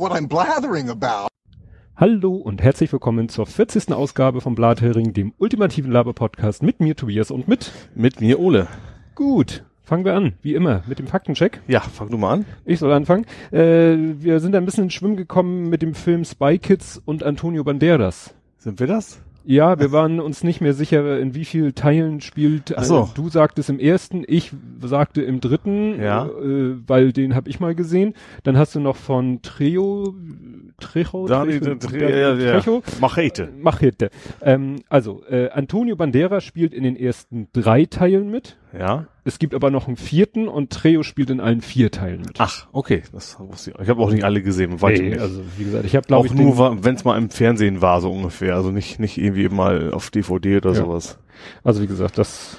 what I'm blathering about. Hallo und herzlich willkommen zur 40. Ausgabe von Blathering, dem ultimativen Laber-Podcast mit mir Tobias und mit Mit mir Ole. Gut. Fangen wir an, wie immer, mit dem Faktencheck. Ja, fang du mal an. Ich soll anfangen. Äh, wir sind ein bisschen ins Schwimmen gekommen mit dem Film Spy Kids und Antonio Banderas. Sind wir das? Ja, wir waren uns nicht mehr sicher, in wie viel Teilen spielt. Ach so. Äh, du sagtest im ersten, ich sagte im dritten, Ja. äh, weil den habe ich mal gesehen. Dann hast du noch von Treo, Trejo, Dani, Trejo, Tre- ja, ja. Trejo, Machete. Machete. Ähm, also, äh, Antonio Banderas spielt in den ersten drei Teilen mit. Ja. Es gibt aber noch einen vierten und Treo spielt in allen vier Teilen mit. Ach, okay. Das wusste ich. Ich habe auch nicht alle gesehen. Weit Nee, nicht. also wie gesagt, ich habe glaube auch ich nur, wenn es mal im Fernsehen war, so ungefähr. Also nicht, nicht irgendwie mal auf DVD oder Ja. sowas. also wie gesagt, das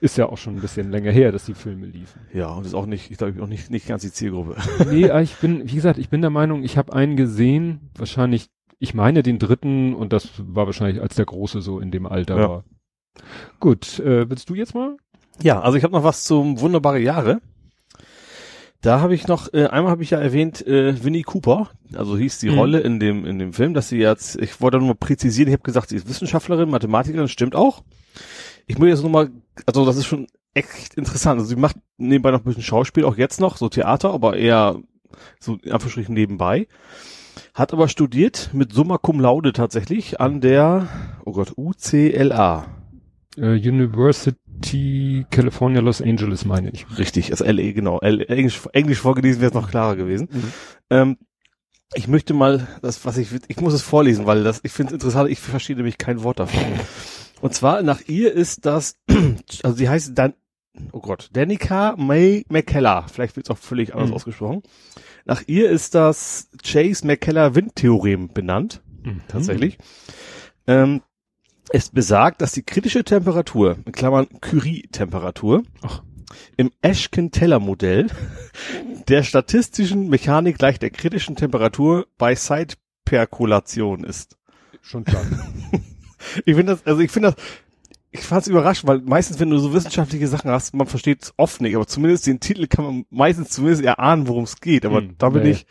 ist ja auch schon ein bisschen länger her, dass die Filme liefen. Ja, und ist auch nicht, ich glaube auch nicht, nicht ganz die Zielgruppe. nee, ich bin, wie gesagt, ich bin der Meinung, ich habe einen gesehen, wahrscheinlich, ich meine den dritten und das war wahrscheinlich als der Große so in dem Alter Ja. war. Gut, äh, willst du jetzt mal? Ja, also ich habe noch was zum wunderbare Jahre. Da habe ich noch, äh, einmal habe ich ja erwähnt, äh, Winnie Cooper, also hieß die Mhm. Rolle in dem in dem Film, dass sie jetzt, ich wollte nur mal präzisieren, ich habe gesagt, sie ist Wissenschaftlerin, Mathematikerin, stimmt auch. Ich muss jetzt nur mal, also das ist schon echt interessant. Also sie macht nebenbei noch ein bisschen Schauspiel, auch jetzt noch, so Theater, aber eher so in Anführungsstrichen nebenbei. Hat aber studiert mit Summa Cum Laude tatsächlich an der, oh Gott, UCLA. Äh, University California Los Angeles meine ich. Richtig, also LA, genau. L Englisch, Englisch vorgelesen wäre es noch klarer gewesen. Mhm. Ähm, ich möchte mal, das, was ich, ich muss es vorlesen, weil das, ich finde es interessant, ich verstehe nämlich kein Wort davon. Und zwar, nach ihr ist das, also sie heißt dann, oh Gott, Danica May McKellar, vielleicht wird es auch völlig anders Mhm. ausgesprochen. Nach ihr ist das Chase-McKellar-Windtheorem benannt Mhm. tatsächlich. Ähm, es besagt, dass die kritische Temperatur, in Klammern Curie-Temperatur, im Ashken-Teller-Modell der statistischen Mechanik gleich der kritischen Temperatur bei Zeitperkolation ist. Schon klar. Ich finde das, also ich finde das, ich fand es überraschend, weil meistens, wenn du so wissenschaftliche Sachen hast, man versteht es oft nicht, aber zumindest den Titel kann man meistens zumindest erahnen, worum es geht. Aber Hm, da bin nee. ich,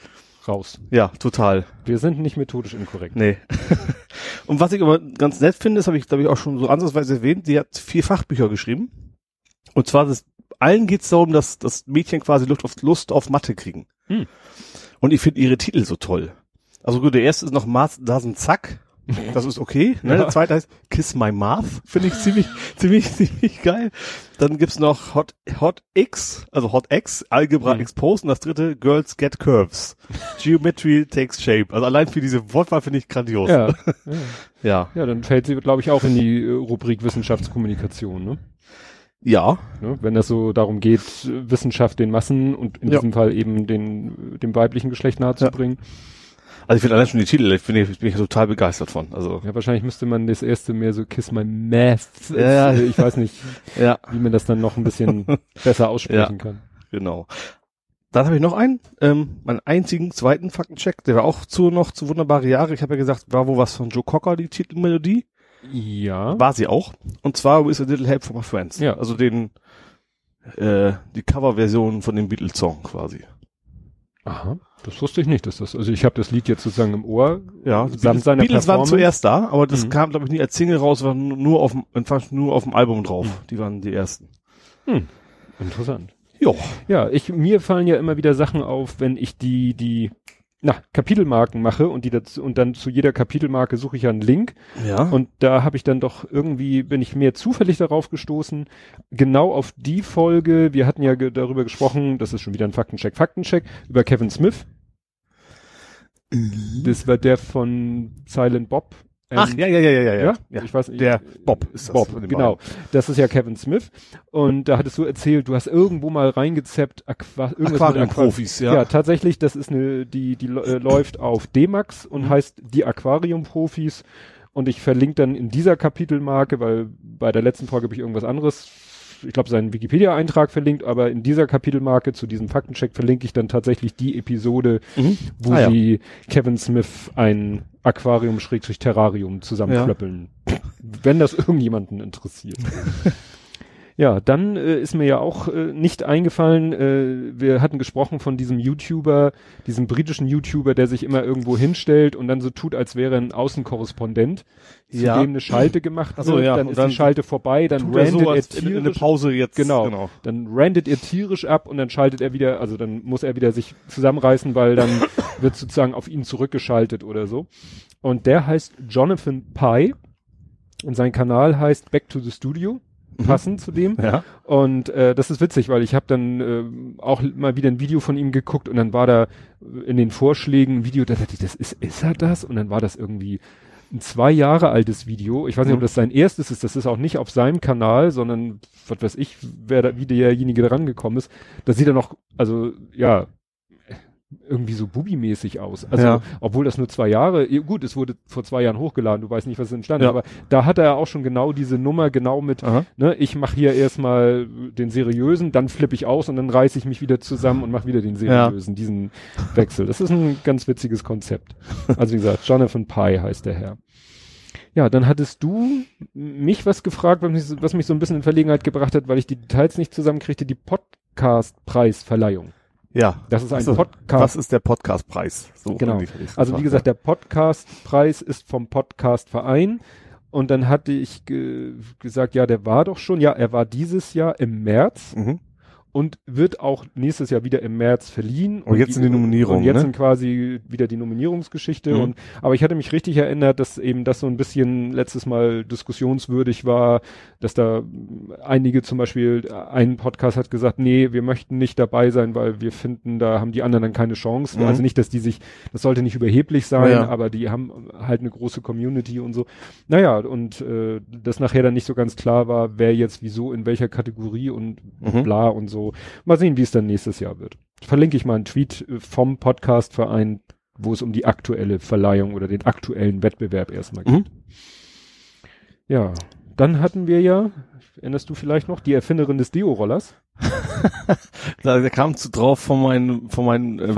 Raus. ja, total. Wir sind nicht methodisch inkorrekt. Nee. Und was ich aber ganz nett finde, das habe ich, glaube ich, auch schon so ansatzweise erwähnt, sie hat vier Fachbücher geschrieben. Und zwar, das, allen geht es darum, dass das Mädchen quasi Lust auf, Lust auf Mathe kriegen. Hm. Und ich finde ihre Titel so toll. Also gut, der erste ist noch Mars Doesn't Zack. Das ist okay. Ne? Ja. Der zweite heißt Kiss My Math. Finde ich ziemlich, ziemlich, ziemlich geil. Dann gibt's noch Hot, Hot X, also Hot X, Algebra Mhm. Exposed und das dritte Girls Get Curves. Geometry Takes Shape. Also allein für diese Wortwahl finde ich grandios. Ja. ja. Ja. Ja, dann fällt sie, glaube ich, auch in die äh, Rubrik Wissenschaftskommunikation, ne? Ja. ne? Wenn es so darum geht, Wissenschaft den Massen und in Ja. diesem Fall eben den, dem weiblichen Geschlecht nahezubringen. Also ich finde allein schon die Titel, ich bin, ich bin ich total begeistert von. Also Ja. wahrscheinlich müsste man das erste mehr so Kiss My Math. Ja. äh, Ich weiß nicht, ja, wie man das dann noch ein bisschen besser aussprechen kann. genau. Dann habe ich noch einen, ähm, meinen einzigen zweiten Faktencheck, der war auch zu noch zu wunderbare Jahre. Ich habe ja gesagt, war wo was von Joe Cocker die Titelmelodie? Ja. War sie auch. Und zwar With a Little Help from My Friends. Ja. Also den äh, die Coverversion von dem Beatles Song quasi. Aha. Das wusste ich nicht, dass das, also ich habe das Lied jetzt sozusagen im Ohr. Ja, die Samt Beatles, seiner Beatles waren zuerst da, aber das Mhm. kam glaube ich nie als Single raus, war nur auf dem nur auf dem Album drauf. Mhm. Die waren die ersten. Hm. Interessant. Jo. Ja, ich, mir fallen ja immer wieder Sachen auf, wenn ich die, die, na, Kapitelmarken mache und die dazu, und dann zu jeder Kapitelmarke suche ich ja einen Link. Ja. Und da habe ich dann doch irgendwie, bin ich mehr zufällig darauf gestoßen, genau auf die Folge, wir hatten ja ge darüber gesprochen, das ist schon wieder ein Faktencheck, Faktencheck, über Kevin Smith. Das war der von Silent Bob. Ähm, Ach, ja, ja, ja, ja, ja. ja? Ich weiß nicht. Der Bob ist das Bob, genau. Das ist ja Kevin Smith. Und da hattest du erzählt, du hast irgendwo mal reingezappt, Aqua irgendwas Aquarium-Profis, Aqua- ja. Ja, tatsächlich, das ist eine, die, die äh, läuft auf D-Max und Mhm. heißt die Aquarium-Profis. Und ich verlinke dann in dieser Kapitelmarke, weil bei der letzten Folge habe ich irgendwas anderes, ich glaube, seinen Wikipedia-Eintrag verlinkt, aber in dieser Kapitelmarke zu diesem Faktencheck verlinke ich dann tatsächlich die Episode, Mhm. wo Ah, ja. sie Kevin Smith ein Aquarium-Terrarium zusammenklöppeln. Wenn das irgendjemanden interessiert. Ja, dann äh, ist mir ja auch äh, nicht eingefallen, äh, wir hatten gesprochen von diesem YouTuber, diesem britischen YouTuber, der sich immer irgendwo hinstellt und dann so tut, als wäre ein Außenkorrespondent, zu Ja. dem eine Schalte gemacht Ach so, wird, ja, dann und ist dann die Schalte vorbei, dann Tut er randet so, er als in, in eine tierisch, Pause jetzt. genau, genau. dann randet er tierisch ab und dann schaltet er wieder, also dann muss er wieder sich zusammenreißen, weil dann wird sozusagen auf ihn zurückgeschaltet oder so. Und der heißt Jonathan Pye und sein Kanal heißt Back to the Studio, passend zu dem. Ja. Und äh, das ist witzig, weil ich habe dann äh, auch mal wieder ein Video von ihm geguckt und dann war da in den Vorschlägen ein Video, da dachte ich, das ist, ist er das? Und dann war das irgendwie ein zwei Jahre altes Video. Ich weiß nicht, ob Mhm. das sein erstes ist. Das ist auch nicht auf seinem Kanal, sondern was weiß ich, wer da, wie derjenige da rangekommen ist. Da sieht er noch, also ja, irgendwie so Bubi-mäßig aus. Also, Ja. obwohl das nur zwei Jahre, gut, es wurde vor zwei Jahren hochgeladen, du weißt nicht, was entstanden Ja. ist, aber da hat er auch schon genau diese Nummer, genau mit, Aha. ne, ich mache hier erstmal den seriösen, dann flippe ich aus und dann reiße ich mich wieder zusammen und mache wieder den seriösen, diesen Wechsel. Das ist ein ganz witziges Konzept. Also wie gesagt, Jonathan Pye heißt der Herr. Ja, dann hattest du mich was gefragt, was mich, so- was mich so ein bisschen in Verlegenheit gebracht hat, weil ich die Details nicht zusammenkriegte, die Podcast-Preisverleihung. Ja. Das ist ein Ach so, Podcast. Was ist der Podcastpreis? So Genau. Also wie gesagt, der Podcastpreis ist vom Podcastverein. Und dann hatte ich ge gesagt, ja, der war doch schon. Ja, er war dieses Jahr im März. Mhm. Und wird auch nächstes Jahr wieder im März verliehen. Und jetzt sind die Nominierungen, Und jetzt ne? sind quasi wieder die Nominierungsgeschichte. Mhm. Und aber ich hatte mich richtig erinnert, dass eben das so ein bisschen letztes Mal diskussionswürdig war, dass da einige zum Beispiel, ein Podcast hat gesagt, nee, wir möchten nicht dabei sein, weil wir finden, da haben die anderen dann keine Chance. Mhm. Also nicht, dass die sich, das sollte nicht überheblich sein, Ja. aber die haben halt eine große Community und so. Naja, und äh, das nachher dann nicht so ganz klar war, wer jetzt wieso in welcher Kategorie und Mhm. bla und so. Mal sehen, wie es dann nächstes Jahr wird. Verlinke ich mal einen Tweet vom Podcastverein, wo es um die aktuelle Verleihung oder den aktuellen Wettbewerb erstmal geht. Mhm. Ja, dann hatten wir ja, erinnerst du vielleicht noch, die Erfinderin des Deo-Rollers? Da, der kam zu drauf von meinen, von meinen äh,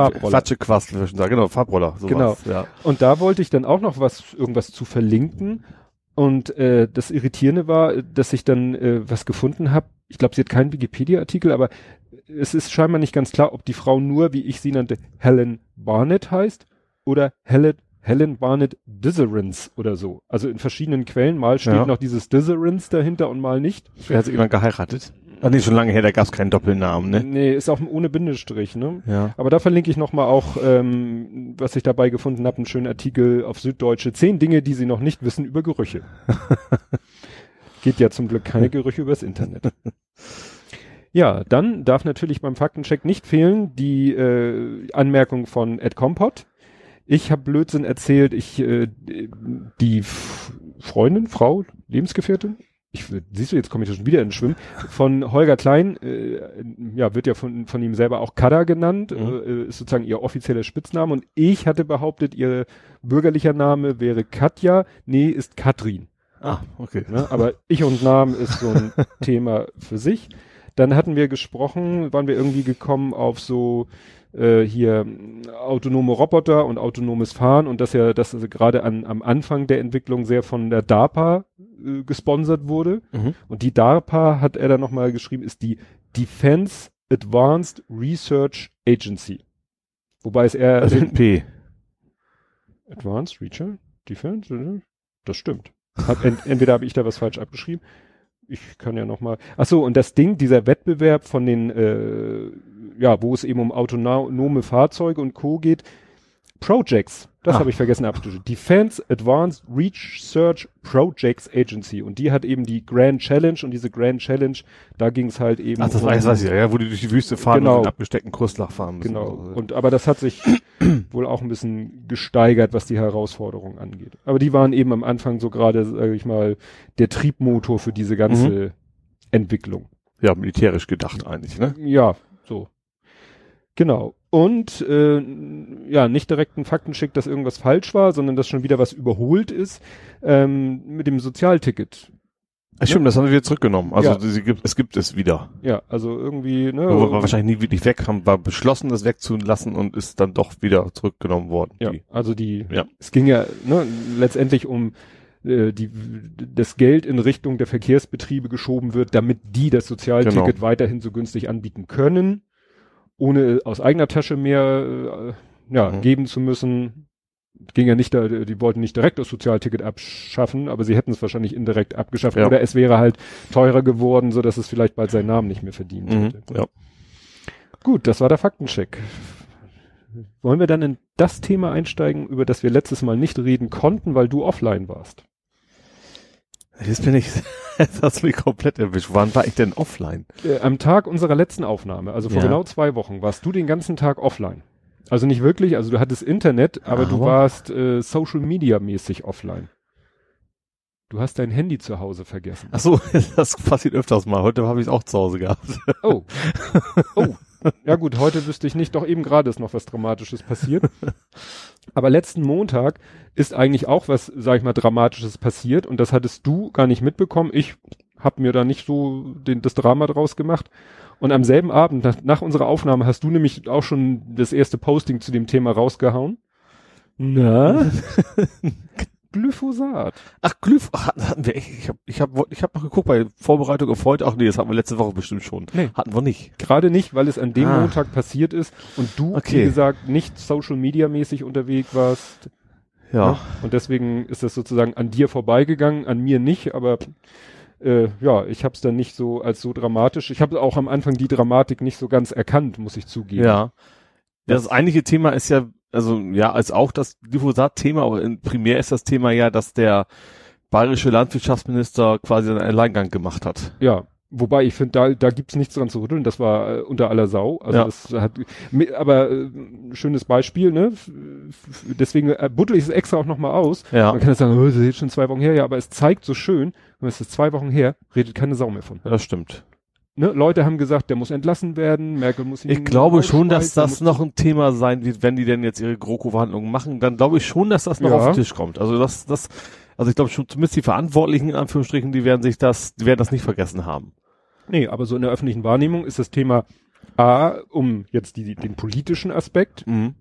sagen. Genau, Farbroller. Sowas. Genau. Ja. Und da wollte ich dann auch noch was, irgendwas zu verlinken. Und äh, das Irritierende war, dass ich dann äh, was gefunden habe. Ich glaube, sie hat keinen Wikipedia-Artikel, aber es ist scheinbar nicht ganz klar, ob die Frau nur, wie ich sie nannte, Helen Barnett heißt oder Helen, Helen Barnett Disserence oder so. Also in verschiedenen Quellen. Mal steht Ja. noch dieses Disserence dahinter und mal nicht. Wer hat sich jemand geheiratet? Ah, nee, schon lange her, da gab's keinen Doppelnamen, ne? Nee, ist auch ohne Bindestrich, ne? Ja. Aber da verlinke ich nochmal auch, ähm, was ich dabei gefunden habe, einen schönen Artikel auf Süddeutsche. Zehn Dinge, die Sie noch nicht wissen über Gerüche. Geht ja zum Glück keine Gerüche übers Internet. Ja, dann darf natürlich beim Faktencheck nicht fehlen die äh, Anmerkung von Ed Kompott. Ich habe Blödsinn erzählt, ich äh, die Freundin, Frau, Lebensgefährtin, ich würd- siehst du, jetzt komme ich schon wieder ins Schwimmen, von Holger Klein, äh, ja, wird ja von, von ihm selber auch Kada genannt, Mhm. äh, ist sozusagen ihr offizieller Spitzname und ich hatte behauptet, ihr bürgerlicher Name wäre Katja, nee, ist Katrin. Ah, okay. Ne? Aber Ich und Namen ist so ein Thema für sich. Dann hatten wir gesprochen, waren wir irgendwie gekommen auf so äh, hier autonome Roboter und autonomes Fahren und dass ja das also gerade an, am Anfang der Entwicklung sehr von der DARPA äh, gesponsert wurde. Mhm. Und die DARPA, hat er dann nochmal geschrieben, ist die Defense Advanced Research Agency. Wobei es eher Also P. Advanced Research Defense, äh, das stimmt. Hab, ent, entweder habe ich da was falsch abgeschrieben. Ich kann ja noch mal. Ach so, und das Ding, dieser Wettbewerb von den, äh, ja, wo es eben um autonome Fahrzeuge und Co. geht, Projects, das Ah. habe ich vergessen abzuschließen. Defense Advanced Research Projects Agency. Und die hat eben die Grand Challenge und diese Grand Challenge, da ging es halt eben. Ach, das um- weiß, weiß ich ja, ja, wo die durch die Wüste fahren Genau. und abgesteckten Kursloch fahren müssen. Genau. Also, Und aber das hat sich wohl auch ein bisschen gesteigert, was die Herausforderung angeht. Aber die waren eben am Anfang so gerade, sage ich mal, der Triebmotor für diese ganze Entwicklung. ja, militärisch gedacht eigentlich, ne? Ja. Genau. Und äh, ja, nicht direkt ein Faktencheck, dass irgendwas falsch war, sondern dass schon wieder was überholt ist ähm, mit dem Sozialticket. Ach, stimmt, das haben wir wieder zurückgenommen. Also Ja. sie gibt, es gibt es wieder. Ja, also irgendwie, ne? War wahrscheinlich nie wirklich weg, haben war beschlossen, das wegzulassen und ist dann doch wieder zurückgenommen worden. Ja, Die. also die, Ja. es ging ja ne, letztendlich um äh, die, das Geld in Richtung der Verkehrsbetriebe geschoben wird, damit die das Sozialticket Genau. weiterhin so günstig anbieten können, ohne aus eigener Tasche mehr äh, ja, Mhm. geben zu müssen. Ging ja nicht, da, die wollten nicht direkt das Sozialticket abschaffen, aber sie hätten es wahrscheinlich indirekt abgeschafft Ja. oder es wäre halt teurer geworden, so dass es vielleicht bald seinen Namen nicht mehr verdient Mhm. hätte. Ja. Gut, das war der Faktencheck. Wollen wir dann in das Thema einsteigen, über das wir letztes Mal nicht reden konnten, weil du offline warst? Jetzt bin ich, jetzt hast du mich komplett erwischt. Wann war ich denn offline? Äh, am Tag unserer letzten Aufnahme, also vor Ja. genau zwei Wochen, warst du den ganzen Tag offline. Also nicht wirklich, also du hattest Internet, aber, du Aber- warst äh, Social Media mäßig offline. Du hast dein Handy zu Hause vergessen. Ach so, das passiert öfters mal. Heute habe ich es auch zu Hause gehabt. Oh. Oh. Ja gut, heute wüsste ich nicht, doch eben gerade ist noch was Dramatisches passiert. Aber letzten Montag ist eigentlich auch was, sag ich mal, Dramatisches passiert und das hattest du gar nicht mitbekommen. Ich habe mir da nicht so den, das Drama draus gemacht. Und am selben Abend, nach, nach unserer Aufnahme, hast du nämlich auch schon das erste Posting zu dem Thema rausgehauen. Na? Glyphosat. Ach, Glyph, ach, hatten wir echt, ich habe ich hab, ich hab noch geguckt bei Vorbereitung auf heute. Ach nee, das hatten wir letzte Woche bestimmt schon. Nee. Hatten wir nicht. Gerade nicht, weil es an dem Ah. Montag passiert ist und du, Okay. wie gesagt, nicht Social Media mäßig unterwegs warst. Ja. Ne? Und deswegen ist das sozusagen an dir vorbeigegangen, an mir nicht, aber äh, ja, ich habe es dann nicht so als so dramatisch. Ich habe auch am Anfang die Dramatik nicht so ganz erkannt, muss ich zugeben. Ja. Das eigentliche Thema ist ja, also ja, als auch das Glyphosat-Thema, aber in, primär ist das Thema ja, dass der bayerische Landwirtschaftsminister quasi einen Alleingang gemacht hat. Ja. Wobei ich finde, da, da gibt's nichts dran zu rütteln. Das war äh, unter aller Sau. Also Ja. das hat, aber äh, schönes Beispiel, ne? F- Deswegen äh, buddel ich es extra auch nochmal aus. Ja. Man kann jetzt sagen, oh, das ist jetzt schon zwei Wochen her, ja, aber es zeigt so schön, wenn es ist zwei Wochen her, redet keine Sau mehr von. Ja, das stimmt. Ne? Leute haben gesagt, der muss entlassen werden, Merkel muss ihn Ich glaube schon, dass das noch ein Thema sein wird, wenn die denn jetzt ihre GroKo-Verhandlungen machen, dann glaube ich schon, dass das noch Ja. auf den Tisch kommt. Also das, das, also ich glaube schon, zumindest die Verantwortlichen in Anführungsstrichen, die werden sich das, die werden das nicht vergessen haben. Nee, aber so in der öffentlichen Wahrnehmung ist das Thema A, um jetzt die, den politischen Aspekt, Mhm.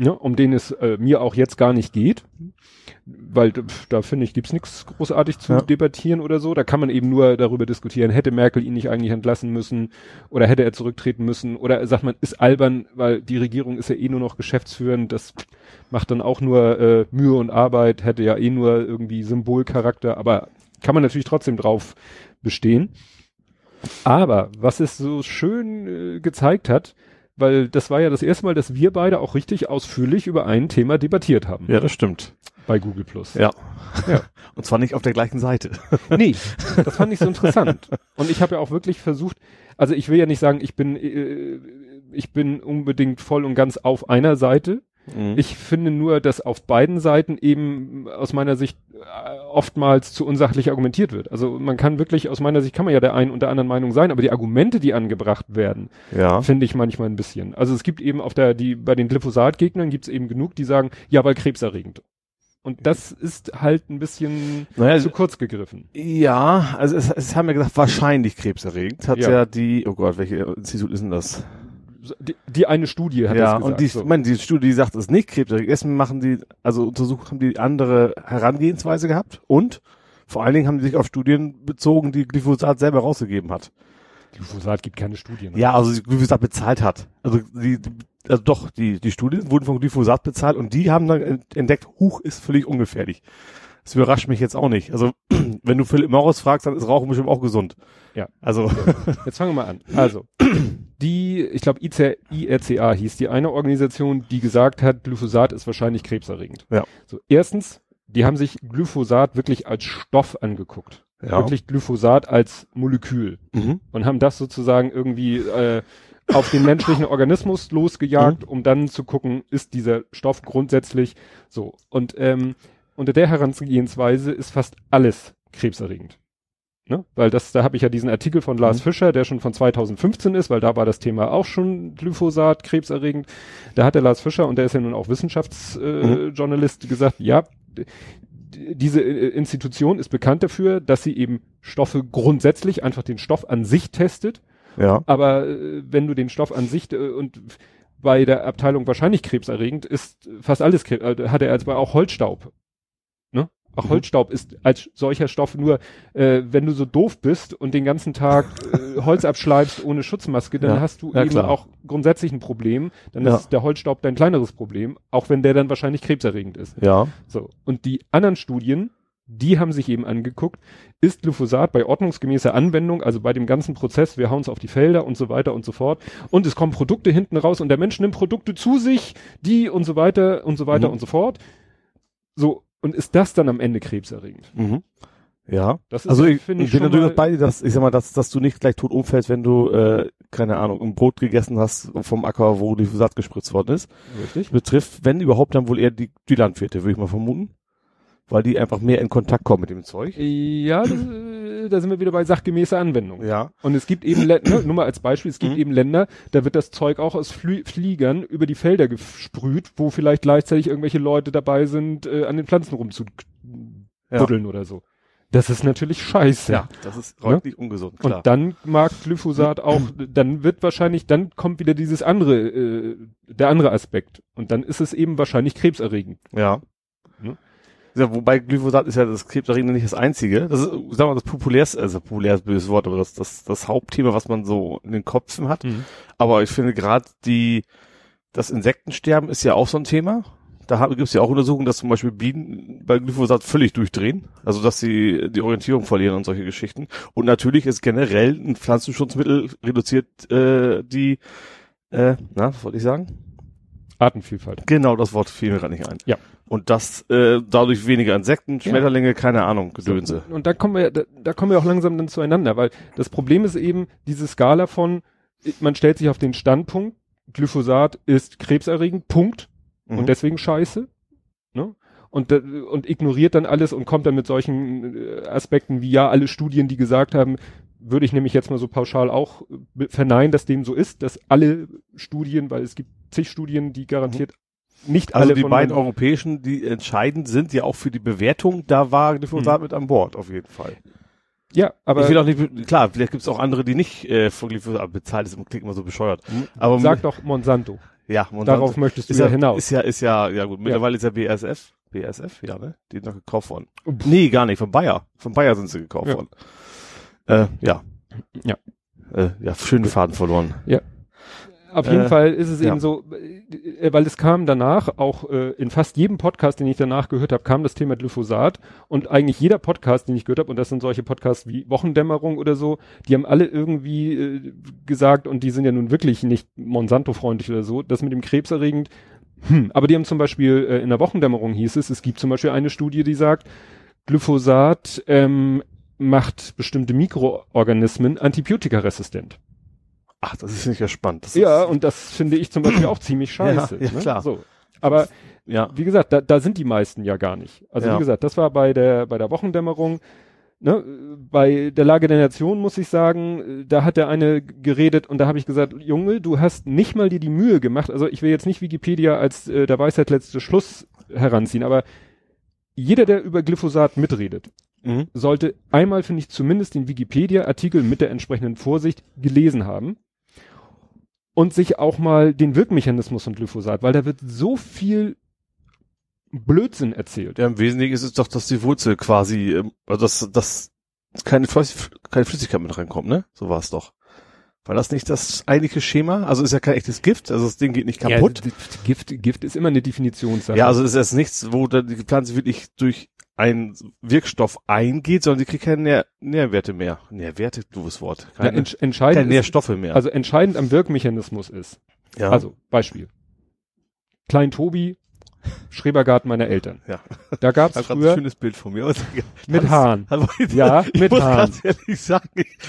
Ne, um den es äh, mir auch jetzt gar nicht geht, weil pf, da finde ich, gibt's nichts großartig zu Ja. debattieren oder so. Da kann man eben nur darüber diskutieren, hätte Merkel ihn nicht eigentlich entlassen müssen oder hätte er zurücktreten müssen oder sagt man, ist albern, weil die Regierung ist ja eh nur noch geschäftsführend, das macht dann auch nur äh, Mühe und Arbeit, hätte ja eh nur irgendwie Symbolcharakter, aber kann man natürlich trotzdem drauf bestehen. Aber was es so schön äh, gezeigt hat, weil das war ja das erste Mal, dass wir beide auch richtig ausführlich über ein Thema debattiert haben Ja, das stimmt. bei Google Plus. Ja. Ja. Und zwar nicht auf der gleichen Seite. Nee, das fand ich so interessant. Und ich habe ja auch wirklich versucht, also ich will ja nicht sagen, ich bin äh, ich bin unbedingt voll und ganz auf einer Seite. Mhm. Ich finde nur, dass auf beiden Seiten eben aus meiner Sicht äh, oftmals zu unsachlich argumentiert wird. Also man kann wirklich, aus meiner Sicht kann man ja der einen und der anderen Meinung sein, aber die Argumente, die angebracht werden, ja. finde ich manchmal ein bisschen. Also es gibt eben auf der, die, bei den Glyphosat-Gegnern gibt es eben genug, die sagen, ja, weil krebserregend. Und das ist halt ein bisschen Naja, zu kurz gegriffen. Ja, also es, es haben ja gesagt, wahrscheinlich krebserregend. Hat Ja. ja. die, oh Gott, welche Institut ist denn das? Die, die eine Studie hat ja, das gesagt. und die, so. ich meine, die Studie, die sagt, es ist nicht krebserregend. Erstmal machen die, also untersucht, haben die andere Herangehensweise gehabt und vor allen Dingen haben die sich auf Studien bezogen, die Glyphosat selber rausgegeben hat. Glyphosat gibt keine Studien. Ja, also die Glyphosat bezahlt hat. Also die, also doch, die, die Studien wurden von Glyphosat bezahlt und die haben dann ent- entdeckt, Huch ist völlig ungefährlich. Das überrascht mich jetzt auch nicht. Also, wenn du Philipp Morris fragst, dann ist Rauchen bestimmt auch gesund. Ja. Also, Jetzt fangen wir mal an. Also, die, ich glaube, IRCA hieß die eine Organisation, die gesagt hat, Glyphosat ist wahrscheinlich krebserregend. Ja. So, erstens, die haben sich Glyphosat wirklich als Stoff angeguckt. Ja. Wirklich Glyphosat als Molekül. mhm. und haben das sozusagen irgendwie äh, auf den menschlichen Organismus losgejagt, um dann zu gucken, ist dieser Stoff grundsätzlich so. Und ähm, unter der Herangehensweise ist fast alles krebserregend. Ne? Weil das, da habe ich ja diesen Artikel von Lars Mhm. Fischer, der schon von 2015 ist, weil da war das Thema auch schon Glyphosat, krebserregend. Da hat der Lars Fischer, und der ist ja nun auch Wissenschaftsjournalist, äh, Mhm. Gesagt, ja, diese äh, Institution ist bekannt dafür, dass sie eben Stoffe grundsätzlich einfach den Stoff an sich testet. ja. Aber äh, wenn du den Stoff an sich äh, und bei der Abteilung wahrscheinlich krebserregend ist fast alles Krebs, äh, hat er als bei auch Holzstaub. Ne? Auch Mhm. Holzstaub ist als solcher Stoff nur, äh, wenn du so doof bist und den ganzen Tag äh, Holz abschleifst ohne Schutzmaske, dann Ja. hast du Ja, eben klar. auch grundsätzlich ein Problem. Dann Ja. ist der Holzstaub dein kleineres Problem, auch wenn der dann wahrscheinlich krebserregend ist. Ja. So. Und die anderen Studien, die haben sich eben angeguckt, ist Glyphosat bei ordnungsgemäßer Anwendung, also bei dem ganzen Prozess, wir hauen es auf die Felder und so weiter und so fort. Und es kommen Produkte hinten raus und der Mensch nimmt Produkte zu sich, die und so weiter und so weiter Mhm. und so fort. So. Und ist das dann am Ende krebserregend? Mhm. Ja. Das ist, Also ich, finde ich bin natürlich bei dir, dass ich sag mal, dass, dass du nicht gleich tot umfällst, wenn du äh, keine Ahnung ein Brot gegessen hast vom Acker, wo Glyphosat gespritzt worden ist. richtig. Betrifft, wenn überhaupt, dann wohl eher die, die Landwirte, würde ich mal vermuten, weil die einfach mehr in Kontakt kommen mit dem Zeug. Ja, das, äh, da sind wir wieder bei sachgemäßer Anwendung. Ja. Und es gibt eben, Lä- ne, nur mal als Beispiel, es gibt Mhm. eben Länder, da wird das Zeug auch aus Flü Fliegern über die Felder gesprüht, wo vielleicht gleichzeitig irgendwelche Leute dabei sind, äh, an den Pflanzen rumzubuddeln oder so. Das ist natürlich scheiße. Ja, das ist räumlich ungesund, klar. Und dann mag Glyphosat auch, dann wird wahrscheinlich, dann kommt wieder dieses andere, äh, der andere Aspekt. Und dann ist es eben wahrscheinlich krebserregend. Ja. Ja, wobei Glyphosat ist ja das Krebserregende nicht das einzige. Das ist, sagen wir mal, das populärste, also populär ist böses Wort, aber das, das, das Hauptthema, was man so in den Köpfen hat. Aber ich finde gerade die, das Insektensterben ist ja auch so ein Thema. Da gibt es ja auch Untersuchungen, dass zum Beispiel Bienen bei Glyphosat völlig durchdrehen. Also dass sie die Orientierung verlieren und solche Geschichten. Und natürlich ist generell ein Pflanzenschutzmittel reduziert äh, die, äh, na, was wollte ich sagen? Artenvielfalt. Genau, das Wort fiel mir gerade nicht ein. Ja. Und das äh, dadurch weniger Insekten, Schmetterlinge, keine Ahnung, Gedönse. So, und da kommen wir, da, da kommen wir auch langsam dann zueinander, weil das Problem ist eben diese Skala von, man stellt sich auf den Standpunkt, Glyphosat ist krebserregend, Punkt. Mhm. und deswegen scheiße. Ne? Und, und ignoriert dann alles und kommt dann mit solchen äh, Aspekten wie ja, alle Studien, die gesagt haben, würde ich nämlich jetzt mal so pauschal auch äh, verneinen, dass dem so ist, dass alle Studien, weil es gibt zig Studien, die garantiert nicht also alle die von beiden den- europäischen, die entscheidend sind, ja auch für die Bewertung, da war Glyphosat mit an Bord, auf jeden Fall. Ja, aber ich will auch nicht, klar, vielleicht gibt es auch andere, die nicht äh, von Glyphosat bezahlt ist, klingt immer so bescheuert. Aber sag doch Monsanto. ja, Monsanto Darauf möchtest du ja, ja, hinaus. Ist ja, ist ja, ja gut, mittlerweile ist ja BASF, BASF, ja, ne? Die sind noch gekauft worden. Pff. Nee, gar nicht, von Bayer. Von Bayer sind sie gekauft Ja. worden. Äh, ja. Ja. Äh, ja, schönen Faden verloren. Auf jeden Äh, Fall ist es ja. eben so, äh, weil es kam danach, auch äh, in fast jedem Podcast, den ich danach gehört habe, kam das Thema Glyphosat und eigentlich jeder Podcast, den ich gehört habe, und das sind solche Podcasts wie Wochendämmerung oder so, die haben alle irgendwie äh, gesagt, und die sind ja nun wirklich nicht Monsanto-freundlich oder so, das mit dem Krebserregend, hm, aber die haben zum Beispiel äh, in der Wochendämmerung hieß es, es gibt zum Beispiel eine Studie, die sagt, Glyphosat ähm, macht bestimmte Mikroorganismen antibiotikaresistent. Ach, das ist nicht ja spannend. Ja, und das finde ich zum Beispiel auch ziemlich scheiße. Ja, ja, ne? klar. So. Aber ja. wie gesagt, da, da sind die meisten ja gar nicht. Also Ja. wie gesagt, das war bei der bei der Wochendämmerung. Ne, bei der Lage der Nation muss ich sagen, da hat der eine geredet und da habe ich gesagt, Junge, du hast nicht mal dir die Mühe gemacht. Also ich will jetzt nicht Wikipedia als äh, der Weisheit letzte Schluss heranziehen, aber jeder, der über Glyphosat mitredet, Mhm. sollte einmal, finde ich, zumindest den Wikipedia-Artikel mit der entsprechenden Vorsicht gelesen haben und sich auch mal den Wirkmechanismus von Glyphosat, weil da wird so viel Blödsinn erzählt. Ja, im Wesentlichen ist es doch, dass die Wurzel quasi, ähm, also dass, dass keine, Flüss- keine Flüssigkeit mit reinkommt, ne? So war es doch. War das nicht das eigentliche Schema? Also ist ja kein echtes Gift, also das Ding geht nicht kaputt. Ja, Gift, Gift ist immer eine Definitionssache. Ja, also es ist jetzt nichts, wo dann die Pflanze wirklich durch einen Wirkstoff eingeht, sondern die kriegt keine Nähr Nährwerte mehr. Nährwerte, doofes Wort. ja, Keine, entsch entscheidend, keine Nährstoffe mehr. also entscheidend am Wirkmechanismus ist. ja. Also Beispiel: Klein Tobi, Schrebergarten meiner Eltern. Ja. Da gab's habe gerade ein früher schönes Bild von mir. Mit. Also, Ja, ich mit muss Haaren. ganz ehrlich sagen,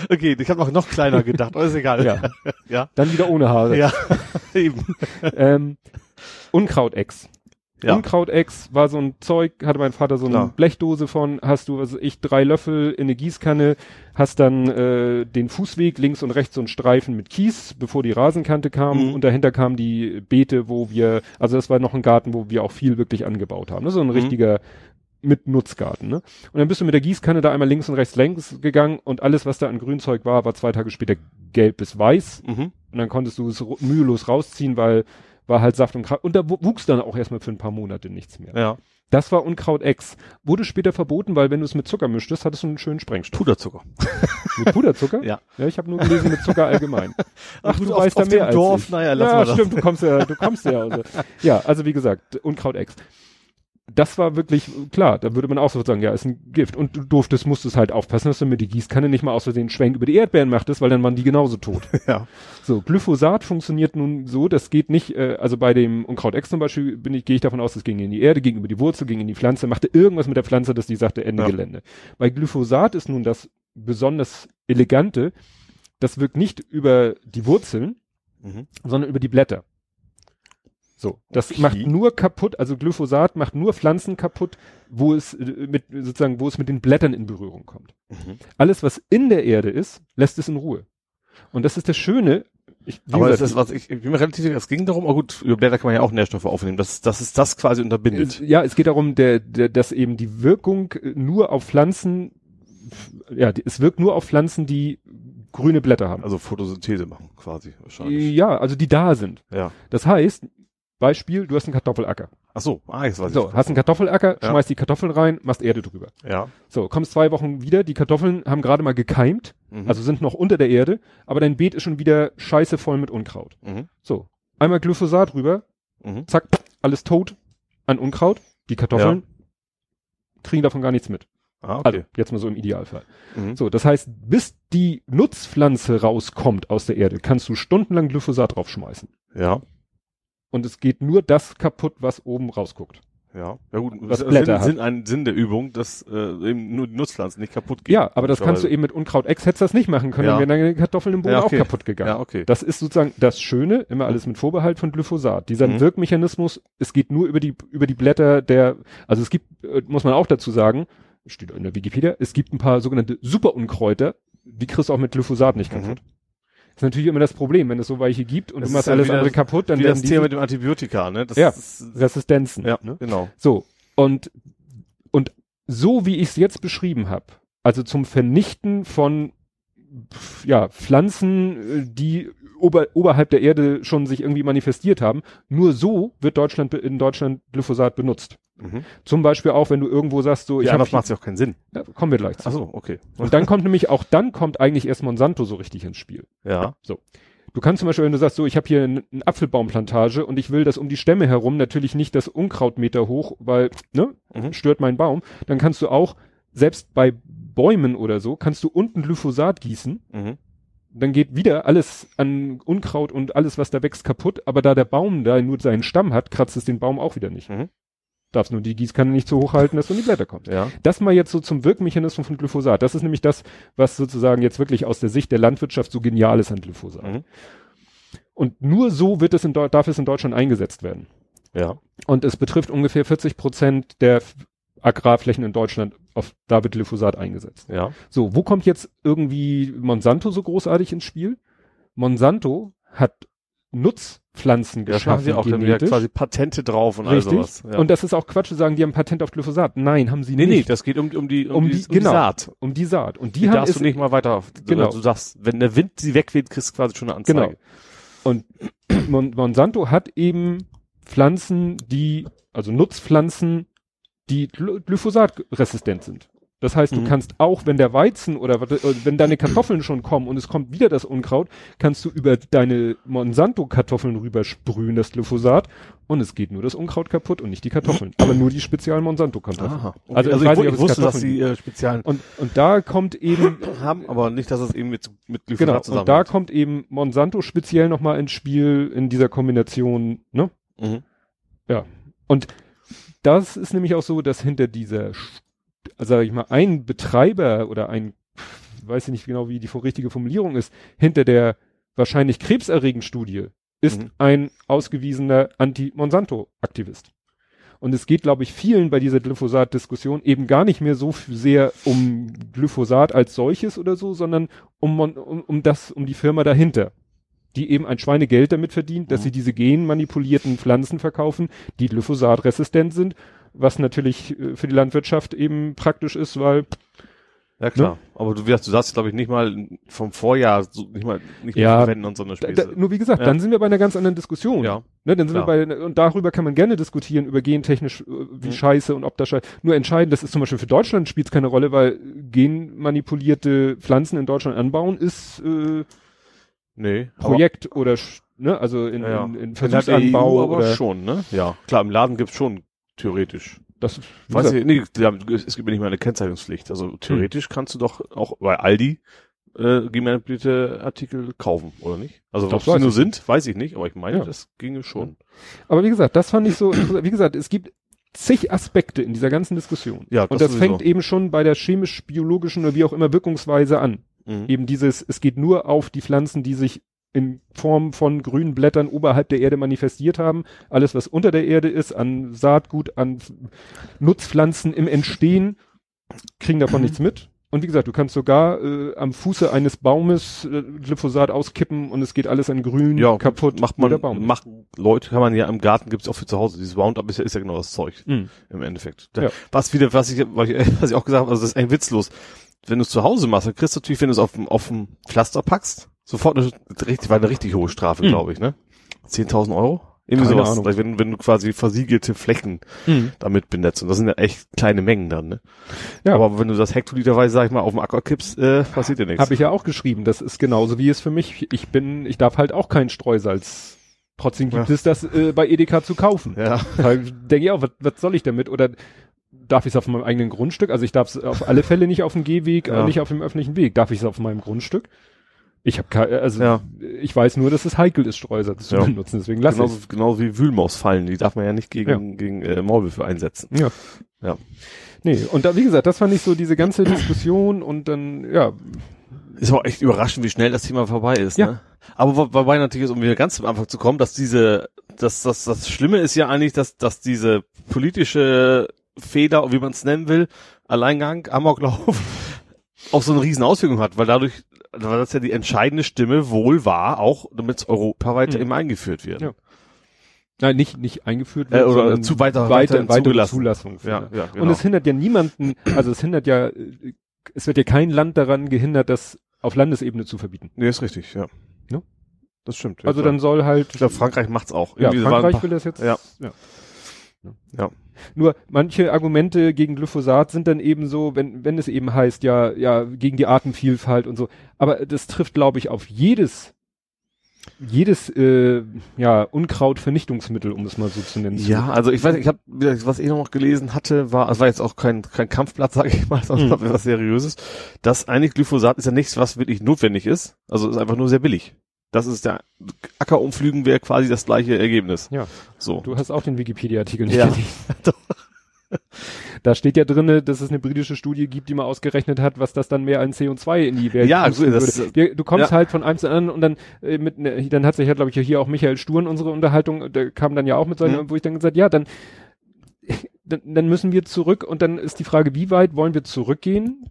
okay, ich habe noch noch kleiner gedacht, aber ist egal. Ja. ja. Dann wieder ohne Haare. Ja, eben. Ähm, Unkrautex. Ja. Unkrautex war so ein Zeug, hatte mein Vater so eine Klar. Blechdose von, hast du, also ich, drei Löffel in eine Gießkanne, hast dann äh, den Fußweg links und rechts so einen Streifen mit Kies, bevor die Rasenkante kam Mhm. und dahinter kamen die Beete, wo wir, also das war noch ein Garten, wo wir auch viel wirklich angebaut haben. Das ist so ein Mhm. richtiger mit Nutzgarten, ne? Und dann bist du mit der Gießkanne da einmal links und rechts längs gegangen und alles, was da an Grünzeug war, war zwei Tage später gelb bis weiß Mhm. und dann konntest du es mühelos rausziehen, weil war halt Saft und Kraft. Und da wu- wuchs dann auch erstmal für ein paar Monate nichts mehr. Ja. Das war Unkraut X. Wurde später verboten, weil wenn du es mit Zucker mischtest, hattest du einen schönen Sprengstoff. Puderzucker. Mit Puderzucker? Ja. Ja, ich habe nur gelesen mit Zucker allgemein. Ach, du auf, weißt da auf mehr dem als Dorf, ich. naja, lass ja, mal das. stimmt, du kommst ja, du kommst ja. Also. Ja, also wie gesagt, Unkraut X. Das war wirklich, klar, da würde man auch so sagen, ja, ist ein Gift. Und du durftest, musstest halt aufpassen, dass du mit die Gießkanne nicht mal aus Versehen Schwenk über die Erdbeeren machtest, weil dann waren die genauso tot. Ja. So, Glyphosat funktioniert nun so, das geht nicht, äh, also bei dem Unkraut X zum Beispiel bin ich, gehe ich davon aus, das ging in die Erde, ging über die Wurzel, ging in die Pflanze, machte irgendwas mit der Pflanze, dass die sagte, Ende Ja. Gelände. Bei Glyphosat ist nun das besonders elegante, das wirkt nicht über die Wurzeln, Mhm. sondern über die Blätter. So, das Okay. macht nur kaputt, also Glyphosat macht nur Pflanzen kaputt, wo es äh, mit sozusagen, wo es mit den Blättern in Berührung kommt. Mhm. Alles, was in der Erde ist, lässt es in Ruhe. Und das ist das Schöne. Ich, Aber das gesagt, ist was, ich, ich bin mir relativ sicher, es ging darum, oh gut, über Blätter kann man ja auch Nährstoffe aufnehmen, dass, dass es das quasi unterbindet. Ja, es geht darum, der, der, dass eben die Wirkung äh, nur auf Pflanzen, ja, es wirkt nur auf Pflanzen, die grüne Blätter haben. Also Photosynthese machen, quasi, wahrscheinlich. ja, also die da sind. Ja. Das heißt, Beispiel, du hast einen Kartoffelacker. Ach so, ah, jetzt weiß So, ich. hast einen Kartoffelacker, Ja. schmeißt die Kartoffeln rein, machst Erde drüber. Ja. So, kommst zwei Wochen wieder, die Kartoffeln haben gerade mal gekeimt, Mhm. also sind noch unter der Erde, aber dein Beet ist schon wieder scheiße voll mit Unkraut. Mhm. So, einmal Glyphosat rüber, Mhm. zack, alles tot an Unkraut. Die Kartoffeln kriegen davon gar nichts mit. Ah, Also, okay. jetzt mal so im Idealfall. Mhm. So, das heißt, bis die Nutzpflanze rauskommt aus der Erde, kannst du stundenlang Glyphosat draufschmeißen. Ja. Und es geht nur das kaputt, was oben rausguckt. Ja, ja gut, Was das Blätter hat. Sinn, Sinn, ein Sinn der Übung, dass äh, eben nur die Nutzpflanzen nicht kaputt gehen. Ja, aber das kannst du eben mit Unkraut X hättest das nicht machen können, Ja. dann wären deine Kartoffeln im Boden Ja, okay. auch kaputt gegangen. Ja, okay. Das ist sozusagen das Schöne, immer alles mit Vorbehalt von Glyphosat. Dieser Mhm. Wirkmechanismus, es geht nur über die, über die Blätter der, also es gibt, äh, muss man auch dazu sagen, steht in der Wikipedia, es gibt ein paar sogenannte Superunkräuter, die kriegst du auch mit Glyphosat nicht Mhm. Ist natürlich immer das Problem, wenn es so welche gibt und Das du machst ja alles andere kaputt, dann Wie werden das Thema mit dem Antibiotika, ne? Das Ja. ist, Resistenzen. ja, Ne? genau. So, und, und so wie ich es jetzt beschrieben habe, also zum Vernichten von ja, Pflanzen, äh, die ober, oberhalb der Erde schon sich irgendwie manifestiert haben, nur so wird Deutschland in Deutschland Glyphosat benutzt. Mhm. Zum Beispiel auch, wenn du irgendwo sagst, so, ich Ja, habe das macht ja auch keinen Sinn. ja, kommen wir gleich zu. Ach so, okay. Und dann kommt nämlich auch dann kommt eigentlich erst Monsanto so richtig ins Spiel. Ja. Du kannst zum Beispiel, wenn du sagst, so, ich habe hier eine ein Apfelbaumplantage und ich will das um die Stämme herum natürlich nicht das Unkrautmeter hoch, weil, ne, Mhm. stört meinen Baum, dann kannst du auch, selbst bei Bäumen oder so, kannst du unten Glyphosat gießen, Mhm. Dann geht wieder alles an Unkraut und alles, was da wächst, kaputt, aber da der Baum da nur seinen Stamm hat, kratzt es den Baum auch wieder nicht. Mhm. Darfst nur die Gießkanne nicht so hoch halten, dass du in die Blätter kommst. Ja. Das mal jetzt so zum Wirkmechanismus von Glyphosat. Das ist nämlich das, was sozusagen jetzt wirklich aus der Sicht der Landwirtschaft so genial ist an Glyphosat. Mhm. Und nur so wird es in darf es in Deutschland eingesetzt werden. Ja. Und es betrifft ungefähr 40 Prozent der Agrarflächen in Deutschland, auf da wird Glyphosat eingesetzt. Ja. So, wo kommt jetzt irgendwie Monsanto so großartig ins Spiel? Monsanto hat Nutzpflanzen Ja, das machen geschaffen, sie auch dann genetisch. quasi Patente drauf und all Richtig. sowas. Ja. Und das ist auch Quatsch zu sagen, die haben Patent auf Glyphosat. Nein, haben sie nee, nee, nicht. das geht um, um die, um, Um die, die- um genau. die Saat. um die Saat. Und die, Die haben darfst du nicht mal weiter, Genau. du sagst, wenn der Wind sie wegweht, kriegst du quasi schon eine Anzeige. Genau. Und Mon Monsanto hat eben Pflanzen, die, also Nutzpflanzen, die gly- glyphosatresistent sind. Das heißt, du Mhm. kannst auch, wenn der Weizen oder äh, wenn deine Kartoffeln schon kommen und es kommt wieder das Unkraut, kannst du über deine Monsanto-Kartoffeln rübersprühen, das Glyphosat, und es geht nur das Unkraut kaputt und nicht die Kartoffeln. aber nur die speziellen Monsanto-Kartoffeln. Aha. Okay. Also, Also, ich ich, weiß nicht, ob ich es wusste, dass sie äh, speziellen Und, und da kommt eben haben, aber nicht, dass es eben mit, mit Glyphosat Genau, zusammen und da kommt eben Monsanto speziell nochmal ins Spiel in dieser Kombination, ne? Mhm. Und das ist nämlich auch so, dass hinter dieser, also sag ich mal, ein Betreiber oder ein, weiß ich nicht genau, wie die richtige Formulierung ist, hinter der wahrscheinlich krebserregenden Studie ist Mhm. ein ausgewiesener Anti-Monsanto-Aktivist. Und es geht, glaube ich, vielen bei dieser Glyphosat-Diskussion eben gar nicht mehr so sehr um Glyphosat als solches oder so, sondern um, um, um das, um die Firma dahinter, die eben ein Schweinegeld damit verdient, dass Mhm. sie diese genmanipulierten Pflanzen verkaufen, die glyphosatresistent sind, was natürlich äh, für die Landwirtschaft eben praktisch ist, weil Ja klar. Aber du, wie gesagt, du darfst, glaube ich, nicht mal vom Vorjahr so, nicht mal nicht Ja. mehr verwenden und so eine Späße. da, nur wie gesagt, Ja. dann sind wir bei einer ganz anderen Diskussion. Ja. Ne, dann sind Klar. wir bei, und darüber kann man gerne diskutieren, über gentechnisch, äh, wie Mhm. scheiße und ob das scheiße. Nur entscheidend, das ist zum Beispiel für Deutschland spielt es keine Rolle, weil genmanipulierte Pflanzen in Deutschland anbauen ist äh, nee. Projekt oder, sch- ne, also in, aber, ja. in, in In Versuchsanbau EU aber oder schon, ne? Ja. Klar, im Laden gibt's schon theoretisch. das, Weiß ich, nee, es gibt ja nicht mal eine Kennzeichnungspflicht. Also theoretisch kannst du doch auch bei Aldi äh, gemanipulierte Artikel kaufen, oder nicht? Also ob sie nur sind, weiß ich nicht, aber ich meine, Ja. das ginge schon. Aber wie gesagt, das fand ich so, interessant. wie gesagt, es gibt zig Aspekte in dieser ganzen Diskussion. Ja, und das das sowieso. fängt eben schon bei der chemisch-biologischen oder wie auch immer Wirkungsweise an. Mhm. Eben dieses, es geht nur auf die Pflanzen, die sich in Form von grünen Blättern oberhalb der Erde manifestiert haben. Alles, was unter der Erde ist, an Saatgut, an Nutzpflanzen im Entstehen, kriegen davon nichts mit. Und wie gesagt, du kannst sogar äh, am Fuße eines Baumes äh, Glyphosat auskippen und es geht alles an grün Ja, kaputt. macht man, Baum. macht Leute, kann man ja im Garten gibt's auch für zu Hause. Dieses Roundup ist ja, ist ja genau das Zeug Mhm. im Endeffekt. Da- Ja. Was wieder, was ich, was ich, was ich auch gesagt habe, also das ist ein witzlos. Wenn du es zu Hause machst, dann kriegst du natürlich, wenn du es auf dem, auf dem Pflaster packst, sofort eine richtig, war eine richtig hohe Strafe, Mhm. glaube ich, ne? 10.000 Euro? Irgendwie Keine sowas. Ahnung. Wenn, wenn du quasi versiegelte Flächen Mhm. damit benetzt. Und das sind ja echt kleine Mengen dann, ne? Ja. Aber wenn du das hektoliterweise, sag ich mal, auf dem Acker kippst, äh, passiert dir nichts. Habe ich ja auch geschrieben. Das ist genauso wie es für mich. Ich bin, ich darf halt auch kein Streusalz. Trotzdem gibt Ja. es das äh, bei Edeka zu kaufen. Ja. Da denke ich auch, was, was soll ich damit? Oder darf ich es auf meinem eigenen Grundstück? Also ich darf es auf alle Fälle nicht auf dem Gehweg, Ja. äh, nicht auf dem öffentlichen Weg. Darf ich es auf meinem Grundstück? Ich habe also Ja. ich weiß nur, dass es heikel ist, Streusalz zu Ja. benutzen. Deswegen lass Genauso, genauso wie Wühlmausfallen, die darf man ja nicht gegen, gegen äh, Maulwürfe einsetzen. Ja. Ja. Nee, und da, wie gesagt, das fand ich so diese ganze Diskussion und dann, ja, Ist aber echt überraschend, wie schnell das Thema vorbei ist. Ja. Ne? Aber wo- wobei natürlich ist, um wieder ganz am Anfang zu kommen, dass diese, dass das, das Schlimme ist ja eigentlich, dass, dass diese politische Feder, wie man es nennen will, Alleingang, Amoklauf, auch so eine riesen Auswirkung hat, weil dadurch, weil das ja die entscheidende Stimme wohl war, auch damit es europaweit Mhm. eben eingeführt wird. Ja. Nein, nicht, nicht eingeführt Äh, oder sondern zu weiter- weiter, weiter zugelassen. Zulassung. Ja, finde. ja, genau. Und es hindert ja niemanden, also es hindert ja, äh, es wird ja kein Land daran gehindert, das auf Landesebene zu verbieten. nee, ist richtig, ja. Ne? Das stimmt. ja, Also dann soll halt, ich glaube, Frankreich macht's auch. ja, Irgendwie ein Frankreich paar- will das jetzt, ja. ja. Ja. Nur manche Argumente gegen Glyphosat sind dann eben so, wenn, wenn es eben heißt, ja, ja, gegen die Artenvielfalt und so. Aber das trifft, glaube ich, auf jedes, jedes, äh, ja, Unkrautvernichtungsmittel, um es mal so zu nennen. Ja, also ich weiß, ich habe, was ich noch gelesen hatte, war, es war jetzt auch kein kein Kampfblatt, sage ich mal, sondern Mhm. was Seriöses. dass eigentlich Glyphosat ist ja nichts, was wirklich notwendig ist. Also ist einfach nur sehr billig. Das ist der Ackerumflügen wäre quasi das gleiche Ergebnis. Ja. So. Du hast auch den Wikipedia-Artikel nicht Ja. gelesen. Da steht ja drinne, dass es eine britische Studie gibt, die mal ausgerechnet hat, was das dann mehr an CO2 in die Welt Ja, gut, das- würde. Wir, du kommst ja. halt von einem zu anderen und dann äh, mit ne, dann hat sich ja glaube ich hier auch Michael Sturm unsere Unterhaltung, der kam dann ja auch mit seinem, Mhm. wo ich dann gesagt, ja, dann dann, dann müssen wir zurück und dann ist die Frage, wie weit wollen wir zurückgehen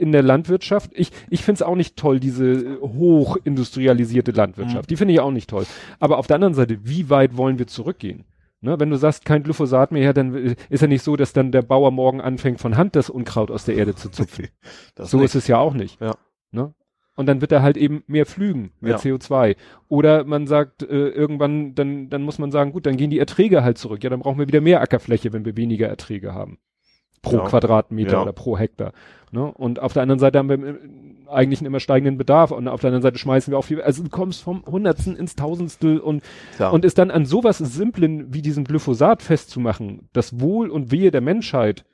in der Landwirtschaft? Ich ich finde es auch nicht toll, diese äh, hochindustrialisierte Landwirtschaft. Mhm. Die finde ich auch nicht toll. Aber auf der anderen Seite, wie weit wollen wir zurückgehen? Ne, wenn du sagst, kein Glyphosat mehr, ja, dann äh, ist ja nicht so, dass dann der Bauer morgen anfängt, von Hand das Unkraut aus der Erde zu zupfen. So nicht. ist es ja auch nicht. Ja. Ne? Und dann wird er halt eben mehr flügen, mehr Ja. CO2. Oder man sagt äh, irgendwann, dann, dann muss man sagen, gut, dann gehen die Erträge halt zurück. Ja, dann brauchen wir wieder mehr Ackerfläche, wenn wir weniger Erträge haben. Pro Ja. Quadratmeter Ja. oder pro Hektar. Ne? Und auf der anderen Seite haben wir äh, eigentlich einen immer steigenden Bedarf und auf der anderen Seite schmeißen wir auch viel, also du kommst vom Hundertsten ins Tausendstel und Ja. und es dann an sowas Simplen wie diesem Glyphosat festzumachen, das Wohl und Wehe der Menschheit.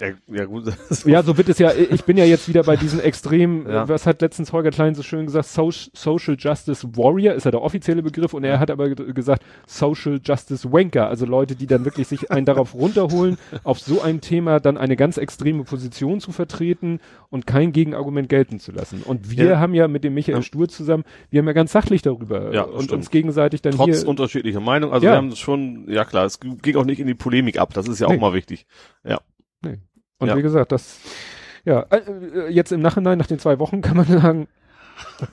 Ja, ja gut. Ja, so wird es ja, ich bin ja jetzt wieder bei diesen extrem, Ja. äh, was hat letztens Holger Klein so schön gesagt, so Social Justice Warrior ist ja der offizielle Begriff und er hat aber ge- gesagt Social Justice Wanker, also Leute, die dann wirklich sich einen darauf runterholen, auf so ein Thema dann eine ganz extreme Position zu vertreten und kein Gegenargument gelten zu lassen. Und wir Ja. haben ja mit dem Michael Ja. Stur zusammen, wir haben ja ganz sachlich darüber Ja, äh, und stimmt. uns gegenseitig dann Trotz hier unterschiedlicher Meinung. Also Ja. wir haben schon, ja klar, es ging auch nicht in die Polemik ab. Das ist ja auch Nee. mal wichtig. Und Ja. wie gesagt, das, ja, äh, äh, jetzt im Nachhinein, nach den zwei Wochen, kann man sagen,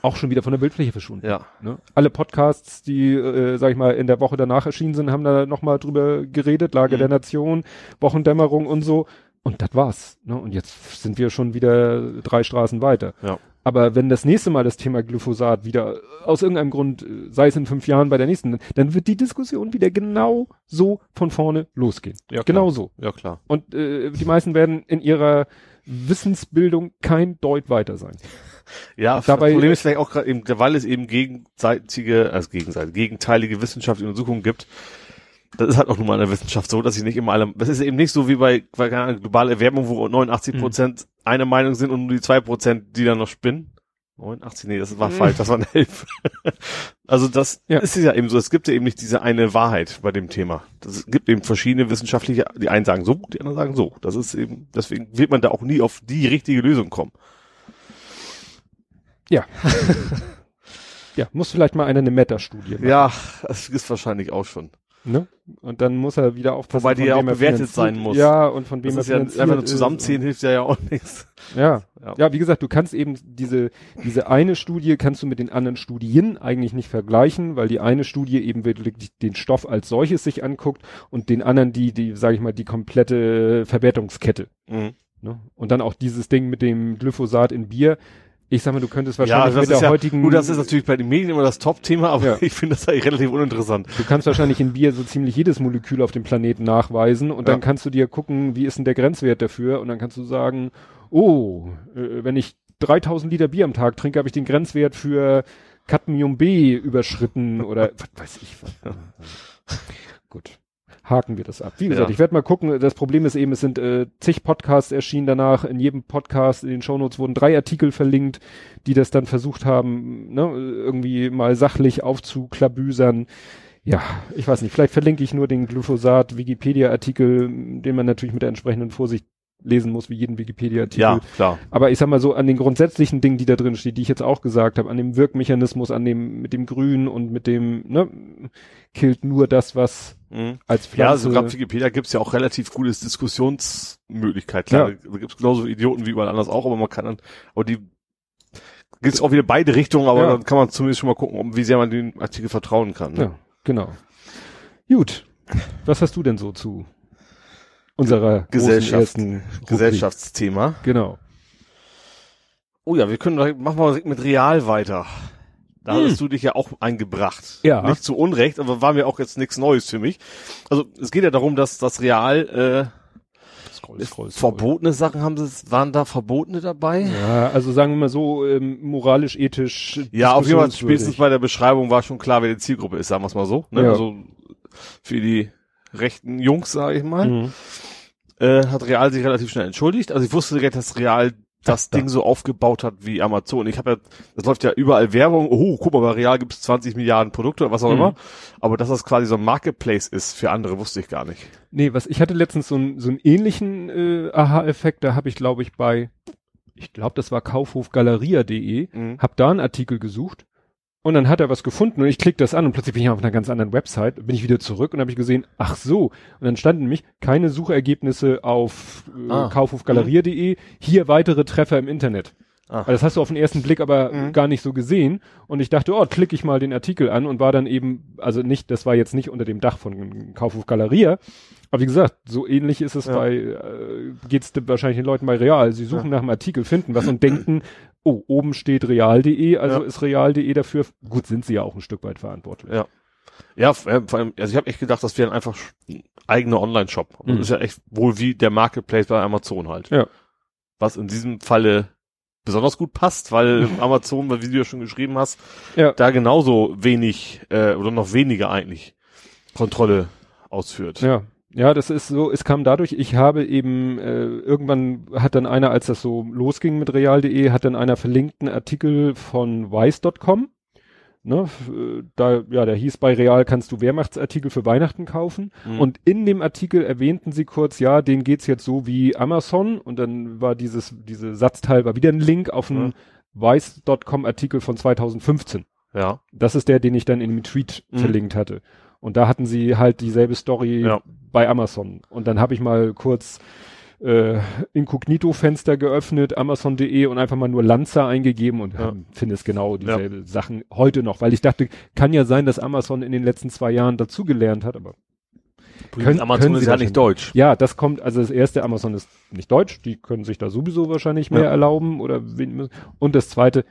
auch schon wieder von der Bildfläche verschwunden. Ja. Ne? Alle Podcasts, die, äh, sag ich mal, in der Woche danach erschienen sind, haben da nochmal drüber geredet, Lage Mhm. der Nation, Wochendämmerung und so. Und das war's. Ne? Und jetzt sind wir schon wieder drei Straßen weiter. Ja. Aber wenn das nächste Mal das Thema Glyphosat wieder aus irgendeinem Grund, äh, sei es in fünf Jahren bei der nächsten, dann wird die Diskussion wieder genau so von vorne losgehen. Ja, klar. genau so. Ja, klar. Und äh, die meisten werden in ihrer Wissensbildung kein Deut weiter sein. Ja, Dabei- das Problem ist vielleicht auch gerade eben, weil es eben gegenseitige, also gegenseitige, gegenteilige wissenschaftliche Untersuchungen gibt. Das ist halt auch nun mal in der Wissenschaft so, dass sie nicht immer alle, das ist eben nicht so wie bei, bei keine Ahnung, globale Erwärmung, wo 89 Prozent eine Meinung sind und nur die zwei Prozent, die dann noch spinnen. 89, nee, das war falsch, das waren elf. also das Ja. ist ja eben so, es gibt ja eben nicht diese eine Wahrheit bei dem Thema. Das gibt eben verschiedene wissenschaftliche, die einen sagen so, die anderen sagen so. Das ist eben, deswegen wird man da auch nie auf die richtige Lösung kommen. Ja. ja, muss vielleicht mal einer eine Meta-Studie machen. Ja, das ist wahrscheinlich auch schon. Ne? Und dann muss er wieder aufpassen. Wobei die ja auch er bewertet sein muss. Ja, und von wem Das er ist ja einfach nur zusammenziehen hilft ja ja auch nichts. Ja. Ja. ja. wie gesagt, du kannst eben diese, diese eine Studie kannst du mit den anderen Studien eigentlich nicht vergleichen, weil die eine Studie eben wirklich den Stoff als solches sich anguckt und den anderen die, die, sage ich mal, die komplette Verwertungskette. Mhm. Ne? Und dann auch dieses Ding mit dem Glyphosat in Bier. Ich sag mal, du könntest Ja, wahrscheinlich das mit ist der ja, heutigen, gut, das ist natürlich bei den Medien immer das Top-Thema, aber Ja. ich finde das eigentlich relativ uninteressant. du kannst wahrscheinlich in Bier so ziemlich jedes Molekül auf dem Planeten nachweisen und Ja. dann kannst du dir gucken, wie ist denn der Grenzwert dafür und dann kannst du sagen, oh, äh, wenn ich 3000 Liter Bier am Tag trinke, habe ich den Grenzwert für Cadmium B überschritten oder was weiß ich was. Gut. Haken wir das ab. Wie gesagt, Ja. ich werde mal gucken. Das Problem ist eben, es sind äh, zig Podcasts erschienen danach. In jedem Podcast, in den Shownotes wurden drei Artikel verlinkt, die das dann versucht haben, ne, irgendwie mal sachlich aufzuklabüsern. Ja, ich weiß nicht. Vielleicht verlinke ich nur den Glyphosat-Wikipedia-Artikel, den man natürlich mit der entsprechenden Vorsicht lesen muss, wie jeden Wikipedia-Artikel. Ja, klar. Aber ich sag mal so, an den grundsätzlichen Dingen, die da drin stehen, die ich jetzt auch gesagt habe, an dem Wirkmechanismus, an dem, mit dem Grün und mit dem, ne, killt nur das, was Mhm. als Ja, sogar auf Wikipedia gibt's ja auch relativ gutes Diskussionsmöglichkeit. Klar, Ja. da gibt's genauso Idioten wie überall anders auch, aber man kann dann, aber die gibt's auch wieder beide Richtungen, aber Ja. dann kann man zumindest schon mal gucken, um, wie sehr man den Artikel vertrauen kann. Ne? ja, genau. Gut. Was hast du denn so zu unserer Gesellschaft. Gesellschaftsthema. Genau. Oh ja, wir können machen wir mit Real weiter. Da Hm. hattest du dich ja auch eingebracht. Ja. Nicht zu Unrecht, aber war mir auch jetzt nichts Neues für mich. Also es geht ja darum, dass das Real Scroll, äh, verbotene Sachen haben sie, waren da verbotene dabei? Ja, also sagen wir mal so, ähm, moralisch, ethisch. Ja, auf jeden Fall spätestens bei der Beschreibung war schon klar, wer die Zielgruppe ist, sagen wir es mal so. Ne? Ja. Also für die rechten Jungs, sage ich mal, Mhm. äh, hat Real sich relativ schnell entschuldigt. Also ich wusste direkt, dass Real das Da. Ding so aufgebaut hat wie Amazon. Ich habe ja, das läuft ja überall Werbung. Oh, guck mal, bei Real gibt es 20 Milliarden Produkte oder was auch Mhm. immer. Aber dass das quasi so ein Marketplace ist für andere, wusste ich gar nicht. Nee, was ich hatte letztens so, einen so einen ähnlichen äh, Aha-Effekt, da habe ich glaube ich bei, ich glaube das war kaufhofgaleria.de, Mhm. hab da einen Artikel gesucht und dann hat er was gefunden und ich klicke das an und plötzlich bin ich auf einer ganz anderen Website, bin ich wieder zurück und habe ich gesehen, ach so, und dann standen nämlich keine Suchergebnisse auf äh, Ah. kaufhofgaleria.de, hier weitere Treffer im Internet. Ah. Also das hast du auf den ersten Blick aber Mhm. gar nicht so gesehen. Und ich dachte, oh, klicke ich mal den Artikel an und war dann eben, also nicht, das war jetzt nicht unter dem Dach von Kaufhof Galeria. Aber wie gesagt, so ähnlich ist es Ja. bei, äh, geht's wahrscheinlich den Leuten bei Real. Sie suchen nach einem Artikel, finden was und denken, oh, oben steht real.de, also Ja. ist real.de dafür, gut, sind sie ja auch ein Stück weit verantwortlich. Ja. Ja, vor allem, also ich habe echt gedacht, das wäre einfach ein eigener Online-Shop. Mhm. Das ist ja echt wohl wie der Marketplace bei Amazon halt. Ja. Was in diesem Falle besonders gut passt, weil Amazon, weil wie du ja schon geschrieben hast, Ja. da genauso wenig äh, oder noch weniger eigentlich Kontrolle ausführt. Ja. Ja, das ist so, es kam dadurch, ich habe eben, äh, irgendwann hat dann einer, als das so losging mit real.de, hat dann einer verlinkten Artikel von weiß.com. Ne, äh, da, ja, der hieß bei Real kannst du Wehrmachtsartikel für Weihnachten kaufen. Mhm. Und in dem Artikel erwähnten sie kurz, ja, denen geht's jetzt so wie Amazon. Und dann war dieses, diese Satzteil war wieder ein Link auf einen weiß.com Artikel von 2015. ja. Das ist der, den ich dann in dem Tweet Mhm. verlinkt hatte. Und da hatten sie halt dieselbe Story Ja. bei Amazon. Und dann habe ich mal kurz äh, Inkognito-Fenster geöffnet, Amazon.de und einfach mal nur Lanza eingegeben und Ja. ähm, finde es genau dieselbe Sachen heute noch, weil ich dachte, kann ja sein, dass Amazon in den letzten zwei Jahren dazugelernt hat, aber Können- Amazon können ist sie ja nicht deutsch. Ja, das kommt, also das erste Amazon ist nicht deutsch, die können sich da sowieso wahrscheinlich mehr Ja. erlauben oder wen- und das zweite,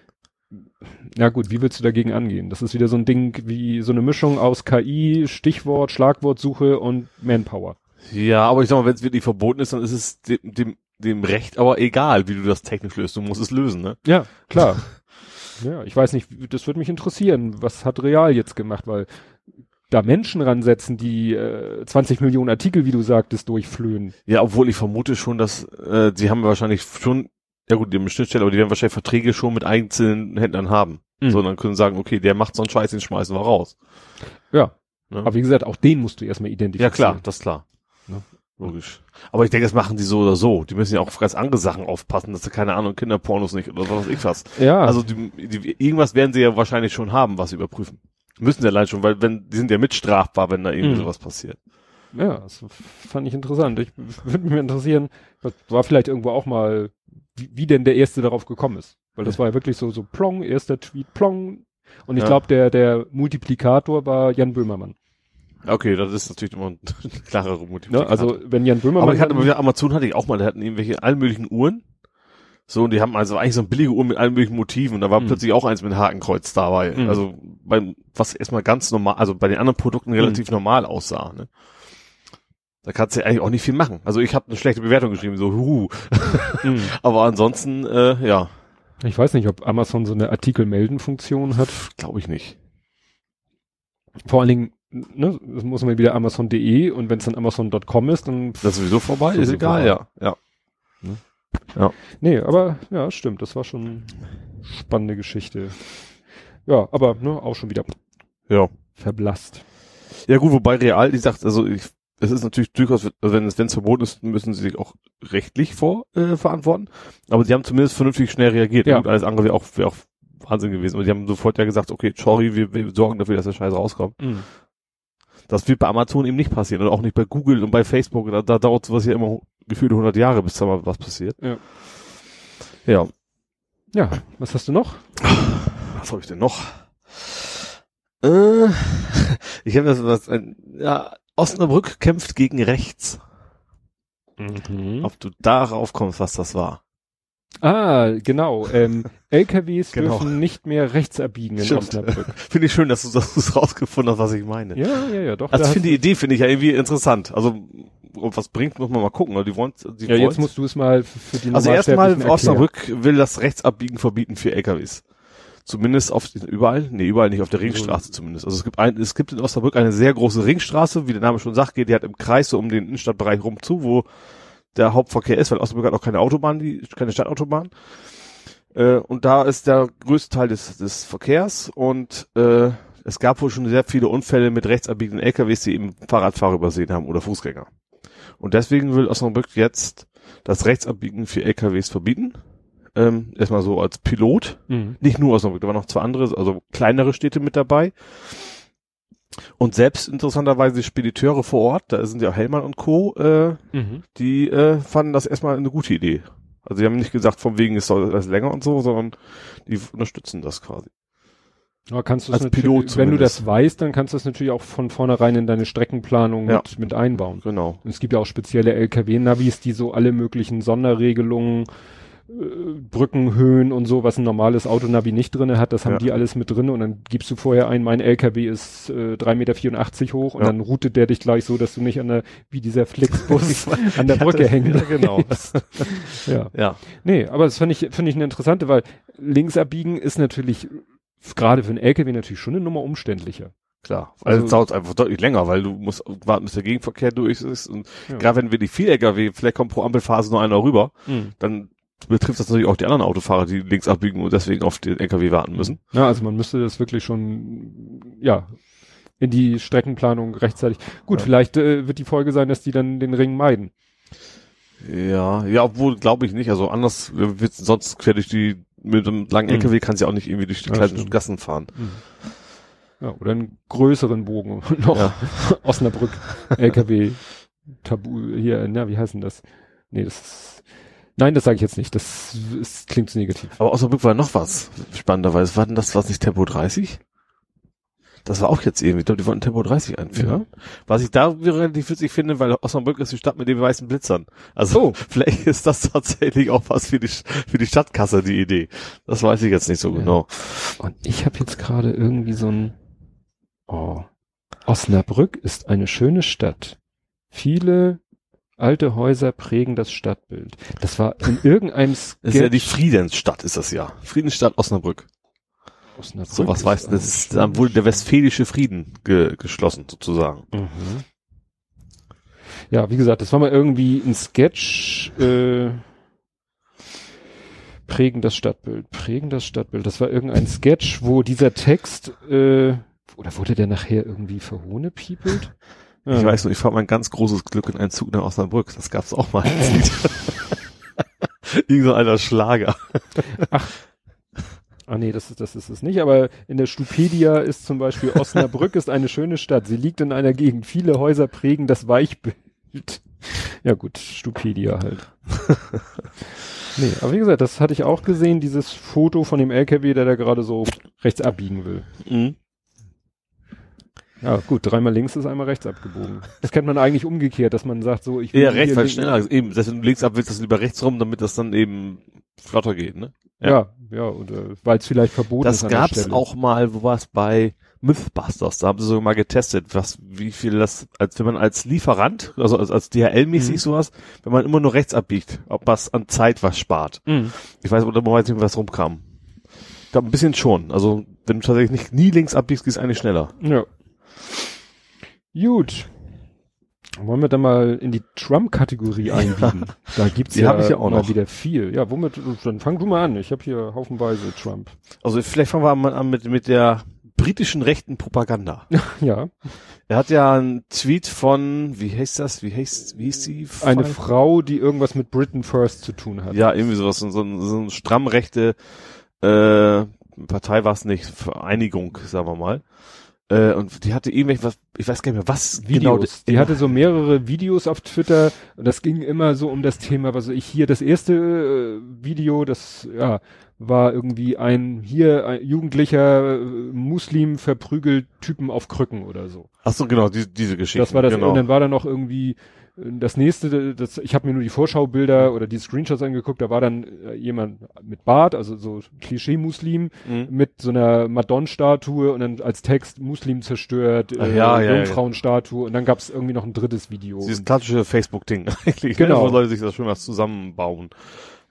na gut, wie willst du dagegen angehen? Das ist wieder so ein Ding wie so eine Mischung aus KI, Stichwort, Schlagwortsuche und Manpower. Ja, aber ich sag mal, wenn es wirklich verboten ist, dann ist es dem, dem, dem Recht aber egal, wie du das technisch löst. Du musst es lösen, ne? Ja, klar. ja, ich weiß nicht, das würde mich interessieren. Was hat Real jetzt gemacht? Weil da Menschen ransetzen, die äh, 20 Millionen Artikel, wie du sagtest, durchflöhen. Ja, obwohl ich vermute schon, dass äh, sie haben wahrscheinlich schon, ja gut, die haben eine Schnittstelle, aber die werden wahrscheinlich Verträge schon mit einzelnen Händlern haben. Mhm. So, dann können sie sagen, okay, der macht so einen Scheiß, den schmeißen wir raus. Ja. Ne? Aber wie gesagt, auch den musst du erstmal identifizieren. Ja klar, das ist klar. Ne? Logisch. Aber ich denke, das machen die so oder so. Die müssen ja auch auf ganz andere Sachen aufpassen, dass sie keine Ahnung, Kinderpornos nicht oder was weiß ich was. Ja. Also die, die, irgendwas werden sie ja wahrscheinlich schon haben, was sie überprüfen. Müssen sie allein schon, weil wenn, die sind ja mitstrafbar, wenn da irgendwie Mhm. sowas passiert. Ja, das fand ich interessant. Ich würde mich interessieren, was war vielleicht irgendwo auch mal, wie, wie denn der Erste darauf gekommen ist. Weil das war ja wirklich so, so plong, erster Tweet, plong. Und ich Ja. glaube, der, der Multiplikator war Jan Böhmermann. Okay, das ist natürlich immer ein klarer Motiv. Ne? Also, wenn Jan Böhmermann. aber ich hatte wieder Amazon hatte ich auch mal, die hatten irgendwelche allen möglichen Uhren. So, und die haben also eigentlich so eine billige Uhr mit allen möglichen Motiven. Und da war Mhm. plötzlich auch eins mit Hakenkreuz dabei. Mhm. Also, beim, was erstmal ganz normal, also bei den anderen Produkten Mhm. relativ normal aussah, ne? Da kannst du ja eigentlich auch nicht viel machen. Also ich habe eine schlechte Bewertung geschrieben, so huh. Mhm. Aber ansonsten, äh, ja, Ich weiß nicht, ob Amazon so eine Artikel-Melden-Funktion hat. glaube ich nicht. Vor allen Dingen, ne, das muss man wieder Amazon.de und wenn es dann Amazon.com ist, dann. Das ist sowieso vorbei, ist egal, vorbei. ja. Ja. Nee, aber ja, stimmt, das war schon spannende Geschichte. Ja, aber ne, auch schon wieder Ja. verblasst. Ja gut, wobei Real, die sagt, also ich, es ist natürlich durchaus, also wenn es wenn es verboten ist, müssen sie sich auch rechtlich vor äh, verantworten. Aber sie haben zumindest vernünftig schnell reagiert. Ja. Und alles andere wäre auch, wäre auch Wahnsinn gewesen. Aber die haben sofort ja gesagt, okay, sorry, wir, wir sorgen dafür, dass der Scheiß rauskommt. Das wird bei Amazon eben nicht passieren und auch nicht bei Google und bei Facebook. Da, da dauert sowas ja immer gefühlt 100 Jahre, bis da mal was passiert. Ja. Ja. Ja, was hast du noch? Was habe ich denn noch? Äh, ich habe das was, ein, ja, Osnabrück kämpft gegen rechts. Mhm. Ob du darauf kommst, was das war. Ah, genau. Ähm, LKWs Genau. dürfen nicht mehr rechts abbiegen in Stimmt. Osnabrück. Finde ich schön, dass du du's rausgefunden hast, was ich meine. Ja, ja, ja, doch. Also ich finde die Idee finde ich ja irgendwie interessant. Also was bringt, muss man mal gucken. Die wollen, die ja, jetzt musst du es mal für die also erstmal Osnabrück will das Rechtsabbiegen verbieten für LKWs. Zumindest auf überall, nee, überall nicht auf der Ringstraße zumindest. Also es gibt ein, es gibt in Osnabrück eine sehr große Ringstraße, wie der Name schon sagt, geht, die hat im Kreis so um den Innenstadtbereich rum zu, wo der Hauptverkehr ist, weil Osnabrück hat auch keine Autobahn, die, keine Stadtautobahn. Äh, und da ist der größte Teil des, des Verkehrs und äh, es gab wohl schon sehr viele Unfälle mit rechtsabbiegenden LKWs, die eben Fahrradfahrer übersehen haben oder Fußgänger. Und deswegen will Osnabrück jetzt das Rechtsabbiegen für LKWs verbieten. Ähm, erstmal so als Pilot. Mhm. Nicht nur Osnabrück, da waren noch zwei andere, also kleinere Städte mit dabei. Und selbst interessanterweise die Spediteure vor Ort, da sind ja Hellmann und Co., äh, Mhm. die äh, fanden das erstmal eine gute Idee. Also die haben nicht gesagt, von wegen es soll das länger und so, sondern die unterstützen das quasi. Aber kannst du Als Pilot wenn du das weißt, dann kannst du es natürlich auch von vornherein in deine Streckenplanung Ja. mit, mit einbauen. Genau. Und es gibt ja auch spezielle LKW-Navis, die so alle möglichen Sonderregelungen, äh, Brückenhöhen und so, was ein normales Autonavi nicht drinne hat, das haben Ja. die alles mit drin und dann gibst du vorher ein, mein LKW ist äh, 3,84 Meter hoch und Ja. dann routet der dich gleich so, dass du nicht an der, wie dieser Flixbus an der Brücke hängen Ja, genau. ja. Ja. Nee, aber das finde ich, finde ich eine interessante, weil links abbiegen ist natürlich gerade für einen LKW natürlich schon eine Nummer umständlicher. Klar. Also, Also- es dauert einfach deutlich länger, weil du musst warten, bis der Gegenverkehr durch ist. Und Ja. gerade wenn wirklich viel LKW, vielleicht kommt pro Ampelphase nur einer rüber, dann betrifft das natürlich auch die anderen Autofahrer, die links abbiegen und deswegen auf den LKW warten müssen. Ja, also man müsste das wirklich schon, ja, in die Streckenplanung rechtzeitig. Gut, Ja. vielleicht äh, wird die Folge sein, dass die dann den Ring meiden. Ja, ja, obwohl glaube ich nicht. Also anders äh, wird's sonst quer durch die mit einem langen Mhm. LKW kannst du ja auch nicht irgendwie durch die Ja, kleinen stimmt. Gassen fahren. Ja, oder einen größeren Bogen noch. Ja. Osnabrück, LKW, Tabu, hier, na, wie heißt denn das? Nee, das ist, nein, das sage ich jetzt nicht. Das ist, klingt zu negativ. Aber Osnabrück war noch was spannenderweise. War denn das was nicht Tempo 30? Das war auch jetzt irgendwie, ich glaube, die wollten Tempo 30 einführen. Was ich da relativ witzig finde, weil Osnabrück ist die Stadt mit den weißen Blitzern. Also Oh. vielleicht ist das tatsächlich auch was für die, für die Stadtkasse, die Idee. Das weiß ich jetzt nicht so Ja. genau. Und ich habe jetzt gerade irgendwie so ein Oh. Osnabrück ist eine schöne Stadt. Viele alte Häuser prägen das Stadtbild. Das war in irgendeinem Sketch. Das ist ja die Friedensstadt, ist das ja. Friedensstadt Osnabrück. Osnabrück So was weißt du, das ist, dann wurde der westfälische Frieden ge geschlossen, sozusagen. Mhm. Ja, wie gesagt, das war mal irgendwie ein Sketch, äh, prägen das Stadtbild, prägen das Stadtbild. Das war irgendein Sketch, wo dieser Text, äh, oder wurde der nachher irgendwie verhohnepiepelt? Ich weiß nur, ich fand mein ganz großes Glück in einen Zug nach Osnabrück. Das gab's auch mal. Irgend so einer Schlager. Ah nee, das ist, das ist es nicht, aber in der Stupedia ist zum Beispiel Osnabrück ist eine schöne Stadt. Sie liegt in einer Gegend. Viele Häuser prägen das Weichbild. Ja gut, Stupedia halt. nee, aber wie gesagt, das hatte ich auch gesehen, dieses Foto von dem LKW, der da gerade so rechts abbiegen will. Mhm. Ja gut, dreimal links ist einmal rechts abgebogen. Das kennt man eigentlich umgekehrt, dass man sagt so, ich will Ja, rechts, weil schneller ist. Eben, dass wenn du links ab willst, dass du lieber rechts rum, damit das dann eben flotter geht, ne? Ja, ja, oder weil es vielleicht verboten Das ist. der gab's auch mal, wo war es bei Mythbusters, da haben sie sogar mal getestet, was, wie viel das, als wenn man als Lieferant, also als, als DHL-mäßig Mhm. sowas, wenn man immer nur rechts abbiegt, ob was an Zeit was spart. Mhm. Ich weiß aber weiß nicht, was rumkam. Ich glaube, ein bisschen schon. Also, wenn du tatsächlich nicht nie links abbiegst, geht's eigentlich schneller. Ja. Gut. Wollen wir dann mal in die Trump-Kategorie einbiegen? Da gibt's Die ja, ich ja auch mal noch. wieder viel. Ja, womit, dann fang du mal an. Ich habe hier haufenweise Trump. Also, vielleicht fangen wir mal an mit, mit der britischen rechten Propaganda. Ja, Er hat ja einen Tweet von, wie heißt das, wie heißt, wie hieß die? eine Fall? Frau, die irgendwas mit Britain First zu tun hat. Ja, irgendwie sowas, so, so, so eine stramm rechte äh, Partei war es nicht, Vereinigung, sagen wir mal. Äh, und die hatte irgendwelche, was, ich weiß gar nicht mehr, was genau. Videos. die hatte so mehrere Videos auf Twitter und das ging immer so um das Thema, was ich hier das erste äh, Video, das ja war irgendwie ein hier ein Jugendlicher äh, Muslim verprügelt Typen auf Krücken oder so. Ach so, genau, die, diese Geschichte. Das war das genau. und dann war da noch irgendwie das nächste, das, ich habe mir nur die Vorschaubilder oder die Screenshots angeguckt, da war dann äh, jemand mit Bart, also so Klischee-Muslim, Mhm. mit so einer Madonna-Statue und dann als Text Muslim zerstört, äh, ja, ja, ja. Jungfrauenstatue und dann gab es irgendwie noch ein drittes Video. Dieses klassische Facebook-Ding eigentlich, Genau. ne, wo Leute sich das schön was zusammenbauen.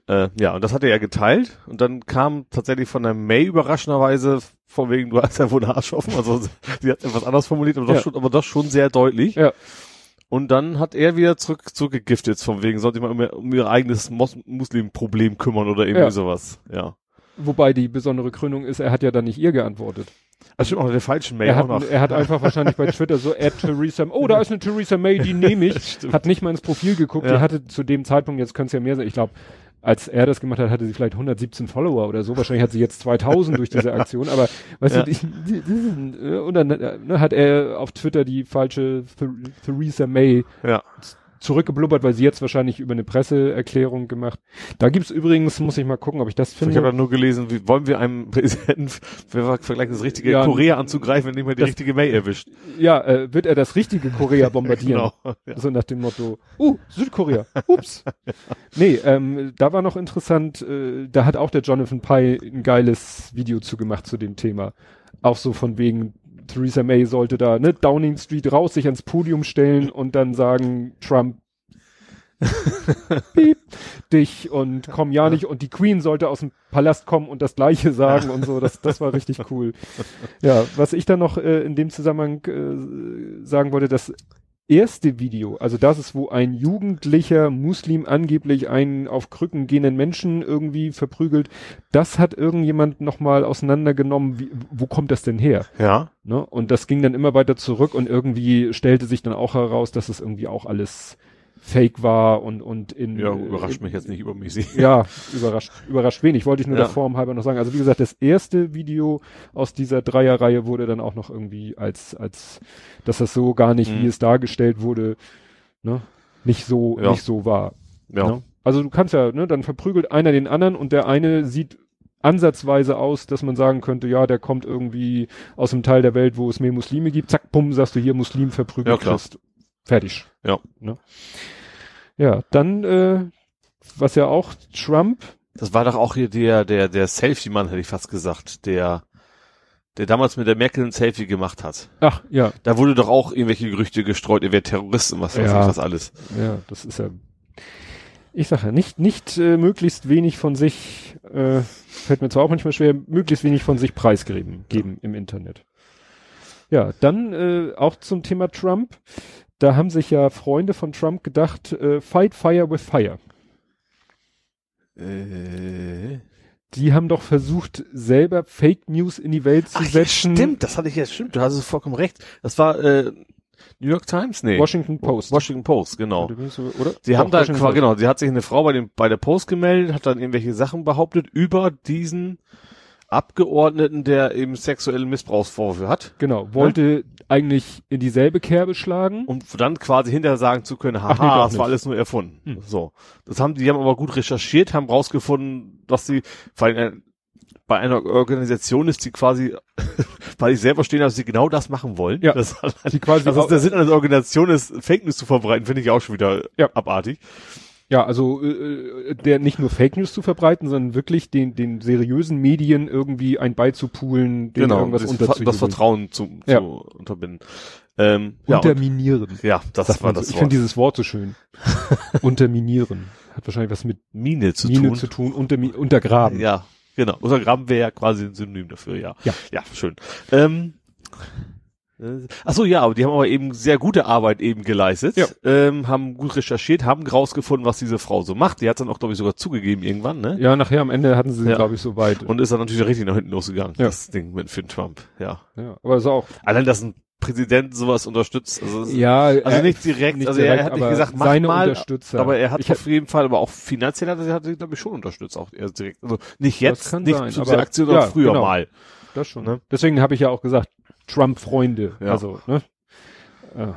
Äh, ja, und das hat er ja geteilt und dann kam tatsächlich von der May überraschenderweise von wegen, du hast ja wohl einen Arsch offen, also sie hat etwas anders formuliert, aber, Ja. doch schon, aber doch schon sehr deutlich. Ja. Und dann hat er wieder zurück, zurückgegiftet, von wegen, sollte man um, um ihr eigenes Mos Muslim-Problem kümmern oder irgendwie Ja. sowas. Ja. Wobei die besondere Krönung ist, er hat ja dann nicht ihr geantwortet. Das stimmt auch der falschen May Er auch hat, noch. er hat einfach wahrscheinlich bei Twitter so, Add Theresa, oh, da ist eine Theresa May, die nehme ich. Hat nicht mal ins Profil geguckt. Ja. Die hatte zu dem Zeitpunkt, jetzt könnte es ja mehr sein, ich glaube, als er das gemacht hat, hatte sie vielleicht 117 Follower oder so. Wahrscheinlich hat sie jetzt 2000 durch diese Aktion. Aber weißt Ja. du, die, die, äh, und dann äh, ne, hat er auf Twitter die falsche Ther Theresa May ja. Zurückgeblubbert, weil sie jetzt wahrscheinlich über eine Presseerklärung gemacht. Da gibt's übrigens, muss ich mal gucken, ob ich das Ich finde. habe da nur gelesen, wie wollen wir einem Präsidenten wir vergleichen das richtige Ja, Korea anzugreifen, wenn nicht mal die das- richtige May erwischt. ja, äh, wird er das richtige Korea bombardieren? Genau. Ja. So nach dem Motto, uh, Südkorea, ups. Nee, ähm, da war noch interessant, äh, da hat auch der Jonathan Pye ein geiles Video zugemacht zu dem Thema. Auch so von wegen, Theresa May sollte da, ne, Downing Street raus, sich ans Podium stellen und dann sagen, Trump, piep, dich und komm ja nicht und die Queen sollte aus dem Palast kommen und das Gleiche sagen und so, das, das war richtig cool. Ja, was ich dann noch äh, in dem Zusammenhang äh, sagen wollte, das erste Video, also das ist, wo ein jugendlicher Muslim angeblich einen auf Krücken gehenden Menschen irgendwie verprügelt, das hat irgendjemand nochmal auseinandergenommen, wie, wo kommt das denn her? Ja. Ne? Und das ging dann immer weiter zurück und irgendwie stellte sich dann auch heraus, dass es irgendwie auch alles Fake war und, und in Ja, überrascht mich jetzt nicht übermäßig. ja, überrascht, überrascht wenig, wollte ich nur Ja. der Form halber noch sagen. Also wie gesagt, das erste Video aus dieser Dreierreihe wurde dann auch noch irgendwie als, als, dass das so gar nicht, Mhm. wie es dargestellt wurde, ne, nicht so, Ja. nicht so war. Ja. Ne? Also du kannst ja, ne, dann verprügelt einer den anderen und der eine sieht ansatzweise aus, dass man sagen könnte, ja, der kommt irgendwie aus einem Teil der Welt, wo es mehr Muslime gibt. Zack, bumm, sagst du hier Muslim verprügelt Ja, klar. Christ. Fertig. Ja. Ne? Ja, dann, äh, was ja auch Trump, Das war doch auch hier der, der, der Selfie-Mann, hätte ich fast gesagt, der, der damals mit der Merkel ein Selfie gemacht hat. ach, ja, Da wurde doch auch irgendwelche Gerüchte gestreut, er wäre Terrorist und was weiß Ja. ich was alles. ja, das ist ja, ich sage ja, nicht, nicht äh, möglichst wenig von sich, äh, fällt mir zwar auch manchmal schwer, möglichst wenig von sich preisgeben geben im Internet. Ja, dann äh, auch zum Thema Trump. Da haben sich ja Freunde von Trump gedacht, äh, fight fire with fire. Äh, Die haben doch versucht, selber Fake News in die Welt zu Ach, ja, setzen. stimmt, das hatte ich jetzt, stimmt, du hast es vollkommen recht. Das war, äh, New York Times? Nee. Washington Post. Washington Post, genau. Oder? Sie haben Doch, da, Washington genau, sie hat sich eine Frau bei dem, bei der Post gemeldet, hat dann irgendwelche Sachen behauptet über diesen Abgeordneten, der eben sexuelle Missbrauchsvorwürfe hat. Genau, wollte eigentlich in dieselbe Kerbe schlagen. Um dann quasi hinterher sagen zu können, Ach nee, haha, das war nicht. alles nur erfunden. Hm. So. Das haben, die haben aber gut recherchiert, haben rausgefunden, dass sie, vor allem, äh, bei einer Organisation ist, die quasi, weil ich selber stehen, dass sie genau das machen wollen. Ja. Das, Die quasi ist der Sinn einer Organisation ist, Fake News zu verbreiten, finde ich auch schon wieder Ja. abartig. Ja, also äh, der nicht nur Fake News zu verbreiten, sondern wirklich den den seriösen Medien irgendwie ein beizupulen, denen irgendwas das, das Vertrauen zu, zu Ja. unterbinden. Ähm, ja, und, Unterminieren. ja, das sagt war man so. das Ich Wort. finde dieses Wort so schön. Unterminieren. Hat wahrscheinlich was mit Mine zu Mine tun. zu tun, untermi untergraben. Ja, genau. Untergraben wäre ja quasi ein Synonym dafür, ja. Ja. Ja, schön. Ähm, äh, ach so, ja, aber die haben aber eben sehr gute Arbeit eben geleistet, Ja. ähm, haben gut recherchiert, haben rausgefunden, was diese Frau so macht. Die hat dann auch, glaube ich, sogar zugegeben irgendwann, ne? Ja, nachher am Ende hatten sie, Ja. glaube ich, so weit. Und ist dann natürlich richtig nach hinten losgegangen, Ja. das Ding mit Finn Trump, ja. ja, aber ist auch. Allein, dass ein Präsident sowas unterstützt, also, Ja, also nicht direkt, nicht also direkt, er hat nicht gesagt, mach seine mal, Unterstützer. aber er hat Ich auf jeden Fall, aber auch finanziell hat er, hat er glaube ich, schon unterstützt, auch er direkt. Also nicht jetzt, nicht sein, zu aber- dieser Aktion, sondern ja, früher genau. mal. Das schon. Ne? Deswegen habe ich ja auch gesagt, Trump-Freunde. Ja. Also, ne? Ja.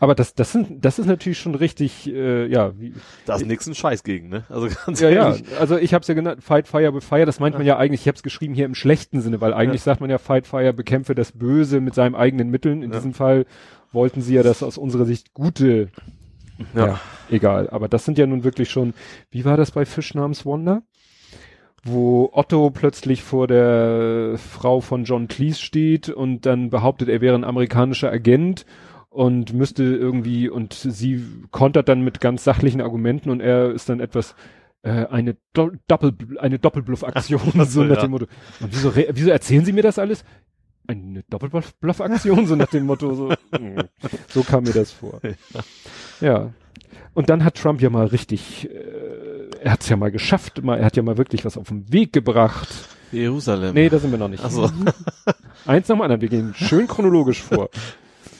Aber das, das sind, das ist natürlich schon richtig, äh, ja, wie, Da ist nix ein Scheiß gegen, ne? Also ganz ja, ja. ehrlich. Also ich habe es ja genannt, Fight Fire with Fire. Das meint man ja eigentlich. Ich habe es geschrieben hier im schlechten Sinne, weil eigentlich sagt man ja Fight Fire bekämpfe das Böse mit seinen eigenen Mitteln. In Ja. diesem Fall wollten sie ja das aus unserer Sicht gute. Ja. Ja. egal. Aber das sind ja nun wirklich schon. Wie war das bei Fisch namens Wonder? Wo Otto plötzlich vor der Frau von John Cleese steht und dann behauptet, er wäre ein amerikanischer Agent und müsste irgendwie und sie kontert dann mit ganz sachlichen Argumenten und er ist dann etwas äh, eine Do Doppel eine Doppelbluff-Aktion so nach ja. dem Motto. Und wieso wieso erzählen Sie mir das alles? Eine Doppelbluff-Aktion so nach dem Motto so. so kam mir das vor. Ja. Und dann hat Trump ja mal richtig, äh, er hat's ja mal geschafft, mal, er hat ja mal wirklich was auf den Weg gebracht. Jerusalem. Nee, da sind wir noch nicht. Ach so. Eins nach dem anderen, wir gehen schön chronologisch vor.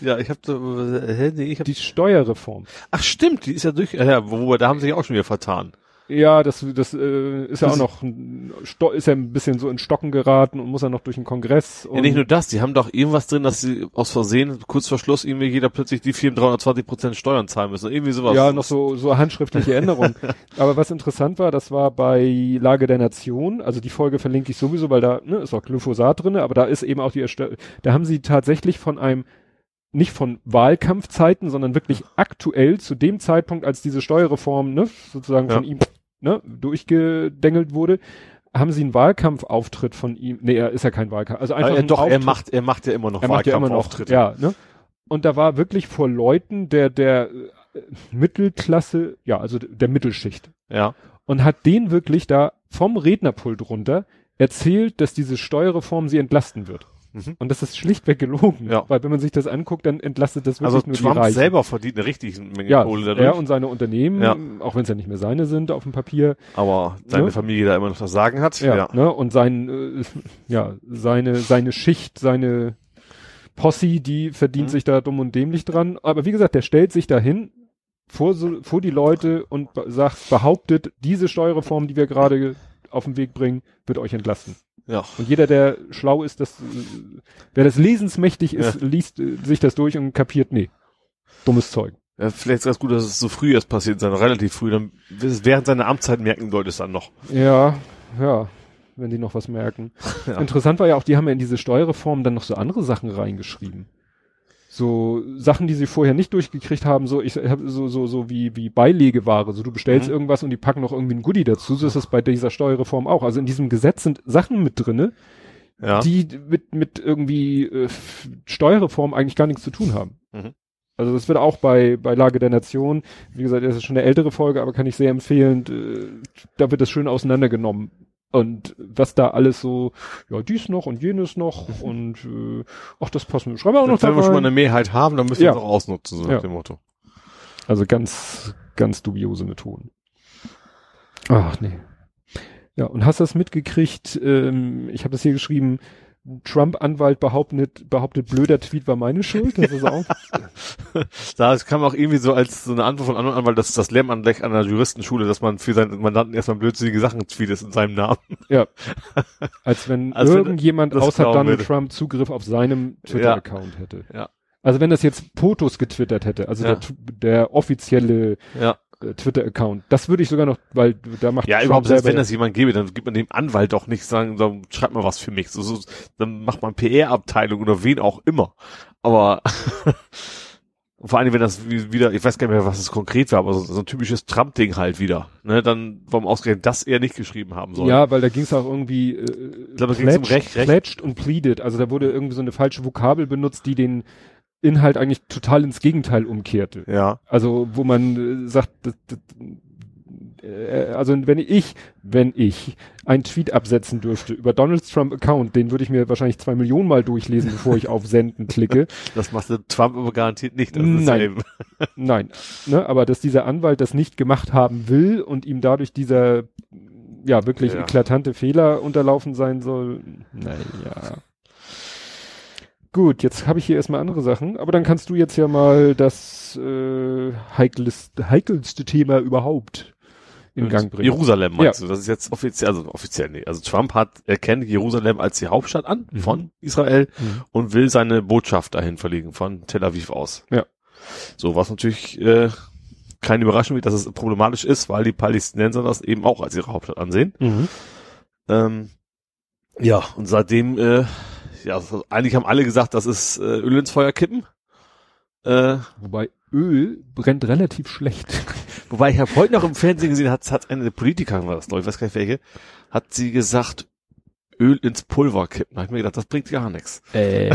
Ja, ich hab so, äh, nee, ich hab, Die Steuerreform. ach stimmt, die ist ja durch, äh, ja, wo, da haben sie sich auch schon wieder vertan. Ja, das, das äh, ist ja auch Das- noch, ein Sto ist ja ein bisschen so in Stocken geraten und muss ja noch durch den Kongress. Und Ja, nicht nur das, die haben doch irgendwas drin, dass sie aus Versehen, kurz vor Schluss, irgendwie jeder plötzlich die Firmen 320 Prozent Steuern zahlen müssen. Irgendwie sowas. Ja, noch so, so handschriftliche Änderungen. Aber was interessant war, das war bei Lage der Nation, also die Folge verlinke ich sowieso, weil da ne, ist auch Glyphosat drinne, aber da ist eben auch die Erstell da haben sie tatsächlich von einem nicht von Wahlkampfzeiten, sondern wirklich aktuell zu dem Zeitpunkt, als diese Steuerreform ne, sozusagen Ja. von ihm ne, durchgedengelt wurde, haben sie einen Wahlkampfauftritt von ihm. Nee, er ist ja kein Wahlkampf. Also einfach er, doch, Auftritt- macht, er macht ja immer noch er macht ja immer noch, Wahlkampfauftritte. ja, ne? Und da war wirklich vor Leuten der, der äh, Mittelklasse, ja, also der Mittelschicht. Ja. Und hat den wirklich da vom Rednerpult runter erzählt, dass diese Steuerreform sie entlasten wird. Mhm. Und das ist schlichtweg gelogen. Ja. Weil wenn man sich das anguckt, dann entlastet das wirklich Also nur die Trump Reichen. selber verdient eine richtige Menge ja, Kohle dadurch. er und seine Unternehmen, Ja. auch wenn es ja nicht mehr seine sind auf dem Papier, aber seine Ne? Familie da immer noch das Sagen hat. Ja, Ja. Ne? Und sein, äh, ja, seine, seine Schicht, seine Posse, die verdient Mhm. sich da dumm und dämlich dran. Aber wie gesagt, der stellt sich dahin vor, so, vor die Leute und sagt, behauptet, diese Steuerreform, die wir gerade auf den Weg bringen, wird euch entlasten. Ja. Und jeder, der schlau ist, das, wer das lesensmächtig ist, liest äh, sich das durch und kapiert, nee, dummes Zeug. Ja, vielleicht ist ganz gut, dass es so früh erst passiert sein, relativ früh. Dann während seiner Amtszeit merken Leute es dann noch. Ja, ja. wenn sie noch was merken. Ja. Interessant war ja auch, die haben ja in diese Steuerreform dann noch so andere Sachen reingeschrieben. So Sachen, die sie vorher nicht durchgekriegt haben, so ich habe so so so wie wie Beilegeware, so du bestellst Mhm. irgendwas und die packen noch irgendwie ein Goodie dazu, so ist das bei dieser Steuerreform auch. Also in diesem Gesetz sind Sachen mit drinne, Ja. die mit mit irgendwie äh, Steuerreform eigentlich gar nichts zu tun haben. Mhm. Also das wird auch bei bei Lage der Nation, wie gesagt, das ist schon eine ältere Folge, aber kann ich sehr empfehlen, äh, da wird das schön auseinandergenommen. Und was da alles so, ja, dies noch und jenes noch und äh, ach, das passen wir. Schreiben wir auch noch Wenn wir schon mal eine Mehrheit haben, dann müssen wir Ja. es auch ausnutzen, so nach Ja. dem Motto. Also ganz, ganz dubiose Methoden. Ach nee. Ja, und hast du das mitgekriegt? Ähm, ich habe das hier geschrieben. Trump-Anwalt behauptet, behauptet, blöder Tweet war meine Schuld. Das ist auch. Da kam auch irgendwie so als so eine Antwort von anderen Anwalt, das ist das Lehramtrecht an der Juristenschule, dass man für seinen Mandanten erstmal blödsinnige Sachen tweetet in seinem Namen. ja. Als wenn Als wenn irgendjemand das außer Donald. Trump Zugriff auf seinem Twitter-Account hätte. Ja. Also wenn das jetzt Potos getwittert hätte, also Ja. der, der offizielle Ja. Äh, Twitter-Account, das würde ich sogar noch, weil da macht Ja, Trump überhaupt, selbst wenn das jemand gäbe, dann gibt man dem Anwalt doch nicht sagen, so, schreib mal was für mich. So, so, dann macht man PR-Abteilung oder wen auch immer. Aber vor allem, wenn das wie- wieder, ich weiß gar nicht mehr, was es konkret war, aber so, so ein typisches Trump-Ding halt wieder. Ne, dann, warum ausgerechnet das er nicht geschrieben haben soll. Ja, weil da ging es auch irgendwie äh, glaube, da ging's um Recht- Recht. pledged und pleaded. Also da wurde irgendwie so eine falsche Vokabel benutzt, die den Inhalt eigentlich total ins Gegenteil umkehrte. Ja. Also wo man äh, sagt, das, das, äh, also wenn ich, wenn ich einen Tweet absetzen dürfte über Donald Trump Account, den würde ich mir wahrscheinlich zwei Millionen Mal durchlesen, bevor ich auf Senden klicke. Das macht Trump aber garantiert nicht. Nein. Nein, ne, aber dass dieser Anwalt das nicht gemacht haben will und ihm dadurch dieser ja wirklich Ja. eklatante Fehler unterlaufen sein soll, naja. Gut, jetzt habe ich hier erstmal andere Sachen, aber dann kannst du jetzt ja mal das äh, heikelste, heikelste Thema überhaupt in Gang bringen. Jerusalem meinst du? Das ist jetzt offiziell, also offiziell nee. Also Trump hat erkennt Jerusalem als die Hauptstadt an Mhm. von Israel Mhm. und will seine Botschaft dahin verlegen von Tel Aviv aus. Ja. So was natürlich äh, keine Überraschung wird, dass es problematisch ist, weil die Palästinenser das eben auch als ihre Hauptstadt ansehen. Mhm. Ähm, ja, und seitdem, äh, ja, also eigentlich haben alle gesagt, das ist äh, Öl ins Feuer kippen. Äh, Wobei Öl brennt relativ schlecht. Wobei ich habe heute noch im Fernsehen gesehen, hat, hat eine Politikerin, war das glaube ich, weiß gar nicht welche, hat sie gesagt, Öl ins Pulver kippen. Da hab ich mir gedacht, das bringt gar nichts. Äh,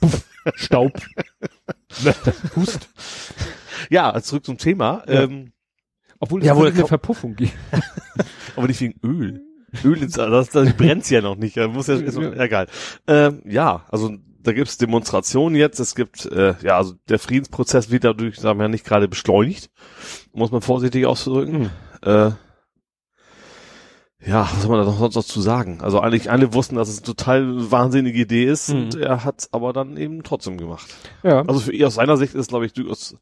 Puff, Staub. Hust. Ja, zurück zum Thema. Ja. Ähm, Obwohl es Ja, wohl eine Verpuffung gibt. aber nicht wegen Öl. Öl ins, das, das brennt's ja noch nicht. Da muss ja, ist, Ja. egal. Ähm, ja, also da gibt's Demonstrationen jetzt. Es gibt, äh, ja, also der Friedensprozess wird dadurch, sagen wir, nicht gerade beschleunigt. Muss man vorsichtig auszudrücken. Hm. Äh, ja, was soll man da noch sonst noch zu sagen? Also eigentlich alle wussten, dass es eine total wahnsinnige Idee ist Mhm. und er hat aber dann eben trotzdem gemacht. Ja. Also für ihn aus seiner Sicht ist, glaube ich, durchaus,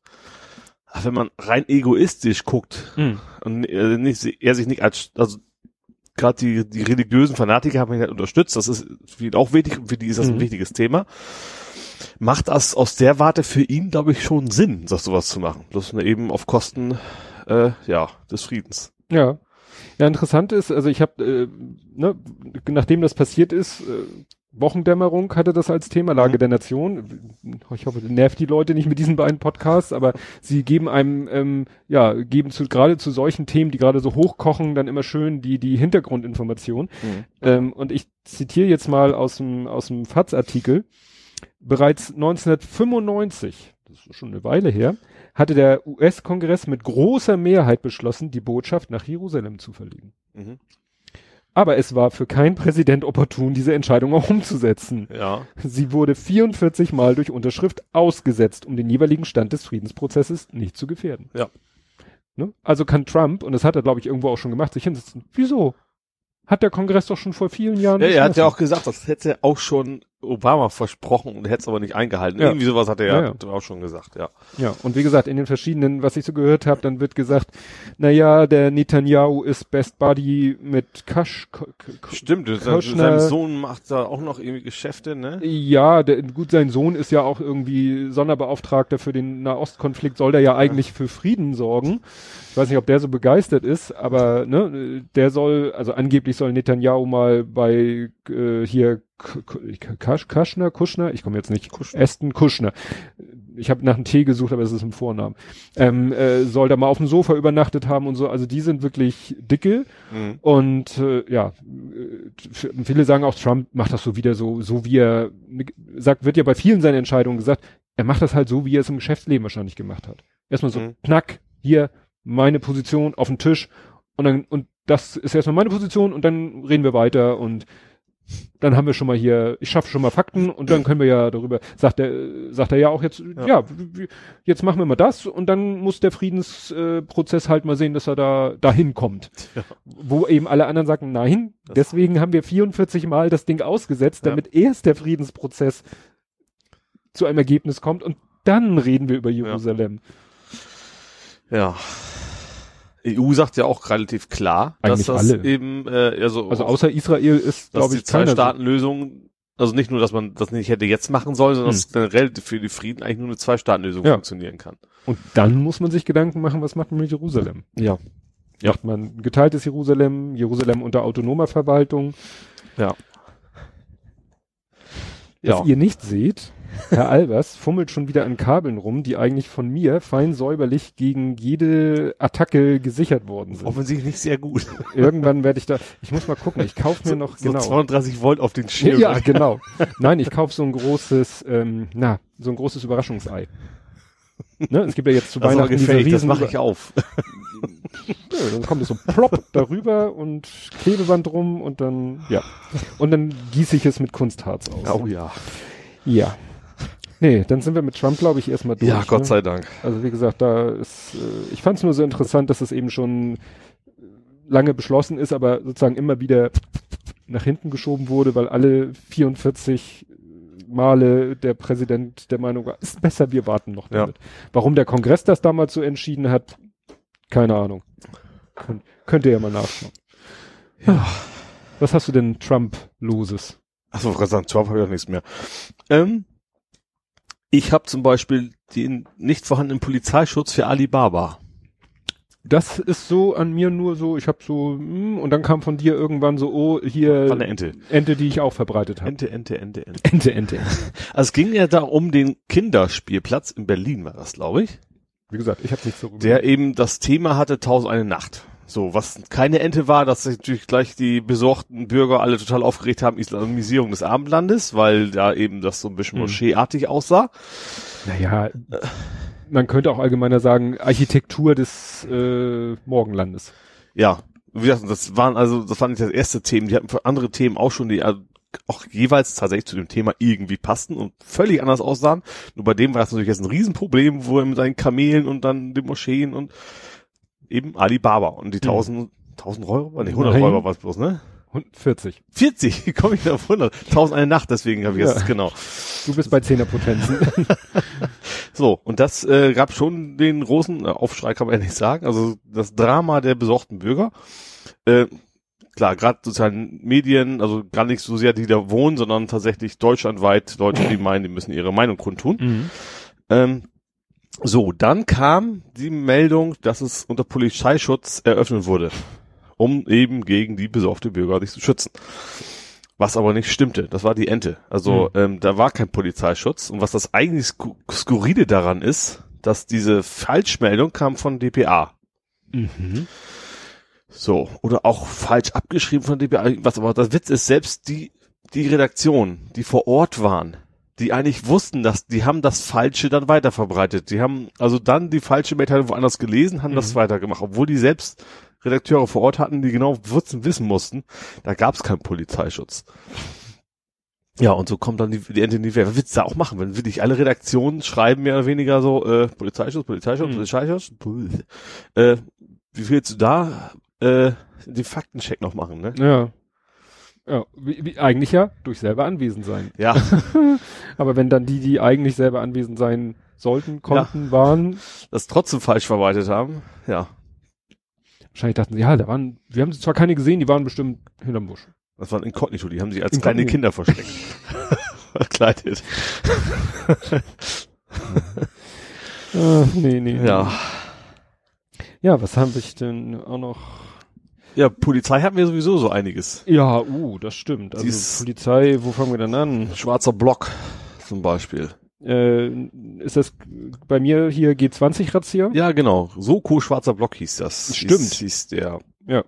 wenn man rein egoistisch guckt Hm. und äh, nicht, er sich nicht als, also gerade die, die religiösen Fanatiker haben ihn halt unterstützt, das ist für ihn auch wichtig und für die ist das ein Mhm. wichtiges Thema. Macht das aus der Warte für ihn, glaube ich, schon Sinn, das sowas zu machen. Bloß nur eben auf Kosten, äh, ja, des Friedens. Ja. Ja, interessant ist, also ich habe, äh, ne, nachdem das passiert ist, äh, Wochendämmerung hatte das als Thema, Lage Mhm. der Nation. Ich hoffe, das nervt die Leute nicht mit diesen beiden Podcasts, aber sie geben einem, ähm, ja, geben zu, gerade zu solchen Themen, die gerade so hochkochen, dann immer schön die, die Hintergrundinformation. Ähm, und ich zitiere jetzt mal aus dem, aus dem FATS-Artikel. Bereits 1995, das ist schon eine Weile her, hatte der US-Kongress mit großer Mehrheit beschlossen, die Botschaft nach Jerusalem zu verlegen. Mhm. Aber es war für keinen Präsident opportun, diese Entscheidung auch umzusetzen. Ja. Sie wurde 44 Mal durch Unterschrift ausgesetzt, um den jeweiligen Stand des Friedensprozesses nicht zu gefährden. Ja. Ne? Also kann Trump, und das hat er, glaube ich, irgendwo auch schon gemacht, sich hinsetzen. Wieso? Hat der Kongress doch schon vor vielen Jahren Ja, er hat ja auch gesagt, das hätte auch schon Obama versprochen und hätte es aber nicht eingehalten. Ja. Irgendwie sowas hat er Ja, ja, ja. auch schon gesagt, ja. Ja, und wie gesagt, in den verschiedenen, was ich so gehört habe, dann wird gesagt, na ja, der Netanyahu ist Best Buddy mit Kasch, K- K- Stimmt, sein, Sohn macht da auch noch irgendwie Geschäfte, ne? Ja, der, gut, sein Sohn ist ja auch irgendwie Sonderbeauftragter für den Nahostkonflikt, soll der ja eigentlich für Frieden sorgen. Ich weiß nicht, ob der so begeistert ist, aber ne, der soll, also angeblich soll Netanyahu mal bei äh, hier Kasch, Kaschner, Kuschner, ich komme jetzt nicht, Kushner. Aston Kuschner. Ich habe nach einem Tee gesucht, aber es ist ein Vornamen. Ähm, äh, soll da mal auf dem Sofa übernachtet haben und so. Also die sind wirklich dicke. Mhm. Und äh, ja, äh, viele sagen auch, Trump macht das so wieder so, so wie er sagt, wird ja bei vielen seinen Entscheidungen gesagt, er macht das halt so, wie er es im Geschäftsleben wahrscheinlich gemacht hat. Erstmal so, Mhm. knack, hier, meine Position auf den Tisch und dann, und das ist erstmal meine Position und dann reden wir weiter und dann haben wir schon mal hier, ich schaffe schon mal Fakten und dann können wir ja darüber, sagt er, sagt er ja auch jetzt, ja, w- jetzt machen wir mal das und dann muss der Friedensprozess äh, halt mal sehen, dass er da dahin kommt. Ja. Wo eben alle anderen sagen, nein, Das- deswegen haben wir 44 Mal das Ding ausgesetzt, Ja. damit erst der Friedensprozess zu einem Ergebnis kommt und dann reden wir über Jerusalem. Ja. EU sagt ja auch relativ klar, Eigentlich dass das alle. eben, äh, also, Also außer Israel ist, glaube die ich, so- Zwei-Staaten-Lösung, also nicht nur, dass man das nicht hätte jetzt machen sollen, sondern Hm. dass generell für die Frieden eigentlich nur eine Zwei-Staaten-Lösung Ja. funktionieren kann. Und dann muss man sich Gedanken machen, was macht man mit Jerusalem? Ja. Macht man geteiltes Jerusalem, Jerusalem unter autonomer Verwaltung? Ja. Was Ja. ihr nicht seht, Herr Albers fummelt schon wieder an Kabeln rum, die eigentlich von mir fein säuberlich gegen jede Attacke gesichert worden sind. Offensichtlich nicht sehr gut. Irgendwann werde ich da, ich muss mal gucken, ich kaufe mir noch, So genau. 32 Volt auf den Schirm. Ja, genau. Nein, ich kaufe so ein großes, ähm, na, so ein großes Überraschungsei. Ne, es gibt ja jetzt zu Das Weihnachten diese gefaked, das riesen mache ich auf. Nö, dann kommt es so plopp darüber und Klebeband drum und dann, ja. Und dann gieße ich es mit Kunstharz aus. Oh ja. Ja. Nee, dann sind wir mit Trump, glaube ich, erstmal durch. Ja, Gott ne? sei Dank. Also wie gesagt, da ist, äh, ich fand es nur so interessant, dass es eben schon lange beschlossen ist, aber sozusagen immer wieder nach hinten geschoben wurde, weil alle 44 Male der Präsident der Meinung war, ist besser, wir warten noch Ja. damit. Warum der Kongress das damals so entschieden hat, keine Ahnung. Könnt, könnt ihr ja mal nachschauen. Ja. Was hast du denn Trump-Loses? Achso, Trump habe ich auch nichts mehr. Ähm, ich habe zum Beispiel den nicht vorhandenen Polizeischutz für Alibaba. Das ist so an mir nur so, ich habe so, hm, und dann kam von dir irgendwann so, oh, hier Von der Ente. Ente, die ich auch verbreitet habe. Ente, Ente, Ente, Ente. Ente, Ente. Also es ging ja da um den Kinderspielplatz in Berlin, war das, glaube ich. Wie gesagt, ich habe nicht so Der eben das Thema hatte, Tausend eine Nacht. So, was keine Ente war, dass sich natürlich gleich die besorgten Bürger alle total aufgeregt haben, Islamisierung des Abendlandes, weil da eben das so ein bisschen Hm. moscheeartig aussah. Naja, man könnte auch allgemeiner sagen, Architektur des äh, Morgenlandes. Ja, wie gesagt, das waren also, das waren nicht das erste Themen, die hatten andere Themen auch schon, die also auch jeweils tatsächlich zu dem Thema irgendwie passten und völlig anders aussahen. Nur bei dem war das natürlich jetzt ein Riesenproblem, wo er mit seinen Kamelen und dann den Moscheen und eben Alibaba und die 1000, 1000 Euro, nee, 100 Nein. Euro war es bloß, ne? 40. 40, wie komme ich da auf 100? 1000 eine Nacht, deswegen habe ich jetzt, Ja. genau. Du bist bei Zehnerpotenzen. So, und das äh, gab schon den großen äh, Aufschrei, kann man ja nicht sagen. Also das Drama der besorgten Bürger. Äh, klar, gerade sozialen Medien, also gar nicht so sehr die da wohnen, sondern tatsächlich deutschlandweit Leute, die meinen, die müssen ihre Meinung kundtun. mhm. Ähm, so, dann kam die Meldung, dass es unter Polizeischutz eröffnet wurde, um eben gegen die besorgte Bürger sich zu schützen. Was aber nicht stimmte, das war die Ente. Also ähm, da war kein Polizeischutz. Und was das eigentlich sku skurrile daran ist, dass diese Falschmeldung kam von DPA. Mhm. So, oder auch falsch abgeschrieben von DPA. Was aber der Witz ist, selbst die, die Redaktion, die vor Ort waren, die eigentlich wussten, dass die haben das Falsche dann weiterverbreitet. Die haben also dann die falsche Mitteilung woanders gelesen, haben das Mhm. weitergemacht, obwohl die selbst Redakteure vor Ort hatten, die genau wissen, wissen mussten, da gab es keinen Polizeischutz. Ja, und so kommt dann die, die die Wehr. Was willst du da auch machen, wenn wirklich alle Redaktionen schreiben mehr oder weniger so, äh, Polizeischutz, Polizeischutz, Mhm. Polizeischutz, äh, wie willst du da, äh, den Faktencheck noch machen, ne? Ja. Ja, wie, wie, eigentlich ja durch selber anwesend sein. Ja, Aber wenn dann die, die eigentlich selber anwesend sein sollten, konnten, waren, das trotzdem falsch verwaltet haben. Ja, wahrscheinlich dachten sie, ja, da waren, wir haben zwar keine gesehen, die waren bestimmt hinterm Busch. das war ein Inkognito, die haben sie als Inkognito. kleine Kinder versteckt. Verkleidet. Äh, nee, nee. Ja. Ja, was haben wir denn auch noch? Ja, Polizei hatten wir sowieso so einiges. Ja, uh, das stimmt. Also Dies- Polizei, wo fangen wir denn an? Schwarzer Block zum Beispiel. Äh, ist das bei mir hier G20-Razzia? Ja, genau. Soko Schwarzer Block hieß das. Stimmt. Hieß, hieß der. Ja.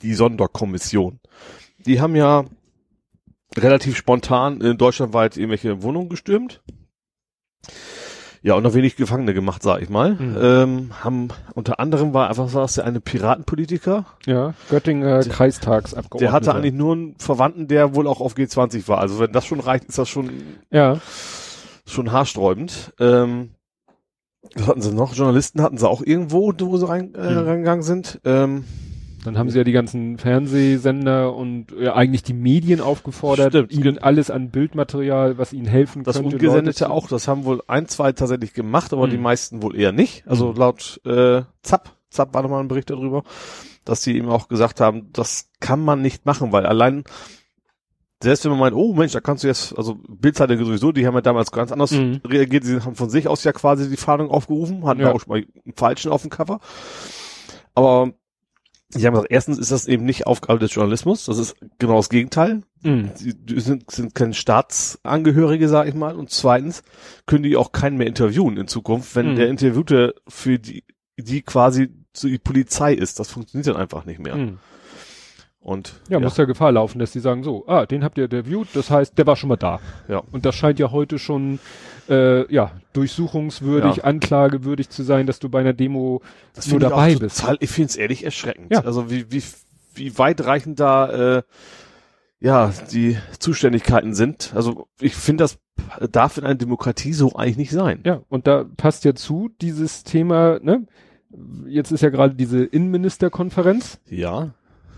Die Sonderkommission. Die haben ja relativ spontan in deutschlandweit irgendwelche Wohnungen gestürmt. Ja, und noch wenig Gefangene gemacht, sag ich mal. Mhm. Ähm, haben unter anderem war einfach was der eine Piratenpolitiker. Ja, Göttinger Der- Kreistagsabgeordneter. Der hatte eigentlich nur einen Verwandten, der wohl auch auf G20 war. Also wenn das schon reicht, ist das schon Ja, schon haarsträubend. Ähm, was hatten sie noch? Journalisten hatten sie auch irgendwo, wo sie rein, äh, Hm. reingegangen sind. Ähm, dann haben sie ja die ganzen Fernsehsender und ja, eigentlich die Medien aufgefordert, Stimmt, ihnen alles an Bildmaterial, was ihnen helfen das könnte. Ungesendete Leute auch, das haben wohl ein, zwei tatsächlich gemacht, aber Hm. die meisten wohl eher nicht. Also Hm. laut äh, Zapp, Zapp war nochmal ein Bericht darüber, dass sie eben auch gesagt haben, das kann man nicht machen, weil allein selbst wenn man meint, oh Mensch, da kannst du jetzt, also Bildzeitung sowieso, die haben ja damals ganz anders Mhm. reagiert, sie haben von sich aus ja quasi die Fahndung aufgerufen, hatten Ja. auch schon mal einen falschen auf dem Cover. Aber die haben gesagt, erstens ist das eben nicht Aufgabe des Journalismus, das ist genau das Gegenteil. Mhm. Sie die sind, sind keine Staatsangehörige, sag ich mal. Und zweitens können die auch keinen mehr interviewen in Zukunft, wenn Mhm. der Interviewte für die, die quasi so die Polizei ist. Das funktioniert dann einfach nicht mehr. Mhm. Und Ja, muss ja Gefahr laufen, dass die sagen so, ah, den habt ihr interviewt, das heißt, der war schon mal da. Ja. Und das scheint ja heute schon, äh, ja, durchsuchungswürdig, Ja. anklagewürdig zu sein, dass du bei einer Demo das nur ich dabei auch bist. Total, ich finde es ehrlich erschreckend. Ja. Also wie, wie, wie weitreichend da äh, ja die Zuständigkeiten sind. Also ich finde, das darf in einer Demokratie so eigentlich nicht sein. Ja, und da passt ja zu dieses Thema, ne? Jetzt ist ja gerade diese Innenministerkonferenz, Ja.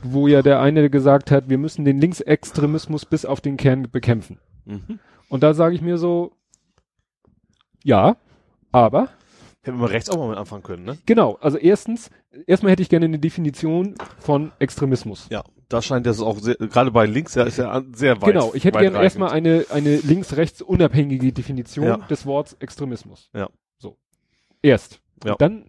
Wo ja der eine gesagt hat, wir müssen den Linksextremismus bis auf den Kern bekämpfen. Mhm. Und da sage ich mir so, ja, aber Hätten wir rechts auch mal mit anfangen können, ne? genau, also erstens, erstmal hätte ich gerne eine Definition von Extremismus. Ja, da scheint das auch sehr, gerade bei links, ja, ist ja sehr weit. Genau, ich hätte gerne erstmal eine, eine links-rechts unabhängige Definition Ja. des Worts Extremismus. Ja. So. Erst. Ja. Und dann,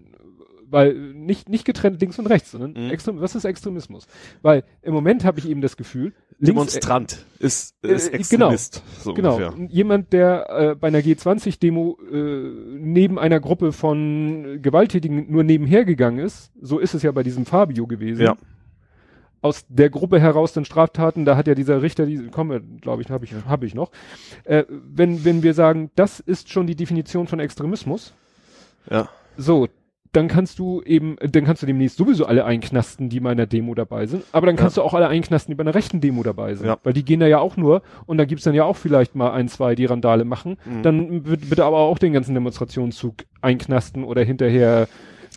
weil nicht, nicht getrennt links und rechts, sondern Mhm. Extrem, was ist Extremismus? Weil im Moment habe ich eben das Gefühl, links, Demonstrant ist, ist Äh, Extremist. So Genau. ungefähr. Jemand, der äh, bei einer G20-Demo äh, neben einer Gruppe von Gewalttätigen nur nebenher gegangen ist, so ist es ja bei diesem Fabio gewesen. Ja. Aus der Gruppe heraus dann Straftaten, da hat ja dieser Richter, die kommen, glaube ich, habe ich, hab ich noch. Äh, wenn, wenn wir sagen, das ist schon die Definition von Extremismus, Ja. so, dann kannst du eben, dann kannst du demnächst sowieso alle einknasten, die bei einer Demo dabei sind. Aber dann kannst du auch alle einknasten, die bei einer rechten Demo dabei sind. Ja. Weil die gehen da ja auch nur und da gibt's dann ja auch vielleicht mal ein, zwei, die Randale machen. Mhm. Dann wird bitte aber auch den ganzen Demonstrationszug einknasten oder hinterher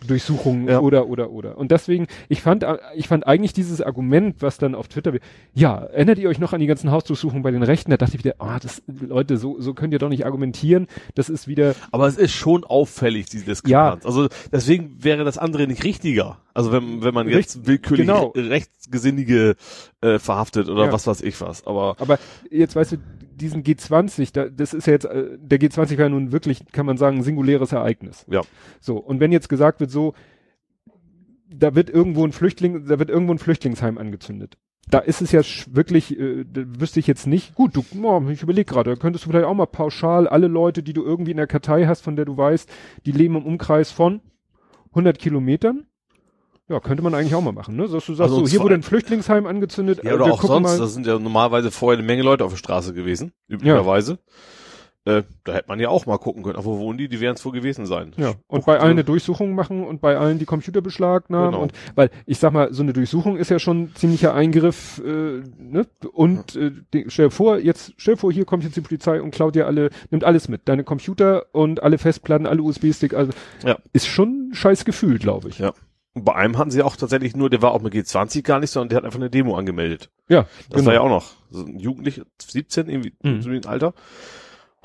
Durchsuchungen Ja. oder oder oder. Und deswegen, ich fand, äh, ich fand eigentlich dieses Argument, was dann auf Twitter, ja, erinnert ihr euch noch an die ganzen Hausdurchsuchungen bei den Rechten? Da dachte ich wieder, ah, das, Leute, so, so könnt ihr doch nicht argumentieren. Das ist wieder, Aber es ist schon auffällig, diese Diskrepanz. Also deswegen wäre das andere nicht richtiger. Also wenn, wenn man jetzt Richt- willkürlich genau. re- Rechtsgesinnige äh, verhaftet oder Ja. was weiß ich was. Aber Aber jetzt weißt du, diesen G20, da, das ist ja jetzt, äh, der G20 war ja nun wirklich, kann man sagen, ein singuläres Ereignis. Ja. So, und wenn jetzt gesagt wird, so, da wird irgendwo ein Flüchtling, da wird irgendwo ein Flüchtlingsheim angezündet. Da ist es ja wirklich, äh, wüsste ich jetzt nicht, gut, du, oh, ich überlege gerade, da könntest du vielleicht auch mal pauschal alle Leute, die du irgendwie in der Kartei hast, von der du weißt, die leben im Umkreis von 100 Kilometern. Ja, könnte man eigentlich auch mal machen, ne? Dass du sagst, Also so, hier wurde ein Flüchtlingsheim angezündet. ja, äh, oder auch sonst, das sind ja normalerweise vorher eine Menge Leute auf der Straße gewesen, üblicherweise. Äh, da hätte man ja auch mal gucken können. Ach, wo wohnen die? Die werden es wohl gewesen sein. Ja, und bei allen eine Durchsuchung machen und bei allen die Computer beschlagnahmen Genau. und weil ich sag mal, so eine Durchsuchung ist ja schon ein ziemlicher Eingriff, äh, ne? Und äh, stell dir vor, jetzt stell dir vor, hier kommt jetzt die Polizei und klaut dir alle, nimmt alles mit, deine Computer und alle Festplatten, alle USB-Stick, also Ja. ist schon ein scheiß Gefühl, glaube ich. Ja. Und bei einem hatten sie auch tatsächlich nur, der war auch mit G20 gar nicht, sondern der hat einfach eine Demo angemeldet. Ja, Das war ja auch noch so ein Jugendlich, 17, irgendwie Mhm. so ein Alter.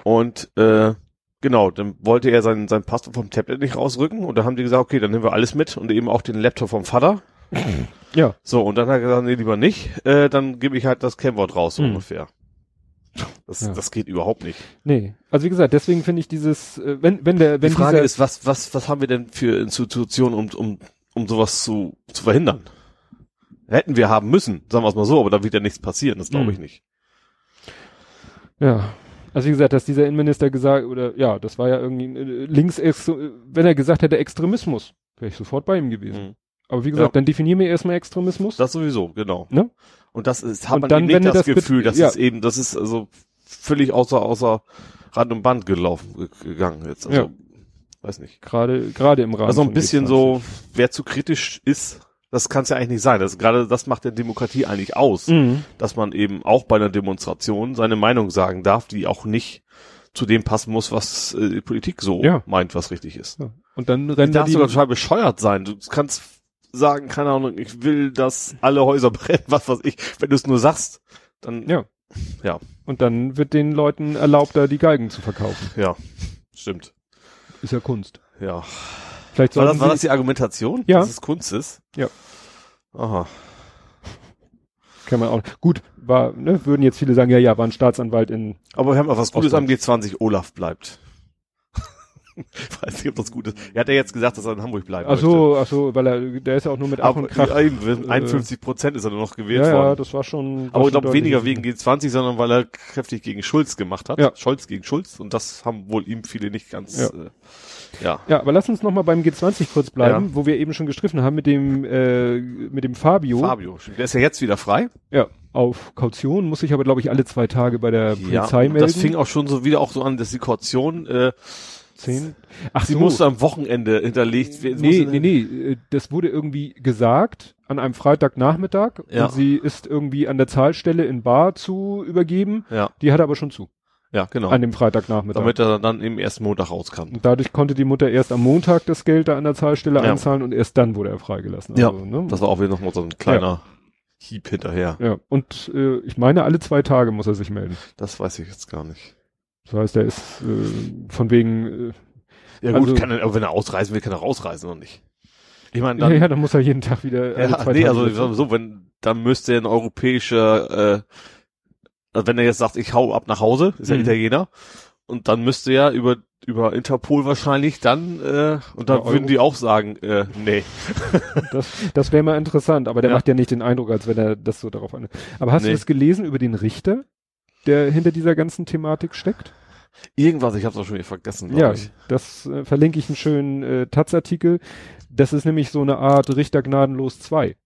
Und äh, genau, dann wollte er sein, sein Passwort vom Tablet nicht rausrücken und da haben die gesagt, okay, dann nehmen wir alles mit und eben auch den Laptop vom Vater. Ja. So, und dann hat er gesagt, nee, lieber nicht, äh, dann gebe ich halt das Kennwort raus, so Mhm. ungefähr. Das, Ja. das geht überhaupt nicht. Nee. Also wie gesagt, deswegen finde ich dieses, äh, wenn, wenn der, wenn die Frage ist, was, was, was haben wir denn für Institutionen, um, um, um sowas zu, zu verhindern? Hätten wir haben müssen, sagen wir es mal so, aber da wird ja nichts passieren, das glaube Mhm. ich nicht. ja. Also wie gesagt, dass dieser Innenminister gesagt, oder ja, das war ja irgendwie äh, links, wenn er gesagt hätte Extremismus, wäre ich sofort bei ihm gewesen. Mhm. Aber wie gesagt, Ja. dann definieren wir erstmal Extremismus. Das sowieso, genau. Ne? Und das ist, hat Und man dann, eben nicht wenn er das, das Gefühl, dass ja. es eben, das ist also völlig außer, außer Rand und Band gelaufen, ge- gegangen jetzt. Also, Ja. Weiß nicht. Gerade, gerade im Rahmen. Also ein bisschen G20. so, wer zu kritisch ist, das kann es ja eigentlich nicht sein. Das, gerade das macht der Demokratie eigentlich aus, Mhm. dass man eben auch bei einer Demonstration seine Meinung sagen darf, die auch nicht zu dem passen muss, was äh, die Politik so Ja. meint, was richtig ist. Ja. Und dann rennen da darfst die, sogar total bescheuert sein. Du kannst sagen, keine Ahnung, ich will, dass alle Häuser brennen, was weiß ich. Wenn du es nur sagst, dann, Ja. Ja. Und dann wird den Leuten erlaubt, da die Geigen zu verkaufen. ja, stimmt. Ist ja Kunst. Ja. Vielleicht War das, war das die Argumentation? Ja. Dass es Kunst ist? Ja. Aha. kann man auch, gut, war, ne, würden jetzt viele sagen, ja, ja, war ein Staatsanwalt in, Aber wir haben auch was Gutes am Ausland. G20. Olaf bleibt. Weiß nicht, ob das gut ist. Er hat ja jetzt gesagt, dass er in Hamburg bleiben ach so, ach so, weil er, der ist ja auch nur mit Ach und ja, eben, äh, 51 Prozent ist er nur noch gewählt Ja, ja, worden. das war schon. war Aber ich glaube weniger wegen G20, sondern weil er kräftig gegen Schulz gemacht hat. Ja. Scholz gegen Schulz. Und das haben wohl ihm viele nicht ganz, Ja. äh, ja. Ja, aber lass uns noch mal beim G20 kurz bleiben, Ja. wo wir eben schon gestriffen haben mit dem, äh, mit dem Fabio. Fabio, der ist ja jetzt wieder frei. Ja, auf Kaution muss ich aber, glaube ich, alle zwei Tage bei der Polizei melden. das fing auch schon so wieder auch so an, dass die Kaution, äh, Zehn. Ach sie so. musste am Wochenende hinterlegt werden. Nee, nee, nee, äh, das wurde irgendwie gesagt an einem Freitagnachmittag Ja. und sie ist irgendwie an der Zahlstelle in Bar zu übergeben. Ja, Die hat aber schon zu, ja, genau. an dem Freitagnachmittag. Damit er dann im ersten Montag rauskam. und dadurch konnte die Mutter erst am Montag das Geld da an der Zahlstelle Ja. einzahlen und erst dann wurde er freigelassen. Ja, Also, ne? Das war auch wieder nochmal so ein kleiner Hieb hinterher. ja. Und äh, ich meine, alle zwei Tage muss er sich melden. Das weiß ich jetzt gar nicht. Das heißt, er ist äh, von wegen, äh, Ja gut, Also- kann er, wenn er ausreisen will, kann er rausreisen oder nicht. Ich meine, ja, dann, ja, dann muss er jeden Tag wieder. ja, nee, Tage also wieder- so, wenn, dann müsste er ein europäischer, äh, also wenn er jetzt sagt, ich hau ab nach Hause, ist er Mhm. Italiener, und dann müsste er über über Interpol wahrscheinlich dann, äh, und dann Ja, würden Euro- die auch sagen, äh, nee. Das, das wäre mal interessant, aber der Ja. macht ja nicht den Eindruck, als wenn er das so darauf an. Aber hast Nee. du das gelesen über den Richter, der hinter dieser ganzen Thematik steckt? Irgendwas, ich hab's auch schon wieder vergessen, Ja, ich. das äh, verlinke ich einen schönen äh, Taz-Artikel. Das ist nämlich so eine Art Richter gnadenlos 2.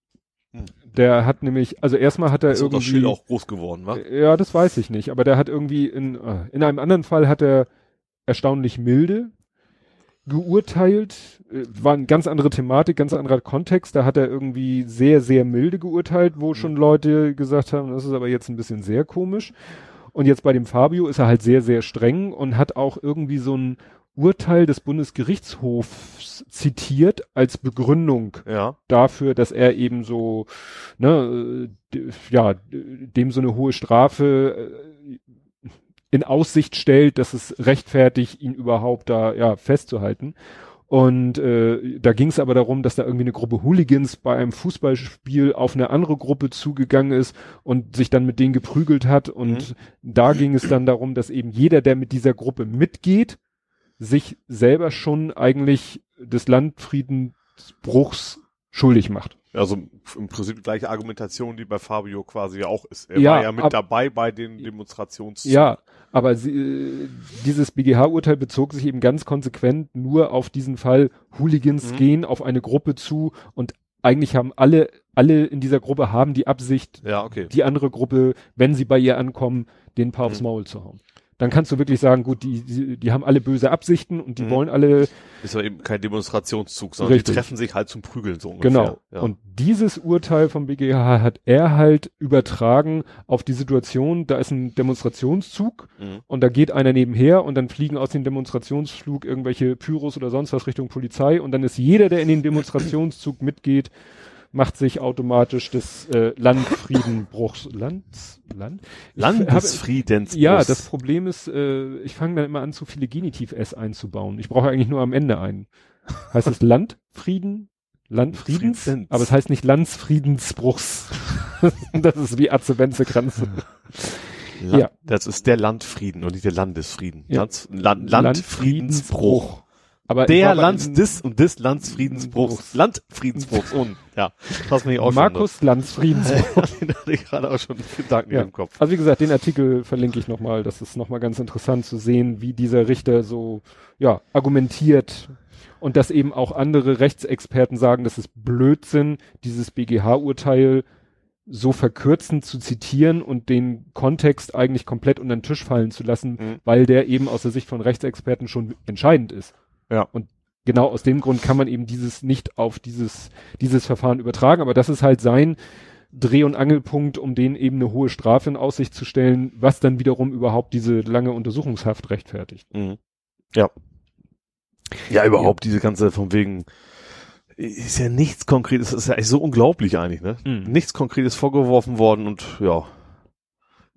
Hm. Der hat nämlich, also erstmal hat er Ist doch das Schild irgendwie, auch groß geworden, wa? Äh, ja, das weiß ich nicht, aber der hat irgendwie in, äh, in einem anderen Fall hat er erstaunlich milde geurteilt, äh, war eine ganz andere Thematik, ganz anderer Kontext, da hat er irgendwie sehr, sehr milde geurteilt, wo schon Leute gesagt haben, das ist aber jetzt ein bisschen sehr komisch. Und jetzt bei dem Fabio ist er halt sehr, sehr streng und hat auch irgendwie so ein Urteil des Bundesgerichtshofs zitiert als Begründung Ja. dafür, dass er eben so, ne, ja, dem so eine hohe Strafe äh, in Aussicht stellt, dass es rechtfertigt, ihn überhaupt da ja festzuhalten. Und äh, da ging es aber darum, dass da irgendwie eine Gruppe Hooligans bei einem Fußballspiel auf eine andere Gruppe zugegangen ist und sich dann mit denen geprügelt hat. Und da ging es dann darum, dass eben jeder, der mit dieser Gruppe mitgeht, sich selber schon eigentlich des Landfriedensbruchs schuldig macht. Also im Prinzip die gleiche Argumentation, die bei Fabio quasi auch ist. Er Ja, war ja mit ab- dabei bei den Demonstrations... Ja, aber sie, äh, dieses BGH-Urteil bezog sich eben ganz konsequent nur auf diesen Fall, Hooligans Mhm. gehen auf eine Gruppe zu und eigentlich haben alle, alle in dieser Gruppe haben die Absicht, Ja, okay. die andere Gruppe, wenn sie bei ihr ankommen, den paar aufs Mhm. Maul zu hauen. Dann kannst du wirklich sagen, gut, die, die, die haben alle böse Absichten und die Mhm. wollen alle Ist aber eben kein Demonstrationszug, sondern Richtig. die treffen sich halt zum Prügeln so ungefähr. Genau. Ja. Und dieses Urteil vom BGH hat er halt übertragen auf die Situation, da ist ein Demonstrationszug Mhm. und da geht einer nebenher und dann fliegen aus dem Demonstrationsflug irgendwelche Pyros oder sonst was Richtung Polizei und dann ist jeder, der in den Demonstrationszug mitgeht, macht sich automatisch des äh, Landfriedenbruchs Land Ich habe- Landesfriedensbus. ja, das Problem ist, äh, ich fange dann immer an, zu viele Genitiv-S einzubauen. Ich brauche eigentlich nur am Ende einen. Heißt es Landfrieden? Landfriedens? Friedens. Aber es heißt nicht Landsfriedensbruchs. das ist wie Atze Benze-Kranz. Land, ja. Das ist der Landfrieden und nicht der Landesfrieden. Ja. Lands, Land, Landfriedensbruch. Aber Der war bei- Lands des und des Landsfriedensbruchs. Bruchs. Landfriedensbruchs. Und, ja. Das mich auch Markus Landsfriedensbruch. schon. Den hatte ich gerade auch schon Gedanken Ja. im Kopf. Also wie gesagt, den Artikel verlinke ich nochmal. Das ist nochmal ganz interessant zu sehen, wie dieser Richter so, ja, argumentiert. Und dass eben auch andere Rechtsexperten sagen, das ist Blödsinn, dieses BGH-Urteil so verkürzend zu zitieren und den Kontext eigentlich komplett unter den Tisch fallen zu lassen, Mhm. weil der eben aus der Sicht von Rechtsexperten schon entscheidend ist. Ja. Und genau aus dem Grund kann man eben dieses nicht auf dieses, dieses Verfahren übertragen, aber das ist halt sein Dreh- und Angelpunkt, um denen eben eine hohe Strafe in Aussicht zu stellen, was dann wiederum überhaupt diese lange Untersuchungshaft rechtfertigt. Mhm. Ja. Ja, überhaupt diese ganze von wegen ist ja nichts Konkretes, das ist ja echt so unglaublich eigentlich, ne? Mhm. Nichts Konkretes vorgeworfen worden und ja,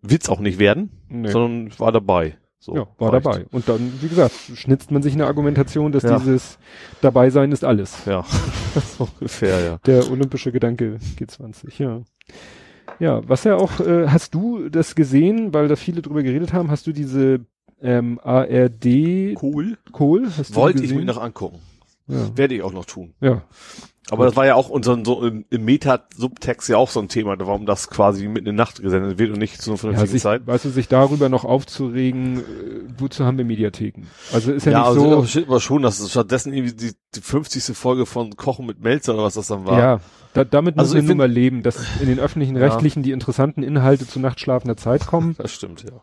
wird's auch nicht werden, Nee. sondern war dabei. So, ja, war reicht. dabei. Und dann, wie gesagt, schnitzt man sich eine Argumentation, dass Ja. dieses Dabeisein ist alles. Ja, so ungefähr, ja. Der olympische Gedanke G20, ja. Ja, was ja auch, äh, hast du das gesehen, weil da viele drüber geredet haben, hast du diese ähm, ARD Cool. Kohl? Du die Wollte ich mir noch angucken. Ja. Werde ich auch noch tun. ja. Aber das war ja auch unser, so im, im Meta-Subtext ja auch so ein Thema, warum das quasi mitten in der Nacht gesendet wird und nicht zu einer Ja, vernünftigen sich, Zeit. weißt du, sich darüber noch aufzuregen, äh, wozu haben wir Mediatheken? Also ist ja, nicht also so, aber steht aber schon, dass es stattdessen irgendwie die, die 50. Folge von Kochen mit Melzer oder was das dann war. ja, da, damit Also müssen wir find- mal leben, dass in den öffentlichen Ja. Rechtlichen die interessanten Inhalte zu nachtschlafender Zeit kommen. Das stimmt, ja.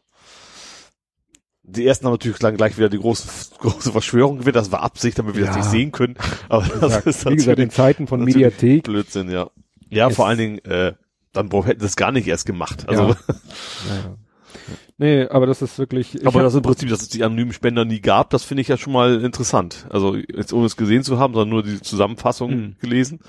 Die ersten haben natürlich dann gleich wieder die große, große Verschwörung gewählt. Das war Absicht, damit wir das Ja. nicht sehen können. Aber das ist Wie gesagt, in Zeiten von Mediathek. Blödsinn, ja. Ja, Es- vor allen Dingen, äh, dann hätten das gar nicht erst gemacht. Also, Ja. Naja. Nee, aber das ist wirklich. ich aber das im Prinzip, dass es die anonymen Spender nie gab, das finde ich ja schon mal interessant. Also, jetzt ohne es gesehen zu haben, sondern nur die Zusammenfassung Mhm. gelesen.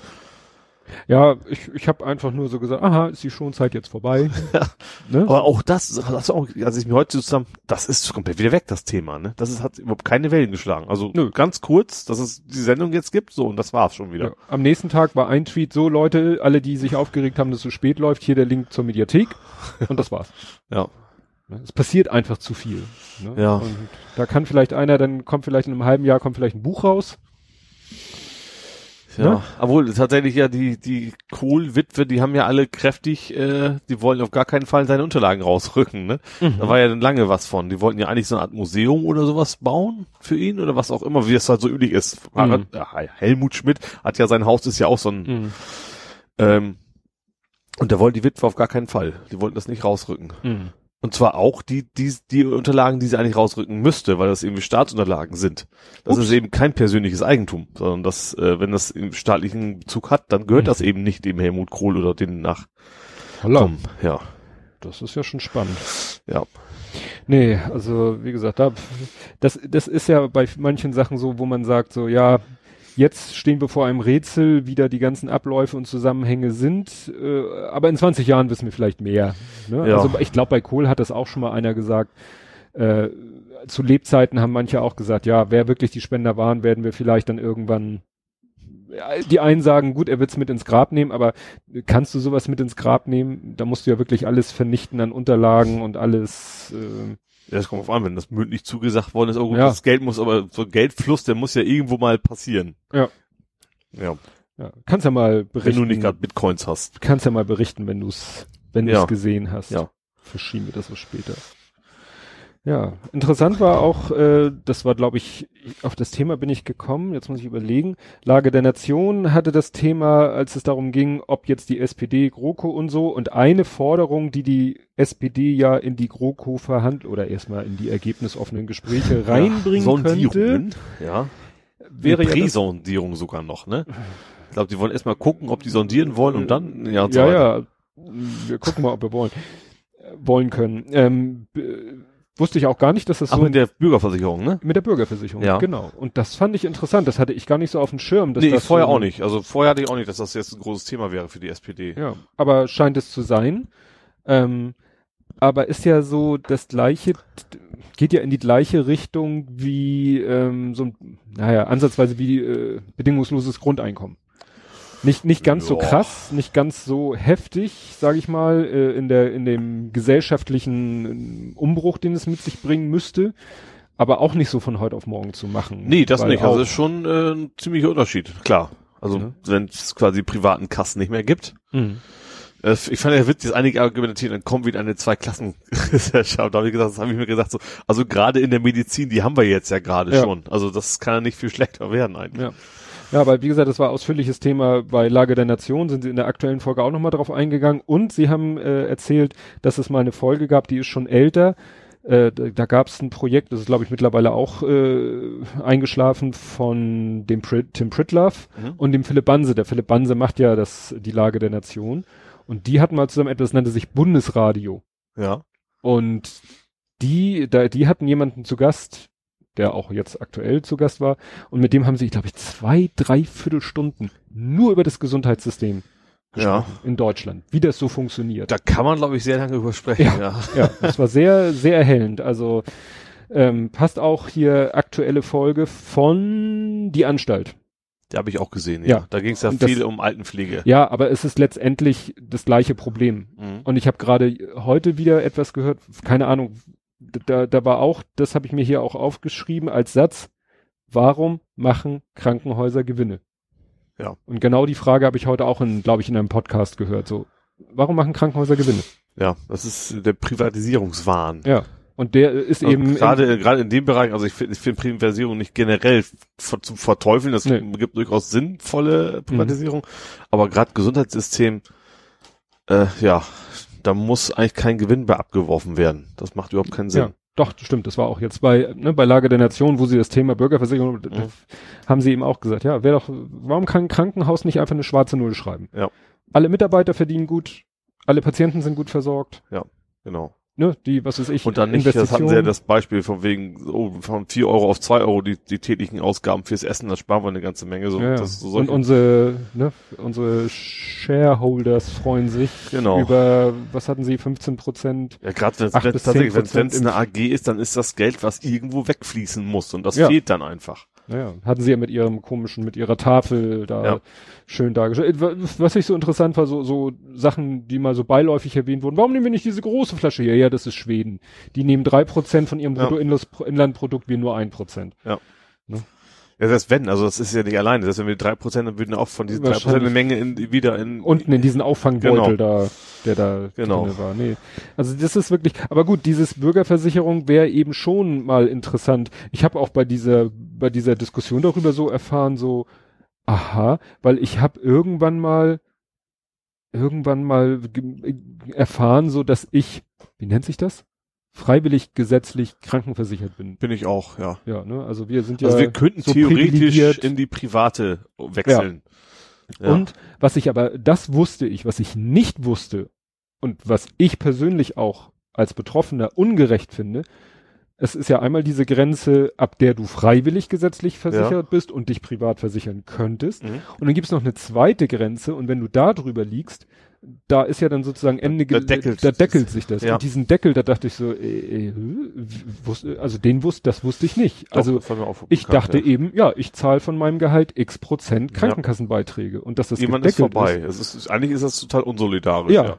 Ja, ich, ich habe einfach nur so gesagt, aha, ist die Schonzeit jetzt vorbei. ne? Aber auch das, das auch, als ich mir heute zusammen, das ist komplett wieder weg, das Thema, ne? Das ist, hat überhaupt keine Wellen geschlagen. Also, Nö. ganz kurz, dass es die Sendung jetzt gibt, so, und das war's schon wieder. Ja. Am nächsten Tag war ein Tweet so, Leute, alle, die sich aufgeregt haben, dass es so spät läuft, hier der Link zur Mediathek. Und das war's. Ja. Ne? Es passiert einfach zu viel. Ne? Ja. Und da kann vielleicht einer, dann kommt vielleicht in einem halben Jahr kommt vielleicht ein Buch raus. Ja, Ne? obwohl tatsächlich ja die die Kohl-Witwe, die haben ja alle kräftig, äh, die wollen auf gar keinen Fall seine Unterlagen rausrücken, ne? Da war ja dann lange was von. Die wollten ja eigentlich so eine Art Museum oder sowas bauen für ihn oder was auch immer, wie es halt so üblich ist. Mhm. Ja, Helmut Schmidt hat ja sein Haus ist ja auch so ein Mhm. ähm, und da wollte die Witwe auf gar keinen Fall. Die wollten das nicht rausrücken. Und zwar auch die, die, die Unterlagen, die sie eigentlich rausrücken müsste, weil das eben Staatsunterlagen sind. Das Ups. ist eben kein persönliches Eigentum, sondern das, äh, wenn das im staatlichen Bezug hat, dann gehört Mhm. das eben nicht dem Helmut Kohl oder den nach. Holla. Ja, Das ist ja schon spannend. ja. Nee, also wie gesagt, da, das, das ist ja bei manchen Sachen so, wo man sagt, so ja, jetzt stehen wir vor einem Rätsel, wie da die ganzen Abläufe und Zusammenhänge sind, äh, aber in 20 Jahren wissen wir vielleicht mehr. Ne? Ja. Also ich glaube, bei Kohl hat das auch schon mal einer gesagt. Äh, zu Lebzeiten haben manche auch gesagt, ja, wer wirklich die Spender waren, werden wir vielleicht dann irgendwann die einen sagen, gut, er wird's mit ins Grab nehmen, aber kannst du sowas mit ins Grab nehmen? Da musst du ja wirklich alles vernichten an Unterlagen und alles. Äh, Ja, das kommt auf an, wenn das mündlich zugesagt worden ist, oh gut, Ja. das Geld muss, aber so ein Geldfluss, der muss ja irgendwo mal passieren. Ja. Ja, ja, kannst ja mal wenn berichten. du nicht gerade Bitcoins hast. kannst ja mal berichten, wenn du's, wenn du's Ja. gesehen hast. Ja. Verschieben wir das so später. Ja, interessant war auch, äh, das war, glaube ich, auf das Thema bin ich gekommen, jetzt muss ich überlegen, Lage der Nation hatte das Thema, als es darum ging, ob jetzt die SPD, GroKo und so, und eine Forderung, die die SPD ja in die GroKo verhandelt oder erstmal in die ergebnisoffenen Gespräche reinbringen ja, könnte, ja, wäre ja Präsondierung sogar noch, ne? Ich glaube, die wollen erstmal gucken, ob die sondieren wollen und dann, ja, und ja, ja, wir gucken mal, ob wir wollen, wollen können. Ähm, Wusste ich auch gar nicht, dass das Ach, so. mit der Bürgerversicherung, ne? Mit der Bürgerversicherung, ja. genau. Und das fand ich interessant. Das hatte ich gar nicht so auf dem Schirm. Dass nee, das vorher so auch nicht. Also vorher hatte ich auch nicht, dass das jetzt ein großes Thema wäre für die SPD. Ja, aber scheint es zu sein. Ähm, aber ist ja so das gleiche, geht ja in die gleiche Richtung wie ähm, so ein, naja, ansatzweise wie äh, bedingungsloses Grundeinkommen. Nicht, nicht ganz Joa. so krass, nicht ganz so heftig, sage ich mal, äh, in der, in dem gesellschaftlichen Umbruch, den es mit sich bringen müsste, aber auch nicht so von heute auf morgen zu machen. Nee, das nicht. Also ist schon äh, ein ziemlicher Unterschied, klar. Also ja. wenn es quasi privaten Kassen nicht mehr gibt. Mhm. Äh, ich fand ja witzig, dass einige argumentieren, dann kommen wieder eine Zwei-Klassen-Gesellschaft. Da habe ich gesagt, das habe ich mir gesagt, so, also gerade in der Medizin, die haben wir jetzt ja gerade ja. schon. Also das kann ja nicht viel schlechter werden eigentlich. Ja. Ja, weil wie gesagt, das war ausführliches Thema bei Lage der Nation, sind sie in der aktuellen Folge auch nochmal drauf eingegangen und sie haben äh, erzählt, dass es mal eine Folge gab, die ist schon älter. Äh, da da gab es ein Projekt, das ist glaube ich mittlerweile auch äh, eingeschlafen von dem Prit Tim Pritlove mhm. und dem Philipp Banse. Der Philipp Banse macht ja das die Lage der Nation und die hatten mal zusammen etwas, nannte sich Bundesradio. Ja. Und die, da, die hatten jemanden zu Gast, der auch jetzt aktuell zu Gast war. Und mit dem haben sie, glaube ich, zwei, drei Viertelstunden nur über das Gesundheitssystem ja. in Deutschland, wie das so funktioniert. Da kann man, glaube ich, sehr lange übersprechen. Ja, ja. ja, das war sehr, sehr erhellend. Also ähm, passt auch hier aktuelle Folge von Die Anstalt. Die habe ich auch gesehen, ja. ja. Da ging es ja viel das, um Altenpflege. Ja, aber es ist letztendlich das gleiche Problem. Mhm. Und ich habe gerade heute wieder etwas gehört, keine Ahnung, da, da war auch, das habe ich mir hier auch aufgeschrieben als Satz, warum machen Krankenhäuser Gewinne? Ja. Und genau die Frage habe ich heute auch in, glaube ich, in einem Podcast gehört. So, warum machen Krankenhäuser Gewinne? Ja, das ist der Privatisierungswahn. Ja. Und der ist also eben gerade gerade in dem Bereich, also ich finde ich finde Privatisierung nicht generell vor, zu verteufeln, das nee. gibt durchaus sinnvolle Privatisierung, mhm. aber gerade Gesundheitssystem äh, ja, da muss eigentlich kein Gewinn mehr abgeworfen werden. Das macht überhaupt keinen Sinn. Ja, doch, stimmt. Das war auch jetzt bei, ne, bei Lage der Nation, wo sie das Thema Bürgerversicherung, mhm. haben sie eben auch gesagt, ja, wer doch, warum kann ein Krankenhaus nicht einfach eine schwarze Null schreiben? Ja. Alle Mitarbeiter verdienen gut, alle Patienten sind gut versorgt. Ja, genau ne, die, was weiß ich, Und dann nicht, das hatten sie ja das Beispiel von wegen, oh, von vier Euro auf zwei Euro die, die täglichen Ausgaben fürs Essen, das sparen wir eine ganze Menge. So, ja, das, so und unsere, ne, unsere Shareholders freuen sich genau. über, was hatten sie, 15 Prozent? Ja, gerade wenn es tatsächlich, wenn es eine AG ist, dann ist das Geld, was irgendwo wegfließen muss und das ja. fehlt dann einfach. Naja, hatten sie ja mit ihrem komischen, mit ihrer Tafel da ja. schön dargestellt. Was ich so interessant war, so, so Sachen, die mal so beiläufig erwähnt wurden. Warum nehmen wir nicht diese große Flasche hier? Ja, das ist Schweden. Die nehmen drei Prozent von ihrem ja. Bruttoinlandprodukt, wir nur ein Prozent. Ja. Ne? Ja, das wenn, also das ist ja nicht alleine. Das wenn wir drei Prozent, dann würden auch von diesen drei Prozent eine Menge in, wieder in unten in diesen Auffangbeutel genau. da, der da genau. drin war. Nee. Also das ist wirklich, aber gut, dieses Bürgerversicherung wäre eben schon mal interessant. Ich habe auch bei dieser bei dieser Diskussion darüber so erfahren, so aha, weil ich habe irgendwann mal irgendwann mal erfahren, so dass ich, wie nennt sich das? Freiwillig gesetzlich krankenversichert bin. Bin ich auch, ja. Ja, ne? Also wir sind ja. Also wir könnten so theoretisch in die private wechseln. Ja. Ja. Und was ich aber, das wusste ich, was ich nicht wusste und was ich persönlich auch als Betroffener ungerecht finde, es ist ja einmal diese Grenze, ab der du freiwillig gesetzlich versichert ja. bist und dich privat versichern könntest. Mhm. Und dann gibt es noch eine zweite Grenze und wenn du da drüber liegst, da ist ja dann sozusagen Ende, da deckelt, da deckelt sich das. Ja. Und diesen Deckel, da dachte ich so, äh, äh, wusste, also den wusste, das wusste ich nicht. Doch, also ich bekannt, dachte ja. eben, ja, ich zahle von meinem Gehalt x Prozent Krankenkassenbeiträge und dass das Jemand ist vorbei. Ist. Es ist, eigentlich ist das total unsolidarisch. Ja. ja.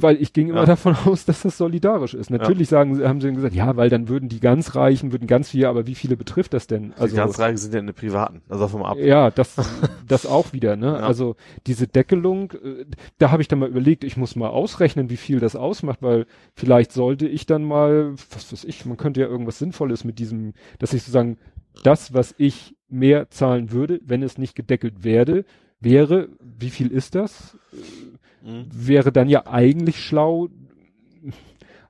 Weil ich ging immer Ja. davon aus, dass das solidarisch ist. Natürlich sagen sie, haben sie gesagt, ja, weil dann würden die ganz Reichen, würden ganz viele, aber wie viele betrifft das denn? Also, die ganz Reichen sind ja in den Privaten. Also vom ab. Ja, das, das auch wieder, ne? Ja. Also diese Deckelung, äh, da habe ich dann mal überlegt, ich muss mal ausrechnen, wie viel das ausmacht, weil vielleicht sollte ich dann mal, was weiß ich, man könnte ja irgendwas Sinnvolles mit diesem, dass ich sozusagen das, was ich mehr zahlen würde, wenn es nicht gedeckelt werde, wäre, wie viel ist das? Mhm. Wäre dann ja eigentlich schlau,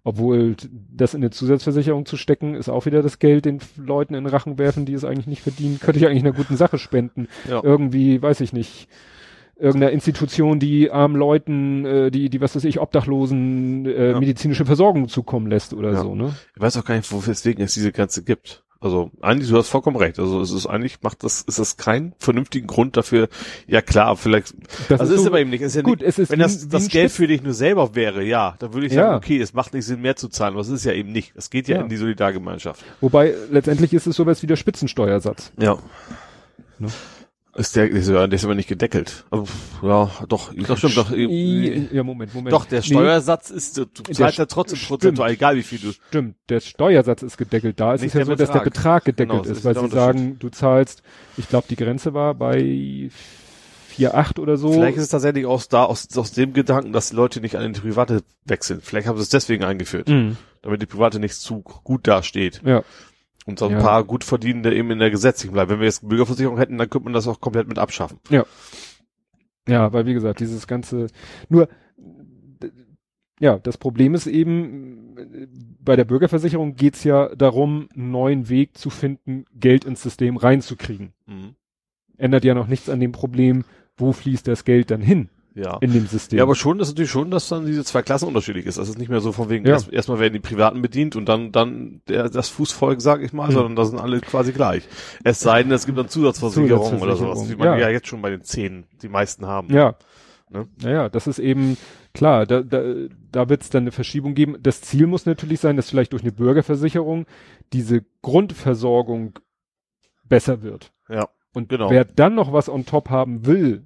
obwohl das in eine Zusatzversicherung zu stecken, ist auch wieder das Geld den Leuten in den Rachen werfen, die es eigentlich nicht verdienen. Könnte ich eigentlich einer guten Sache spenden. Ja. Irgendwie, weiß ich nicht, irgendeiner Institution, die armen Leuten, äh, die, die, was weiß ich, Obdachlosen äh, Ja. medizinische Versorgung zukommen lässt oder Ja. so, ne? Ich weiß auch gar nicht, wo, weswegen es diese Grenze gibt. Also eigentlich, du hast vollkommen recht. Also es ist eigentlich, macht das, ist das kein vernünftigen Grund dafür. Ja klar, vielleicht. Das also ist, so- aber eben nicht. Ist ja gut, nicht es ist wenn wie das, wie das Geld Spitz- für dich nur selber wäre, ja, dann würde ich Ja. sagen, okay, es macht nicht Sinn, mehr zu zahlen. Aber es ist ja eben nicht. Es geht ja, Ja. in die Solidargemeinschaft. Wobei letztendlich ist es sowas wie der Spitzensteuersatz. Ja. Ne? Ist der, ist ja, der ist aber nicht gedeckelt. Also, ja, doch, doch stimmt, doch. I, ja, Moment, Moment. Doch, der Nee, Steuersatz ist, du Der zahlst ja trotzdem prozentual, egal wie viel du. Stimmt, der Steuersatz ist gedeckelt. Da ist es ja der so, dass der Betrag. Betrag gedeckelt Genau, ist, ist weil der sie sagen, du zahlst, ich glaube, die Grenze war bei 4,8 oder so. Vielleicht ist es tatsächlich aus da, aus, aus dem Gedanken, dass die Leute nicht an die Private wechseln. Vielleicht haben sie es deswegen eingeführt, Mhm. damit die Private nicht zu gut dasteht. Ja, Und so ein Ja. paar gut verdienende eben in der gesetzlichen bleiben. Wenn wir jetzt Bürgerversicherung hätten, dann könnte man das auch komplett mit abschaffen. ja, weil wie gesagt, dieses ganze, nur, ja, das Problem ist eben, bei der Bürgerversicherung geht's ja darum, einen neuen Weg zu finden, Geld ins System reinzukriegen. Ändert ja noch nichts an dem Problem, wo fließt das Geld dann hin Ja. in dem System. Ja, aber schon ist natürlich schon, dass dann diese zwei Klassen unterschiedlich ist. Das ist nicht mehr so von wegen, Ja. erst, erstmal werden die Privaten bedient und dann, dann der, das Fußvolk, sag ich mal, Mhm. sondern da sind alle quasi gleich. Es sei denn, es gibt dann Zusatzversicherungen oder sowas, wie man Ja. ja. jetzt schon bei den zehn die meisten haben. Ja. Ne? Naja, das ist eben klar, da, da, da wird es dann eine Verschiebung geben. Das Ziel muss natürlich sein, dass vielleicht durch eine Bürgerversicherung diese Grundversorgung besser wird. Ja, Und genau. wer dann noch was on top haben will,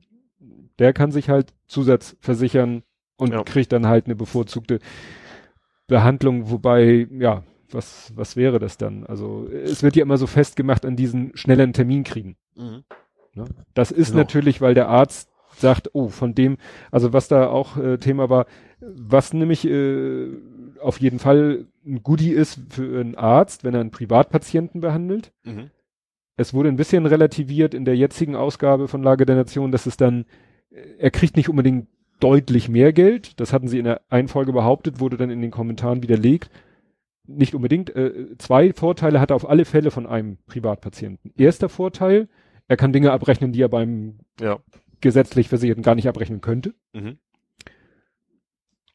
der kann sich halt Zusatz versichern und Ja. kriegt dann halt eine bevorzugte Behandlung, wobei, ja, was, was wäre das dann? Also es wird ja immer so festgemacht an diesen schnellen Termin kriegen. Mhm. Ne? Das ist Genau. natürlich, weil der Arzt sagt, oh, von dem, also was da auch äh, Thema war, was nämlich äh, auf jeden Fall ein Goodie ist für einen Arzt, wenn er einen Privatpatienten behandelt. Mhm. Es wurde ein bisschen relativiert in der jetzigen Ausgabe von Lage der Nation, dass es dann, er kriegt nicht unbedingt deutlich mehr Geld. Das hatten sie in der einen Folge behauptet, wurde dann in den Kommentaren widerlegt. Nicht unbedingt. Äh, zwei Vorteile hat er auf alle Fälle von einem Privatpatienten. Erster Vorteil, er kann Dinge abrechnen, die er beim Ja. gesetzlich Versicherten gar nicht abrechnen könnte. Mhm.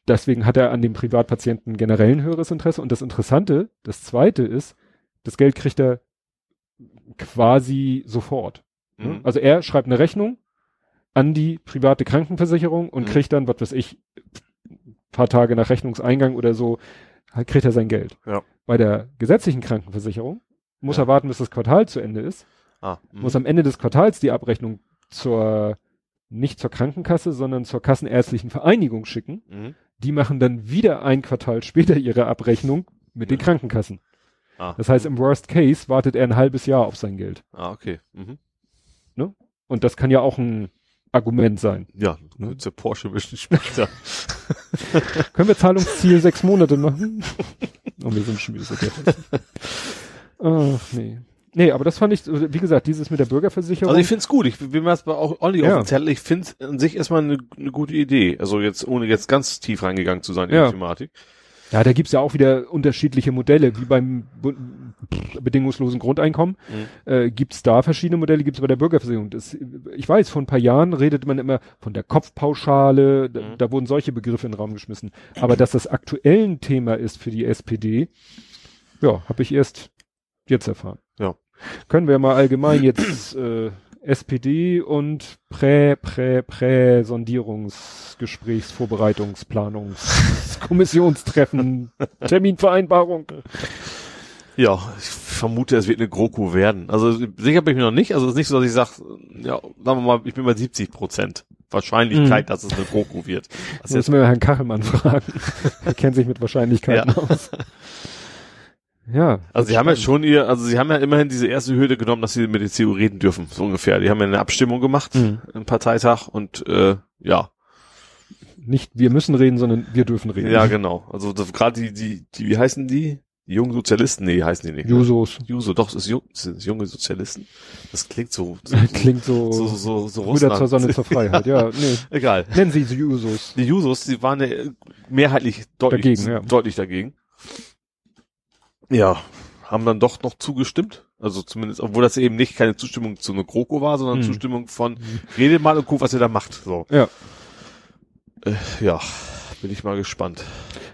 Deswegen hat er an dem Privatpatienten generell ein höheres Interesse. Und das Interessante, das zweite ist, das Geld kriegt er quasi sofort. Mhm. Also er schreibt eine Rechnung an die private Krankenversicherung und Mhm. kriegt dann, was weiß ich, paar Tage nach Rechnungseingang oder so, halt kriegt er sein Geld. Ja. Bei der gesetzlichen Krankenversicherung muss Ja. er warten, bis das Quartal zu Ende ist, Ah, mhm. muss am Ende des Quartals die Abrechnung zur, nicht zur Krankenkasse, sondern zur Kassenärztlichen Vereinigung schicken. Mhm. Die machen dann wieder ein Quartal später ihre Abrechnung mit den Ja. Krankenkassen. Ah. Das heißt, im Worst Case wartet er ein halbes Jahr auf sein Geld. Ah, okay. Mhm. Und das kann ja auch ein Argument sein. Ja, Ne? kurze Porsche ein bisschen später. Können wir Zahlungsziel sechs Monate machen? oh, wir sind schon wieder so. Ach, nee. Nee, aber das fand ich, wie gesagt, dieses mit der Bürgerversicherung. Also ich find's gut. Ich will mir das auch Olli Ja. auf den Zettel. Ich find's an sich erstmal eine, eine gute Idee. Also jetzt, ohne jetzt ganz tief reingegangen zu sein in Ja. die Thematik. Ja, da gibt's ja auch wieder unterschiedliche Modelle, wie beim bedingungslosen Grundeinkommen. Mhm. Äh, gibt's da verschiedene Modelle, gibt's bei der Bürgerversicherung. Das, ich weiß, vor ein paar Jahren redet man immer von der Kopfpauschale, da, Mhm. da wurden solche Begriffe in den Raum geschmissen. Aber dass das aktuell ein Thema ist für die SPD, ja, habe ich erst jetzt erfahren. Ja. Können wir mal allgemein jetzt äh, SPD und Prä, Prä, Prä Sondierungsgesprächs, Vorbereitungsplanungs, Kommissionstreffen, Terminvereinbarung. Ja, ich vermute, es wird eine GroKo werden. Also sicher bin ich mir noch nicht. Also es ist nicht so, dass ich sage, ja, sagen wir mal, ich bin bei 70 Prozent Wahrscheinlichkeit, dass es eine GroKo wird. Das müssen wir Herrn Kachelmann fragen. er kennt sich mit Wahrscheinlichkeiten Ja. aus. Ja. Also sie haben ja schon ihr, also sie haben ja immerhin diese erste Hürde genommen, dass sie mit der CDU reden dürfen, so ungefähr. Die haben ja eine Abstimmung gemacht, Mhm. im Parteitag und äh, ja, Nicht wir müssen reden, sondern wir dürfen reden. ja genau. Also gerade die, die, die, wie heißen die? Die jungen Sozialisten? Nee, heißen die nicht. ne? Jusos. Juso, doch, es ist, jung, es ist junge Sozialisten. Das klingt so, so, Klingt so, so, so, so Brüder Russland. zur Sonne zur Freiheit. Ja, nee. Egal. Nennen Sie sie Jusos. Die Jusos, die waren ja mehrheitlich deutlich Dagegen, ja. deutlich dagegen. Ja, haben dann doch noch zugestimmt. Also zumindest, obwohl das eben nicht keine Zustimmung zu einer GroKo war, sondern Hm. Zustimmung von redet mal und guck, was ihr da macht. So. Ja. Äh, ja, bin ich mal gespannt.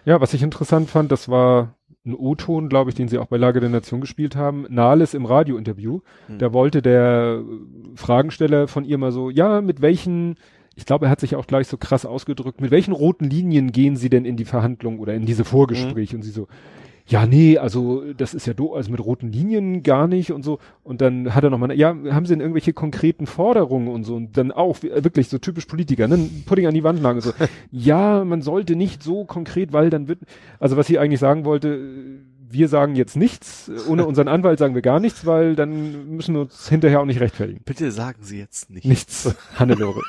Ja, was ich interessant fand, das war ein O-Ton, glaube ich, den sie auch bei Lage der Nation gespielt haben. Nahles im Radiointerview. Hm. Da wollte der Fragensteller von ihr mal so, ja, mit welchen, ich glaube, er hat sich auch gleich so krass ausgedrückt, mit welchen roten Linien gehen Sie denn in die Verhandlung oder in diese Vorgespräche? Und sie so, ja, nee, also das ist ja do, also mit roten Linien gar nicht und so. Und dann hat er nochmal, ja, haben Sie denn irgendwelche konkreten Forderungen und so? Und dann auch, wie- wirklich so typisch Politiker, ne? Pudding an die Wand nageln, so. ja, man sollte nicht so konkret, weil dann wird, also was sie eigentlich sagen wollte, äh, wir sagen jetzt nichts, ohne unseren Anwalt sagen wir gar nichts, weil dann müssen wir uns hinterher auch nicht rechtfertigen. Bitte sagen Sie jetzt nicht. Nichts. Hannelore.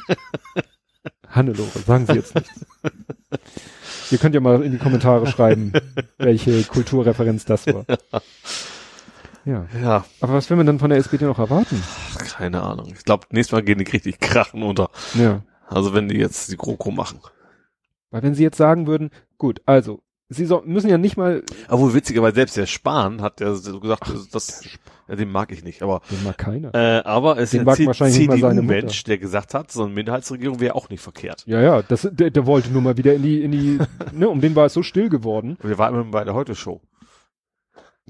Hannelore, sagen Sie jetzt nichts. Ihr könnt ja mal in die Kommentare schreiben, welche Kulturreferenz das war. Ja. Ja, Aber was will man dann von der SPD noch erwarten? ach, keine Ahnung. Ich glaube, nächstes Mal gehen die richtig krachen unter. Ja. Also wenn die jetzt die GroKo machen. Weil wenn sie jetzt sagen würden, gut, also, sie so, müssen ja nicht mal, Obwohl witzigerweise selbst der Spahn hat ja so gesagt, das, ja, den mag ich nicht, aber den mag keiner. Äh, aber es Den ist ein. CDU-Mensch, der gesagt hat, so eine Minderheitsregierung wäre auch nicht verkehrt. Ja, ja, das, der, der wollte nur mal wieder in die, in die, ne, um den war es so still geworden. Wir waren immer bei der Heute-Show.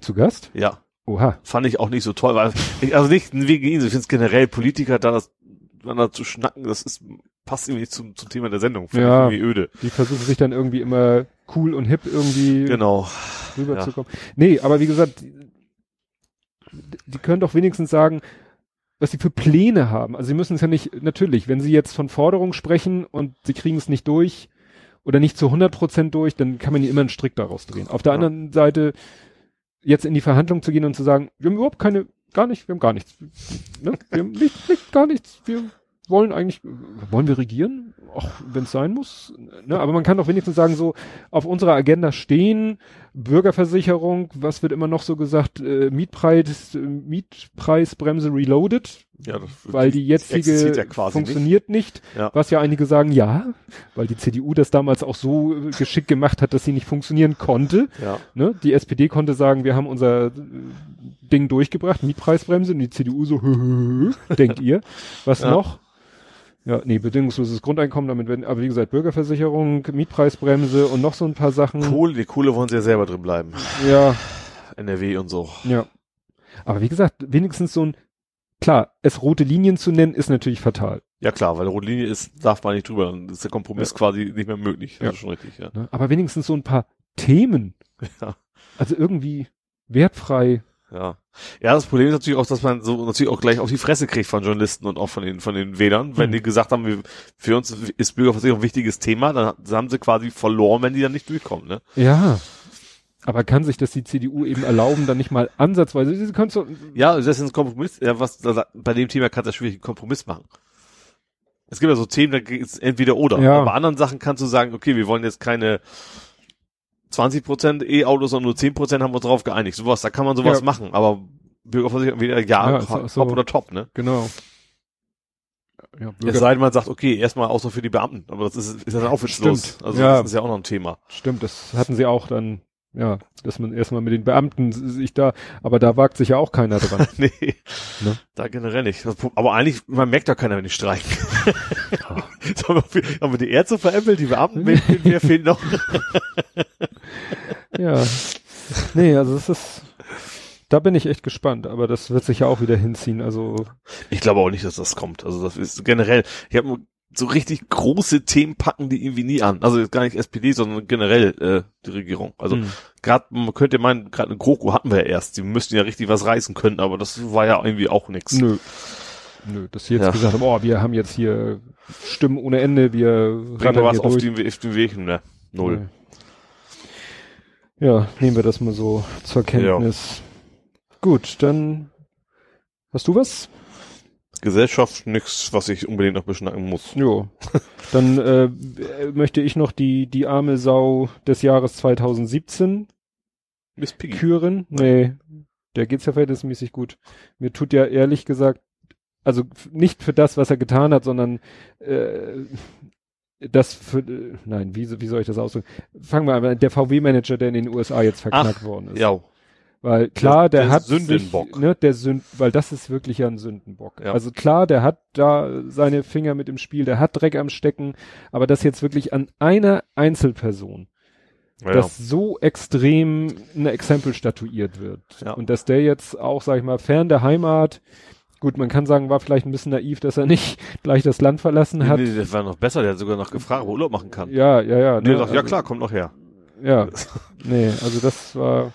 Zu Gast? Ja, Oha. fand ich auch nicht so toll, weil ich, also nicht wegen ihn, ich finde es generell Politiker da das miteinander zu schnacken, das ist passt irgendwie nicht zum, zum Thema der Sendung. Finde Ja. ich irgendwie öde. Die versuchen sich dann irgendwie immer cool und hip irgendwie Genau. rüberzukommen. Nee, aber wie gesagt, die, können doch wenigstens sagen, was sie für Pläne haben. Also sie müssen es ja nicht, natürlich, wenn sie jetzt von Forderungen sprechen und sie kriegen es nicht durch oder nicht zu 100 Prozent durch, dann kann man ihnen immer einen Strick daraus drehen. Auf der Ja. anderen Seite, jetzt in die Verhandlung zu gehen und zu sagen, wir haben überhaupt keine, gar nicht, wir haben gar nichts. Ne? Wir haben nicht, nicht, gar nichts. Wir wollen eigentlich, wollen wir regieren? Ach, wenn es sein muss. Ne? Aber man kann doch wenigstens sagen, so, auf unserer Agenda stehen, Bürgerversicherung, was wird immer noch so gesagt, äh, Mietpreis, äh, Mietpreisbremse reloaded, Ja, das, weil die jetzige ja funktioniert nicht. Ja. Was ja einige sagen, ja, weil die CDU das damals auch so äh, geschickt gemacht hat, dass sie nicht funktionieren konnte. Ja. Ne? Die SPD konnte sagen, wir haben unser äh, Ding durchgebracht, Mietpreisbremse, und die CDU so, denkt ihr. Was noch? Ja, nee, bedingungsloses Grundeinkommen, damit werden, aber wie gesagt, Bürgerversicherung, Mietpreisbremse und noch so ein paar Sachen. Kohle, die Kohle wollen sie ja selber drin bleiben. Ja, NRW und so. ja. Aber wie gesagt, wenigstens so ein, klar, es rote Linien zu nennen, ist natürlich fatal. Ja klar, weil rote Linie ist, darf man nicht drüber, dann ist der Kompromiss Ja. quasi nicht mehr möglich. Das Ja. ist schon richtig, ja. Ne? Aber wenigstens so ein paar Themen. Ja. Also irgendwie wertfrei. Ja. Ja, das Problem ist natürlich auch, dass man so natürlich auch gleich auf die Fresse kriegt von Journalisten und auch von den, von den Wählern. Wenn Hm. die gesagt haben, wir, für uns ist Bürgerversicherung ein wichtiges Thema, dann haben sie quasi verloren, wenn die dann nicht durchkommen, ne? Ja. Aber kann sich das die CDU eben erlauben, dann nicht mal ansatzweise, sie können so, Ja, das ist ein Kompromiss. Ja, was, da, bei dem Thema kannst du schwierig einen Kompromiss machen. Es gibt ja so Themen, da geht's entweder oder. Ja. Aber bei anderen Sachen kannst du sagen, okay, wir wollen jetzt keine 20% E-Autos, sondern nur 10% haben wir uns darauf geeinigt. Sowas, da kann man sowas Ja. machen. Aber Bürgerversicherung wieder, ja, Ja, so. top oder top, ne? genau. Ja, Es Bürger, sei denn, man sagt, okay, erstmal außer für die Beamten. Aber das ist, ist ja dann auch witzlos. Stimmt. Also Ja. das ist ja auch noch ein Thema. stimmt, das hatten sie auch dann, ja, dass man erstmal mit den Beamten sich da, aber da wagt sich ja auch keiner dran. nee, Ne? da generell nicht. Aber eigentlich, man merkt ja keiner, wenn die streiken. So, haben, wir, haben wir die Ärzte veräppelt, die Beamten, wer, wer fehlt noch? ja. Nee, also das ist, da bin ich echt gespannt, aber das wird sich ja auch wieder hinziehen, also, Ich glaube auch nicht, dass das kommt. Also das ist generell, ich habe so richtig große Themen packen die irgendwie nie an. Also jetzt gar nicht SPD, sondern generell äh, die Regierung. Also hm. gerade, man könnte meinen, gerade eine GroKo hatten wir ja erst. Die müssten ja richtig was reißen können, aber das war ja irgendwie auch nix. nö. Nö, dass sie jetzt Ja. gesagt haben, oh, wir haben jetzt hier Stimmen ohne Ende, wir Bringen wir was auf durch. den, auf den Weg, ne? Null. Ja, nehmen wir das mal so zur Kenntnis. Gut, dann hast du was? Gesellschaft nix, was ich unbedingt noch beschnacken muss. Jo. Dann äh, möchte ich noch die, die arme Sau des Jahres 2017 Miss Piggy. küren. Nee, der geht's ja verhältnismäßig gut. Mir tut ja ehrlich gesagt, also nicht für das, was er getan hat, sondern äh, das für, äh, nein, wie, wie soll ich das ausdrücken? Fangen wir an, der VW-Manager, der in den USA jetzt verknackt worden ist. Ja. Weil klar, der, der hat Sündenbock. Sich, ne, der Sünd, weil das ist wirklich ja ein Sündenbock. Ja. Also klar, der hat da seine Finger mit im Spiel, der hat Dreck am Stecken, aber das jetzt wirklich an einer Einzelperson, ja. dass so extrem ein Exempel statuiert wird. Ja. Und dass der jetzt auch, sag ich mal, fern der Heimat, gut, man kann sagen, war vielleicht ein bisschen naiv, dass er nicht gleich das Land verlassen Nee, hat. nee, das war noch besser, der hat sogar noch gefragt, wo er Urlaub machen kann. Ja, ja, ja. Der ne, ja also- klar, kommt noch her. Ja, nee, also das war,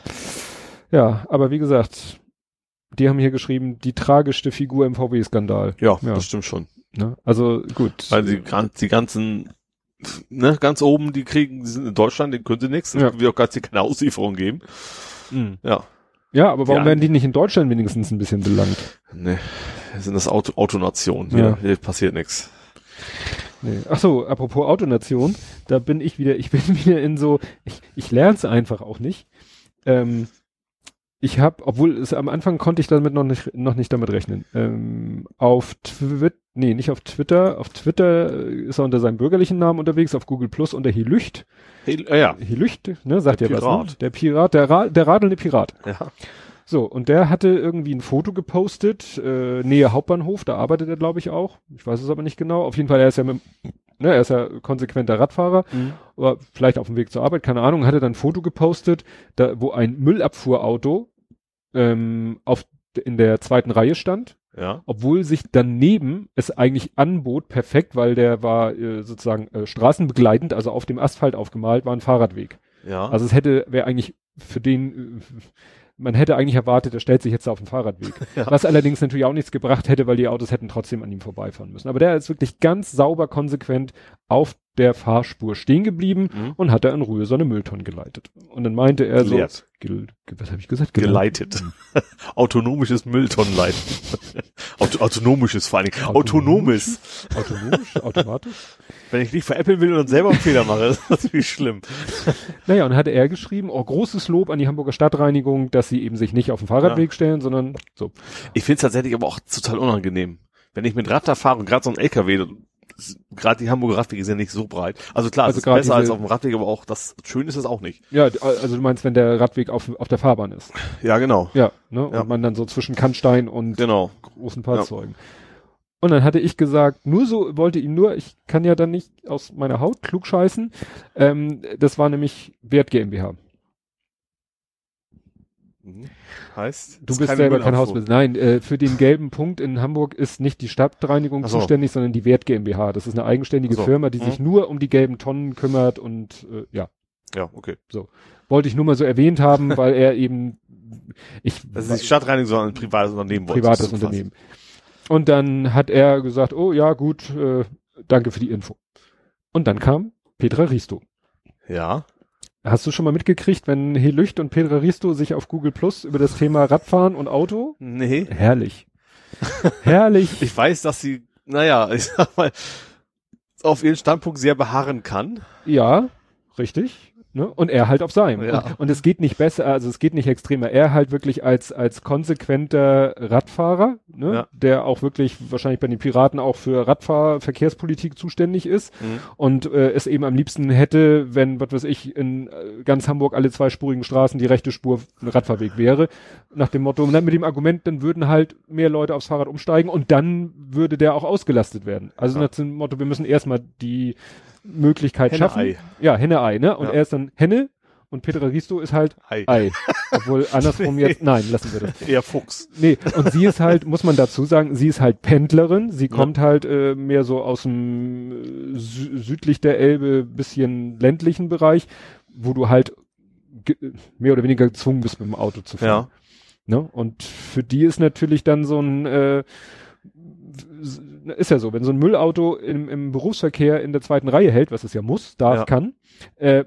ja, aber wie gesagt, die haben hier geschrieben, die tragischste Figur im VW-Skandal. Ja, Ja. das stimmt schon. Ne? Also gut. Weil die, gan- die ganzen, ne, ganz oben, die kriegen, die sind in Deutschland, denen können sie nichts. Es Ja. wird auch ganz hier keine Auslieferung geben. Mhm. Ja. Ja, aber warum Die werden die nicht in Deutschland wenigstens ein bisschen belangt? Ne, wir sind das Auto, Autonation. Ja. Hier, hier passiert nichts. Nee. Ach so, apropos Autonation, da bin ich wieder, ich bin wieder in so, ich, ich lerne es einfach auch nicht. Ähm, ich habe, obwohl es am Anfang konnte ich damit noch nicht, noch nicht damit rechnen. Ähm, auf Twitter, nee, nicht auf Twitter, auf Twitter ist er unter seinem bürgerlichen Namen unterwegs, auf Google Plus unter Hilücht. Hey, äh, ja, Hilücht, ne, sagt Der ja was, ne? Pirat. Der Pirat, der, Ra der radelnde Pirat. ja. So, und der hatte irgendwie ein Foto gepostet, äh, Nähe Hauptbahnhof, da arbeitet er, glaube ich, auch. Ich weiß es aber nicht genau. Auf jeden Fall, er ist ja mit, ne, er ist ja konsequenter Radfahrer, oder vielleicht auf dem Weg zur Arbeit, keine Ahnung, hatte dann ein Foto gepostet, da, wo ein Müllabfuhrauto ähm, auf, in der zweiten Reihe stand, Ja. obwohl sich daneben es eigentlich anbot, perfekt, weil der war äh, sozusagen äh, straßenbegleitend, also auf dem Asphalt aufgemalt, war ein Fahrradweg. Ja. Also es hätte, wäre eigentlich für den, äh, man hätte eigentlich erwartet, er stellt sich jetzt auf den Fahrradweg. Ja. Was allerdings natürlich auch nichts gebracht hätte, weil die Autos hätten trotzdem an ihm vorbeifahren müssen. Aber der ist wirklich ganz sauber, konsequent auf der Fahrspur stehen geblieben Mhm. und hat da in Ruhe so eine Mülltonne geleitet. Und dann meinte er so, gel, ge- was habe ich gesagt? Geleitet. Autonomisches Mülltonnenleiten. Auto, autonomisches vor allen Dingen. Autonomisch? Autonomes. Automatisch, automatisch. Wenn ich nicht veräppeln will und dann selber einen Fehler mache, ist das natürlich schlimm. Naja, und dann hatte er geschrieben, oh, großes Lob an die Hamburger Stadtreinigung, dass sie eben sich nicht auf den Fahrradweg stellen, sondern so. Ich finde es tatsächlich aber auch total unangenehm. Wenn ich mit Rad da fahre und gerade so ein LKW, gerade die Hamburger Radwege sind nicht so breit. Also klar, Also es ist besser als auf dem Radweg, aber auch das schön ist es auch nicht. Ja, also du meinst, wenn der Radweg auf, auf der Fahrbahn ist. Ja, genau. Ja, ne? Ja. Und man dann so zwischen Kannstein und Genau. großen Fahrzeugen. Und dann hatte ich gesagt, nur so, wollte ihm nur, ich kann ja dann nicht aus meiner Haut klug scheißen. Ähm, das war nämlich Wert GmbH. Mhm. Heißt? Du ist bist selber kein. Hausbesitzer. Nein, äh, für den gelben Punkt in Hamburg ist nicht die Stadtreinigung so. zuständig, sondern die Wert GmbH. Das ist eine eigenständige so. Firma, die Mhm. sich nur um die gelben Tonnen kümmert und äh, ja, Ja, okay. wollte ich nur mal so erwähnt haben, weil er eben ich Das ist nicht Stadtreinigung, sondern ein privates Unternehmen. privates Unternehmen. Und dann hat er gesagt, oh ja, gut, äh, danke für die Info. Und dann kam Petra Risto. Ja. Hast du schon mal mitgekriegt, wenn Helücht und Petra Risto sich auf Google Plus über das Thema Radfahren und Auto? Nee. Herrlich. Herrlich. Ich weiß, dass sie, naja, ich sag mal, auf ihren Standpunkt sehr beharren kann. Ja, richtig. Ne? Und er halt auf seinem. Ja. Und, und es geht nicht besser, also es geht nicht extremer. Er halt wirklich als, als konsequenter Radfahrer, ne? Ja. der auch wirklich wahrscheinlich bei den Piraten auch für Radfahr Verkehrspolitik zuständig ist Mhm. und äh, es eben am liebsten hätte, wenn, was weiß ich, in äh, ganz Hamburg alle zweispurigen Straßen die rechte Spur ein Radfahrweg wäre. Nach dem Motto, und dann mit dem Argument, dann würden halt mehr Leute aufs Fahrrad umsteigen und dann würde der auch ausgelastet werden. Also Ja. nach dem Motto, wir müssen erstmal die Möglichkeit Henne, schaffen. Ei. Ja, Henne-Ei, ne? Und Ja. er ist dann Henne und Petra Risto ist halt Ei. Ei. Obwohl andersrum jetzt, nein, lassen wir das. Eher Fuchs. Nee, und sie ist halt, muss man dazu sagen, sie ist halt Pendlerin. Sie kommt halt äh, mehr so aus dem äh, sü südlich der Elbe, bisschen ländlichen Bereich, wo du halt mehr oder weniger gezwungen bist, mit dem Auto zu fahren. Ja. Ne? Und für die ist natürlich dann so ein, äh, ist ja so, wenn so ein Müllauto im, im Berufsverkehr in der zweiten Reihe hält, was es ja muss, darf, Ja. kann, äh,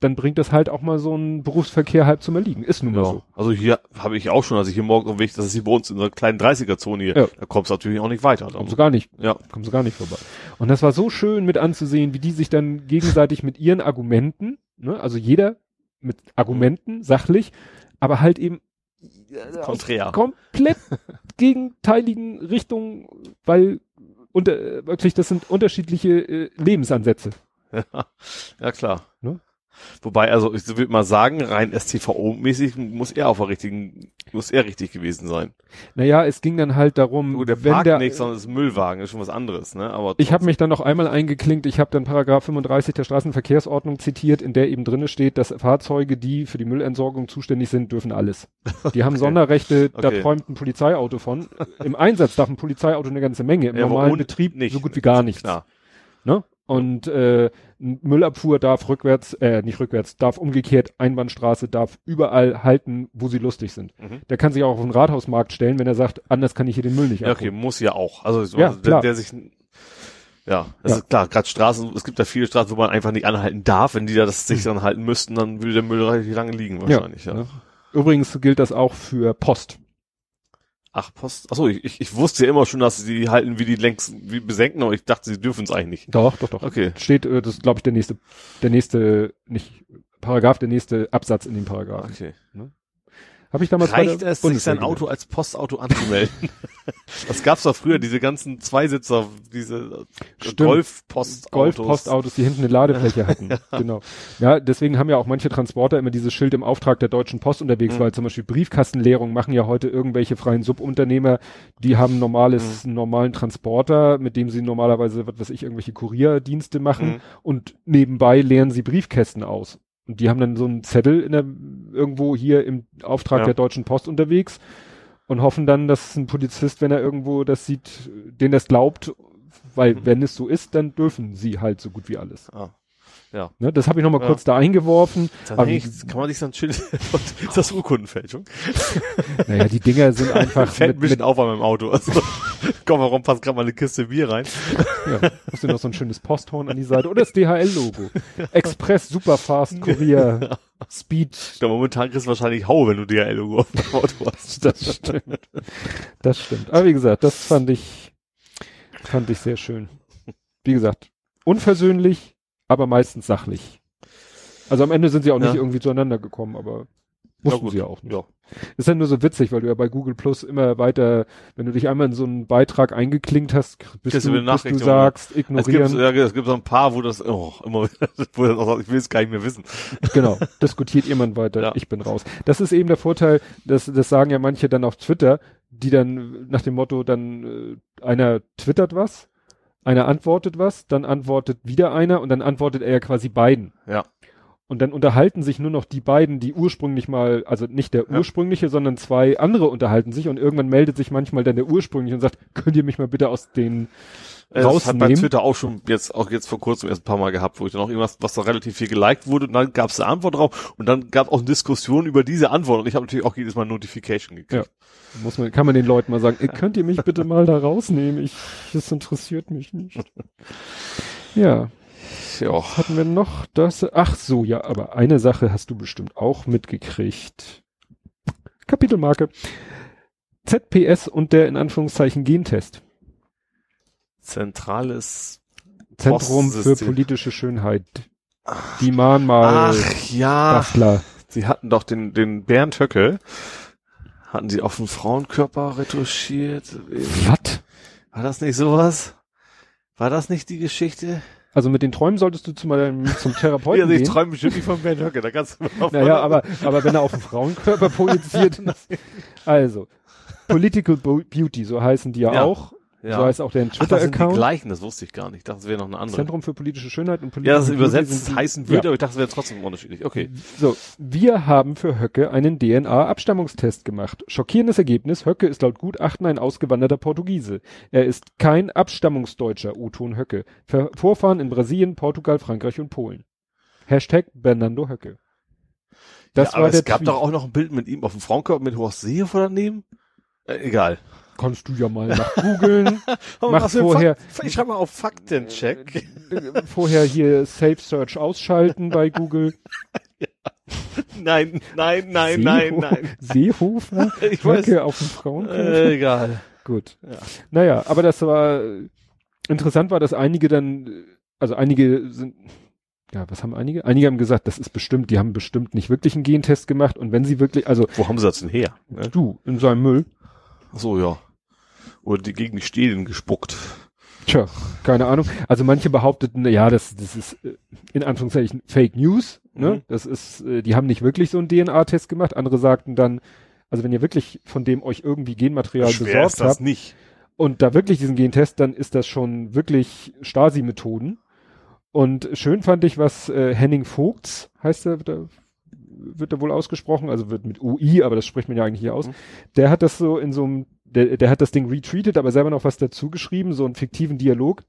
dann bringt das halt auch mal so einen Berufsverkehr halb zum Erliegen. Ist nun mal Ja. so. Also hier habe ich auch schon, als ich hier morgen unterwegs, das ist hier bei uns in so einer kleinen 30er-Zone hier, Ja. da kommst du natürlich auch nicht weiter. Kommst du gar nicht, ja. kommst du gar nicht vorbei. Und das war so schön mit anzusehen, wie die sich dann gegenseitig mit ihren Argumenten, ne, also jeder mit Argumenten, sachlich, aber halt eben Konträr. komplett gegenteiligen Richtungen, weil unter, äh, wirklich, das sind unterschiedliche äh, Lebensansätze. ja, klar. Ne? Wobei, also ich würde mal sagen, rein STVO-mäßig muss er auf der richtigen, muss er richtig gewesen sein. Naja, es ging dann halt darum, Gut, der wenn parkt der, nicht, sondern ist ein Müllwagen, ist schon was anderes, ne? Aber ich habe mich dann noch einmal eingeklinkt, ich habe dann Paragraph 35 der Straßenverkehrsordnung zitiert, in der eben drinne steht, dass Fahrzeuge, die für die Müllentsorgung zuständig sind, dürfen alles. Die haben Sonderrechte, da Okay. träumt ein Polizeiauto von. Im Einsatz darf ein Polizeiauto eine ganze Menge, im Ja, normalen ohne- Betrieb nicht. so gut wie gar nichts. Klar. Ne? Und äh, Müllabfuhr darf rückwärts, äh, nicht rückwärts, darf umgekehrt, Einbahnstraße darf überall halten, wo sie lustig sind. Mhm. Der kann sich auch auf den Rathausmarkt stellen, wenn er sagt, anders kann ich hier den Müll nicht Ja, okay, abholen. muss ja auch. Also so, Ja, also klar. der, der sich ja, das Ja. ist klar, gerade Straßen, es gibt da viele Straßen, wo man einfach nicht anhalten darf. Wenn die da das sich dann halten müssten, dann würde der Müll relativ lange liegen wahrscheinlich, ja. ne? Übrigens gilt das auch für Post. Ach, Post. Achso, ich, ich, ich wusste ja immer schon, dass sie halten wie die längst wie besenken, aber ich dachte, sie dürfen es eigentlich nicht. Doch, doch, doch. Okay. Steht, äh, das ist, glaube ich, der nächste, der nächste, nicht Paragraph, der nächste Absatz in dem Paragraph. Okay. Habe ich damals bei Reicht der es, sich Bundeswehr sein Auto als Postauto anzumelden? das gab's doch früher, diese ganzen Zweisitzer, diese. Golf-Postautos. Golf-Postautos, die hinten eine Ladefläche hatten. Genau. Ja, deswegen haben ja auch manche Transporter immer dieses Schild im Auftrag der Deutschen Post unterwegs, Mhm. weil zum Beispiel Briefkastenleerung machen ja heute irgendwelche freien Subunternehmer, die haben normales, Mhm. einen normalen Transporter, mit dem sie normalerweise, was weiß ich, irgendwelche Kurierdienste machen Mhm. und nebenbei leeren sie Briefkästen aus. Und die haben dann so einen Zettel in der, irgendwo hier im Auftrag Ja. der Deutschen Post unterwegs und hoffen dann, dass ein Polizist, wenn er irgendwo das sieht, den das glaubt, weil Mhm. wenn es so ist, dann dürfen sie halt so gut wie alles. Ah. Ja. Ne, das habe ich noch mal Ja. kurz da eingeworfen. Aber echt, kann man sich dann Schild, ist das Urkundenfälschung? naja, die Dinger sind einfach Fällt ein mit, bisschen mit auf an meinem Auto. Also, komm, warum passt gerade mal eine Kiste Bier rein? ja, hast du noch so ein schönes Posthorn an die Seite oder das DHL-Logo. Express, Superfast, Kurier, Speed. Ich glaube, momentan kriegst du wahrscheinlich Hau, wenn du DHL-Logo auf dem Auto hast. Das stimmt. Das stimmt. Aber wie gesagt, das fand ich, fand ich sehr schön. Wie gesagt, unversöhnlich, aber meistens sachlich. Also am Ende sind sie auch nicht Ja. irgendwie zueinander gekommen, aber Ja, mussten gut. sie ja auch nicht. Ja. Ist ja nur so witzig, weil du ja bei Google Plus immer weiter, wenn du dich einmal in so einen Beitrag eingeklinkt hast, bis Kriegst du bis du sagst, Es gibt, ignorieren. ja, es gibt so ein paar, wo das, oh, immer, wo dann auch sagt, ich will es gar nicht mehr wissen. Genau, diskutiert jemand weiter, Ja. ich bin raus. Das ist eben der Vorteil, das, das sagen ja manche dann auf Twitter, die dann nach dem Motto, dann äh, einer twittert was, einer antwortet was, dann antwortet wieder einer und dann antwortet er ja quasi beiden. Ja. Und dann unterhalten sich nur noch die beiden, die ursprünglich mal, also nicht der Ja. ursprüngliche, sondern zwei andere unterhalten sich und irgendwann meldet sich manchmal dann der ursprüngliche und sagt, könnt ihr mich mal bitte aus den Äh, Das hat bei rausnehmen? Twitter auch schon jetzt, auch jetzt vor kurzem erst ein paar Mal gehabt, wo ich dann auch irgendwas, was da relativ viel geliked wurde und dann gab es eine Antwort drauf und dann gab es auch eine Diskussion über diese Antwort und ich habe natürlich auch jedes Mal Notification gekriegt. Muss man, kann man den Leuten mal sagen, "Ey, könnt ihr mich bitte mal da rausnehmen? Ich, das interessiert mich nicht. Ja, Ja. was hatten wir noch? Das, ach so, ja, aber eine Sache hast du bestimmt auch mitgekriegt. Kapitelmarke. ZPS und der in Anführungszeichen Gentest. Zentrales Zentrum für politische Schönheit. Die Mahnmal Ach ja, Bastler. sie hatten doch den, den Bernd Höcke, hatten sie auf den Frauenkörper retuschiert. Was? War das nicht sowas? War das nicht die Geschichte? Also mit den Träumen solltest du zu meinem, zum Therapeuten Ja, also ich gehen. träume bestimmt nicht von Bernd Höcke, da kannst du mal Naja, aber, aber wenn er auf den Frauenkörper projiziert. also, Political Beauty, so heißen die ja, Ja. auch. Ja. So heißt auch der Ach, das sind die Twitter-Account. gleichen, das wusste ich gar nicht. Ich dachte, es wäre noch eine andere. Zentrum für politische Schönheit und Ja, Political das übersetzt heißen würde, Ja. aber ich dachte, es wäre trotzdem unterschiedlich. Okay. So, wir haben für Höcke einen DNA-Abstammungstest gemacht. Schockierendes Ergebnis, Höcke ist laut Gutachten ein ausgewanderter Portugiese. Er ist kein Abstammungsdeutscher, O-Ton Höcke. Ver Vorfahren in Brasilien, Portugal, Frankreich und Polen. Hashtag Bernardo Höcke. Das ja, war aber der es gab Tweet. doch auch noch ein Bild mit ihm auf dem Frauenkörper mit Horst Seehofer daneben. Äh, egal. Kannst du ja mal nach googeln. Mach vorher- Fakt, ich schreibe mal auf Faktencheck. Äh, vorher hier Safe Search ausschalten bei Google. Nein, nein, nein, nein, Seeho- nein. Seehofer? Ich weiß. Auf dem Frauenkopf? Äh, egal. Gut. Ja. Naja, aber das war interessant war, dass einige dann, äh, also einige sind, ja, was haben einige? Einige haben gesagt, das ist bestimmt, die haben bestimmt nicht wirklich einen Gentest gemacht und wenn sie wirklich, also Wo haben sie das denn her? Ne? du in seinem Müll, Ach so, ja. Oder die gegen die Stelen gespuckt. tja, keine Ahnung. Also manche behaupteten, ja, das, das ist äh, in Anführungszeichen Fake News, ne? Mhm. Das ist, äh, die haben nicht wirklich so einen DNA-Test gemacht. Andere sagten dann, also wenn ihr wirklich von dem euch irgendwie Genmaterial Schwer besorgt ist das habt, nicht. und da wirklich diesen Gentest, dann ist das schon wirklich Stasi-Methoden. Und schön fand ich, was äh, Henning Vogts heißt er, wird er, wird er wohl ausgesprochen, also wird mit UI, aber das spricht man ja eigentlich hier aus. Mhm. Der hat das so in so einem, der, der hat das Ding retweetet, aber selber noch was dazu geschrieben, so einen fiktiven Dialog.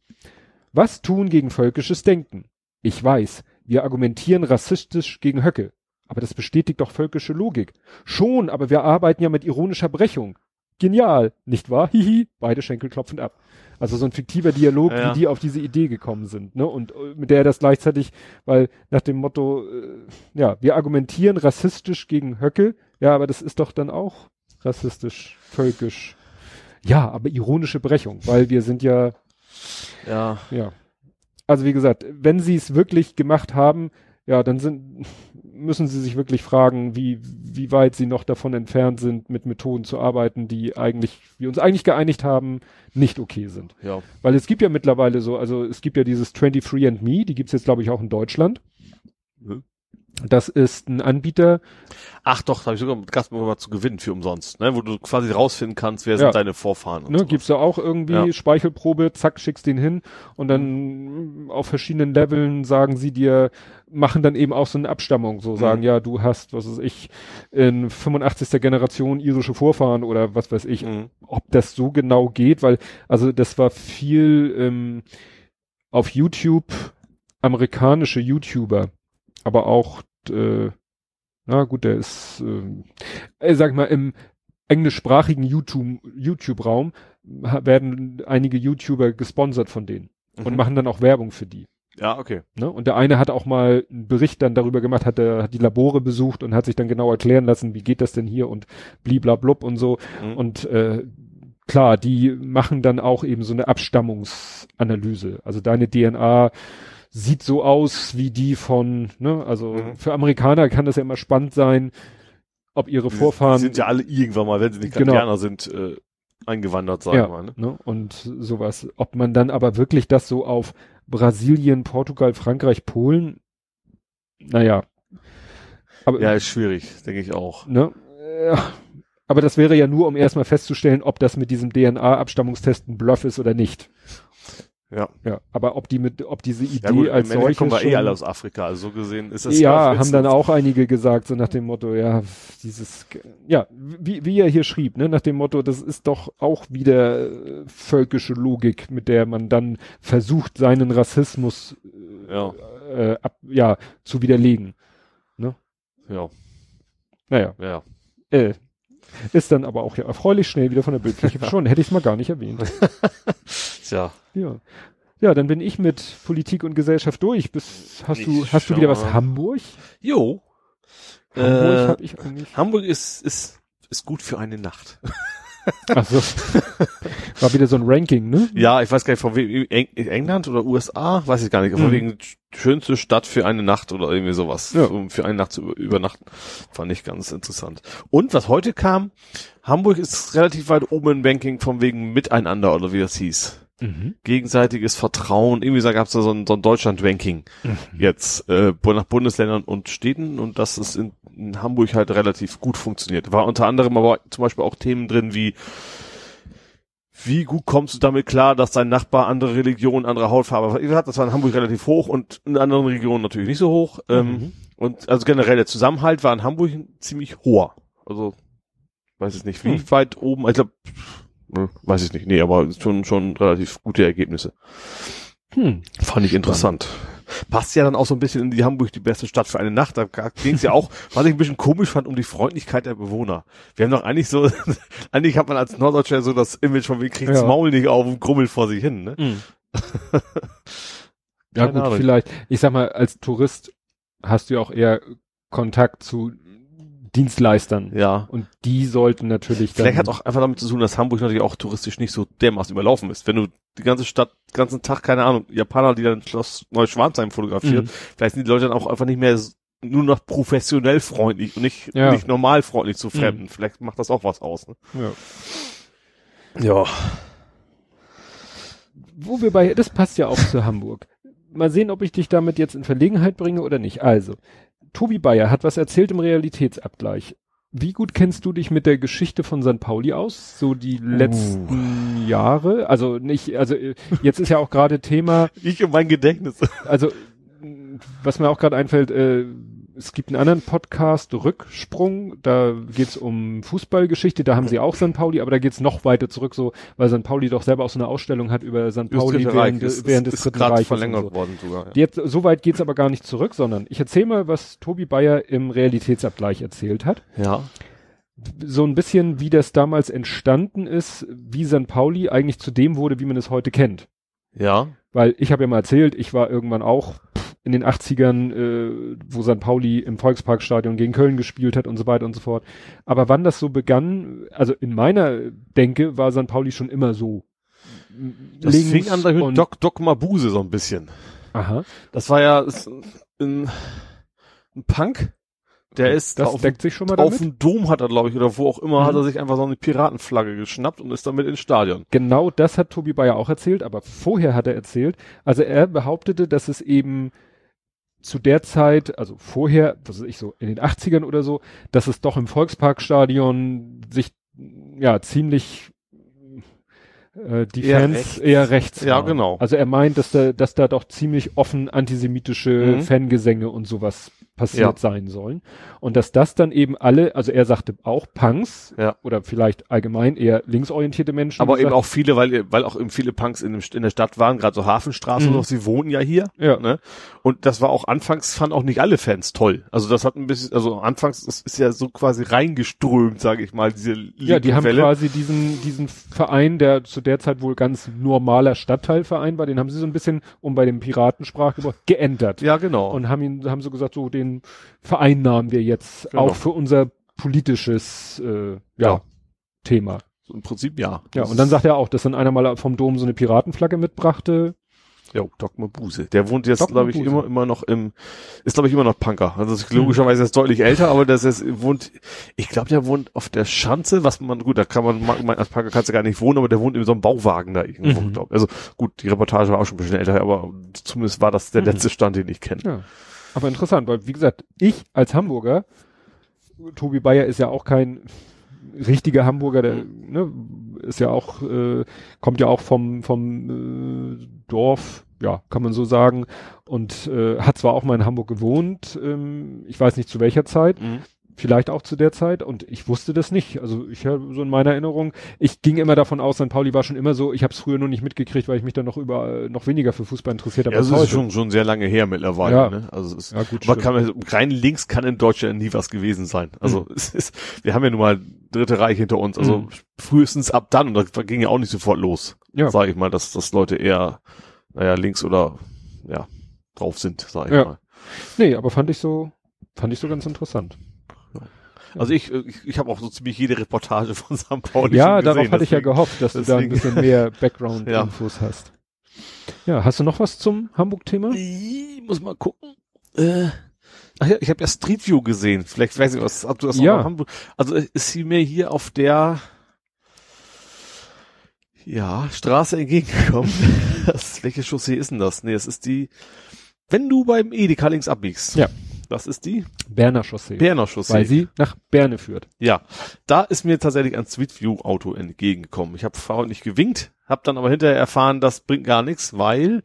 Was tun gegen völkisches Denken? Ich weiß, wir argumentieren rassistisch gegen Höcke. Aber das bestätigt doch völkische Logik. Schon, aber wir arbeiten ja mit ironischer Brechung. Genial, nicht wahr? Hihi, beide Schenkel klopfend ab. Also so ein fiktiver Dialog, Ja. wie die auf diese Idee gekommen sind, ne? Und äh, mit der er das gleichzeitig, weil nach dem Motto, äh, ja, wir argumentieren rassistisch gegen Höcke, ja, aber das ist doch dann auch rassistisch, völkisch. Ja, aber ironische Brechung, weil wir sind ja, Ja. ja. Also wie gesagt, wenn sie es wirklich gemacht haben, ja, dann sind, müssen sie sich wirklich fragen, wie, wie weit sie noch davon entfernt sind, mit Methoden zu arbeiten, die eigentlich, wir uns eigentlich geeinigt haben, nicht okay sind. Ja. Weil es gibt ja mittlerweile so, also es gibt ja dieses 23andMe, die gibt's jetzt glaube ich auch in Deutschland. Mhm. Das ist ein Anbieter, Ach doch, da habe ich sogar gab mal zu gewinnen für umsonst, ne? Wo du quasi rausfinden kannst, wer Ja. sind deine Vorfahren. und ne, gibt's da auch irgendwie Ja. Speichelprobe, zack, schickst den hin und dann auf verschiedenen Leveln sagen sie dir, machen dann eben auch so eine Abstammung, so sagen, Mhm. ja, du hast, was weiß ich, in 85. Generation irische Vorfahren oder was weiß ich, Mhm. ob das so genau geht, weil, also das war viel ähm, auf YouTube amerikanische YouTuber, aber auch, äh, na gut, der ist, ähm, äh, sag mal, im englischsprachigen YouTube, YouTube-Raum ha- werden einige YouTuber gesponsert von denen und Mhm. machen dann auch Werbung für die. Ja, okay. Ne? Und der eine hat auch mal einen Bericht dann darüber gemacht, hat, der, hat die Labore besucht und hat sich dann genau erklären lassen, wie geht das denn hier und bliblablub und so. Mhm. Und äh, klar, die machen dann auch eben so eine Abstammungsanalyse. Also deine DNA sieht so aus wie die von, ne, also Mhm. für Amerikaner kann das ja immer spannend sein, ob ihre Vorfahren Die sind ja alle irgendwann mal, wenn sie nicht Genau. Sind, äh, eingewandert, sagen ja, wir mal. Ne? ne, und sowas. Ob man dann aber wirklich das so auf Brasilien, Portugal, Frankreich, Polen, naja. Aber, Ja, ist schwierig, denke ich auch. ne, äh, aber das wäre ja nur, um erstmal festzustellen, ob das mit diesem DNA-Abstammungstest ein Bluff ist oder nicht. Ja. Ja, aber ob die mit, ob diese Idee Ja gut, als im solche kommen wir eh schon- alle aus Afrika, also so gesehen ist das ja, jetzt haben dann auch einige gesagt, so nach dem Motto, ja, dieses, ja, wie, wie er hier schrieb, ne, nach dem Motto, das ist doch auch wieder äh, völkische Logik, mit der man dann versucht, seinen Rassismus, äh, Ja. äh, ab, ja, zu widerlegen. Ja, Naja, ja. äh, ist dann aber auch ja erfreulich schnell wieder von der Bildfläche verschwunden. Hätte ich es mal gar nicht erwähnt. Tja. Ja. Ja, dann bin ich mit Politik und Gesellschaft durch. Bis, hast du, Ich hast du wieder was. Hamburg? Jo. Hamburg Äh, habe ich eigentlich. Hamburg ist, ist, ist gut für eine Nacht. Ach so. War wieder so ein Ranking, ne? Ja, ich weiß gar nicht, von wem, Eng England oder USA, weiß ich gar nicht, von Mhm. wegen schönste Stadt für eine Nacht oder irgendwie sowas, Ja. um für eine Nacht zu über- übernachten, fand ich ganz interessant. Und was heute kam, Hamburg ist relativ weit oben im Ranking von wegen Miteinander oder wie das hieß. Mhm. Gegenseitiges Vertrauen, irgendwie gab es da so ein, so ein Deutschland-Ranking jetzt äh, nach Bundesländern und Städten und das ist in, in Hamburg halt relativ gut funktioniert. War unter anderem aber zum Beispiel auch Themen drin wie wie gut kommst du damit klar, dass dein Nachbar andere Religion, andere Hautfarbe hat? Das war in Hamburg relativ hoch und in anderen Regionen natürlich nicht so hoch. Ähm, Mhm. und also generell der Zusammenhalt war in Hamburg ziemlich hoher. Also weiß ich nicht, wie Hm. weit oben. Ich glaube, weiß ich nicht. Nee, aber schon schon relativ gute Ergebnisse. Hm. Fand ich interessant. passt ja dann auch so ein bisschen in die Hamburg die beste Stadt für eine Nacht. Da ging es ja auch, was ich ein bisschen komisch fand, um die Freundlichkeit der Bewohner. Wir haben doch eigentlich so, eigentlich hat man als Norddeutscher so das Image von wir kriegen das Ja. Maul nicht auf und grummelt vor sich hin, ne? ja Keine gut, Ahnung. vielleicht. Ich sag mal, als Tourist hast du ja auch eher Kontakt zu Dienstleistern. Ja. Und die sollten natürlich dann. Vielleicht hat auch einfach damit zu tun, dass Hamburg natürlich auch touristisch nicht so dermaßen überlaufen ist. Wenn du die ganze Stadt, den ganzen Tag, keine Ahnung, Japaner, die dann Schloss Neuschwanstein fotografieren, Mhm. vielleicht sind die Leute dann auch einfach nicht mehr nur noch professionell freundlich und nicht, Ja. nicht normal freundlich zu Fremden. Vielleicht macht das auch was aus. Ne? ja. Ja. wo wir bei, das passt ja auch zu Hamburg. Mal sehen, ob ich dich damit jetzt in Verlegenheit bringe oder nicht. Also, Tobi Bayer hat was erzählt im Realitätsabgleich. Wie gut kennst du dich mit der Geschichte von St. Pauli aus? So die letzten Jahre? Also nicht, also äh, jetzt ist ja auch gerade Thema, Ich und mein Gedächtnis. also was mir auch gerade einfällt, äh, es gibt einen anderen Podcast, Rücksprung, da geht's um Fußballgeschichte, da haben sie auch St. Pauli, aber da geht's noch weiter zurück, so, weil St. Pauli doch selber auch so eine Ausstellung hat über St. Pauli während, ist, während des ist Dritten gerade Reiches. verlängert so. worden sogar. Ja. Jetzt, so weit geht's aber gar nicht zurück, sondern ich erzähle mal, was Tobi Bayer im Realitätsabgleich erzählt hat. ja. So ein bisschen, wie das damals entstanden ist, wie St. Pauli eigentlich zu dem wurde, wie man es heute kennt. Ja. Weil ich habe ja mal erzählt, ich war irgendwann auch in den 80ern, äh, wo St. Pauli im Volksparkstadion gegen Köln gespielt hat und so weiter und so fort. Aber wann das so begann, also in meiner Denke war St. Pauli schon immer so. Das links fing an mit Doc, Doc Mabuse so ein bisschen. Aha. Das war ja ein, ein Punk. Der ist das auf, deckt sich schon mal auf dem Dom hat er, glaube ich, oder wo auch immer, Mhm. hat er sich einfach so eine Piratenflagge geschnappt und ist damit ins Stadion. Genau das hat Tobi Bayer auch erzählt, aber vorher hat er erzählt, also er behauptete, dass es eben zu der Zeit, also vorher, was weiß ich so, in den 80ern oder so, dass es doch im Volksparkstadion sich ja ziemlich äh, die Eher Fans rechts. eher rechts Ja, waren. genau. Also er meint, dass da, dass da doch ziemlich offen antisemitische Mhm. Fangesänge und sowas passiert Ja. sein sollen. Und dass das dann eben alle, also er sagte auch Punks Ja. oder vielleicht allgemein eher linksorientierte Menschen. Aber eben auch viele, weil, weil auch eben viele Punks in, dem, in der Stadt waren, gerade so Hafenstraße Mhm. so, sie wohnen ja hier. Ja. Ne? Und das war auch anfangs, fanden auch nicht alle Fans toll. Also das hat ein bisschen, also anfangs das ist ja so quasi reingeströmt, sage ich mal, diese Ja, die haben Welle. quasi diesen, diesen Verein, der zu der Zeit wohl ganz normaler Stadtteilverein war, den haben sie so ein bisschen, um bei dem Piratensprachgebrauch, geändert. Ja, genau. Und haben ihn, haben so gesagt, so den vereinnahmen wir jetzt Genau. auch für unser politisches äh, ja, Ja. Thema. so Im Prinzip ja. Ja, Das und dann sagt er auch, dass dann einer mal vom Dom so eine Piratenflagge mitbrachte. Ja, Doc Mabuse. Der wohnt jetzt, glaube ich, immer, immer noch im, ist, glaube ich, immer noch Punker. Also ist logischerweise ist deutlich älter, aber das ist, wohnt, ich glaube, der wohnt auf der Schanze, was man, gut, da kann man, man als Punker kannst du gar nicht wohnen, aber der wohnt in so einem Bauwagen da irgendwo, Mhm. glaub. Also gut, die Reportage war auch schon ein bisschen älter, aber zumindest war das der Mhm. letzte Stand, den ich kenne. Ja. Aber interessant, weil wie gesagt, ich als Hamburger, Tobi Bayer ist ja auch kein richtiger Hamburger, der ne, ist ja auch, äh, kommt ja auch vom, vom äh, Dorf, ja, kann man so sagen, und äh, hat zwar auch mal in Hamburg gewohnt, ähm, ich weiß nicht zu welcher Zeit, Mhm. Vielleicht auch zu der Zeit und ich wusste das nicht. Also ich habe so in meiner Erinnerung, ich ging immer davon aus, St. Pauli war schon immer so, ich habe es früher nur nicht mitgekriegt, weil ich mich dann noch über noch weniger für Fußball interessiert habe Ja, das ist heute. schon, schon sehr lange her mittlerweile, Ja. ne? Also es ist, ja, gut, stimmt. kann man, rein links kann in Deutschland nie was gewesen sein. Also es ist, wir haben ja nun mal Dritte Reich hinter uns. Also Mhm. frühestens ab dann, und das ging ja auch nicht sofort los, Ja. sage ich mal, dass, dass Leute eher, naja, links oder ja, drauf sind, sage ich Ja. mal. Nee, aber fand ich so, fand ich so ganz interessant. Also ich, ich, ich habe auch so ziemlich jede Reportage von St. Pauli ja, schon darauf gesehen, hatte ich ja deswegen- gehofft, dass du da ein deswegen- bisschen mehr Background-Infos Ja. hast. Ja, hast du noch was zum Hamburg-Thema? Ich muss mal gucken. Äh, ach ja, ich habe ja Street View gesehen. Vielleicht weiß ich was, ob du das Ja. auch in Hamburg. Also ist sie mir hier auf der ja, Straße entgegengekommen. das, welche Chaussee ist denn das? Nee, es ist die, wenn du beim Edeka links abbiegst. Ja. Das ist die Berner Chaussee. Berner Chaussee. weil sie nach Berne führt. Ja, da ist mir tatsächlich ein Street View Auto entgegengekommen. Ich habe freundlich gewinkt, habe dann aber hinterher erfahren, das bringt gar nichts, weil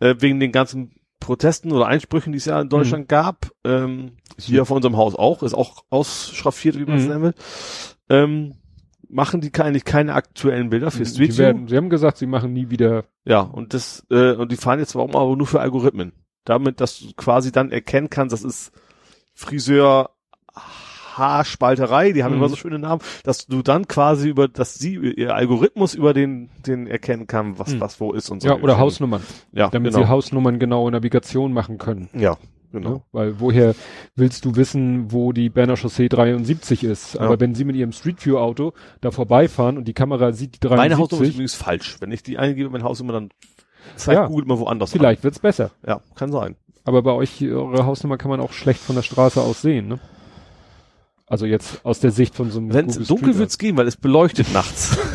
äh, wegen den ganzen Protesten oder Einsprüchen, die es ja in Deutschland gab, ähm, hier vor unserem Haus auch, ist auch ausschraffiert, wie man es Mhm. nennen will, ähm, machen die eigentlich keine aktuellen Bilder für Street Die werden, sie haben gesagt, sie machen nie wieder. Ja, und das äh, und die fahren jetzt warum aber nur für Algorithmen. Damit, dass du quasi dann erkennen kannst, das ist Friseur Haarspalterei, die haben Mhm. immer so schöne Namen, dass du dann quasi über, dass sie, ihr Algorithmus über den, den erkennen kann, was, Mhm. was wo ist und so. Ja, oder Hausnummern, Ja, damit genau. sie Hausnummern genaue Navigation machen können. Ja, genau. Ne? Weil woher willst du wissen, wo die Berner Chaussee 73 ist? Ja. Aber wenn sie mit ihrem Street View Auto da vorbeifahren und die Kamera sieht die Meine Hausnummer ist 73, übrigens falsch. Wenn ich die eingebe, meine Hausnummer, dann zeigt Ja. Google immer woanders vielleicht wird's besser. an. Ja, kann sein. Aber bei euch, eure Hausnummer kann man auch schlecht von der Straße aus sehen, ne? Also jetzt aus der Sicht von so einem Wenn es dunkel wird's gehen, weil es beleuchtet nachts.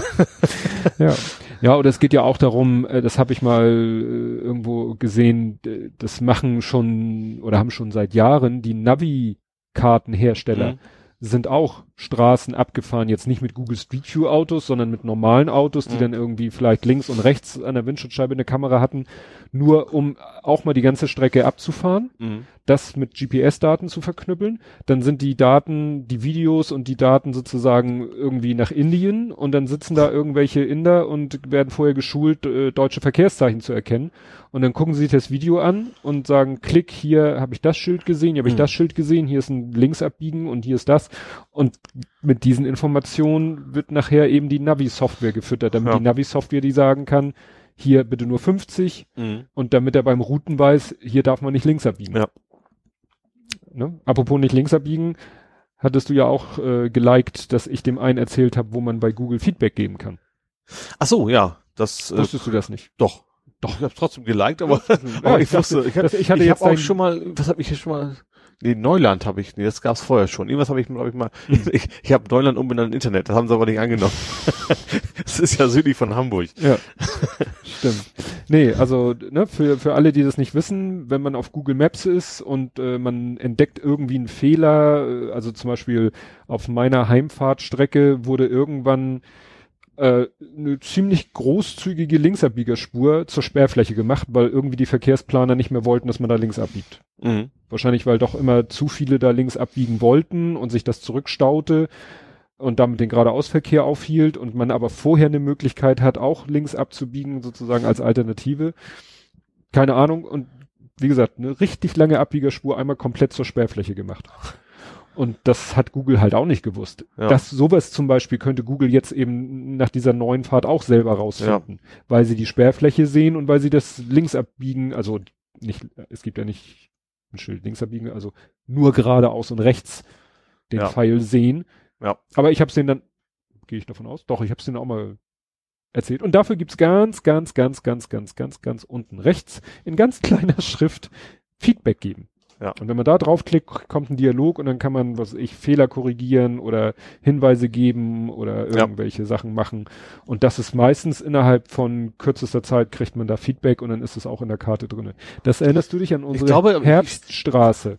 Ja. Ja, oder es geht ja auch darum, äh, das habe ich mal äh, irgendwo gesehen, das machen schon oder haben schon seit Jahren die Navi-Kartenhersteller Mhm. sind auch Straßen abgefahren, jetzt nicht mit Google Street View Autos, sondern mit normalen Autos, die Mhm. dann irgendwie vielleicht links und rechts an der Windschutzscheibe eine Kamera hatten, nur um auch mal die ganze Strecke abzufahren Mhm. das mit GPS-Daten zu verknüppeln. Dann sind die Daten, die Videos und die Daten sozusagen irgendwie nach Indien und dann sitzen da irgendwelche Inder und werden vorher geschult, äh, deutsche Verkehrszeichen zu erkennen. Und dann gucken sie sich das Video an und sagen, klick, hier habe ich das Schild gesehen, hier habe ich Hm. das Schild gesehen, hier ist ein Linksabbiegen und hier ist das. Und mit diesen Informationen wird nachher eben die Navi-Software gefüttert, damit Ja. die Navi-Software die sagen kann, hier bitte nur 50 Mhm. und damit er beim Routen weiß, hier darf man nicht links abbiegen. Ja. Ne? Apropos nicht links abbiegen, hattest du ja auch äh, geliked, dass ich dem einen erzählt habe, wo man bei Google Feedback geben kann. Ach so, ja. Das, äh, Wusstest du das nicht? doch. Doch, ich habe trotzdem geliked, aber, Ja, aber ich, dachte, wusste, ich, ich hatte ich jetzt auch schon mal, was habe ich hier schon mal? Nee, Neuland habe ich, nee, das gab's vorher schon. Irgendwas habe ich, glaube ich mal, Hm. ich, ich habe Neuland umbenannt in Internet, das haben sie aber nicht angenommen. das ist ja südlich von Hamburg. Ja, stimmt. Nee, also ne, für, für alle, die das nicht wissen, wenn man auf Google Maps ist und äh, man entdeckt irgendwie einen Fehler, äh, also zum Beispiel auf meiner Heimfahrtstrecke wurde irgendwann äh, eine ziemlich großzügige Linksabbiegerspur zur Sperrfläche gemacht, weil irgendwie die Verkehrsplaner nicht mehr wollten, dass man da links abbiegt. Mhm. Wahrscheinlich, weil doch immer zu viele da links abbiegen wollten und sich das zurückstaute und damit den Geradeausverkehr aufhielt und man aber vorher eine Möglichkeit hat, auch links abzubiegen, sozusagen als Alternative. Keine Ahnung. Und wie gesagt, eine richtig lange Abbiegerspur einmal komplett zur Sperrfläche gemacht. Und das hat Google halt auch nicht gewusst. Ja. Das sowas zum Beispiel könnte Google jetzt eben nach dieser neuen Fahrt auch selber rausfinden, weil sie die Sperrfläche sehen und weil sie das links abbiegen, also nicht, es gibt ja nicht ein Schild links abbiegen, also nur geradeaus und rechts den Ja. Pfeil sehen. Ja. Aber ich habe es denen dann, gehe ich davon aus, doch, ich habe es denen auch mal erzählt. Und dafür gibt's ganz, ganz, ganz, ganz, ganz, ganz, ganz unten rechts in ganz kleiner Schrift Feedback geben. Ja. Und wenn man da draufklickt, kommt ein Dialog und dann kann man, was weiß ich, Fehler korrigieren oder Hinweise geben oder Ja. irgendwelche Sachen machen. Und das ist meistens innerhalb von kürzester Zeit kriegt man da Feedback und dann ist es auch in der Karte drinne. Das erinnerst du dich an unsere glaube, Herbststraße?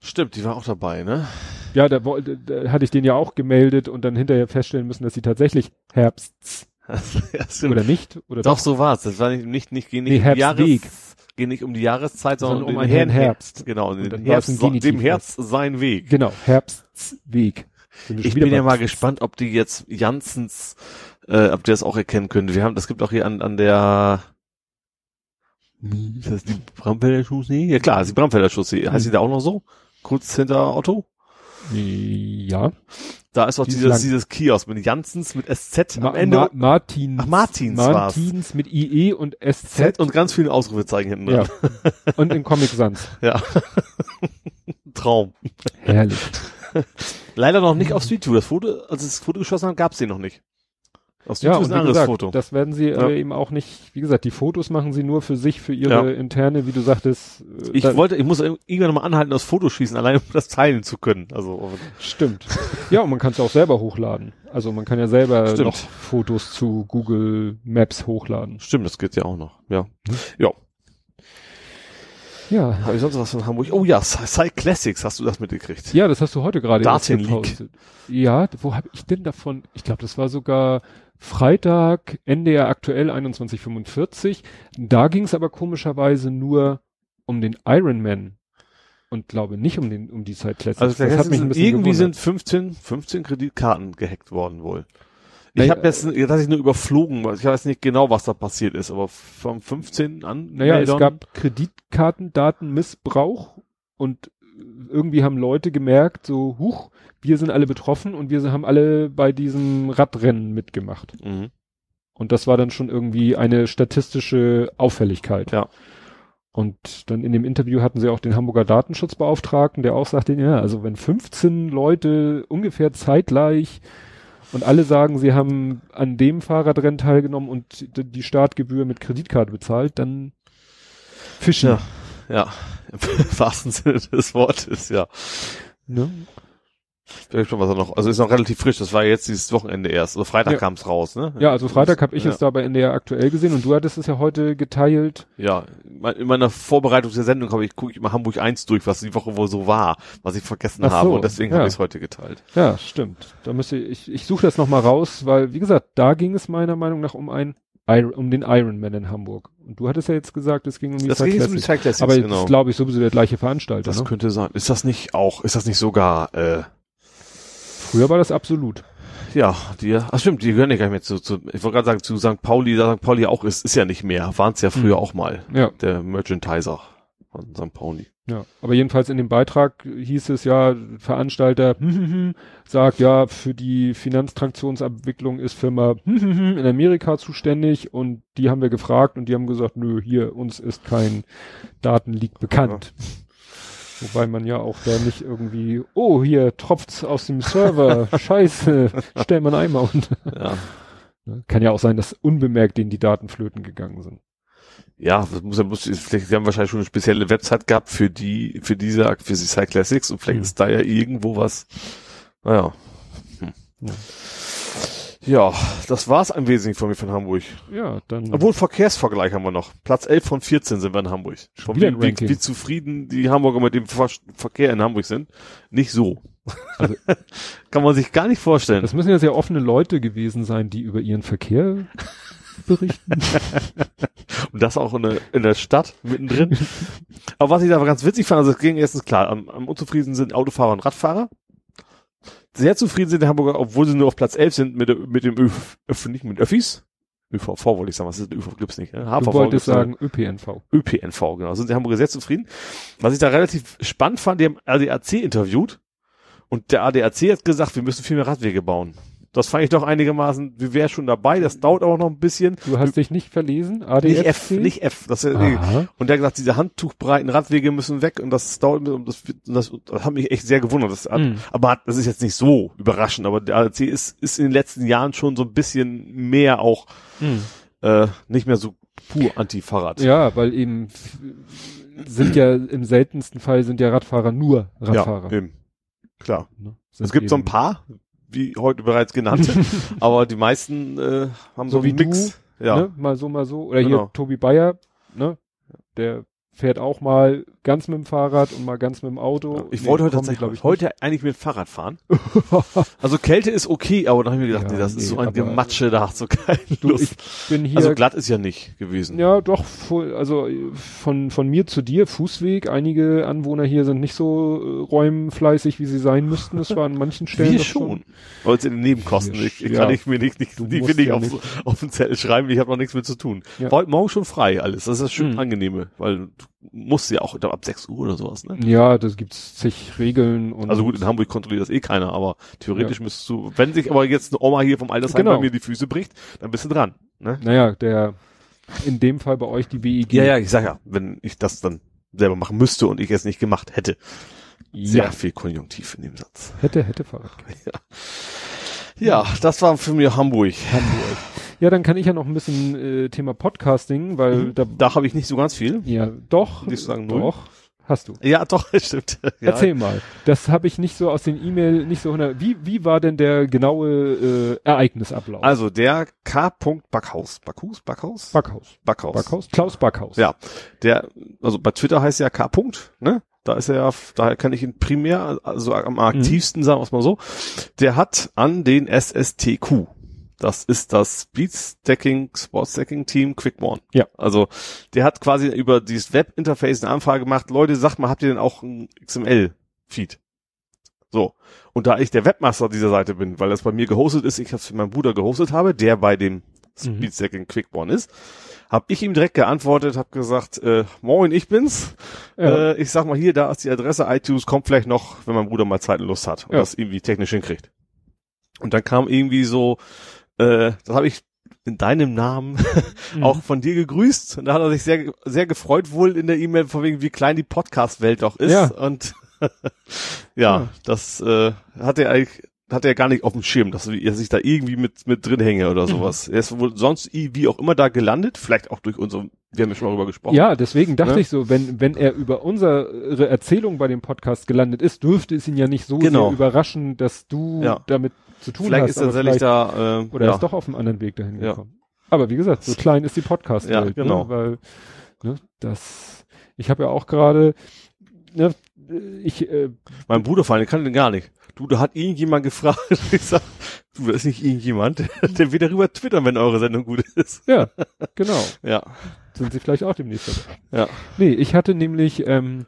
Stimmt, die war auch dabei, ne? Ja, da, wollte- da hatte ich den ja auch gemeldet und dann hinterher feststellen müssen, dass sie tatsächlich Herbsts ja, oder nicht oder Doch, so war's. Das war nicht, nicht, nicht, nicht Nee, die Herbstweg. Jahres, ging nicht um die Jahreszeit, sondern, Sondern um den einen Herbst. Genau, Und den Herbst, dem Herbst sein Weg. Genau, Herbstsweg. Ich bin ja mal gespannt, ob die jetzt Janssens, äh, ob die das auch erkennen könnte. Wir haben, das gibt auch hier an, an der, ist das die Bramfelder Chaussee? Ja klar, ist die Bramfelder Chaussee. Heißt die da auch noch so? Kurz hinter Otto? Ja. Da ist auch dieses, dieses Kiosk mit Janssens, mit SZ Ma am Ende. Ma Martins. Ach, Martins war's. Martins mit IE und SZ und ganz viele Ausrufezeichen hinten ja. dran. und in Comic Sans. Ja. Traum. Herrlich. Leider noch nicht auf Street View. Das Foto, als es das Foto geschossen hat, gab's den noch nicht. Auf Ja, ist ein anderes gesagt, Foto. das werden sie Ja. aber eben auch nicht, wie gesagt, die Fotos machen sie nur für sich, für ihre Ja. interne, wie du sagtest. äh, Ich wollte, ich muss irgendwann nochmal anhalten, das Foto schießen, allein um das teilen zu können. Also, Stimmt. Ja, und man kann es auch selber hochladen. Also man kann ja selber Stimmt. noch Fotos zu Google Maps hochladen. stimmt, das geht ja auch noch. Ja. Hm? Ja. Ja. Habe ich sonst was von Hamburg? Oh ja, Sci Classics, hast du das mitgekriegt? Ja, das hast du heute gerade Daten Leak. Ja, wo habe ich denn davon? Ich glaube, das war sogar Freitag, NDR aktuell 2145. Da ging es aber komischerweise nur um den Ironman und glaube nicht um den um die Classics. Also das hat mich ein bisschen irgendwie gewundert. sind 15, 15 Kreditkarten gehackt worden wohl. Ich Naja, habe jetzt, jetzt hatte ich nur überflogen, ich weiß nicht genau, was da passiert ist, aber vom 15. an. Naja, es gab Kreditkartendatenmissbrauch und irgendwie haben Leute gemerkt, so, huch, wir sind alle betroffen und wir haben alle bei diesem Radrennen mitgemacht. Mhm. Und das war dann schon irgendwie eine statistische Auffälligkeit. Ja. Und dann in dem Interview hatten sie auch den Hamburger Datenschutzbeauftragten, der auch sagte, ja, also wenn 15 Leute ungefähr zeitgleich und alle sagen, sie haben an dem Fahrradrennen teilgenommen und die Startgebühr mit Kreditkarte bezahlt, dann fischen. Ja. Ja, im wahrsten Sinne des Wortes, ja. Ne? Bin gespannt, was er noch, also ist noch relativ frisch, das war jetzt dieses Wochenende erst, also Freitag Ja. kam's raus, ne? Ja, also Freitag habe ich ja. es da bei NDR aktuell gesehen und du hattest es ja heute geteilt. Ja, in meiner Vorbereitung der Sendung habe ich gucke ich immer Hamburg 1 durch, was die Woche wohl so war, was ich vergessen so, habe und deswegen ja. habe ich es heute geteilt. Ja, stimmt. Da müsste ich, ich suche das nochmal raus, weil, wie gesagt, da ging es meiner Meinung nach um ein, um den Ironman in Hamburg. Und du hattest ja jetzt gesagt, es ging um die Das jetzt um. Cyclassics, Aber genau. das glaube ich sowieso der gleiche Veranstalter. Das Ne? könnte sein. Ist das nicht auch, ist das nicht sogar, äh, Früher war das absolut. ja, die, ach stimmt, die gehören ja gar nicht mehr zu, zu ich wollte gerade sagen, zu St. Pauli, da St. Pauli auch ist, ist ja nicht mehr, waren es ja früher Hm. auch mal, Ja, der Merchandiser von St. Pauli. ja. Aber jedenfalls in dem Beitrag hieß es ja, Veranstalter sagt ja, für die Finanztransaktionsabwicklung ist Firma in Amerika zuständig und die haben wir gefragt und die haben gesagt, nö, hier, uns ist kein Datenleak bekannt. Wobei man ja auch da nicht irgendwie, oh, hier tropft's aus dem Server, scheiße, stell mal einen Eimer unter. Ja. Ne? Kann ja auch sein, dass unbemerkt denen die Daten flöten gegangen sind. Ja, das muss ja, muss, vielleicht, sie haben wahrscheinlich schon eine spezielle Website gehabt für die, für diese, für die Cyclassics und vielleicht Hm. ist da ja irgendwo was, naja. Hm. Ja. Ja, das war's im Wesentlichen von mir von Hamburg. Ja, dann. Obwohl Verkehrsvergleich haben wir noch. Platz 11 von 14 sind wir in Hamburg. Wieder wie, wie, wie zufrieden die Hamburger mit dem Ver Verkehr in Hamburg sind. Nicht so. Also- Kann man sich gar nicht vorstellen. das müssen ja sehr offene Leute gewesen sein, die über ihren Verkehr berichten. Und das auch in der, in der Stadt mittendrin. Aber was ich da ganz witzig fand, also es ging erstens klar, am, am unzufrieden sind Autofahrer und Radfahrer. Sehr zufrieden sind die Hamburger, obwohl sie nur auf Platz 11 sind mit, mit dem Öf, Öf, nicht mit Öffis. ÖVV wollte ich sagen, was ist denn ÖVV gibt's nicht, ne? Du HVV wolltest gibt's noch. sagen ÖPNV. ÖPNV, genau. Sind die Hamburger sehr zufrieden. Was ich da relativ spannend fand, die haben ADAC interviewt und der ADAC hat gesagt, wir müssen viel mehr Radwege bauen. Das fand ich doch einigermaßen, wir wären schon dabei, das dauert auch noch ein bisschen. Du hast dich nicht verlesen? ADFC? Nicht F, nicht F. Das ist, Aha. und der hat gesagt, diese handtuchbreiten Radwege müssen weg und das dauert und das, das, das hat mich echt sehr gewundert. Das hat, Mhm. Aber das ist jetzt nicht so überraschend, aber der ADAC ist, ist in den letzten Jahren schon so ein bisschen mehr auch Hm. äh, nicht mehr so pur Anti-Fahrrad. Ja, weil eben sind ja im seltensten Fall sind ja Radfahrer nur Radfahrer. Ja, eben. Klar. Ne? Es gibt so ein paar, wie heute bereits genannt, aber die meisten äh, haben so, So wie einen Mix. Ja. Ne? Mal so, mal so. Oder Genau. hier Tobi Bayer, ne? Der fährt auch mal ganz mit dem Fahrrad und mal ganz mit dem Auto. Ich Nee, wollte heute tatsächlich glaub ich, heute eigentlich mit dem Fahrrad fahren. Also Kälte ist okay, aber dann habe ich mir gedacht, Ja, nee, das nee, ist so ein aber- Gematsche, da hast du keine Du, Lust. ich bin hier. also glatt ist ja nicht gewesen. ja, doch, also äh, von, von mir zu dir, Fußweg. Einige Anwohner hier sind nicht so äh, räumfleißig, wie sie sein müssten. Das war an manchen Stellen. Wir schon. Weil es in den Nebenkosten. Ich, sch- kann ja. ich mir nicht, nicht Du die will ich ja auf, nicht. auf den Zettel schreiben, ich habe noch nichts mit zu tun. Ja. War morgen schon frei alles. Das ist das schön Mhm. angenehme, weil du musst ja auch ab 6 Uhr oder sowas, ne? Ja, das gibt's zig Regeln und. Also gut, in Hamburg kontrolliert das eh keiner, aber theoretisch müsstest du, wenn sich aber jetzt eine Oma hier vom Altersheim Genau. bei mir die Füße bricht, dann bist du dran. Ne? Naja, der, in dem Fall bei euch die WEG. Ja, ja, ich sag ja, wenn ich das dann selber machen müsste und ich es nicht gemacht hätte. Sehr ja. viel Konjunktiv in dem Satz. Hätte, hätte Fahrrad. Ja, das war für mich Hamburg. Hamburg. Ja, dann kann ich ja noch ein bisschen äh, Thema Podcasting, weil Mhm. da, Da habe ich nicht so ganz viel. ja, doch, du sagen null? doch, hast du. Ja, doch, stimmt. Ja. Erzähl mal. Das habe ich nicht so aus den E-Mail, nicht so hundert. Wie, wie war denn der genaue äh, Ereignisablauf? Also der K. Backhaus. Backhaus? Backhaus? Backhaus. Backhaus. Backhaus? Klaus Backhaus. Ja. Der, also bei Twitter heißt er K. ne? Da ist er ja, daher kann ich ihn primär, also am aktivsten, sagen wir es mal so. Der hat an den SSTQ. Das ist das Speedstacking, Sportstacking Team Quickborn. Ja. Also, der hat quasi über dieses Webinterface eine Anfrage gemacht. Leute, sagt mal, habt ihr denn auch ein XML-Feed? So. Und da ich der Webmaster dieser Seite bin, weil das bei mir gehostet ist, ich das für meinen Bruder gehostet habe, der bei dem Speedstack in Quickborn ist, habe ich ihm direkt geantwortet, habe gesagt, äh, moin, ich bin's. Ja. Äh, ich sag mal hier, da ist die Adresse iTunes, kommt vielleicht noch, wenn mein Bruder mal Zeit und Lust hat und Ja. das irgendwie technisch hinkriegt. Und dann kam irgendwie so, äh, das habe ich in deinem Namen Mhm. auch von dir gegrüßt. Und da hat er sich sehr, sehr gefreut wohl in der E-Mail, von wegen, wie klein die Podcast-Welt doch ist. Ja. Und ja, Ja. das äh, hat er eigentlich hat er gar nicht auf dem Schirm, dass er sich da irgendwie mit mit drin hänge Mhm. oder sowas. Er ist wohl sonst wie auch immer da gelandet, vielleicht auch durch unsere, wir haben ja schon mal darüber gesprochen. Ja, deswegen dachte Ne? ich so, wenn, wenn er über unsere Erzählung bei dem Podcast gelandet ist, dürfte es ihn ja nicht so Genau. sehr überraschen, dass du Ja. damit zu tun vielleicht hast. ist er tatsächlich da äh, Oder ja. ist doch auf einem anderen Weg dahin Ja. gekommen. Aber wie gesagt, so klein ist die Podcast-Welt. Ja, genau. Ne? Weil, ne, das, ich habe ja auch gerade, ne, ich, äh, Mein Bruder vor allem, kann den gar nicht. Du, da hat irgendjemand gefragt. Ich sag, du, das ist nicht irgendjemand. Der wird darüber twittern, wenn eure Sendung gut ist. ja, genau. Ja. Sind sie vielleicht auch demnächst dabei. Ja. Nee, ich hatte nämlich, ähm,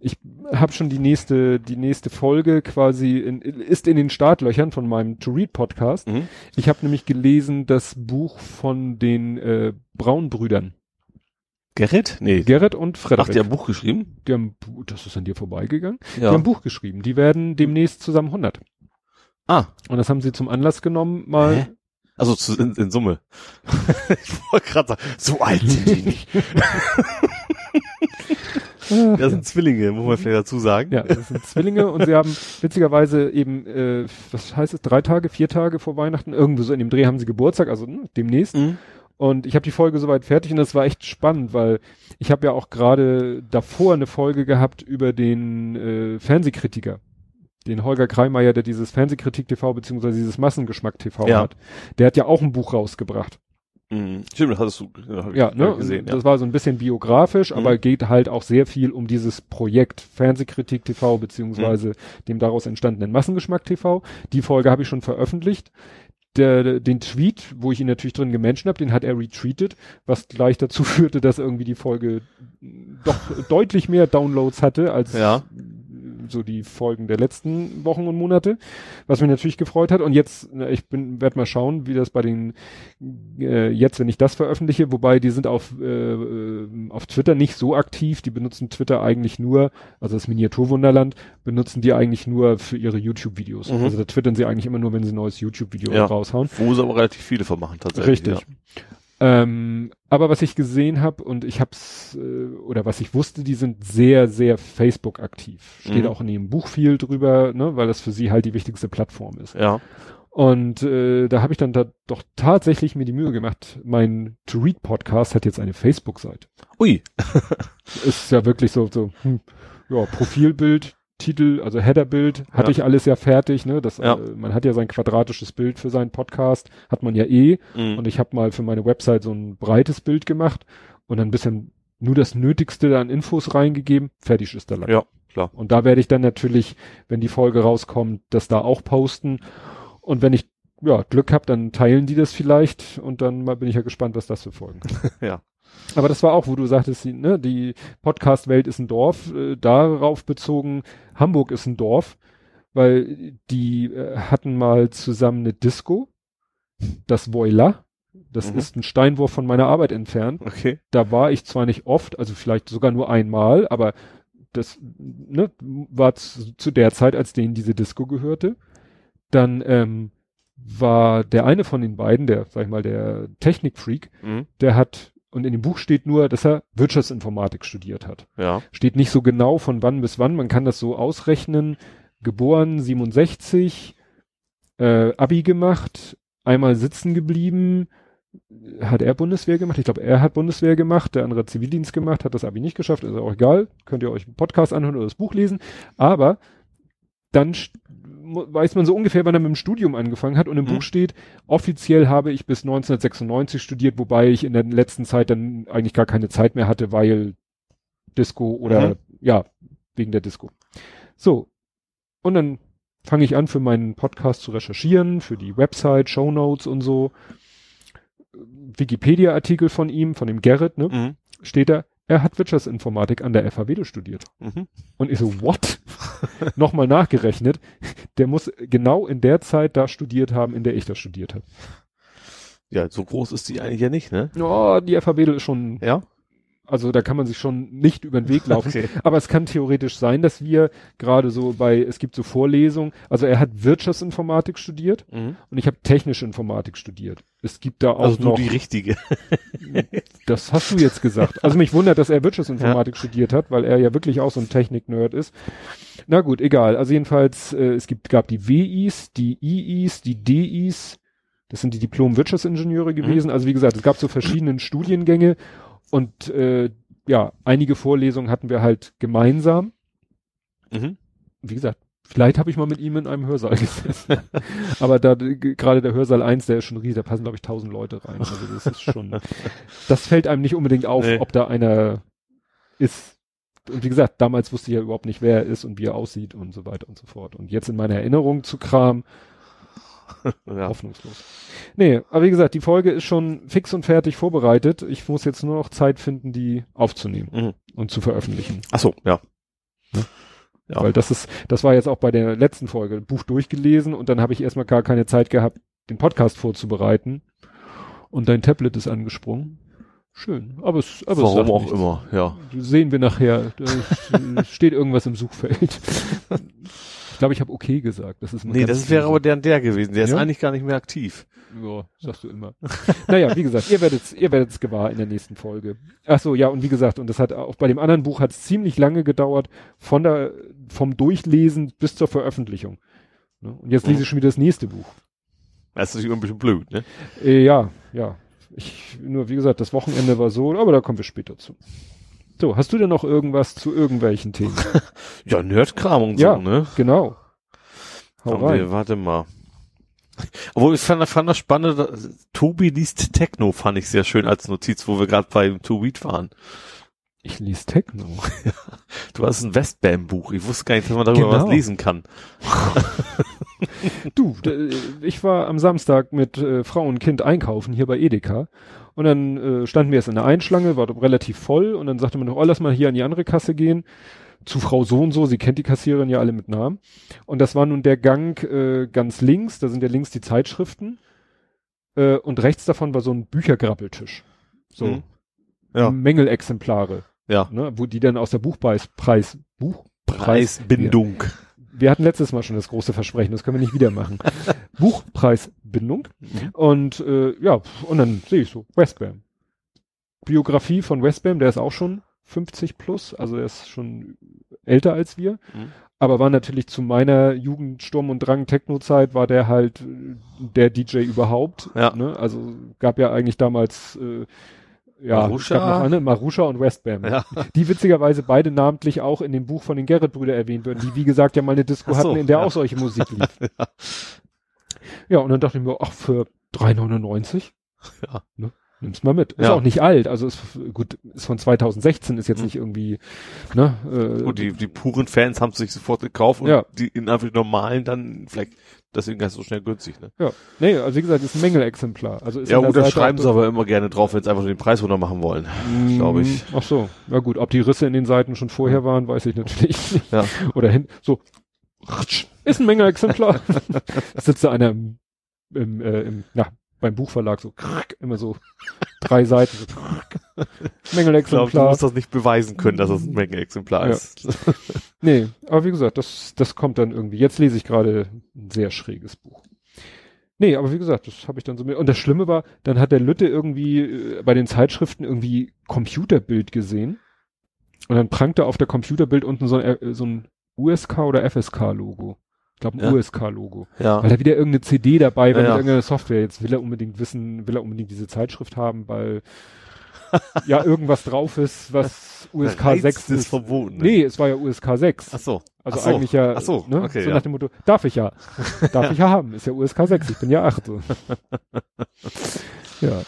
ich habe schon die nächste, die nächste Folge quasi in, ist in den Startlöchern von meinem To Read Podcast. Mhm. Ich habe nämlich gelesen das Buch von den äh, Braunbrüdern, Gerrit? Nee. Gerrit und Ach, Frederik. der hat ein Buch geschrieben? die haben, das ist an dir vorbeigegangen. Die Ja. haben ein Buch geschrieben. Die werden demnächst zusammen 100. Ah. Und das haben sie zum Anlass genommen, mal. Hä? Also zu, in, in Summe. ich wollte gerade sagen, so alt sind die nicht. Das sind Zwillinge, muss man vielleicht dazu sagen. Ja, das sind Zwillinge und sie haben witzigerweise eben, äh, was heißt es, drei Tage, vier Tage vor Weihnachten, irgendwo so in dem Dreh haben sie Geburtstag, also ne, demnächst. Mhm. Und ich habe die Folge soweit fertig und das war echt spannend, weil ich habe ja auch gerade davor eine Folge gehabt über den äh, Fernsehkritiker. Den Holger Kreimeier, der dieses Fernsehkritik TV beziehungsweise dieses Massengeschmack TV Ja. hat. Der hat ja auch ein Buch rausgebracht. Mhm. Stimmt, das hattest du ja, ich Ja, ne? gesehen. Das war so ein bisschen biografisch, Mhm. aber geht halt auch sehr viel um dieses Projekt Fernsehkritik TV Mhm. beziehungsweise dem daraus entstandenen Massengeschmack TV. Die Folge habe ich schon veröffentlicht. Der, der, den Tweet, wo ich ihn natürlich drin gemenschen habe, den hat er retweetet, was gleich dazu führte, dass irgendwie die Folge doch deutlich mehr Downloads hatte als Ja. So die Folgen der letzten Wochen und Monate, was mich natürlich gefreut hat. Und jetzt, ich bin, werde mal schauen, wie das bei den äh, jetzt, wenn ich das veröffentliche, wobei die sind auf äh, äh, auf Twitter nicht so aktiv. Die benutzen Twitter eigentlich nur, also das Miniaturwunderland benutzen die eigentlich nur für ihre YouTube-Videos. Mhm. Also da twittern sie eigentlich immer nur, wenn sie ein neues YouTube-Video Ja. raushauen. Wo sie aber relativ viele von machen, tatsächlich. Richtig. Ähm, aber was ich gesehen habe und ich hab's äh, oder was ich wusste, die sind sehr, sehr Facebook aktiv. Steht Mhm. auch in ihrem Buch viel drüber, ne, weil das für sie halt die wichtigste Plattform ist. Ja. Und äh, da habe ich dann da doch tatsächlich mir die Mühe gemacht. Mein To Read Podcast hat jetzt eine Facebook-Seite. Ui. Ist ja wirklich so so hm, ja Profilbild. Titel, also Headerbild, hatte Ja. ich alles ja fertig, ne? Das, Ja. äh, man hat ja sein quadratisches Bild für seinen Podcast, hat man ja eh. Mhm. Und ich habe mal für meine Website so ein breites Bild gemacht und dann ein bisschen nur das Nötigste an Infos reingegeben. Fertig ist der Lack. Ja, klar. Und da werde ich dann natürlich, wenn die Folge rauskommt, das da auch posten. Und wenn ich ja, Glück habe, dann teilen die das vielleicht und dann mal bin ich ja gespannt, was das für Folgen. Ja. Aber das war auch, wo du sagtest, die, ne, die Podcast-Welt ist ein Dorf, äh, darauf bezogen, Hamburg ist ein Dorf, weil die äh, hatten mal zusammen eine Disco, das Voila, das Mhm. ist ein Steinwurf von meiner Arbeit entfernt. Okay. Da war ich zwar nicht oft, also vielleicht sogar nur einmal, aber das ne, war zu, zu der Zeit, als denen diese Disco gehörte. Dann ähm, war der eine von den beiden, der, sag ich mal, der Technikfreak, Mhm. der hat, und in dem Buch steht nur, dass er Wirtschaftsinformatik studiert hat. Ja. Steht nicht so genau von wann bis wann, man kann das so ausrechnen. Geboren 67, äh, Abi gemacht, einmal sitzen geblieben, hat er Bundeswehr gemacht? Ich glaube, er hat Bundeswehr gemacht, der andere hat Zivildienst gemacht, hat das Abi nicht geschafft, ist auch egal. Könnt ihr euch einen Podcast anhören oder das Buch lesen. Aber dann weiß man so ungefähr, wann er mit dem Studium angefangen hat. Und im Mhm. Buch steht, offiziell habe ich bis 1996 studiert, wobei ich in der letzten Zeit dann eigentlich gar keine Zeit mehr hatte, weil Disco oder Mhm. ja, wegen der Disco. So. Und dann fange ich an, für meinen Podcast zu recherchieren, für die Website, Shownotes und so. Wikipedia-Artikel von ihm, von dem Gerrit, ne, Mhm. steht da, er hat Wirtschaftsinformatik an der FH Wedo studiert. Mhm. Und ich so, what? nochmal nachgerechnet. Der muss genau in der Zeit da studiert haben, in der ich das studiert habe. Ja, so groß ist die eigentlich ja nicht, ne? Oh, die FH Wedel ist schon, Ja? Also da kann man sich schon nicht über den Weg laufen. Okay. Aber es kann theoretisch sein, dass wir gerade so bei, es gibt so Vorlesungen, also er hat Wirtschaftsinformatik studiert Mhm. und ich habe technische Informatik studiert. Es gibt da auch Also du noch, die richtige. das hast du jetzt gesagt. Also mich wundert, dass er Wirtschaftsinformatik studiert hat, weil er ja wirklich auch so ein Technik-Nerd ist. Na gut, egal. Also jedenfalls, äh, es gibt, gab die WIs, die IIs, die DIs, das sind die Diplom-Wirtschaftsingenieure gewesen. Also wie gesagt, es gab so verschiedene Studiengänge und äh, ja, einige Vorlesungen hatten wir halt gemeinsam. Mhm. Wie gesagt, vielleicht habe ich mal mit ihm in einem Hörsaal gesessen. Aber da gerade der Hörsaal 1, der ist schon riesig, da passen glaube ich tausend Leute rein. Also das ist schon, das fällt einem nicht unbedingt auf, Nee. ob da einer ist. Und wie gesagt, damals wusste ich ja überhaupt nicht, wer er ist und wie er aussieht und so weiter und so fort. Und jetzt in meiner Erinnerung zu Kram, Ja. hoffnungslos. Nee, aber wie gesagt, die Folge ist schon fix und fertig vorbereitet. Ich muss jetzt nur noch Zeit finden, die aufzunehmen Mhm. und zu veröffentlichen. Ach so, ja. Ja. Weil das ist, das war jetzt auch bei der letzten Folge, Buch durchgelesen und dann habe ich erstmal gar keine Zeit gehabt, den Podcast vorzubereiten. Und dein Tablet ist angesprungen. Schön. Aber es, aber es Warum sagt auch nichts. immer, ja. Sehen wir nachher. Da steht irgendwas im Suchfeld. Ich glaube, ich habe okay gesagt. Das ist Nee, das wäre aber der und der gewesen. Der ist Ja? eigentlich gar nicht mehr aktiv. Ja, sagst du immer. naja, wie gesagt, ihr werdet's, ihr werdet's gewahr in der nächsten Folge. Ach so, ja, und wie gesagt, und das hat auch bei dem anderen Buch hat es ziemlich lange gedauert, von der, vom Durchlesen bis zur Veröffentlichung. Ne? Und jetzt lese ich schon wieder das nächste Buch. Das ist natürlich ein bisschen blöd, ne? Äh, ja, ja. Ich, nur wie gesagt, das Wochenende war so, aber da kommen wir später zu. So, hast du denn noch irgendwas zu irgendwelchen Themen? Ja, Nerdkram und Ja. so, ne? genau. Hau Haben rein. wir, warte mal. Obwohl ich fand, fand das spannend, Tobi liest Techno, fand ich sehr schön als Notiz, wo wir gerade beim To Read waren. Ich lese Techno. Du hast ein Westbam-Buch. Ich wusste gar nicht, dass man darüber Genau. was lesen kann. Du, ich war am Samstag mit äh, Frau und Kind einkaufen hier bei Edeka und dann äh, standen wir jetzt in der Einschlange, war relativ voll und dann sagte man noch, oh, lass mal hier an die andere Kasse gehen zu Frau so und so, sie kennt die Kassiererin ja alle mit Namen und das war nun der Gang äh, ganz links, da sind ja links die Zeitschriften äh, und rechts davon war so ein Büchergrabbeltisch. So Mhm. Ja. Mängelexemplare, Ja. ne, wo die dann aus der Buchpreis, Preis, Buch, Preisbindung. wir hatten letztes Mal schon das große Versprechen, das können wir nicht wieder machen. Buchpreisbindung. Mhm. Und äh, ja, und dann sehe ich so, Westbam. Biografie von Westbam, der ist auch schon 50 plus, also er ist schon älter als wir. Mhm. Aber war natürlich zu meiner Jugend Sturm und Drang Techno-Zeit war der halt äh, der DJ überhaupt. Ja. Ne? Also gab ja eigentlich damals äh, ja, Marusha. es gab noch eine, Marusha und Westbam. Ja. Die witzigerweise beide namentlich auch in dem Buch von den Gerrit-Brüder erwähnt werden, die wie gesagt ja mal eine Disco so, hatten, in der ja. auch solche Musik lief. ja, und dann dachte ich mir, ach, für 3,99? Ja. Ne? Nimm's mal mit. Ist Ja. auch nicht alt, also ist gut, ist von 2016, ist jetzt Mhm. nicht irgendwie, ne? Äh, Gut, die, die puren Fans haben sich sofort gekauft und Ja. die in einfach normalen dann vielleicht deswegen ganz so schnell günstig, ne? ja. Nee, also wie gesagt, ist ein Mängelexemplar. Also ist Ja an der gut, da Seite schreiben sie aber immer gerne drauf, wenn sie einfach nur den Preis runter machen wollen. glaub ich. Ach so, na gut, ob die Risse in den Seiten schon vorher waren, weiß ich natürlich nicht. Ja. Oder hin, so, ist ein Mängelexemplar. Sitzt da einer im, im, äh, im, na, beim Buchverlag so, immer so drei Seiten, so, Ich glaube, du Mängelexemplar. musst das nicht beweisen können, dass das ein Mengenexemplar Ja. ist. Nee, aber wie gesagt, das, das kommt dann irgendwie. Jetzt lese ich gerade ein sehr schräges Buch. Nee, aber wie gesagt, das habe ich dann so mit. Und das Schlimme war, dann hat der Lütte irgendwie äh, bei den Zeitschriften irgendwie Computerbild gesehen. Und dann prangte auf der Computerbild unten so ein, äh, so ein USK oder FSK-Logo. Ich glaube ein Ja. USK-Logo. Ja. Weil da wieder irgendeine CD dabei war Ja, ja. mit irgendeiner Software. Jetzt will er unbedingt wissen, will er unbedingt diese Zeitschrift haben, weil ja irgendwas drauf ist, was USK Reiz 6 des ist. Verbotenen. Nee, es war ja USK 6. Ach so. Also Ach so. eigentlich ja, Ach so, ne? okay, so ja. nach dem Motto, darf ich ja. darf ich ja haben, ist ja USK 6, ich bin ja 8. ja.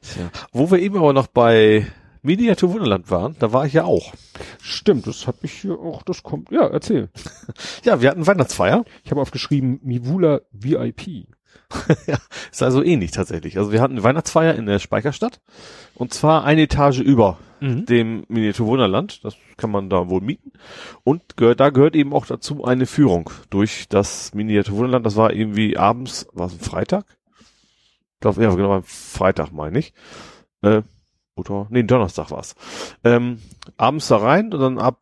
Tja. Wo wir eben aber noch bei Mediatur Wunderland waren, da war ich ja auch. Stimmt, das habe ich hier auch, das kommt, ja, erzähl. Ja, wir hatten Weihnachtsfeier. Ich habe aufgeschrieben, Mivula VIP. ja, ist also ähnlich tatsächlich. Also wir hatten eine Weihnachtsfeier in der Speicherstadt und zwar eine Etage über Mhm. dem Miniatur Wunderland. Das kann man da wohl mieten. Und gehört, da gehört eben auch dazu eine Führung durch das Miniatur Wunderland. Das war irgendwie abends, war es ein Freitag? Ich glaube, ja, genau, ein Freitag meine ich. Äh, oder, nee, Donnerstag war's. Ähm, abends da rein und dann ab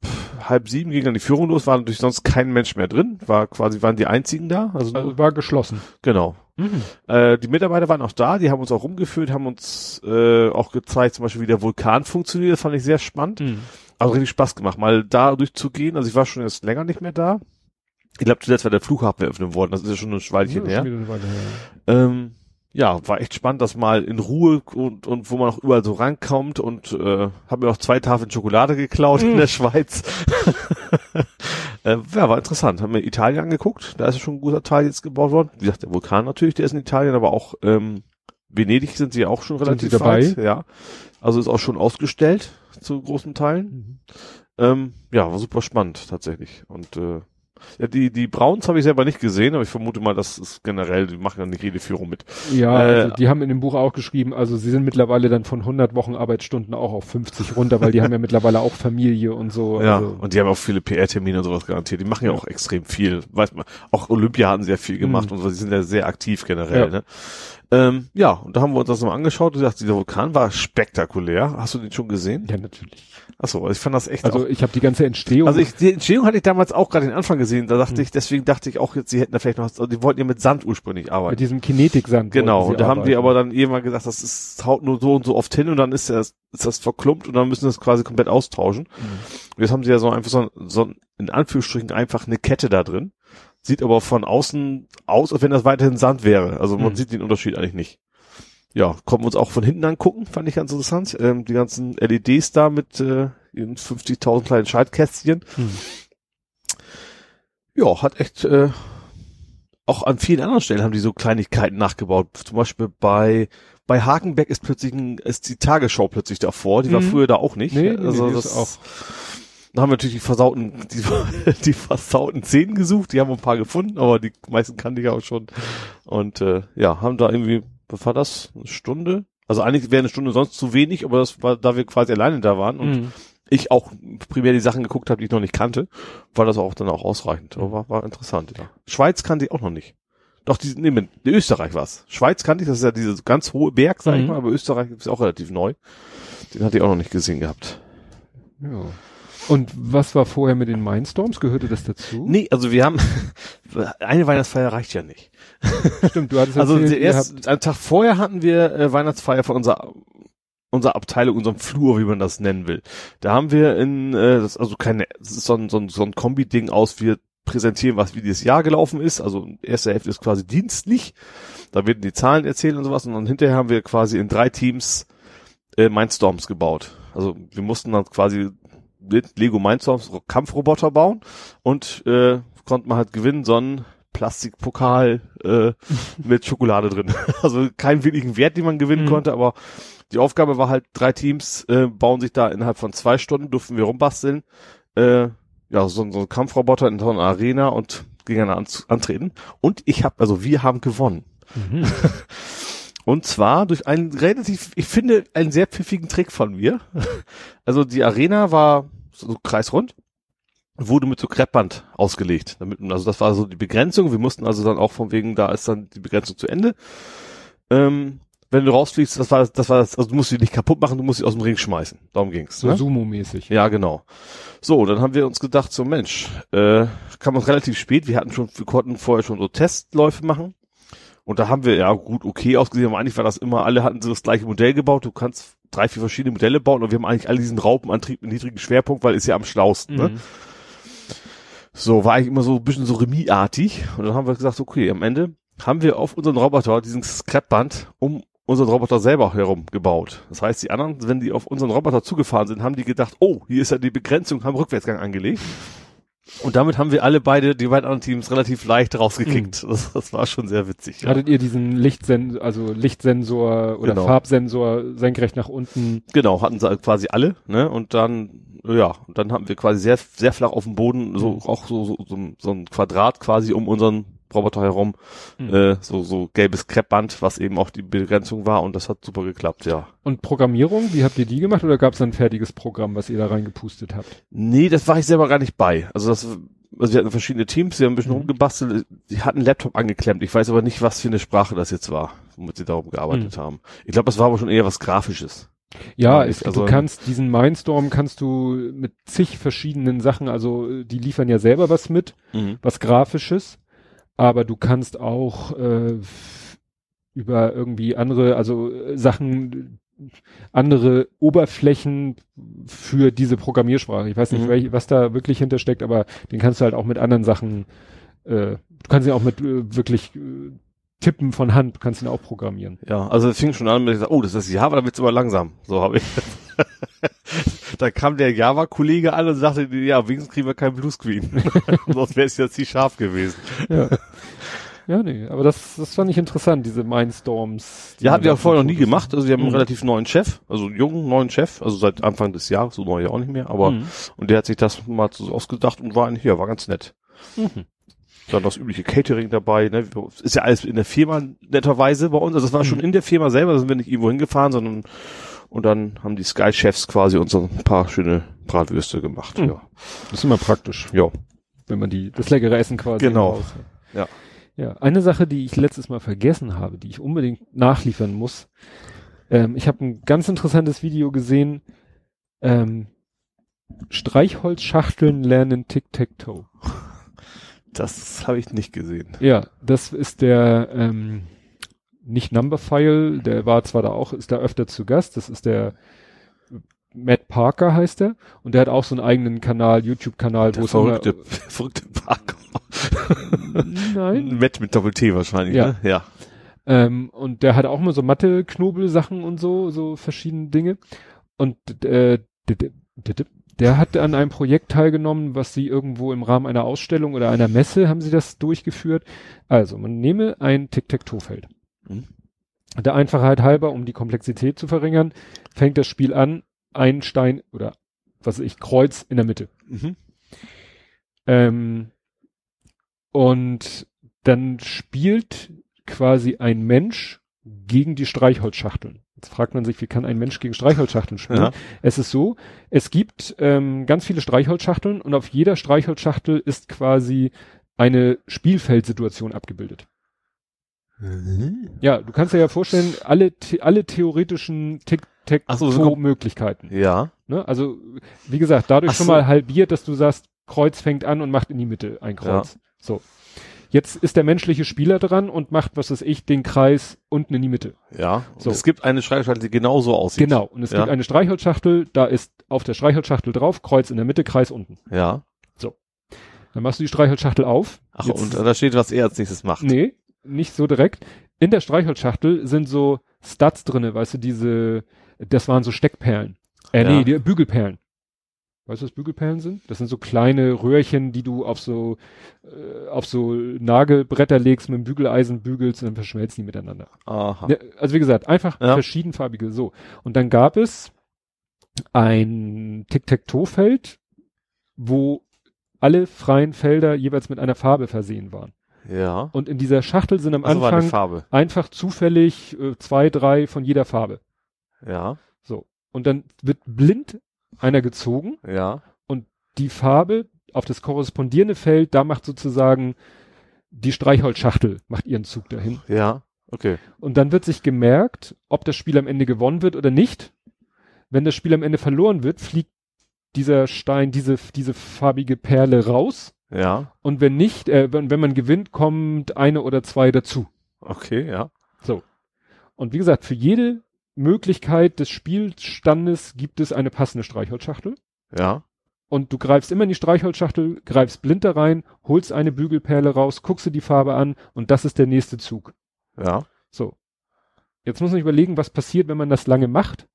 halb sieben ging dann die Führung los, war natürlich sonst kein Mensch mehr drin, war quasi, waren die einzigen da, also, Also war geschlossen. genau. Mhm. Äh, die Mitarbeiter waren auch da, die haben uns auch rumgeführt, haben uns äh, auch gezeigt, zum Beispiel, wie der Vulkan funktioniert, das fand ich sehr spannend. Mhm. Also richtig Spaß gemacht, mal da durchzugehen. Also ich war schon jetzt länger nicht mehr da. Ich glaube, zuletzt war der Flughafen eröffnet worden, das ist ja schon ein Weilchen Ja, her. eine Weile her. Ähm, ja, war echt spannend, das mal in Ruhe und, und wo man auch überall so rankommt und äh, habe mir auch zwei Tafeln Schokolade geklaut in Mm. der Schweiz. äh, ja, war interessant. Haben wir Italien angeguckt, da ist schon ein guter Teil jetzt gebaut worden. Wie gesagt, der Vulkan natürlich, der ist in Italien, aber auch ähm, Venedig sind sie ja auch schon Sind relativ sie dabei? weit. Ja, also ist auch schon ausgestellt zu großen Teilen. Mhm. Ähm, ja, war super spannend tatsächlich. Und äh, ja, die, die Browns habe ich selber nicht gesehen, aber ich vermute mal, das ist generell, die machen ja nicht jede Führung mit. Ja, Äh, also die haben in dem Buch auch geschrieben, also sie sind mittlerweile dann von 100 Wochen Arbeitsstunden auch auf 50 runter, weil die haben ja mittlerweile auch Familie und so. Ja, Also, und die haben auch viele PR-Termine und sowas garantiert. Die machen ja, Ja. auch extrem viel. Weiß man, auch Olympia hatten sehr viel gemacht Mhm. und so, die sind ja sehr aktiv generell, Ja. ne? Ähm, ja, und da haben wir uns das mal angeschaut. Du sagst, dieser Vulkan war spektakulär. Hast du den schon gesehen? ja, natürlich. Achso, also ich fand das echt Also auch, ich habe die ganze Entstehung. also ich, die Entstehung hatte ich damals auch gerade den Anfang gesehen. Da dachte Mhm. ich, deswegen dachte ich auch jetzt, sie hätten da vielleicht noch, also die wollten ja mit Sand ursprünglich mit arbeiten. diesem Kinetiksand. Genau, und da haben die aber dann irgendwann gesagt, das ist, haut nur so und so oft hin und dann ist das, ist das verklumpt und dann müssen sie das quasi komplett austauschen. Mhm. Und jetzt haben sie ja so einfach so, so in Anführungsstrichen einfach eine Kette da drin. Sieht aber von außen aus, als wenn das weiterhin Sand wäre. Also man Mhm. sieht den Unterschied eigentlich nicht. Ja, konnten wir uns auch von hinten angucken, fand ich ganz interessant. Ähm, die ganzen LEDs da mit äh, ihren 50.000 kleinen Schaltkästchen. Mhm. Ja, hat echt, äh, auch an vielen anderen Stellen haben die so Kleinigkeiten nachgebaut. Zum Beispiel bei, bei Hakenbeck ist plötzlich ein, ist die Tagesschau plötzlich davor. Die war Mhm. früher da auch nicht. Nee, also nee, das ist auch. Da haben wir natürlich die versauten, die, die versauten Szenen gesucht. Die haben wir ein paar gefunden, aber die meisten kannte ich auch schon. Und äh, ja, haben da irgendwie, was war das? Eine Stunde? Also eigentlich wäre eine Stunde sonst zu wenig, aber das war, da wir quasi alleine da waren und Mhm. ich auch primär die Sachen geguckt habe, die ich noch nicht kannte, war das auch dann auch ausreichend. Aber war, war interessant, ja. Schweiz kannte ich auch noch nicht. Doch, die, nee, mit, Österreich war's. Schweiz kannte ich, das ist ja dieser ganz hohe Berg, sag ich Mhm. mal, aber Österreich ist auch relativ neu. Den hatte ich auch noch nicht gesehen gehabt. Ja. Und was war vorher mit den Mindstorms? Gehörte das dazu? Nee, also wir haben, eine Weihnachtsfeier reicht ja nicht. Stimmt, du hattest Also erzählt, erst, einen Tag vorher hatten wir äh, Weihnachtsfeier von unserer unserer Abteilung, unserem Flur, wie man das nennen will. Da haben wir in, äh, das also keine, das ist so ein, so ein, so ein Kombi-Ding aus, wir präsentieren, was wie dieses Jahr gelaufen ist. Also erste Hälfte ist quasi dienstlich. Da werden die Zahlen erzählt und sowas. Und dann hinterher haben wir quasi in drei Teams äh, Mindstorms gebaut. Also wir mussten dann quasi Lego Mindstorms Kampfroboter bauen und äh, konnte man halt gewinnen, so einen Plastikpokal äh, mit Schokolade drin. Also keinen wirklichen Wert, den man gewinnen Mhm. konnte, aber die Aufgabe war halt, drei Teams äh, bauen sich da innerhalb von zwei Stunden, durften wir rumbasteln, äh, ja, so, so ein Kampfroboter in so einer Arena und gegeneinander an, antreten. Und ich habe, also wir haben gewonnen. Mhm. Und zwar durch einen relativ, ich finde, einen sehr pfiffigen Trick von mir. Also die Arena war so kreisrund, wurde mit so Kreppband ausgelegt. Damit, also das war so die Begrenzung. Wir mussten also dann auch von wegen, da ist dann die Begrenzung zu Ende. Ähm, wenn du rausfliegst, das war das war das, also du musst sie nicht kaputt machen, du musst sie aus dem Ring schmeißen. Darum ging's. So ne? Sumo-mäßig. Ja, genau. So, dann haben wir uns gedacht, so Mensch, äh, kam uns relativ spät, wir hatten schon, wir konnten vorher schon so Testläufe machen. Und da haben wir, ja gut, okay ausgesehen, aber eigentlich war das immer, alle hatten so das gleiche Modell gebaut, du kannst drei, vier verschiedene Modelle bauen und wir haben eigentlich alle diesen Raupenantrieb mit niedrigen Schwerpunkt, weil ist ja am schlausten, ne? Mhm. So, war eigentlich immer so ein bisschen so Remis-artig. Und dann haben wir gesagt, okay, am Ende haben wir auf unseren Roboter diesen Scrapband um unseren Roboter selber herum gebaut. Das heißt, die anderen, wenn die auf unseren Roboter zugefahren sind, haben die gedacht, oh, hier ist ja die Begrenzung, haben Rückwärtsgang angelegt. Und damit haben wir alle beide, die beiden anderen Teams, relativ leicht rausgekickt. Das, das war schon sehr witzig. Ja. Hattet ihr diesen Lichtsensor, also Lichtsensor oder Genau. Farbsensor senkrecht nach unten? Genau, hatten sie quasi alle, ne? Und dann, ja, dann haben wir quasi sehr, sehr flach auf dem Boden, so Mhm. auch so, so, so, so ein Quadrat quasi um unseren Roboter herum, Mhm. äh, so, so gelbes Kreppband, was eben auch die Begrenzung war und das hat super geklappt, ja. Und Programmierung, wie habt ihr die gemacht oder gab es ein fertiges Programm, was ihr da reingepustet habt? Nee, das war ich selber gar nicht bei. Also das, also wir hatten verschiedene Teams, die haben ein bisschen Mhm. rumgebastelt, die hatten einen Laptop angeklemmt. Ich weiß aber nicht, was für eine Sprache das jetzt war, womit sie darum gearbeitet haben. Ich glaube, das war aber schon eher was Grafisches. Ja, es, also- du kannst diesen Mindstorm kannst du mit zig verschiedenen Sachen, also die liefern ja selber was mit, was Grafisches, aber du kannst auch äh, über irgendwie andere, also äh, Sachen, andere Oberflächen für diese Programmiersprache. Ich weiß nicht, Mhm. welch, was da wirklich hintersteckt, aber den kannst du halt auch mit anderen Sachen, äh, du kannst ihn auch mit äh, wirklich äh, Tippen von Hand, kannst ihn auch programmieren. Ja, also es fing schon an mit, oh, das ist Java, da wird's aber langsam. So habe ich. da kam der Java-Kollege an und sagte, ja, wenigstens kriegen wir keinen Bluescreen. Sonst wäre es ja ziemlich scharf gewesen. Ja. ja, nee, aber das, das fand ich interessant, diese Mindstorms. die Ja, hatten wir auch vorher noch nie gemacht. Also wir haben einen Mhm. relativ neuen Chef, also einen jungen neuen Chef, also seit Anfang des Jahres, so neu ja auch nicht mehr, aber Mhm. und der hat sich das mal so ausgedacht und war eigentlich, ja, war ganz nett. Mhm. Dann das übliche Catering dabei, ne? Ist ja alles in der Firma netterweise bei uns. Also es war schon in der Firma selber, da sind wir nicht irgendwo hingefahren, sondern und dann haben die Sky-Chefs quasi uns so ein paar schöne Bratwürste gemacht. Mhm. Ja. Das ist immer praktisch, ja. wenn man die, das leckere Essen quasi Genau. hat. Ja. Ja, eine Sache, die ich letztes Mal vergessen habe, die ich unbedingt nachliefern muss. Ähm, ich habe ein ganz interessantes Video gesehen. Ähm, Streichholzschachteln lernen Tic-Tac-Toe. Das habe ich nicht gesehen. Ja, das ist der ähm, nicht Numberphile, der war zwar da auch, ist da öfter zu Gast, das ist der Matt Parker heißt er und der hat auch so einen eigenen Kanal, YouTube-Kanal, wo Der es immer, verrückte, verrückte Park. nein, Met mit Doppel-T wahrscheinlich, Ja. ne? Ja. ähm, und der hat auch immer so Mathe-Knobel-Sachen und so, so verschiedene Dinge und äh, der hat an einem Projekt teilgenommen, was sie irgendwo im Rahmen einer Ausstellung oder einer Messe haben sie das durchgeführt. Also, man nehme ein Tic-Tac-Toe-Feld. Mhm. Der Einfachheit halber, um die Komplexität zu verringern, fängt das Spiel an, ein Stein oder was weiß ich, Kreuz in der Mitte. Mhm. Ähm, und dann spielt quasi ein Mensch gegen die Streichholzschachteln. Jetzt fragt man sich, wie kann ein Mensch gegen Streichholzschachteln spielen? Ja. Es ist so, es gibt ähm, ganz viele Streichholzschachteln und auf jeder Streichholzschachtel ist quasi eine Spielfeldsituation abgebildet. Ja, du kannst dir ja vorstellen, alle, alle theoretischen Ach so, so Tic-Tac-Toe-Möglichkeiten. Ja. Ne? Also, wie gesagt, dadurch Ach schon so. mal halbiert, dass du sagst, Kreuz fängt an und macht in die Mitte ein Kreuz. So. Jetzt ist der menschliche Spieler dran und macht, was weiß ich, den Kreis unten in die Mitte. Ja. So. Es gibt eine Schreibschachtel, die genauso aussieht. Genau. Und es Ja. gibt eine Streichholzschachtel, da ist auf der Streichholzschachtel drauf, Kreuz in der Mitte, Kreis unten. Ja. Dann machst du die Streichholzschachtel auf. Ach, Jetzt- und da steht, was er als nächstes macht. Nee, nicht so direkt. In der Streichholzschachtel sind so Studs drinne, weißt du, diese, das waren so Steckperlen. Äh, Ja. nee, die Bügelperlen. Weißt du, was Bügelperlen sind? Das sind so kleine Röhrchen, die du auf so, äh, auf so Nagelbretter legst, mit dem Bügeleisen bügelst und dann verschmelzen die miteinander. Aha. Ja, also wie gesagt, einfach Ja. verschiedenfarbige, so. Und dann gab es ein Tic-Tac-Toe-Feld, wo alle freien Felder jeweils mit einer Farbe versehen waren. Ja. Und in dieser Schachtel sind am Also Anfang Farbe. einfach zufällig äh, zwei, drei von jeder Farbe. Ja. So. Und dann wird blind einer gezogen Ja. die Farbe auf das korrespondierende Feld, da macht sozusagen die Streichholzschachtel, macht ihren Zug dahin. Ja. Okay. Und dann wird sich gemerkt, ob das Spiel am Ende gewonnen wird oder nicht. Wenn das Spiel am Ende verloren wird, fliegt dieser Stein, diese, diese farbige Perle raus. Ja. Und wenn nicht, äh, wenn, wenn man gewinnt, kommt eine oder zwei dazu. Okay, ja. So. Und wie gesagt, für jede Möglichkeit des Spielstandes gibt es eine passende Streichholzschachtel. Ja. Und du greifst immer in die Streichholzschachtel, greifst blind da rein, holst eine Bügelperle raus, guckst dir die Farbe an und das ist der nächste Zug. Ja. So. Jetzt muss man überlegen, was passiert, wenn man das lange macht.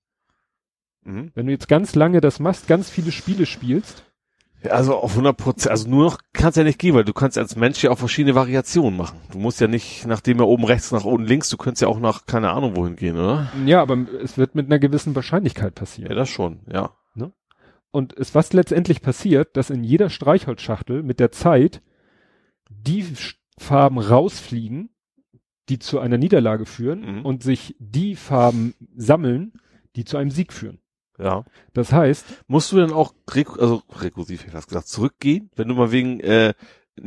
Mhm. Wenn du jetzt ganz lange das machst, ganz viele Spiele spielst. Also auf 100 Prozent, also nur noch kannst ja nicht gehen, weil du kannst als Mensch ja auch verschiedene Variationen machen. Du musst ja nicht, nachdem er oben rechts, nach unten links, du könntest ja auch nach, keine Ahnung wohin gehen, oder? Ja, aber es wird mit einer gewissen Wahrscheinlichkeit passieren. Ja, das schon, ja. Und es, was letztendlich passiert, dass in jeder Streichholzschachtel mit der Zeit die, Farben rausfliegen, die zu einer Niederlage führen Mhm. und sich die Farben sammeln, die zu einem Sieg führen. Ja. Das heißt, Musst du dann auch, reku also rekursiv, ich hast gesagt, zurückgehen? Wenn du mal wegen äh,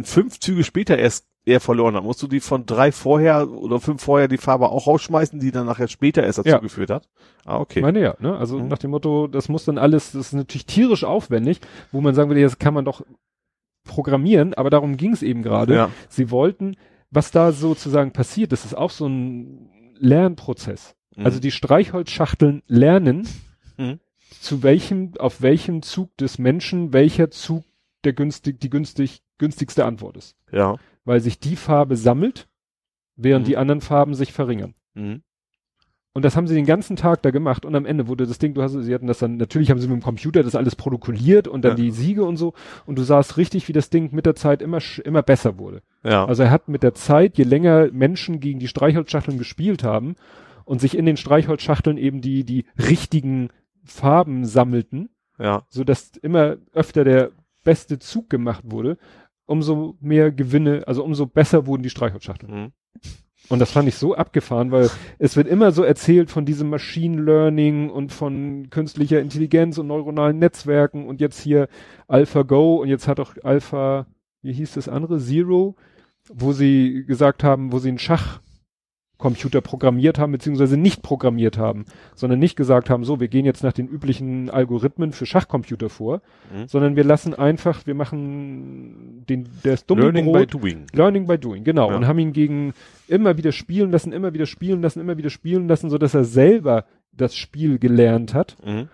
fünf Züge später erst eher verloren hast, musst du die von drei vorher oder fünf vorher die Farbe auch rausschmeißen, die dann nachher später erst dazu Ja. geführt hat? Ah, okay. meine ja, ne? Also Mhm. nach dem Motto, das muss dann alles, das ist natürlich tierisch aufwendig, wo man sagen würde, das kann man doch programmieren, aber darum ging es eben gerade. ja. Sie wollten, was da sozusagen passiert, das ist auch so ein Lernprozess. Mhm. Also die Streichholzschachteln lernen, Mhm. zu welchem, auf welchem Zug des Menschen welcher Zug der günstig, die günstig, günstigste Antwort ist. ja. Weil sich die Farbe sammelt, während Mhm. die anderen Farben sich verringern. Mhm. Und das haben sie den ganzen Tag da gemacht und am Ende wurde das Ding, du hast, sie hatten das dann, natürlich haben sie mit dem Computer das alles protokolliert und dann Ja. die Siege und so und du sahst richtig, wie das Ding mit der Zeit immer, immer besser wurde. Ja. Also er hat mit der Zeit, je länger Menschen gegen die Streichholzschachteln gespielt haben und sich in den Streichholzschachteln eben die, die richtigen Farben sammelten, ja. so dass immer öfter der beste Zug gemacht wurde, umso mehr Gewinne, also umso besser wurden die Streichholzschachteln. Mhm. Und das fand ich so abgefahren, weil es wird immer so erzählt von diesem Machine Learning und von künstlicher Intelligenz und neuronalen Netzwerken und jetzt hier AlphaGo und jetzt hat auch Alpha, wie hieß das andere, Zero, wo sie gesagt haben, wo sie einen Schachcomputer programmiert haben, beziehungsweise nicht programmiert haben, sondern nicht gesagt haben, so, wir gehen jetzt nach den üblichen Algorithmen für Schachcomputer vor, Mhm. sondern wir lassen einfach, wir machen den, das dumme Learning by Brot, doing. Learning by doing, genau. Ja. Und haben ihn gegen immer wieder spielen lassen, immer wieder spielen lassen, immer wieder spielen lassen, so dass er selber das Spiel gelernt hat. Mhm.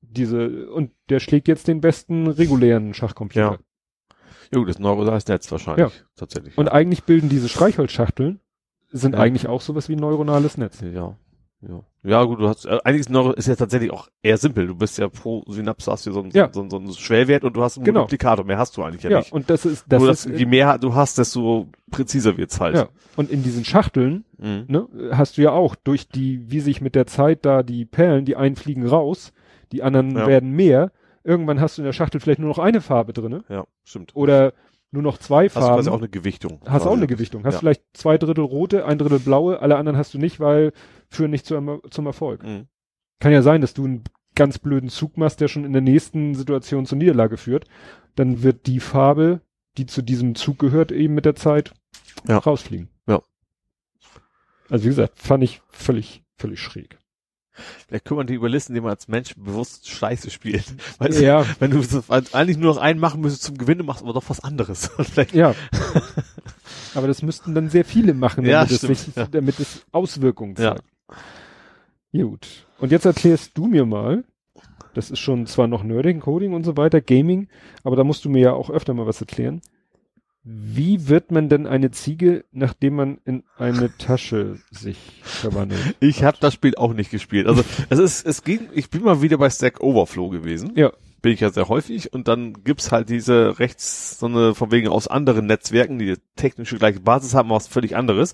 Diese, und der schlägt jetzt den besten regulären Schachcomputer. Ja. Jo, das neuronales Netz wahrscheinlich. Tatsächlich. Und ja. eigentlich bilden diese Streichholzschachteln, sind Ja. eigentlich auch sowas wie ein neuronales Netz. Ja. Ja. Ja, gut, du hast, äh, eigentlich ist, Neuro, ist ja tatsächlich auch eher simpel. Du bist ja pro Synapse hast du so einen, Ja. so, einen- so einen Schwellwert und du hast einen Genau. Multiplikator. Mehr hast du eigentlich ja, Ja, nicht. und das ist, das Nur, ist, dass, je mehr du hast, desto präziser wird's halt. ja. Und in diesen Schachteln, Mhm. ne, hast du ja auch durch die, wie sich mit der Zeit da die Perlen, die einen fliegen raus, die anderen Ja. werden mehr. Irgendwann hast du in der Schachtel vielleicht nur noch eine Farbe drinne ja, stimmt. oder nur noch zwei Hast du Farben. quasi auch eine Gewichtung. hast auch quasi. eine Gewichtung. Hast Ja. vielleicht zwei Drittel rote, ein Drittel blaue, alle anderen hast du nicht, weil führen nicht zu einem, zum Erfolg. Mhm. Kann ja sein, dass du einen ganz blöden Zug machst, der schon in der nächsten Situation zur Niederlage führt. Dann wird die Farbe, die zu diesem Zug gehört, eben mit der Zeit Ja. rausfliegen. Ja. Also wie gesagt, fand ich völlig, völlig schräg. Vielleicht kümmern die über Listen, die man als Mensch bewusst scheiße spielt. Weißt Ja, du, wenn du so, eigentlich nur noch einen machen müsstest zum Gewinnen, machst du aber doch was anderes. Ja. Aber das müssten dann sehr viele machen, damit, Ja, es, stimmt, sich, ja. damit es Auswirkungen Ja. zeigt. Gut. Und jetzt erklärst du mir mal, das ist schon zwar noch Nerding, Coding und so weiter, Gaming, aber da musst du mir ja auch öfter mal was erklären. Wie wird man denn eine Ziege, nachdem man in eine Tasche sich verwandelt? Ich habe das Spiel auch nicht gespielt. Also es ist, es ging, ich bin mal wieder bei Stack Overflow gewesen. Ja. Bin ich ja sehr häufig und dann gibt's halt diese rechts, so eine von wegen aus anderen Netzwerken, die technische gleiche Basis haben, was völlig anderes.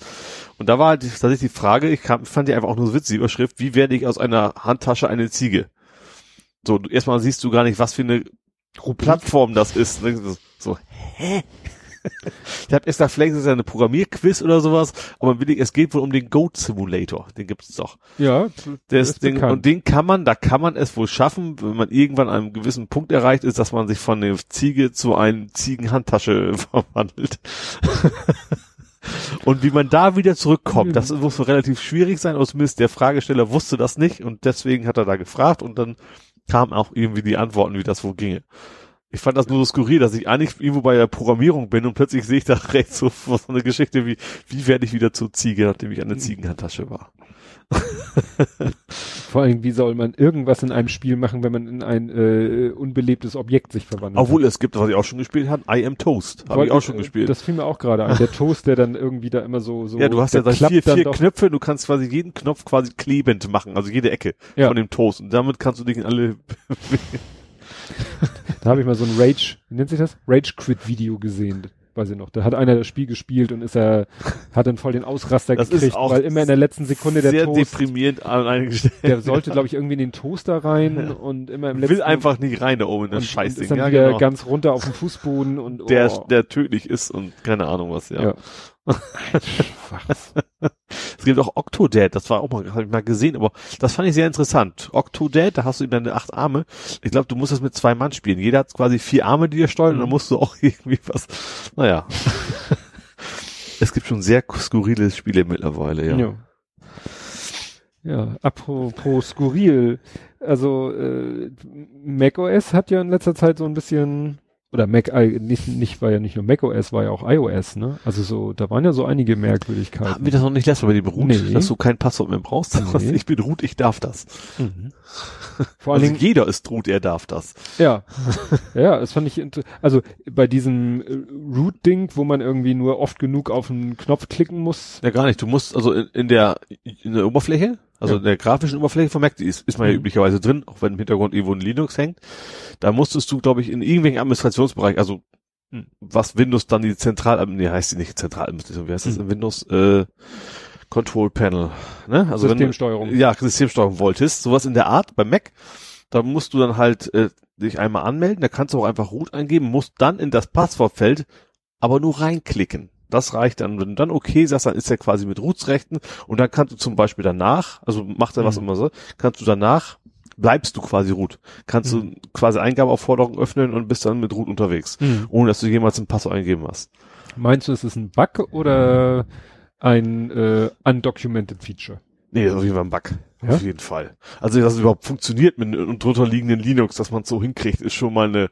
Und da war halt tatsächlich die Frage, ich kam, fand die einfach auch nur so witzig, die Überschrift, wie werde ich aus einer Handtasche eine Ziege? So, erstmal siehst du gar nicht, was für eine Plattform das ist. so hä? Ich habe erst gedacht, vielleicht ist ja eine Programmierquiz oder sowas, aber es geht wohl um den Goat Simulator. Den gibt es doch. Ja, ist Ding, bekannt. und den kann man, da kann man es wohl schaffen, wenn man irgendwann an einem gewissen Punkt erreicht ist, dass man sich von der Ziege zu einem Ziegenhandtasche verwandelt. und wie man da wieder zurückkommt, das muss relativ schwierig sein, oder zumindest der Fragesteller wusste das nicht und deswegen hat er da gefragt und dann kamen auch irgendwie die Antworten, wie das wohl ginge. Ich fand das nur so skurril, dass ich eigentlich irgendwo bei der Programmierung bin und plötzlich sehe ich da rechts so, so eine Geschichte wie, wie werde ich wieder zur Ziege, nachdem ich an der Ziegenhandtasche war. vor allem, wie soll man irgendwas in einem Spiel machen, wenn man in ein äh, unbelebtes Objekt sich verwandelt? Obwohl es gibt, was ich auch schon gespielt habe, I Am Toast. Habe ich auch schon äh, gespielt. Das fiel mir auch gerade ein. Der Toast, der dann irgendwie da immer so, so. ja, du hast ja vier, vier Knöpfe, du kannst quasi jeden Knopf quasi klebend machen, also jede Ecke Ja. von dem Toast. Und damit kannst du dich in alle, Da habe ich mal so ein Rage, wie nennt sich das? Rage Quit Video gesehen. weiß ich noch. Da hat einer das Spiel gespielt und ist er, hat dann voll den Ausraster Das gekriegt, weil immer in der letzten Sekunde der Sehr Toast, deprimierend an eingestellt. der sollte, glaube ich, irgendwie in den Toaster rein und immer im letzten Will einfach nicht rein da oben in das und, und Scheißding. ist dann Ja, wieder genau. ganz runter auf dem Fußboden und der, oh. der tödlich ist und keine Ahnung was, ja. Ja. Es gibt auch Octodad, das war auch mal, habe ich mal gesehen, aber das fand ich sehr interessant. Octodad, da hast du eben deine acht Arme. Ich glaube, du musst das mit zwei Mann spielen. Jeder hat quasi vier Arme, die er steuert, und dann Mhm. musst du auch irgendwie was, naja. es gibt schon sehr skurrile Spiele mittlerweile, ja. Ja. Ja, apropos skurril. Also äh, macOS hat ja in letzter Zeit so ein bisschen oder Mac I- nicht nicht war ja nicht nur macOS, war ja auch iOS, ne? Also so, da waren ja so einige Merkwürdigkeiten. Haben wir das noch nicht letztes Mal bei dem Root, Nee. dass du kein Passwort mehr brauchst? Nee. Ich bin Root, ich darf das. Mhm. Vor allen Also Dingen, jeder ist Root, er darf das. ja, ja, das fand ich, also bei diesem äh, Root-Ding, wo man irgendwie nur oft genug auf einen Knopf klicken muss. Ja, gar nicht. Du musst also in, in der in der Oberfläche, also Ja. in der grafischen Oberfläche von Mac, die ist, ist man ja Mhm. üblicherweise drin, auch wenn im Hintergrund irgendwo ein Linux hängt. Da musstest du, glaube ich, in irgendwelchen Administrationsbereich, also Mhm. was Windows dann die Zentral, nee, heißt die nicht Zentraladministration, wie heißt das Mhm. in Windows? Äh, Control Panel, ne? Also wenn Systemsteuerung. ja, Systemsteuerung wolltest, sowas in der Art bei Mac, da musst du dann halt äh, dich einmal anmelden, da kannst du auch einfach Root eingeben, musst dann in das Passwortfeld aber nur reinklicken. Das reicht dann, wenn du dann okay sagst, dann ist er quasi mit Rootsrechten und dann kannst du zum Beispiel danach, also macht er was Mhm. immer so, kannst du danach, bleibst du quasi Root. Kannst Mhm. du quasi Eingabeaufforderungen öffnen und bist dann mit Root unterwegs, Mhm. ohne dass du jemals ein Passwort eingeben hast. Meinst du, es ist ein Bug oder ein äh, undocumented Feature? Nee, das ist auf jeden Fall ein Bug. Ja? Auf jeden Fall. Also, dass es überhaupt funktioniert mit einem drunter liegenden Linux, dass man es so hinkriegt, ist schon mal eine,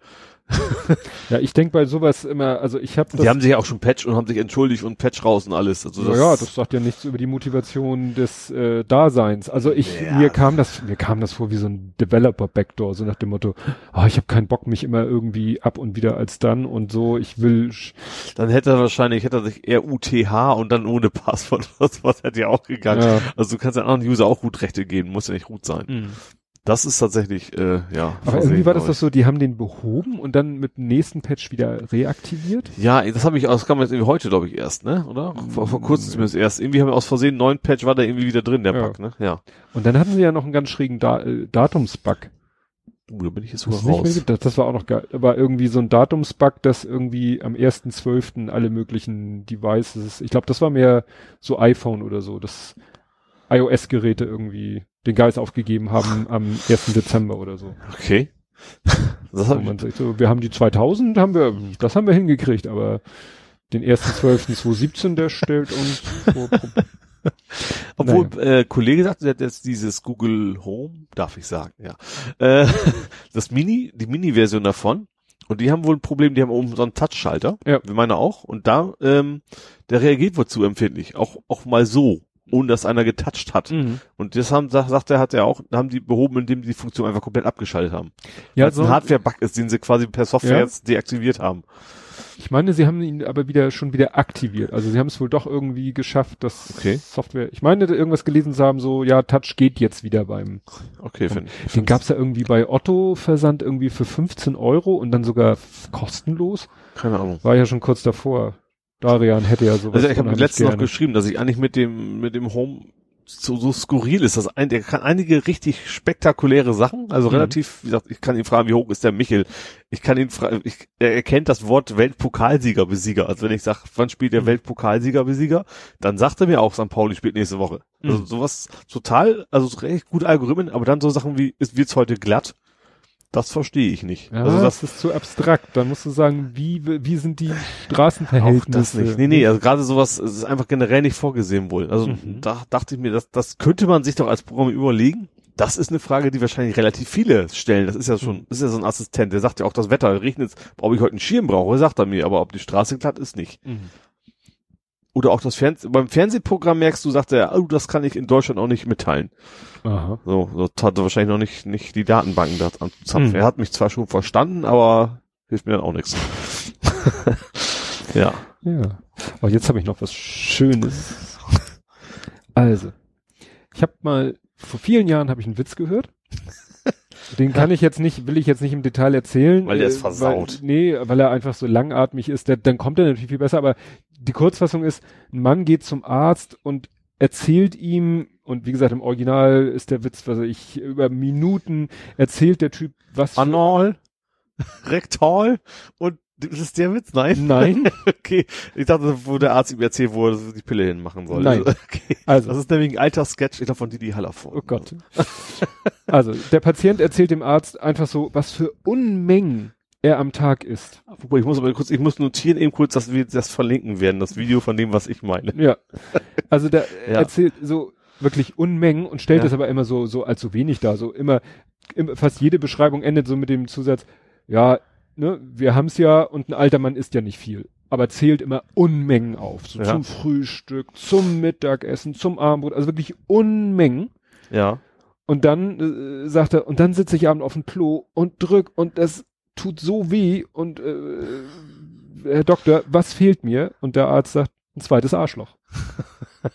Ja, ich denke bei sowas immer, also ich habe das. die haben sich ja auch schon Patch und haben sich entschuldigt und Patch raus und alles. Also das, ja, das sagt ja nichts über die Motivation des äh, Daseins. Also ich, Ja. mir kam das, mir kam das vor wie so ein Developer-Backdoor, so nach dem Motto, ah, ich habe keinen Bock, mich immer irgendwie ab und wieder als dann und so, ich will, sch- dann hätte er wahrscheinlich, hätte er sich eher UTH und dann ohne Passwort oder sowas hätte ja auch gegangen. ja. Also du kannst ja anderen User auch Root-Rechte geben, muss ja nicht Root sein. Das ist tatsächlich, äh, ja. Aber irgendwie war das doch so, die haben den behoben und dann mit dem nächsten Patch wieder reaktiviert. Ja, das habe ich, das kam jetzt irgendwie heute, glaube ich, erst, ne? Oder? Vor, vor kurzem zumindest erst. Irgendwie haben wir aus Versehen einen neuen Patch, war da irgendwie wieder drin, der Ja. Bug, ne? Ja. Und dann hatten sie ja noch einen ganz schrägen da äh, Datumsbug. Uh, da bin ich jetzt sogar nicht mehr raus. gedacht? Das war auch noch geil. Aber irgendwie so ein Datumsbug, dass irgendwie am 1.12. alle möglichen Devices, ich glaube, das war mehr so iPhone oder so, dass iOS-Geräte irgendwie den Geist aufgegeben haben am 1. Dezember oder so. Okay. Das hab man sagt so, wir haben die 2000, haben wir, das haben wir hingekriegt, aber den 1.12.2017, der stellt uns vor obwohl, äh, Kollege sagte, der hat jetzt dieses Google Home, darf ich sagen, ja. Äh, das Mini, die Mini-Version davon. Und die haben wohl ein Problem, die haben oben so einen Touchschalter. Ja. Wir meine auch. Und da, ähm, der reagiert wohl zu empfindlich. Auch, auch mal so. Ohne dass einer getoucht hat. Mhm. Und das haben, sagt, er, hat er auch, haben die behoben, indem die die Funktion einfach komplett abgeschaltet haben. Ja, Weil es so, ein Hardware-Bug ist, den sie quasi per Software Ja. jetzt deaktiviert haben. ich meine, sie haben ihn aber wieder schon wieder aktiviert. Also sie haben es wohl doch irgendwie geschafft, dass Okay. Software, ich meine, irgendwas gelesen zu haben, so, ja, Touch geht jetzt wieder beim Okay, finde ich. Den gab's ja irgendwie bei Otto Versand irgendwie für 15 Euro und dann sogar kostenlos. Keine Ahnung. War ja schon kurz davor. Darian hätte ja sowas. Also ich habe letztens noch geschrieben, dass ich eigentlich mit dem mit dem Home so, so skurril ist. Das ein, der kann einige richtig spektakuläre Sachen. Also Mhm. relativ, wie gesagt, ich kann ihn fragen, wie hoch ist der Michel? Ich kann ihn fragen, ich, er erkennt das Wort Weltpokalsieger Besieger. Also wenn ich sage, wann spielt der Mhm. Weltpokalsieger Besieger, dann sagt er mir auch, St. Pauli spielt nächste Woche. Also Mhm. sowas total, also so recht gute Algorithmen, aber dann so Sachen wie, ist wird's heute glatt? Das verstehe ich nicht. Ja, also das das ist zu abstrakt. Dann musst du sagen, wie, wie sind die Auch Straßenverhältnisse? das nicht. Nee, nee, also gerade sowas ist einfach generell nicht vorgesehen wohl. Also Mhm. da dachte ich mir, das, das könnte man sich doch als Programm überlegen. Das ist eine Frage, die wahrscheinlich relativ viele stellen. Das ist ja schon, das ist ja so ein Assistent, der sagt ja auch, das Wetter regnet, ob ich heute einen Schirm brauche, sagt er mir, aber ob die Straße glatt ist, nicht. Mhm. Oder auch das Fernseh, beim Fernsehprogramm merkst du, sagt er, oh, das kann ich in Deutschland auch nicht mitteilen. Aha. So, so hat er wahrscheinlich noch nicht, nicht die Datenbanken da. Mhm. Er hat mich zwar schon verstanden, aber hilft mir dann auch nichts. ja. Ja. Aber jetzt habe ich noch was Schönes. Also, ich habe mal, vor vielen Jahren habe ich einen Witz gehört. Den kann ich jetzt nicht, will ich jetzt nicht im Detail erzählen. Weil der ist äh, versaut. Weil, nee, weil er einfach so langatmig ist. Der, dann kommt er natürlich viel besser. Aber die Kurzfassung ist, ein Mann geht zum Arzt und erzählt ihm, und wie gesagt, im Original ist der Witz, was ich, über Minuten erzählt der Typ, was. Anal, rektal und das ist der Witz? Nein. Nein. Okay. Ich dachte, wo der Arzt ihm erzählt, wo er die Pille hinmachen soll. Nein. Okay. Also, Das ist nämlich ein alter Sketch, ich glaube, von Didi Hallervorden. oh Gott. Also, der Patient erzählt dem Arzt einfach so, was für Unmengen er am Tag isst. Wobei, ich muss aber kurz, ich muss notieren eben kurz, dass wir das verlinken werden, das Video von dem, was ich meine. Ja. Also der Ja. erzählt so wirklich Unmengen und stellt Ja. es aber immer so, so als so wenig da. So immer, immer fast jede Beschreibung endet so mit dem Zusatz, ja, ne, wir haben's ja und ein alter Mann isst ja nicht viel. Aber zählt immer Unmengen auf. So Ja. zum Frühstück, zum Mittagessen, zum Abendbrot, also wirklich Unmengen. Ja. Und dann äh, sagt er, und dann sitze ich abends auf dem Klo und drück und das tut so weh und äh, Herr Doktor, was fehlt mir? Und der Arzt sagt, ein zweites Arschloch.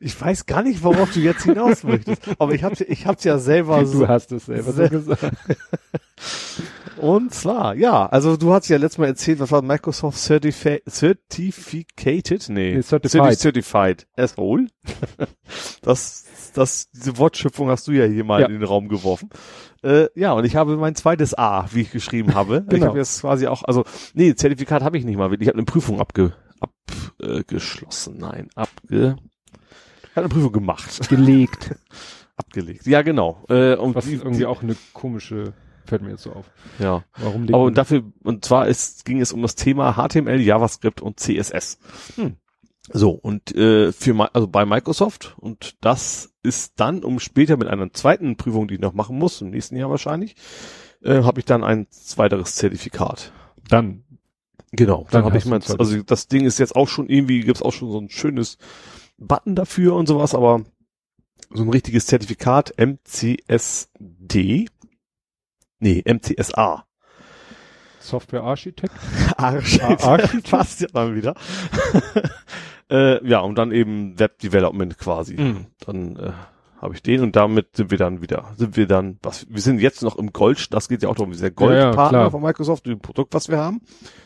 Ich weiß gar nicht, worauf du jetzt hinaus möchtest. Aber ich hab's, ich hab's ja selber so. Du hast es selber so gesagt. Und zwar, ja, also du hast ja letztes Mal erzählt, was war Microsoft Certifi Certificated? Nee, Nee, Certified. Certified Asshole. das, das, diese Wortschöpfung hast du ja hier mal Ja. in den Raum geworfen. Äh, ja, und ich habe mein zweites A, wie ich geschrieben habe. Ich Genau. habe jetzt quasi auch, also, nee, Zertifikat habe ich nicht mal. Ich habe eine Prüfung abge, abgeschlossen. Nein, abge, ich habe eine Prüfung gemacht. Gelegt. Abgelegt. Ja, genau. Äh, und Was die- irgendwie die- auch eine komische, fällt mir jetzt so auf. ja. Warum Aber und dafür, und zwar ist, ging es um das Thema HTML, JavaScript und CSS. Hm. So, und äh, für also bei Microsoft, und das ist dann, um später mit einer zweiten Prüfung, die ich noch machen muss, im nächsten Jahr wahrscheinlich, äh, habe ich dann ein weiteres Zertifikat. dann. Genau, Dann dann habe ich mein, also das Ding ist jetzt auch schon irgendwie, gibt's auch schon so ein schönes Button dafür und sowas, aber so ein richtiges Zertifikat, MCSD, nee, MCSA. Arsch. Ah, Architekt? Passt ja dann wieder. Äh, ja, und dann eben Web Development quasi. Mhm. Dann äh, habe ich den und damit sind wir dann wieder, sind wir dann, was, wir sind jetzt noch im Gold, das geht ja auch darum, wir sind der Ja, ja, Goldpartner klar. von Microsoft, dem Produkt, was wir haben.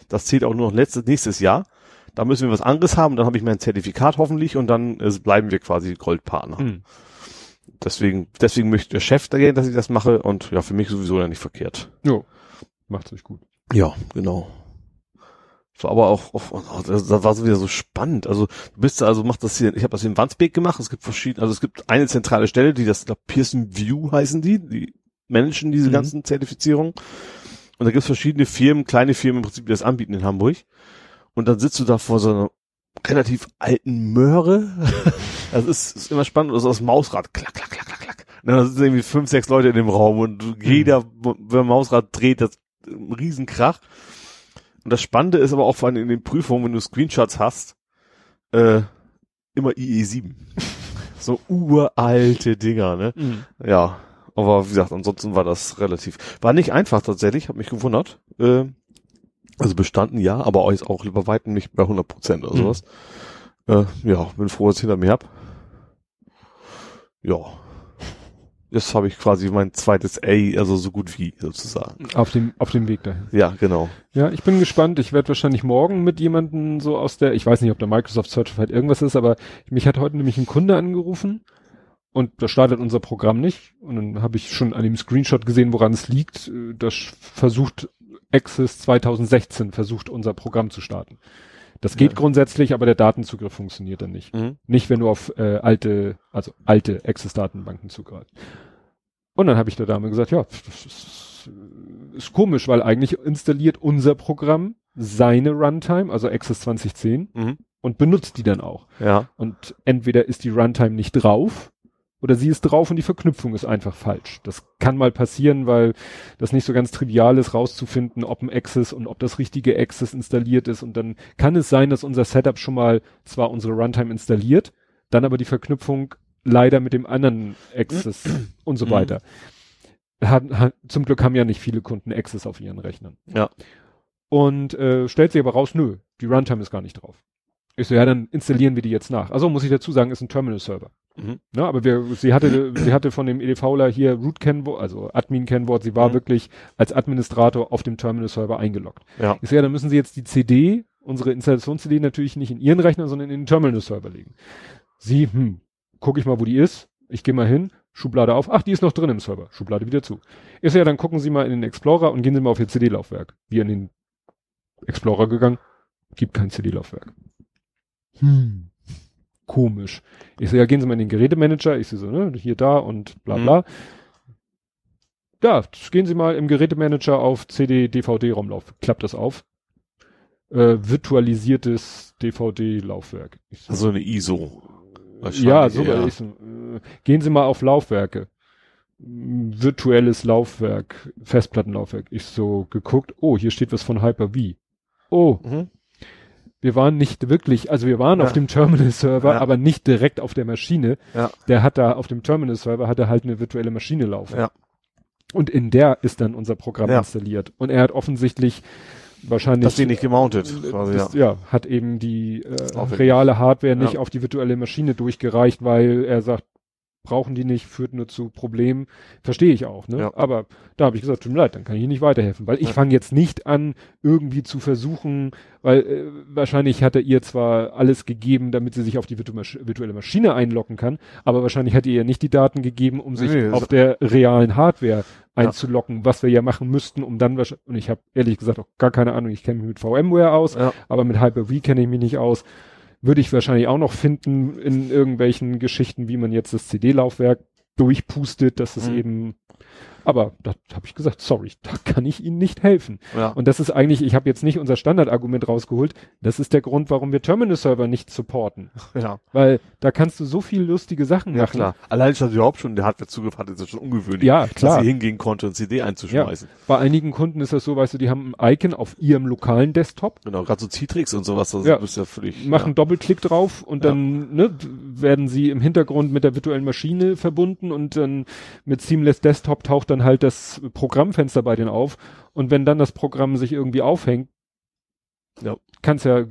Das zählt auch nur noch letztes, nächstes Jahr. Da müssen wir was anderes haben, dann habe ich mein Zertifikat hoffentlich und dann äh, bleiben wir quasi Goldpartner. Hm. Deswegen, deswegen möchte der Chef dagegen, dass ich das mache und ja, für mich sowieso ja nicht verkehrt. Jo. Macht's euch gut. Ja, genau. So, aber auch, auch oh, das, das war so wieder so spannend. Also du bist also macht das hier, ich habe das hier in Wandsbek gemacht. Es gibt verschiedene, also es gibt eine zentrale Stelle, die das, ich glaub, Pearson View heißen die, die managen diese Mhm. ganzen Zertifizierungen. Und da gibt es verschiedene Firmen, kleine Firmen im Prinzip, die das anbieten in Hamburg. Und dann sitzt du da vor so einer relativ alten Möhre. Das ist, ist immer spannend, das ist das Mausrad, klack, klack, klack, klack, klack. Und dann sind irgendwie fünf, sechs Leute in dem Raum und jeder, wenn Mausrad dreht, das ein Riesenkrach. Und das Spannende ist aber auch vor allem in den Prüfungen, wenn du Screenshots hast, äh, immer IE7. so uralte Dinger, ne? Ja. Aber wie gesagt, ansonsten war das relativ. War nicht einfach tatsächlich, hab mich gewundert. Äh, also bestanden ja, aber auch auch über weitem nicht bei 100 Prozent oder Mhm. sowas. Äh, ja, bin froh, dass ich hinter mir hab. Ja. Jetzt habe ich quasi mein zweites A, also so gut wie sozusagen. Auf dem, auf dem Weg dahin. Ja, genau. Ja, ich bin gespannt. Ich werde wahrscheinlich morgen mit jemandem so aus der, ich weiß nicht, ob der Microsoft Certified irgendwas ist, aber mich hat heute nämlich ein Kunde angerufen und da startet unser Programm nicht. Und dann habe ich schon an dem Screenshot gesehen, woran es liegt. Das versucht Access 2016 versucht unser Programm zu starten. Das geht Ja. grundsätzlich, aber der Datenzugriff funktioniert dann nicht. Mhm. Nicht, wenn du auf äh, alte, also alte Access-Datenbanken zugreifst. Und dann habe ich der Dame gesagt, ja, das ist, ist komisch, weil eigentlich installiert unser Programm seine Runtime, also Access 2010, Mhm. und benutzt die dann auch. Ja. Und entweder ist die Runtime nicht drauf oder sie ist drauf und die Verknüpfung ist einfach falsch. Das kann mal passieren, weil das nicht so ganz trivial ist, rauszufinden, ob ein Access und ob das richtige Access installiert ist. Und dann kann es sein, dass unser Setup schon mal zwar unsere Runtime installiert, dann aber die Verknüpfung leider mit dem anderen Access und so Mhm. weiter. Hat, hat, zum Glück haben ja nicht viele Kunden Access auf ihren Rechnern. Ja. Und äh, stellt sich aber raus, nö, die Runtime ist gar nicht drauf. Ich so, ja, dann installieren wir die jetzt nach. Also muss ich dazu sagen, ist ein Terminal-Server. Mhm. Ne, aber wir, sie hatte, sie hatte von dem EDVler hier Root-Kennwort, also Admin-Kennwort, sie war Mhm. wirklich als Administrator auf dem Terminal-Server eingeloggt. Ja. Ich so, ja, dann müssen sie jetzt die CD, unsere Installations-CD natürlich nicht in ihren Rechner, sondern in den Terminal-Server legen. Sie, hm, guck ich mal, wo die ist. Ich gehe mal hin, Schublade auf. Ach, die ist noch drin im Server. Schublade wieder zu. Ich so, ja, dann gucken Sie mal in den Explorer und gehen Sie mal auf Ihr CD-Laufwerk. Wir in den Explorer gegangen, gibt kein CD-Laufwerk. Hm. Komisch. Ich so, ja, gehen Sie mal in den Gerätemanager. Ich so, so, ne, hier, da und bla Mhm. bla. Ja, gehen Sie mal im Gerätemanager auf CD, DVD-Raumlauf. Klappt das auf. Äh, virtualisiertes DVD-Laufwerk. So, Also eine ISO. ja, so ich so, äh, Gehen Sie mal auf Laufwerke. Virtuelles Laufwerk, Festplattenlaufwerk. Ich so geguckt, oh, hier steht was von Hyper-V. Oh, Mhm. Wir waren nicht wirklich, also wir waren Ja. auf dem Terminal-Server, Ja. aber nicht direkt auf der Maschine. Ja. Der hat da auf dem Terminal-Server hat er halt eine virtuelle Maschine laufen. Ja. Und in der ist dann unser Programm installiert. Und er hat offensichtlich wahrscheinlich Das Ding nicht gemountet, quasi, das, ja. ja. hat eben die äh, reale Hardware nicht auf die virtuelle Maschine durchgereicht, weil er sagt, brauchen die nicht, führt nur zu Problemen. Verstehe ich auch, ne? Ja. Aber da habe ich gesagt, tut mir leid, dann kann ich Ihnen nicht weiterhelfen, weil ich Ja. fange jetzt nicht an, irgendwie zu versuchen, weil äh, wahrscheinlich hat er ihr zwar alles gegeben, damit sie sich auf die virtu virtuelle Maschine einloggen kann, aber wahrscheinlich hat er ihr nicht die Daten gegeben, um sich Nee, auf der realen Hardware einzulocken, was wir ja machen müssten, um dann wahrscheinlich, und ich habe ehrlich gesagt auch gar keine Ahnung, ich kenne mich mit VMware aus, Ja. aber mit Hyper-V kenne ich mich nicht aus. Würde ich wahrscheinlich auch noch finden in irgendwelchen Geschichten, wie man jetzt das CD-Laufwerk durchpustet, dass es Mhm. eben, aber da habe ich gesagt, sorry, da kann ich Ihnen nicht helfen. Ja. Und das ist eigentlich, ich habe jetzt nicht unser Standardargument rausgeholt, das ist der Grund, warum wir Terminal-Server nicht supporten. ja. Weil da kannst du so viel lustige Sachen Ja, machen. klar. Allein schon überhaupt schon der Hardware zugriff hatte, ist das schon ungewöhnlich. Ja, klar. Dass sie hingehen konnte und CD einzuschmeißen. Bei einigen Kunden ist das so, weißt du, die haben ein Icon auf ihrem lokalen Desktop, Genau, gerade so Citrix und sowas, das Ja. ist ja völlig. machen Doppelklick drauf und Ja. dann ne, werden sie im Hintergrund mit der virtuellen Maschine verbunden und dann mit Seamless Desktop taucht dann halt das Programmfenster bei denen auf und wenn dann das Programm sich irgendwie aufhängt, Ja. kannst ja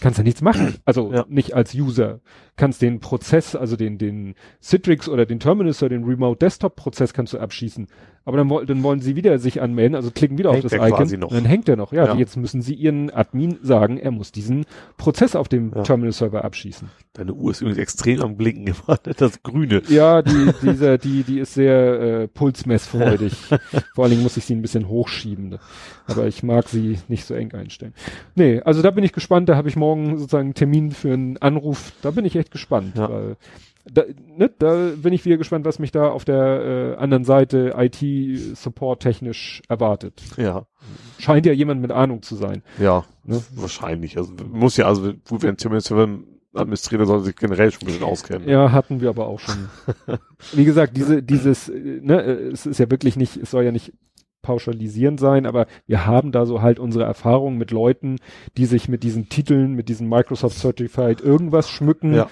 kannst ja nichts machen. Also Ja. nicht als User. Kannst den Prozess, also den den Citrix oder den Terminus oder den Remote Desktop Prozess kannst du abschießen. Aber dann, dann wollen sie wieder sich anmelden, also klicken wieder Hängt auf das Icon. Dann hängt er noch. Ja, Ja. jetzt müssen sie ihren Admin sagen, er muss diesen Prozess auf dem Ja. Terminal Server abschießen. Deine Uhr ist übrigens extrem am Blinken immer, das Grüne. Ja, die, dieser, die, die ist sehr äh, pulsmessfreudig. Vor allen Dingen muss ich sie ein bisschen hochschieben. Aber ich mag sie nicht so eng einstellen. Nee, also da bin ich gespannt. Da habe ich morgen sozusagen einen Termin für einen Anruf. Da bin ich echt gespannt. Ja. Weil da, ne, da bin ich wieder gespannt, was mich da auf der äh, anderen Seite IT-Support technisch erwartet. Ja. Scheint ja jemand mit Ahnung zu sein. Ja. Ne? Wahrscheinlich. Also muss ja, also wir ein Terminal Administrator soll sich generell schon ein bisschen auskennen. Ja, hatten wir aber auch schon. Wie gesagt, diese, dieses, äh, ne, äh, es ist ja wirklich nicht, es soll ja nicht pauschalisierend sein, aber wir haben da so halt unsere Erfahrungen mit Leuten, die sich mit diesen Titeln, mit diesen Microsoft Certified irgendwas schmücken, Ja.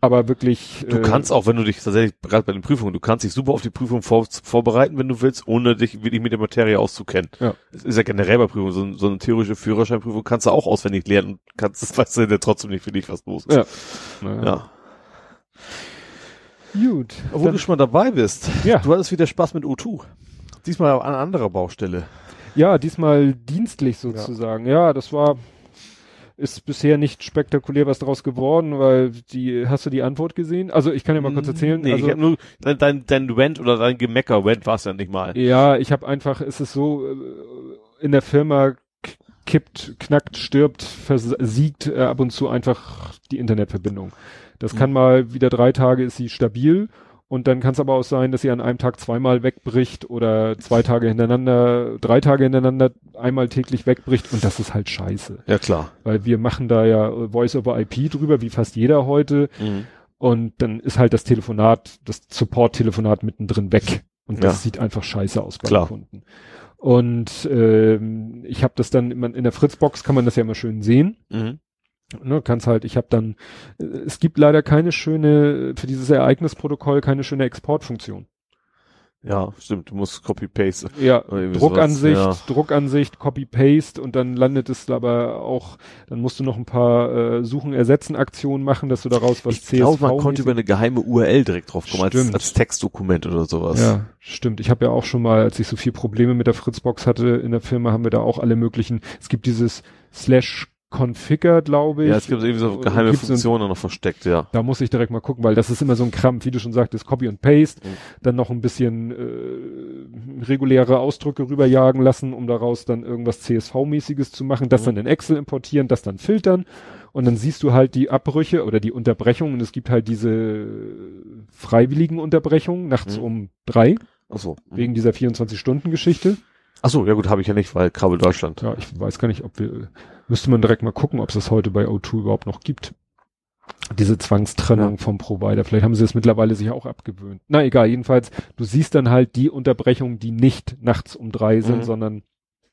aber wirklich. Du äh, kannst auch, wenn du dich tatsächlich, gerade bei den Prüfungen, du kannst dich super auf die Prüfung vor, vorbereiten, wenn du willst, ohne dich wirklich mit der Materie auszukennen. Ja. Es ist ja generell bei Prüfungen, so, so eine theorische Führerscheinprüfung kannst du auch auswendig lernen und kannst, das weißt du ja trotzdem nicht für dich, was los ist. Ja. Naja. ja. Gut. Obwohl Dann- du schon mal dabei bist. Ja. Du hattest wieder Spaß mit O2. Diesmal an anderer Baustelle. Ja, diesmal dienstlich sozusagen. Ja. das war, ist bisher nicht spektakulär was draus geworden, weil die, hast du die Antwort gesehen? Also ich kann ja mal kurz erzählen. Nee, also, ich hab nur, dein, dein, dein Rant oder dein Gemecker, Rant war es ja nicht mal. Ja, ich habe einfach, es ist so, äh, in der Firma kippt, knackt, stirbt, versiegt äh, ab und zu einfach die Internetverbindung. Das Mhm. kann mal wieder drei Tage ist sie stabil und dann kann es aber auch sein, dass sie an einem Tag zweimal wegbricht oder zwei Tage hintereinander, drei Tage hintereinander einmal täglich wegbricht und das ist halt scheiße. Ja, klar. Weil wir machen da ja Voice over IP drüber, wie fast jeder heute. Mhm. Und dann ist halt das Telefonat, das Support-Telefonat mittendrin weg. Und das Ja. sieht einfach scheiße aus bei Klar. den Kunden. Und ähm, ich habe das dann immer in der Fritzbox kann man das ja immer schön sehen. Mhm. Ne, kannst halt, ich habe dann, äh, es gibt leider keine schöne, für dieses Ereignisprotokoll keine schöne Exportfunktion. Ja, stimmt, du musst Copy-Paste. Ja, Druckansicht, sowas, Druckansicht, Copy-Paste und dann landet es aber auch, dann musst du noch ein paar äh, Suchen, Ersetzen Aktionen machen, dass du daraus was Ich glaube, man konnte über eine geheime URL direkt drauf kommen, als, als Textdokument oder sowas. Ja, stimmt. Ich habe ja auch schon mal, als ich so viel Probleme mit der Fritzbox hatte in der Firma, haben wir da auch alle möglichen, es gibt dieses Slash Configure, glaube ich. Ja, es gibt irgendwie so geheime so ein- Funktionen noch versteckt, ja. Da muss ich direkt mal gucken, weil das ist immer so ein Krampf, wie du schon sagtest, Copy und Paste, Mhm. dann noch ein bisschen äh, reguläre Ausdrücke rüberjagen lassen, um daraus dann irgendwas CSV-mäßiges zu machen, das Mhm. dann in Excel importieren, das dann filtern und dann siehst du halt die Abbrüche oder die Unterbrechungen und es gibt halt diese freiwilligen Unterbrechungen nachts Mhm. um drei, Achso. wegen dieser 24-Stunden-Geschichte. Achso, ja gut, habe ich ja nicht, weil Kabel Deutschland. Ja, ich weiß gar nicht, ob wir, müsste man direkt mal gucken, ob es das heute bei O2 überhaupt noch gibt. Diese Zwangstrennung vom Provider. Vielleicht haben sie es mittlerweile sich auch abgewöhnt. Na egal, jedenfalls, du siehst dann halt die Unterbrechungen, die nicht nachts um drei sind, Mhm. sondern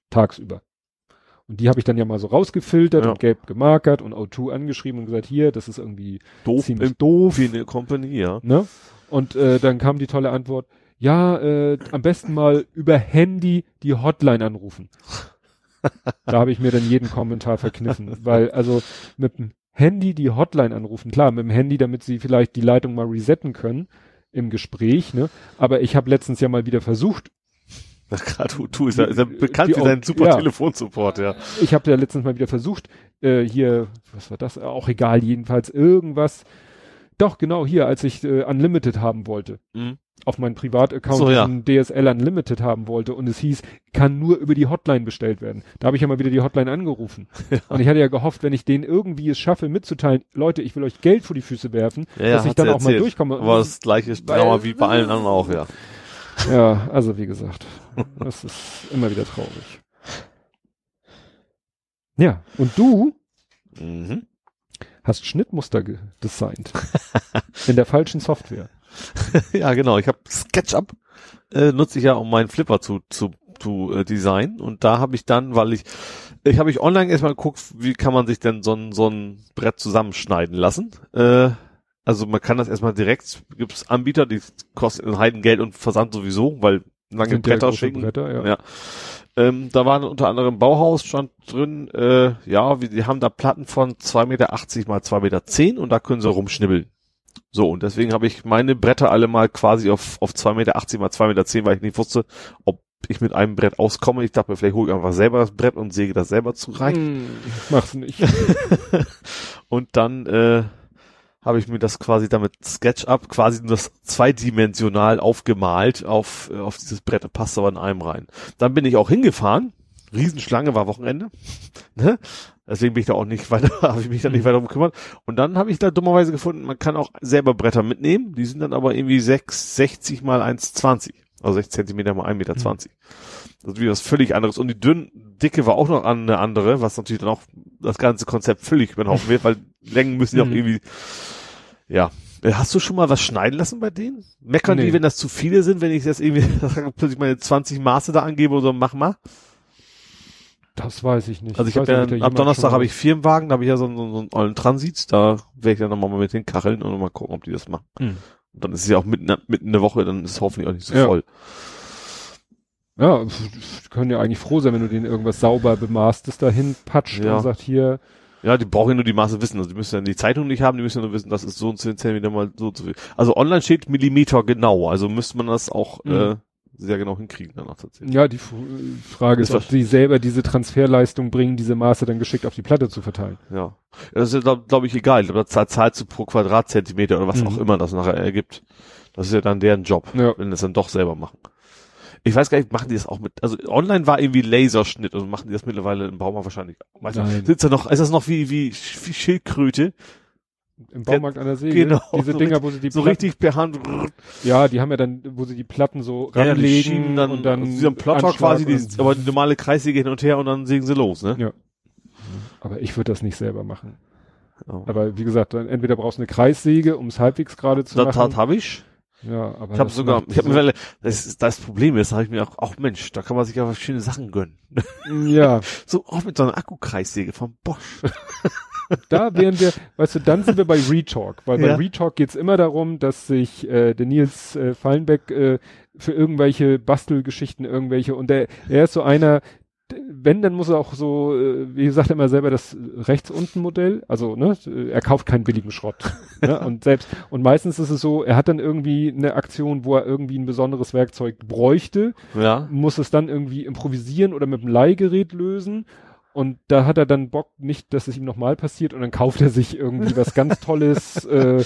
tagsüber. Und die habe ich dann ja mal so rausgefiltert Ja. und gelb gemarkert und O2 angeschrieben und gesagt, hier, das ist irgendwie Doof ziemlich doof. wie eine Company, ja. Ne? Und äh, dann kam die tolle Antwort, ja, äh, am besten mal über Handy die Hotline anrufen. da habe ich mir dann jeden Kommentar verkniffen, weil also mit dem Handy die Hotline anrufen, klar, mit dem Handy, damit sie vielleicht die Leitung mal resetten können im Gespräch, ne? Aber ich habe letztens ja mal wieder versucht, Na, Gerade U2 ist ja, ist ja bekannt Die für seinen super ja. Telefonsupport, ja. ich habe ja letztens mal wieder versucht, äh, hier, was war das? Auch egal, jedenfalls irgendwas. Doch, genau, hier, als ich äh, Unlimited haben wollte. Mhm. Auf meinen Privataccount So, ja. DSL Unlimited haben wollte und es hieß, kann nur über die Hotline bestellt werden. Da habe ich ja mal wieder die Hotline angerufen. Und ich hatte ja gehofft, wenn ich denen irgendwie es schaffe mitzuteilen, Leute, ich will euch Geld vor die Füße werfen, Ja, ja, dass ich dann auch mal erzählt. durchkomme. War das gleiche Weil- Drama wie bei allen anderen auch, ja. Ja, also wie gesagt, das ist immer wieder traurig. Ja, und du Mhm. hast Schnittmuster designt. In der falschen Software. ja, genau. Ich habe SketchUp äh, nutze ich ja, um meinen Flipper zu zu zu äh, designen und da habe ich dann, weil ich ich habe ich online erstmal geguckt, wie kann man sich denn so ein so ein Brett zusammenschneiden lassen. Äh, also man kann das erstmal direkt, gibt es Anbieter, die kosten ein Heidengeld und Versand sowieso, weil lange Sind Bretter schicken. Bretter, ja. Ja. Ähm, da waren unter anderem Bauhaus stand drin, äh, ja, wie, die haben da Platten von 2,80 Meter mal 2,10 Meter und da können sie rumschnibbeln. So, und deswegen habe ich meine Bretter alle mal quasi auf, auf 2,80 Meter mal 2,10 Meter, weil ich nicht wusste, ob ich mit einem Brett auskomme. Ich dachte mir, vielleicht hole ich einfach selber das Brett und säge das selber zurecht. Hm, mach's nicht. Und dann äh, habe ich mir das quasi damit SketchUp quasi nur das zweidimensional aufgemalt auf, äh, auf dieses Brett, passt aber in einem rein. Dann bin ich auch hingefahren, Riesenschlange war Wochenende, ne? Deswegen bin ich da auch nicht weiter, habe ich mich da nicht weiter um gekümmert. Und dann habe ich da dummerweise gefunden, man kann auch selber Bretter mitnehmen, die sind dann aber irgendwie 6, 60 mal 1,20. Also 6 Zentimeter mal 1,20 Meter. Das ist wieder was völlig anderes. Und die dünn, Dicke war auch noch an- eine andere, was natürlich dann auch das ganze Konzept völlig über den Haufen wird, weil Längen müssen ja auch Mhm. irgendwie, ja. Äh, Hast du schon mal was schneiden lassen bei denen? Meckern Nee. die, wenn das zu viele sind, wenn ich jetzt irgendwie plötzlich meine 20 Maße da angebe oder so, mach mal? Das weiß ich nicht. Also ich weiß habe ja, ab Donnerstag habe ich Firmenwagen, da habe ich ja so, einen- so, so einen ollen Transit, da werde ich dann nochmal mit den Kacheln und mal gucken, ob die das machen. Hm. Und dann ist es ja auch mitten, mitten in der Woche, dann ist es hoffentlich auch nicht so Ja. voll. Ja, können ja eigentlich froh sein, wenn du den irgendwas sauber bemaßtest dahin patscht Ja. und sagt hier, Ja, die brauchen ja nur die Maße wissen. Also die müssen ja die Zeitung nicht haben, die müssen ja nur wissen, das ist so und 10 Zentimeter mal so zu viel. Also online steht Millimeter genau, also müsste man das auch Mhm. äh, sehr genau hinkriegen danach tatsächlich. ja, die F Frage ist, Ist ob sie selber diese Transferleistung bringen, diese Maße dann geschickt auf die Platte zu verteilen. Ja. Das ist ja, glaube glaub ich, egal. Da zahl- zahlst du pro Quadratzentimeter oder was Mhm. auch immer das nachher ergibt. Das ist ja dann deren Job, Ja. wenn das dann doch selber machen. Ich weiß gar nicht, machen die das auch mit, also online war irgendwie Laserschnitt, also machen die das mittlerweile im Baumarkt wahrscheinlich. Weißt du, Nein. sitzt da noch, ist das noch wie, wie, wie Schildkröte? Im Baumarkt an der Säge. Genau, Diese so Dinger, wo sie die So Platten, richtig per Hand. ja, die haben ja dann, wo sie die Platten so Ja, ja, ranlegen dann, und dann, also so ein Plotter quasi, die, aber die normale Kreissäge hin und her und dann sägen sie los, ne? Ja. aber ich würde das nicht selber machen. Ja. Aber wie gesagt, dann entweder brauchst du eine Kreissäge, um es halbwegs gerade zu Das machen. habe ich. Ja, aber Ich habe das sogar, ich habe mittlerweile, das, ist, das Problem ist, habe ich mir auch, auch Mensch, da kann man sich aber schöne Sachen gönnen. ja, So auch mit so einer Akkukreissäge von Bosch. da wären wir, weißt du, dann sind wir bei Retalk, weil Ja. bei Retalk geht's immer darum, dass sich äh, der Nils äh, Fallenbeck äh, für irgendwelche Bastelgeschichten, irgendwelche, und der, er ist so einer, wenn, dann muss er auch so, äh, wie sagt er immer selber, das rechts unten Modell, also ne, er kauft keinen billigen Schrott. ne? Und selbst, und meistens ist es so, er hat dann irgendwie eine Aktion, wo er irgendwie ein besonderes Werkzeug bräuchte, Ja. muss es dann irgendwie improvisieren oder mit dem Leihgerät lösen. Und da hat er dann Bock nicht, dass es ihm nochmal passiert und dann kauft er sich irgendwie was ganz Tolles. Äh,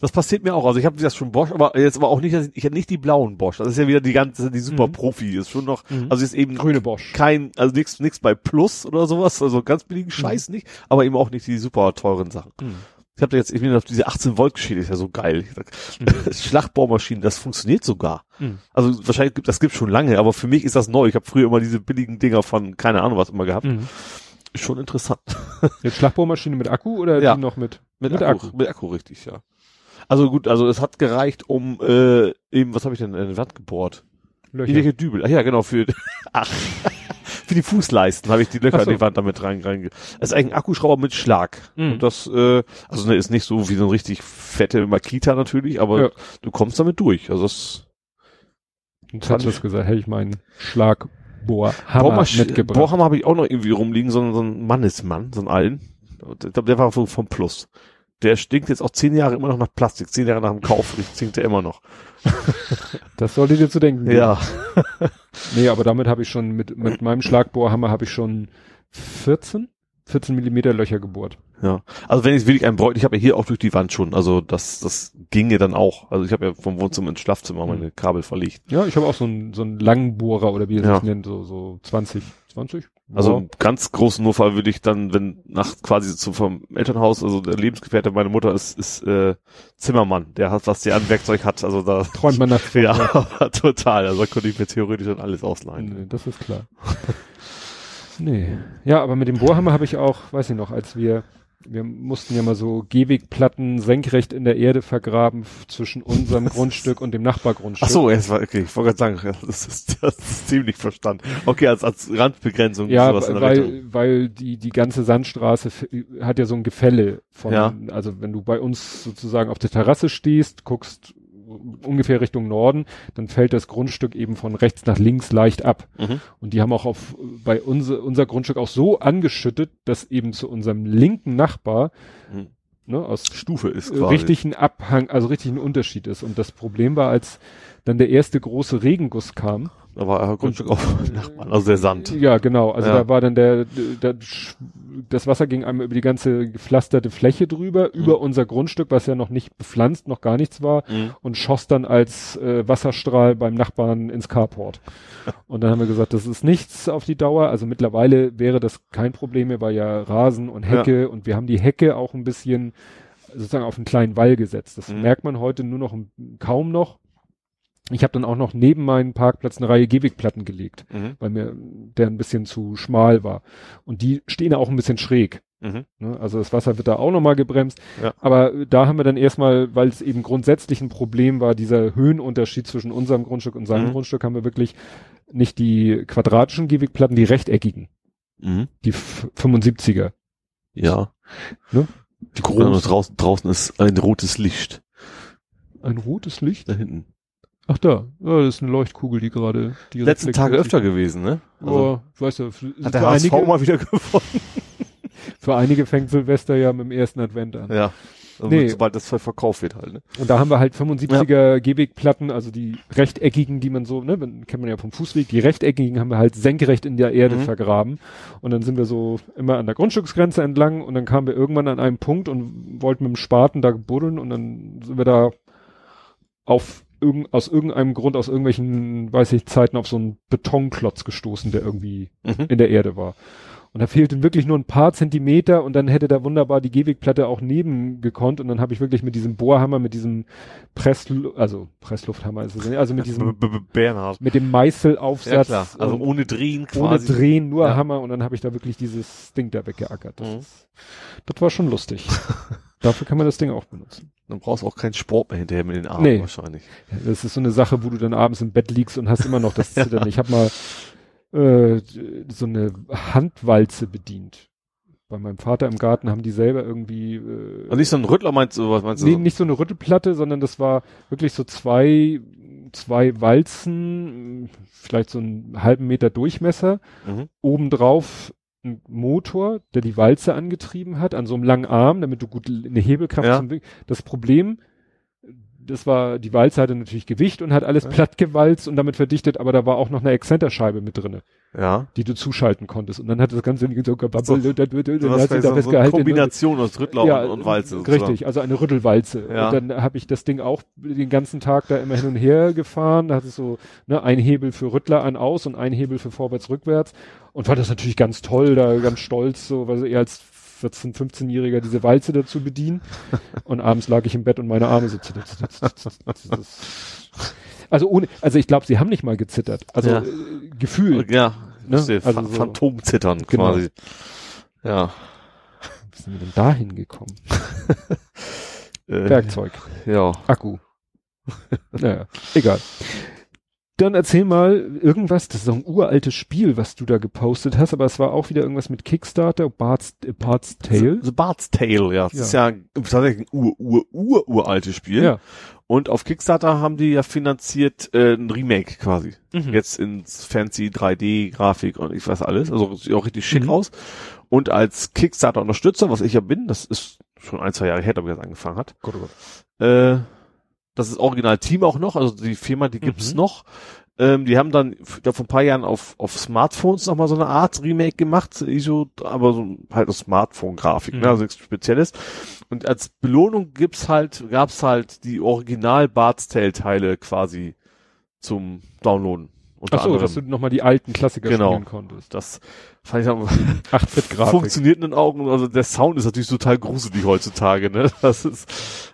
Das passiert mir auch. Also ich habe das schon Bosch, aber jetzt aber auch nicht, ich habe nicht die blauen Bosch. Das ist ja wieder die ganze, die super Mhm. Profi. Ist schon noch, Mhm. also ist eben grüne Bosch. kein, also nichts nichts bei Plus oder sowas, also ganz billigen Scheiß nicht, aber eben auch nicht die super teuren Sachen. Mhm. Ich habe jetzt, ich bin auf diese 18 Volt Geschichte, ist ja so geil. Sag, Schlachtbohrmaschinen, das funktioniert sogar. Mhm. Also wahrscheinlich gibt das gibt schon lange, aber für mich ist das neu. Ich habe früher immer diese billigen Dinger von keine Ahnung was immer gehabt. Mhm. Schon interessant. Jetzt Schlagbohrmaschine mit Akku oder Ja. die noch mit? Mit, Mit Akku, Akku. Mit Akku, richtig, ja. Also gut, also es hat gereicht, um äh, eben, was habe ich denn in die Wand gebohrt? Löcher. Welche Dübel? Ach ja, genau, für ach, für die Fußleisten habe ich die Löcher so. in die Wand damit rein, rein. Das ist eigentlich ein Akkuschrauber mit Schlag. Mhm. Und das, äh, also ne, ist nicht so wie so ein richtig fette Makita natürlich, aber Ja. du kommst damit durch. Also das Jetzt hast du es gesagt, hätte ich meinen Schlagbohrhammer mitgebracht. Bohrhammer habe ich auch noch irgendwie rumliegen, so, ein- so ein Mannesmann, so einen alten. Ich glaube, der war vom vom Plus. Der stinkt jetzt auch zehn Jahre immer noch nach Plastik. Zehn Jahre nach dem Kauf stinkt der immer noch. Das sollte dir zu denken. Ja. Nee, aber damit habe ich schon, mit, mit meinem Schlagbohrhammer habe ich schon 14, 14 Millimeter Löcher gebohrt. Ja, also wenn ich wirklich einen bräuchte, ich habe ja hier auch durch die Wand schon, also das, das ginge dann auch. Also ich habe ja vom Wohnzimmer ins Schlafzimmer meine Kabel verlegt. Ja, ich habe auch so einen, so einen Langbohrer oder wie er Ja. sich nennt, so, so 20, 20? Also Ja. im ganz großen Notfall würde ich dann, wenn nach quasi zu vom Elternhaus, also der Lebensgefährte meiner Mutter ist, ist äh, Zimmermann, der hat, was der an Werkzeug hat, also da träumt man nachts von, ja, total. Also da könnte ich mir theoretisch dann alles ausleihen. Nee, das ist klar. nee. Ja, aber mit dem Bohrhammer habe ich auch, weiß ich noch, als wir, wir mussten ja mal so Gehwegplatten senkrecht in der Erde vergraben zwischen unserem Grundstück und dem Nachbargrundstück. Ach so, es war, okay, ich wollte gerade sagen, das ist, das ist ziemlich verstanden. Okay, als, als Randbegrenzung. Ja, sowas in der Richtung. weil, weil die, die ganze Sandstraße hat ja so ein Gefälle von, Ja. also wenn du bei uns sozusagen auf der Terrasse stehst, guckst ungefähr Richtung Norden, dann fällt das Grundstück eben von rechts nach links leicht ab. Mhm. Und die haben auch auf, bei unser, unser Grundstück auch so angeschüttet, dass eben zu unserem linken Nachbar, Mhm. ne, aus Stufe ist äh, quasi. richtig ein Abhang, also richtig ein Unterschied ist. Und das Problem war, als dann der erste große Regenguss kam, Da war er Grundstück auf Nachbarn, also der Sand. ja, genau. Also Ja. da war dann der, der, das Wasser ging einmal über die ganze gepflasterte Fläche drüber, über unser Grundstück, was ja noch nicht bepflanzt, noch gar nichts war, Mhm. und schoss dann als äh, Wasserstrahl beim Nachbarn ins Carport. Und dann haben wir gesagt, das ist nichts auf die Dauer. Also mittlerweile wäre das kein Problem mehr, weil ja Rasen und Hecke und wir haben die Hecke auch ein bisschen sozusagen auf einen kleinen Wall gesetzt. Das Mhm. merkt man heute nur noch kaum noch. Ich habe dann auch noch neben meinen Parkplatz eine Reihe Gehwegplatten gelegt Mhm. weil mir der ein bisschen zu schmal war. Und die stehen auch ein bisschen schräg. Mhm. Ne? Also das Wasser wird da auch nochmal gebremst. Ja. Aber da haben wir dann erstmal, weil es eben grundsätzlich ein Problem war, dieser Höhenunterschied zwischen unserem Grundstück und seinem Mhm. Grundstück, haben wir wirklich nicht die quadratischen Gehwegplatten, die rechteckigen, Mhm. die F 75er. Ja. Ne? Die Corona draußen, draußen ist ein rotes Licht. Ein rotes Licht? Da hinten. Ach da, ja, das ist eine Leuchtkugel, die gerade die Letzten Tage öfter gewesen, ne? Also, Oh, weißt du, für, hat der HSV einige, mal wieder gewonnen. für einige fängt Silvester ja mit dem ersten Advent an. Ja. Also Nee. Sobald das verkauft wird halt, ne? Und da haben wir halt 75er Gehwegplatten, also die rechteckigen, die man so, ne, kennt man ja vom Fußweg, die rechteckigen haben wir halt senkrecht in der Erde Mhm. vergraben. Und dann sind wir so immer an der Grundstücksgrenze entlang und dann kamen wir irgendwann an einen Punkt und wollten mit dem Spaten da buddeln und dann sind wir da auf irgend, aus irgendeinem Grund, aus irgendwelchen, weiß ich, Zeiten auf so einen Betonklotz gestoßen, der irgendwie Mhm. in der Erde war. Und da fehlten wirklich nur ein paar Zentimeter und dann hätte da wunderbar die Gehwegplatte auch neben gekonnt und dann habe ich wirklich mit diesem Bohrhammer, mit diesem Presslu also Presslufthammer ist es nicht, also mit diesem, B- B- Bernhard. mit dem Meißelaufsatz Ja klar. Also ohne Drehen ohne quasi. Drehen, nur Ja. Hammer und dann habe ich da wirklich dieses Ding da weggeackert. Das, Mhm. ist, das war schon lustig. Dafür kann man das Ding auch benutzen. Dann brauchst du auch keinen Sport mehr hinterher mit den Armen Nee. wahrscheinlich. Das ist so eine Sache, wo du dann abends im Bett liegst und hast immer noch das Zittern. Ich habe mal äh, so eine Handwalze bedient. bei meinem Vater im Garten haben die selber irgendwie. Äh, Und nicht so ein Rüttler meinst du, was meinst du? nee, nicht so eine Rüttelplatte, sondern das war wirklich so zwei, zwei Walzen, vielleicht so einen halben Meter Durchmesser, Mhm. obendrauf ein Motor, der die Walze angetrieben hat, an so einem langen Arm, damit du gut eine Hebelkraft Ja. zum Weg. Das Problem, das war, die Walze hatte natürlich Gewicht und hat alles Ja. platt gewalzt und damit verdichtet, aber da war auch noch eine Exzenterscheibe mit drinne, Ja. die du zuschalten konntest. Und dann hat das Ganze so So. und dann, Du dann hat sie vielleicht da so, festgehalten. Kombination aus Rüttler Ja, und, und Walze. sozusagen. Richtig, also eine Rüttelwalze. Ja. Und dann habe ich das Ding auch den ganzen Tag da immer hin und her gefahren. Da hatte es so ne, ein Hebel für Rüttler an aus und ein Hebel für vorwärts rückwärts. Und fand das natürlich ganz toll, da ganz stolz, so weil eher als 14, 15-Jähriger diese Walze dazu bedienen. Und abends lag ich im Bett und meine Arme so. Also ohne, also ich glaube, sie haben nicht mal gezittert. Also Ja. äh, Gefühl. Ja, Ne? also so- Phantomzittern Genau. quasi. Ja. Wie sind wir denn da hingekommen? Äh, Werkzeug. ja. Akku. naja, egal. Dann erzähl mal irgendwas, das ist doch ein uraltes Spiel, was du da gepostet hast, aber es war auch wieder irgendwas mit Kickstarter, Bart's, äh, Bart's Tale. The, The Bard's Tale, ja. Das Ja. ist ja tatsächlich ein ur, ur, ur, uraltes Spiel. Ja. Und auf Kickstarter haben die ja finanziert äh, ein Remake quasi. Mhm. Jetzt ins fancy 3D-Grafik und ich weiß alles. Also sieht auch richtig schick Mhm. aus. Und als Kickstarter-Unterstützer, was ich ja bin, das ist schon ein, zwei Jahre her, da ich das angefangen hat. Gott, oh Gott. Äh, das ist Original-Team auch noch, also die Firma, die gibt's Mhm. noch. Ähm, die haben dann da vor ein paar Jahren auf, auf Smartphones nochmal so eine Art Remake gemacht, ISO, aber so halt eine Smartphone-Grafik, Mhm. ne, also nichts Spezielles. Und als Belohnung gibt's halt, gab's halt die Original Bart's Tale Teile quasi zum Downloaden. Unter Ach so, anderem. dass du nochmal die alten Klassiker Genau. spielen konntest. das fand ich aber 8-Bit-Grafik. funktioniert in den Augen, also der Sound ist natürlich total gruselig heutzutage, ne? Das ist,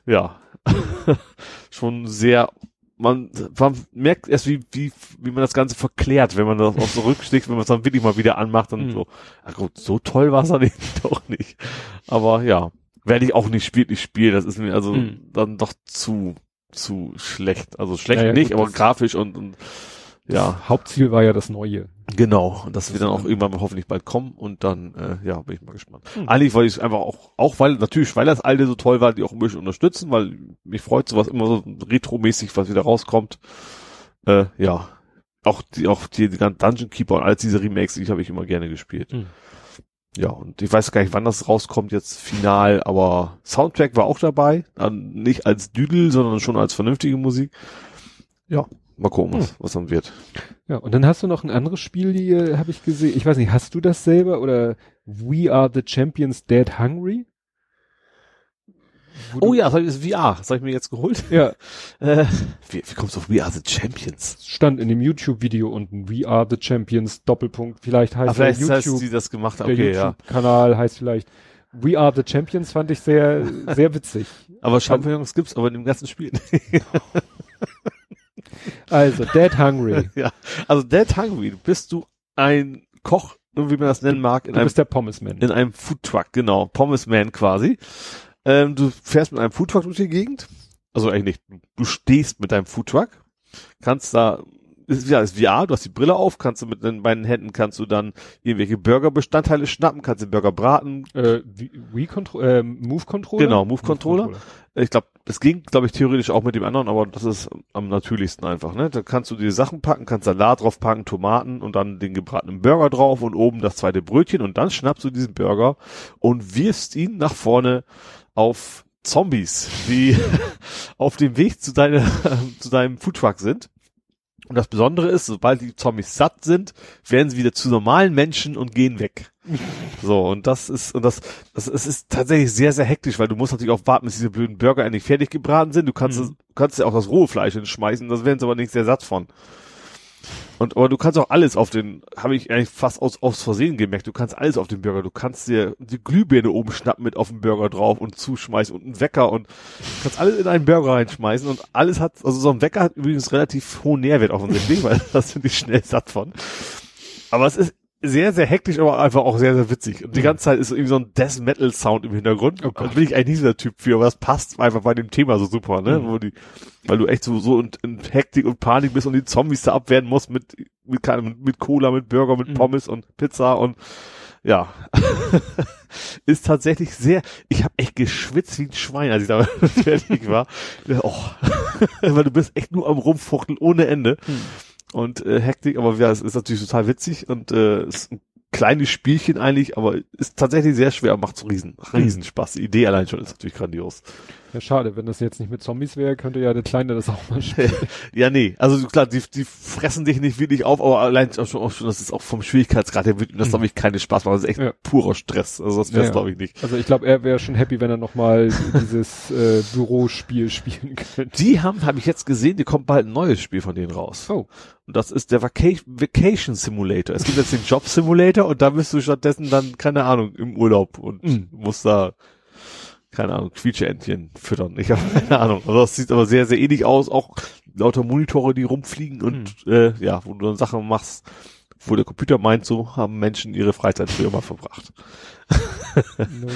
ja, schon sehr, man, man merkt erst, wie, wie, wie man das Ganze verklärt, wenn man das auch so rückschlägt, wenn man es dann wirklich mal wieder anmacht und Mhm. so, ja gut, so toll war es dann eben doch nicht. Aber ja, werde ich auch nicht spielen, das ist mir also Mhm. dann doch zu, zu schlecht. Also schlecht Naja, nicht, gut, aber grafisch und, und ja, Hauptziel war ja das Neue. Genau, und das wird dann auch irgendwann mal hoffentlich bald kommen und dann, äh, ja, bin ich mal gespannt. Hm. Eigentlich wollte ich es einfach auch, auch weil, natürlich, weil das alte so toll war, die auch ein bisschen unterstützen, weil mich freut sowas immer so retromäßig, was wieder rauskommt. Äh, ja. Auch die, auch die, die ganzen Dungeon Keeper und all diese Remakes, die habe ich immer gerne gespielt. Hm. Ja, und ich weiß gar nicht, wann das rauskommt jetzt final, aber Soundtrack war auch dabei, nicht als Düdel, sondern schon als vernünftige Musik. Ja, mal gucken, was, was dann wird. Ja, und dann hast du noch ein anderes Spiel, hier habe ich gesehen. Ich weiß nicht, hast du das selber oder We Are the Champions Dead Hungry? Wo Oh ja, das das VR, das habe ich mir jetzt geholt. Ja, Äh, wie, wie kommst du auf We Are the Champions? stand in dem YouTube-Video unten. We Are the Champions Doppelpunkt. Vielleicht heißt Ah, vielleicht der heißt YouTube, die das gemacht haben. der Okay, ja. YouTube-Kanal heißt vielleicht We Are the Champions, fand ich sehr, sehr witzig. Aber Champignons gibt's aber in dem ganzen Spiel. Also, Dead Hungry. ja. Also Dead Hungry, bist du ein Koch, wie man das nennen mag, in Du einem, bist der Pommesman. in einem Foodtruck, genau. Pommes Man quasi. Ähm, du fährst mit einem Foodtruck durch die Gegend. Also eigentlich nicht. Du stehst mit deinem Foodtruck. Kannst da, ist, ja, ist VR, du hast die Brille auf, kannst du mit den beiden Händen kannst du dann irgendwelche Burgerbestandteile schnappen, kannst den Burger braten, Äh, Wii Contro äh, Move Controller? Genau, Move Controller. Ich glaube, es ging, glaube ich, theoretisch auch mit dem anderen, aber das ist am natürlichsten einfach, ne? Da kannst du die Sachen packen, kannst Salat drauf packen, Tomaten und dann den gebratenen Burger drauf und oben das zweite Brötchen und dann schnappst du diesen Burger und wirfst ihn nach vorne auf Zombies, die auf dem Weg zu deiner, zu deinem Foodtruck sind. Und das Besondere ist, sobald die Zombies satt sind, werden sie wieder zu normalen Menschen und gehen weg. So, und das ist, und das, das, es ist tatsächlich sehr, sehr hektisch, weil du musst natürlich auch warten, bis diese blöden Burger endlich fertig gebraten sind. Du kannst, Mhm. kannst ja auch das rohe Fleisch hinschmeißen, das werden sie aber nicht sehr satt von. Und, aber du kannst auch alles auf den, habe ich eigentlich fast aus, aus Versehen gemerkt, du kannst alles auf den Burger, du kannst dir die Glühbirne oben schnappen mit auf den Burger drauf und zuschmeißen und einen Wecker und kannst alles in einen Burger reinschmeißen und alles hat, also so ein Wecker hat übrigens relativ hohen Nährwert offensichtlich, weil das sind die schnell satt von. Aber es ist sehr, sehr hektisch, aber einfach auch sehr, sehr witzig. Und die ganze Zeit ist irgendwie so ein Death Metal Sound im Hintergrund. Oh da bin ich eigentlich nicht so der Typ für, aber das passt einfach bei dem Thema so super, ne? Mhm. Wo die, weil du echt so, so in, in Hektik und Panik bist und die Zombies da abwehren musst mit, mit, keine- mit Cola, mit Burger, mit Mhm. Pommes und Pizza und ja, ist tatsächlich sehr, ich habe echt geschwitzt wie ein Schwein, als ich da fertig war. Oh, weil du bist echt nur am Rumfuchteln ohne Ende. Hm. Und äh, Hektik, aber ja, es ist natürlich total witzig und äh, ist ein kleines Spielchen eigentlich, aber ist tatsächlich sehr schwer, macht so riesen, riesen Spaß. Die Idee allein schon ist natürlich grandios. Ja, schade, wenn das jetzt nicht mit Zombies wäre, könnte ja der Kleine das auch mal spielen. Ja, nee, also klar, die, die fressen dich nicht wirklich auf, aber allein auch schon, auch schon das ist auch vom Schwierigkeitsgrad her, wird das, Mhm. glaube ich, keine Spaß machen. Das ist echt Ja. purer Stress. Also das wäre Ja. glaube ich nicht. Also ich glaube, er wäre schon happy, wenn er nochmal dieses äh, Bürospiel spielen könnte. Die haben, habe ich jetzt gesehen, die kommt bald ein neues Spiel von denen raus. Oh. Und das ist der Vaca Vacation Simulator. Es gibt jetzt den Job Simulator und da bist du stattdessen dann, keine Ahnung, im Urlaub und Mhm. musst da, keine Ahnung, Quietscheentchen füttern. Ich habe keine Ahnung. Also das sieht aber sehr, sehr ähnlich aus. Auch lauter Monitore, die rumfliegen und äh, ja, wo du dann Sachen machst, wo der Computer meint, so haben Menschen ihre Freizeit früher mal verbracht. No, no.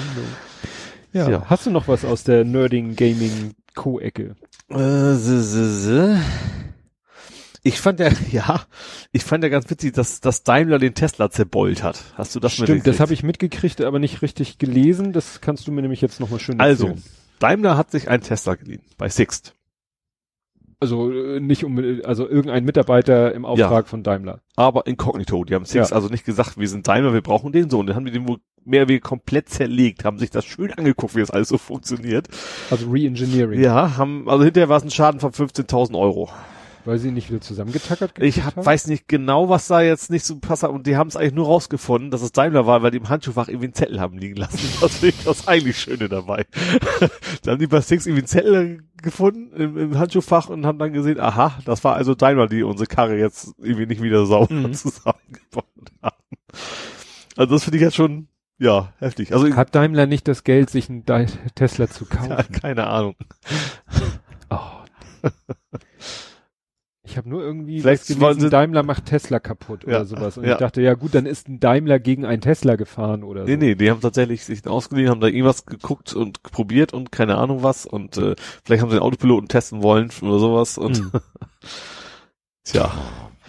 Ja. Ja. Hast du noch was aus der Nerding Gaming Co-Ecke? Äh, Ich fand ja, ja, ich fand ja ganz witzig, dass, dass Daimler den Tesla zerbeult hat. Hast du das Stimmt, das habe ich mitgekriegt, aber nicht richtig gelesen. Das kannst du mir nämlich jetzt nochmal schön Also, erzählen. Daimler hat sich einen Tesla geliehen bei Sixt. Also äh, nicht um, also irgendein Mitarbeiter im Auftrag von Daimler. Aber inkognito. Die haben Sixt Ja. also nicht gesagt, wir sind Daimler, wir brauchen den so. Und dann haben die den wohl mehr wie komplett zerlegt, haben sich das schön angeguckt, wie das alles so funktioniert. Also Re-Engineering. Ja, haben, also hinterher war es ein Schaden von 15.000 Euro. Weil sie nicht wieder zusammengetackert Ich hab, haben? weiß nicht genau, was da jetzt nicht so passt. Und die haben es eigentlich nur rausgefunden, dass es Daimler war, weil die im Handschuhfach irgendwie einen Zettel haben liegen lassen. Das finde ich das eigentlich Schöne dabei. da haben die bei Six irgendwie einen Zettel gefunden im, im Handschuhfach und haben dann gesehen, aha, das war also Daimler, die unsere Karre jetzt irgendwie nicht wieder sauber Mhm. zusammengebaut haben. Also das finde ich jetzt schon, ja, heftig. Also Hat Daimler nicht das Geld, sich einen Tesla zu ja, kaufen? keine Ahnung. Oh. Ich habe nur irgendwie Vielleicht gelesen, Daimler macht Tesla kaputt Ja, oder sowas. Und ja. ich dachte, ja gut, dann ist ein Daimler gegen einen Tesla gefahren oder Nee, so. nee, die haben tatsächlich sich ausgeliehen, haben da irgendwas geguckt und probiert und keine Ahnung was und äh, vielleicht haben sie den Autopiloten testen wollen oder sowas und Hm. tja.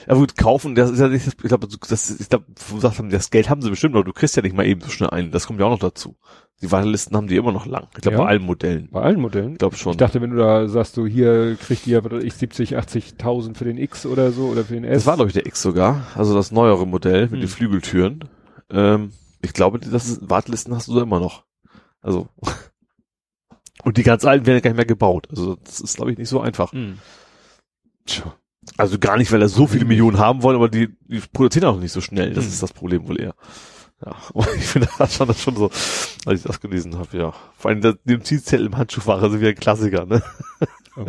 Ja gut, kaufen, das ist ja nicht, ich glaube, das, ich glaube, gesagt haben, das Geld haben sie bestimmt, aber du kriegst ja nicht mal eben so schnell ein. Das kommt ja auch noch dazu. Die Wartelisten haben die immer noch lang. Ich glaube, Ja. bei allen Modellen. Bei allen Modellen? Ich glaube schon. Ich dachte, wenn du da sagst, so hier kriegt ihr, was weiß ich, 70, 80.000 für den X oder so oder für den S. das war, glaube ich, der X sogar, also das neuere Modell mit Hm. den Flügeltüren. Ähm, ich glaube, das ist, Wartelisten hast du da immer noch. Also. Und die ganz alten werden ja gar nicht mehr gebaut. Also das ist, glaube ich, nicht so einfach. Hm. Tja. Also gar nicht, weil er so viele Millionen haben wollen, aber die, die produzieren auch nicht so schnell. Das Hm. ist das Problem wohl eher. Ja, aber ich finde das schon, das schon so, als ich das gelesen habe, ja. Vor allem der, dem Zielzettel im Handschuhfach, also wie ein Klassiker, ne? Oh.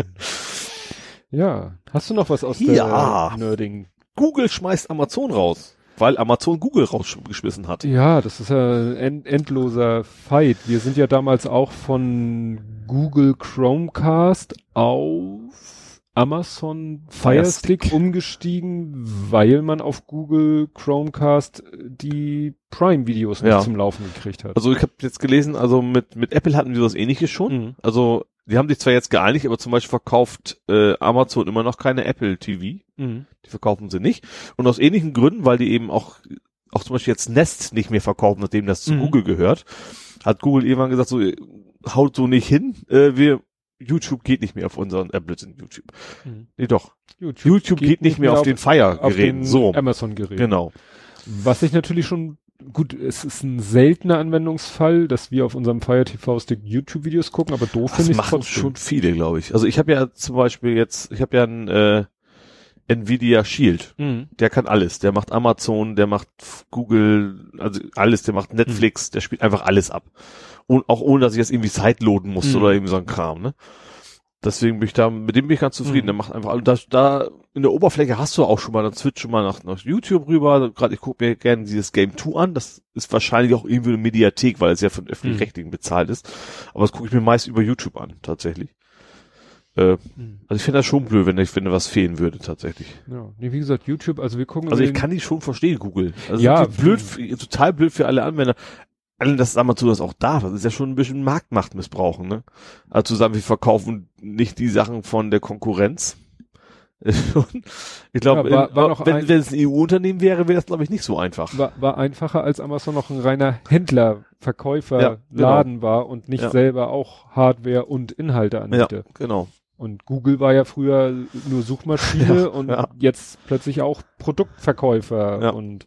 Ja. Hast du noch was aus Ja. der Nerding? Google schmeißt Amazon raus, weil Amazon Google rausgeschmissen hat. Ja, das ist ja ein end endloser Fight. Wir sind ja damals auch von Google Chromecast auf Amazon Fire Stick Stick. umgestiegen, weil man auf Google Chromecast die Prime-Videos nicht Ja. zum Laufen gekriegt hat. Also ich habe jetzt gelesen, also mit, mit Apple hatten wir sowas ähnliches schon. Mhm. Also die haben sich zwar jetzt geeinigt, aber zum Beispiel verkauft äh, Amazon immer noch keine Apple TV. Mhm. Die verkaufen sie nicht. Und aus ähnlichen Gründen, weil die eben auch, auch zum Beispiel jetzt Nest nicht mehr verkaufen, nachdem das zu Mhm. Google gehört, hat Google irgendwann gesagt, so, äh, haut so nicht hin, äh, wir, YouTube geht nicht mehr auf unseren Tablets in YouTube. Mhm. Nee, doch. YouTube geht, nicht mehr auf, den Fire-Geräten. So. Amazon-Geräten. Genau. Was ich natürlich schon, gut, es ist ein seltener Anwendungsfall, dass wir auf unserem Fire TV Stick YouTube-Videos gucken, aber doof Das finde ich machen trotzdem. schon viele, glaube ich. Also ich habe ja zum Beispiel jetzt, ich habe ja ein äh, Nvidia Shield. Mhm. Der kann alles. Der macht Amazon, der macht Google, also alles. Der macht Netflix, der spielt einfach alles ab. Und auch ohne, dass ich das irgendwie sideloaden musste Mhm. oder irgendwie so ein Kram, ne? Deswegen bin ich da, mit dem bin ich ganz zufrieden. Mhm. Der macht einfach, da, da in der Oberfläche hast du auch schon mal, dann switch schon mal nach, nach YouTube rüber. Gerade ich gucke mir gerne dieses Game 2 an. Das ist wahrscheinlich auch irgendwie eine Mediathek, weil es ja von öffentlich-rechtlichen bezahlt ist. Aber das gucke ich mir meist über YouTube an, tatsächlich. Äh, Mhm. also ich finde das schon blöd, wenn ich finde, was fehlen würde, tatsächlich. Ja, nee, wie gesagt, YouTube, also wir gucken. Also ich kann die schon verstehen, Google. Also Ja, ja, blöd, total blöd für alle Anwender. Allen, dass Amazon das auch darf, das ist ja schon ein bisschen Marktmacht missbrauchen, ne? Also zusammen, wir verkaufen nicht die Sachen von der Konkurrenz. ich glaube, Ja, noch wenn, wenn es ein EU-Unternehmen wäre, wäre das, glaube ich, nicht so einfach. War, war einfacher, als Amazon noch ein reiner Händler, Verkäufer, Ja, genau. Laden war und nicht Ja. selber auch Hardware und Inhalte Ja, anbiete. genau. Und Google war ja früher nur Suchmaschine Ja, und ja. jetzt plötzlich auch Produktverkäufer Ja. und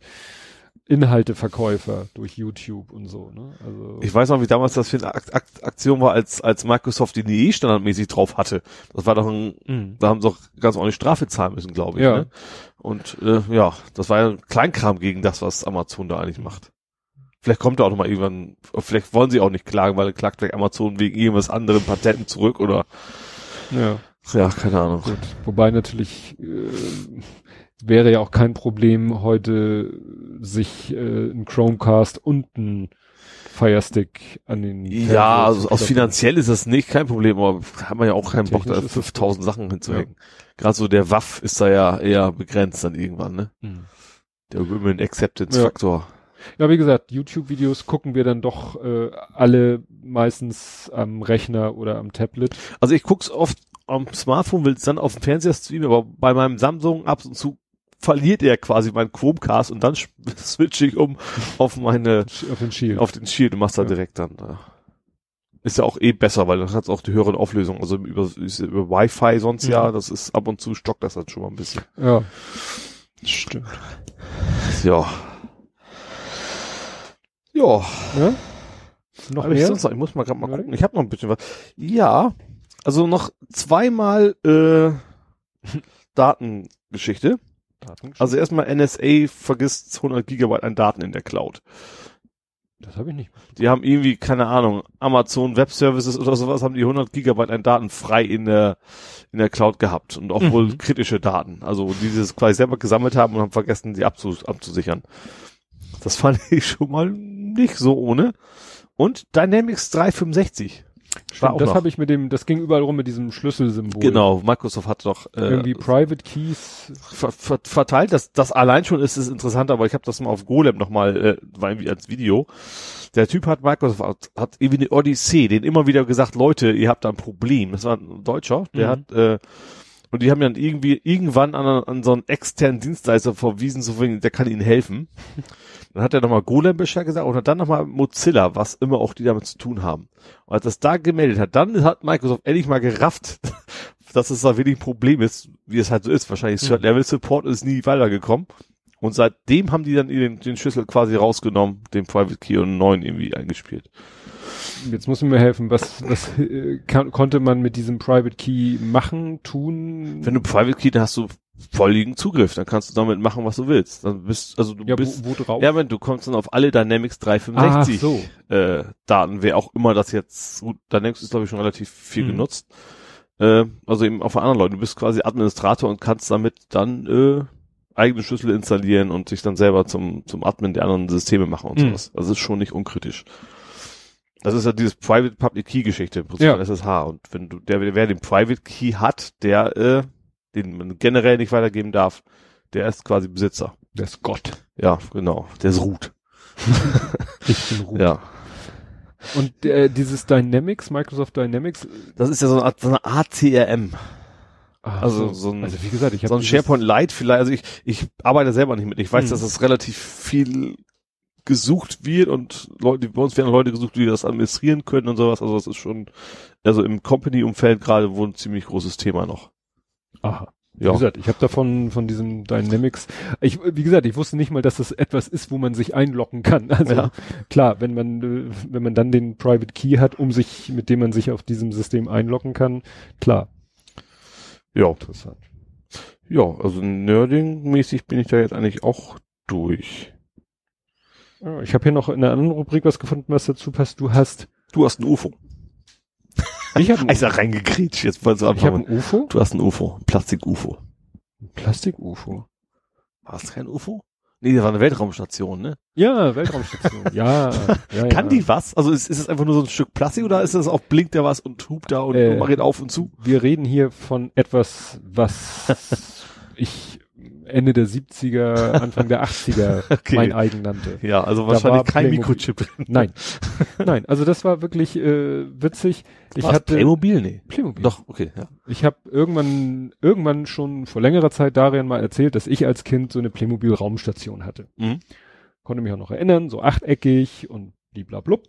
Inhalteverkäufer durch YouTube und so. Ne? Also Ich weiß noch, wie damals das für eine Ak Ak Aktion war, als, als Microsoft die NE standardmäßig drauf hatte. Das war doch ein, Mhm. da haben sie doch ganz ordentlich Strafe zahlen müssen, glaube ich. Ja. Ne? Und äh, ja, das war ja ein Kleinkram gegen das, was Amazon da eigentlich macht. Vielleicht kommt da auch noch mal irgendwann, vielleicht wollen sie auch nicht klagen, weil klagt vielleicht Amazon wegen irgendwas anderen Patenten zurück oder ja, ja, keine Ahnung. gut. Wobei natürlich äh, wäre ja auch kein Problem heute sich äh, ein Chromecast und ein Firestick an den Fernseher Ja, also aus finanziell ist das nicht kein Problem, aber haben wir ja auch keinen Bock, da Technisch ist das 5000 Sachen hinzuhängen. Gerade so der Waff ist da ja eher begrenzt dann irgendwann, ne? Mhm. Der Women Acceptance Ja. Faktor. Ja, wie gesagt, YouTube-Videos gucken wir dann doch äh, alle meistens am Rechner oder am Tablet. Also ich guck's oft am Smartphone, will's dann auf dem Fernseher streamen, aber bei meinem Samsung ab und zu verliert er quasi meinen Chromecast und dann switche ich um auf meine, Auf den Shield. auf den Shield und mach's da Ja. direkt dann. Ja. Ist ja auch eh besser, weil dann hat's auch die höhere Auflösung. Also über, ja über Wi-Fi sonst Mhm. ja, das ist ab und zu stockt das dann schon mal ein bisschen. ja. Stimmt. Ja. Ja. Ja? Noch Hab ich, mehr? sonst noch, ich muss mal gerade mal gucken. Ich habe noch ein bisschen was. Ja, also noch zweimal äh, Datengeschichte. Also erstmal NSA vergisst 100 Gigabyte an Daten in der Cloud. das habe ich nicht. Die haben irgendwie, keine Ahnung, Amazon Web Services oder sowas, haben die 100 Gigabyte an Daten frei in der, in der Cloud gehabt. Und auch Mhm. wohl kritische Daten. Also, die dieses quasi selber gesammelt haben und haben vergessen, die abzu, abzusichern. Das fand ich schon mal nicht so ohne. Und Dynamics 365. War auch das habe ich mit dem, das ging überall rum mit diesem Schlüsselsymbol. Genau, Microsoft hat doch äh, Irgendwie Private Keys. ver ver verteilt. Das, das allein schon ist es interessant, aber ich habe das mal auf Golem nochmal, äh, war irgendwie als Video. Der Typ hat Microsoft hat, hat irgendwie eine Odyssee, den immer wieder gesagt, Leute, ihr habt da ein Problem. Das war ein Deutscher, der Mhm. hat äh, und die haben dann irgendwie irgendwann an, an so einen externen Dienstleister verwiesen, so wegen, der kann ihnen helfen. Dann hat er nochmal Golem Bescheid gesagt und hat dann nochmal Mozilla, was immer auch die damit zu tun haben. Und als das da gemeldet hat, dann hat Microsoft endlich mal gerafft, dass es da wirklich ein Problem ist, wie es halt so ist. Wahrscheinlich Mhm. Third Level Support ist nie weitergekommen. Und seitdem haben die dann den, den Schlüssel quasi rausgenommen, den Private Key und einen neuen irgendwie eingespielt. Jetzt muss mir helfen. Was, was äh, kann, konnte man mit diesem Private Key machen, tun? Wenn du Private Key, dann hast du volligen Zugriff, dann kannst du damit machen, was du willst. Dann bist, also du ja, bist, wo, wo drauf? ja, wenn du kommst dann auf alle Dynamics ah, 365 so. äh, Daten, wer auch immer das jetzt, gut, Dynamics ist glaube ich schon relativ viel Mhm. genutzt. Äh, also eben auch von anderen Leuten. Du bist quasi Administrator und kannst damit dann äh, eigene Schlüssel installieren und sich dann selber zum, zum Admin der anderen Systeme machen und Mhm. sowas. Also ist schon nicht unkritisch. Das ist ja dieses Private Public Key Geschichte im Prinzip Ja. von SSH. Und wenn du, der, wer den Private Key hat, der, äh, den man generell nicht weitergeben darf, der ist quasi Besitzer. Der ist Gott. Ja, genau. Der ist Root. Ich bin Ruhe. Ja. Und äh, dieses Dynamics, Microsoft Dynamics. Das ist ja so eine Art, so eine Art CRM. ah, Also so ein- also wie gesagt, ich so ein SharePoint Lite vielleicht, also ich, ich arbeite selber nicht mit. Ich weiß, Hm. dass das relativ viel gesucht wird und Leute, bei uns werden Leute gesucht, die das administrieren können und sowas. Also das ist schon, also im Company-Umfeld gerade wohl ein ziemlich großes Thema noch. Aha. Wie Ja. gesagt, ich habe davon von diesem Dynamics. Ich, wie gesagt, ich wusste nicht mal, dass das etwas ist, wo man sich einloggen kann. Also Ja. klar, wenn man äh, wenn man dann den Private Key hat, um sich mit dem man sich auf diesem System einloggen kann, klar. Ja. Interessant. Ja, also Nerding-mäßig bin ich da jetzt eigentlich auch durch. Ich habe hier noch in einer anderen Rubrik was gefunden, was dazu passt. Du hast Du hast ein UFO. ich habe Ich sag reingekriegt, jetzt wolltest du ich habe ein UFO, Du hast ein UFO, Plastik-UFO. ein Plastik-UFO. War es kein UFO? Nee, das war eine Weltraumstation, ne? Ja, Weltraumstation. ja, ja, Kann ja. die was? Also ist, ist es einfach nur so ein Stück Plastik oder ist es auch blinkt da was und hupt da und Äh, macht auf und zu? Wir reden hier von etwas, was ich Ende der 70er, Anfang der 80er Okay. mein eigen nannte. Ja, also Da wahrscheinlich kein Playmobil- Mikrochip drin. Nein. Nein, also das war wirklich äh, witzig. Ich War's hatte Playmobil? Nee. Playmobil. Doch, okay, ja. Ich habe irgendwann irgendwann schon vor längerer Zeit Darian mal erzählt, dass ich als Kind so eine Playmobil Raumstation hatte. Mhm. Konnte mich auch noch erinnern, so achteckig und bliblablub.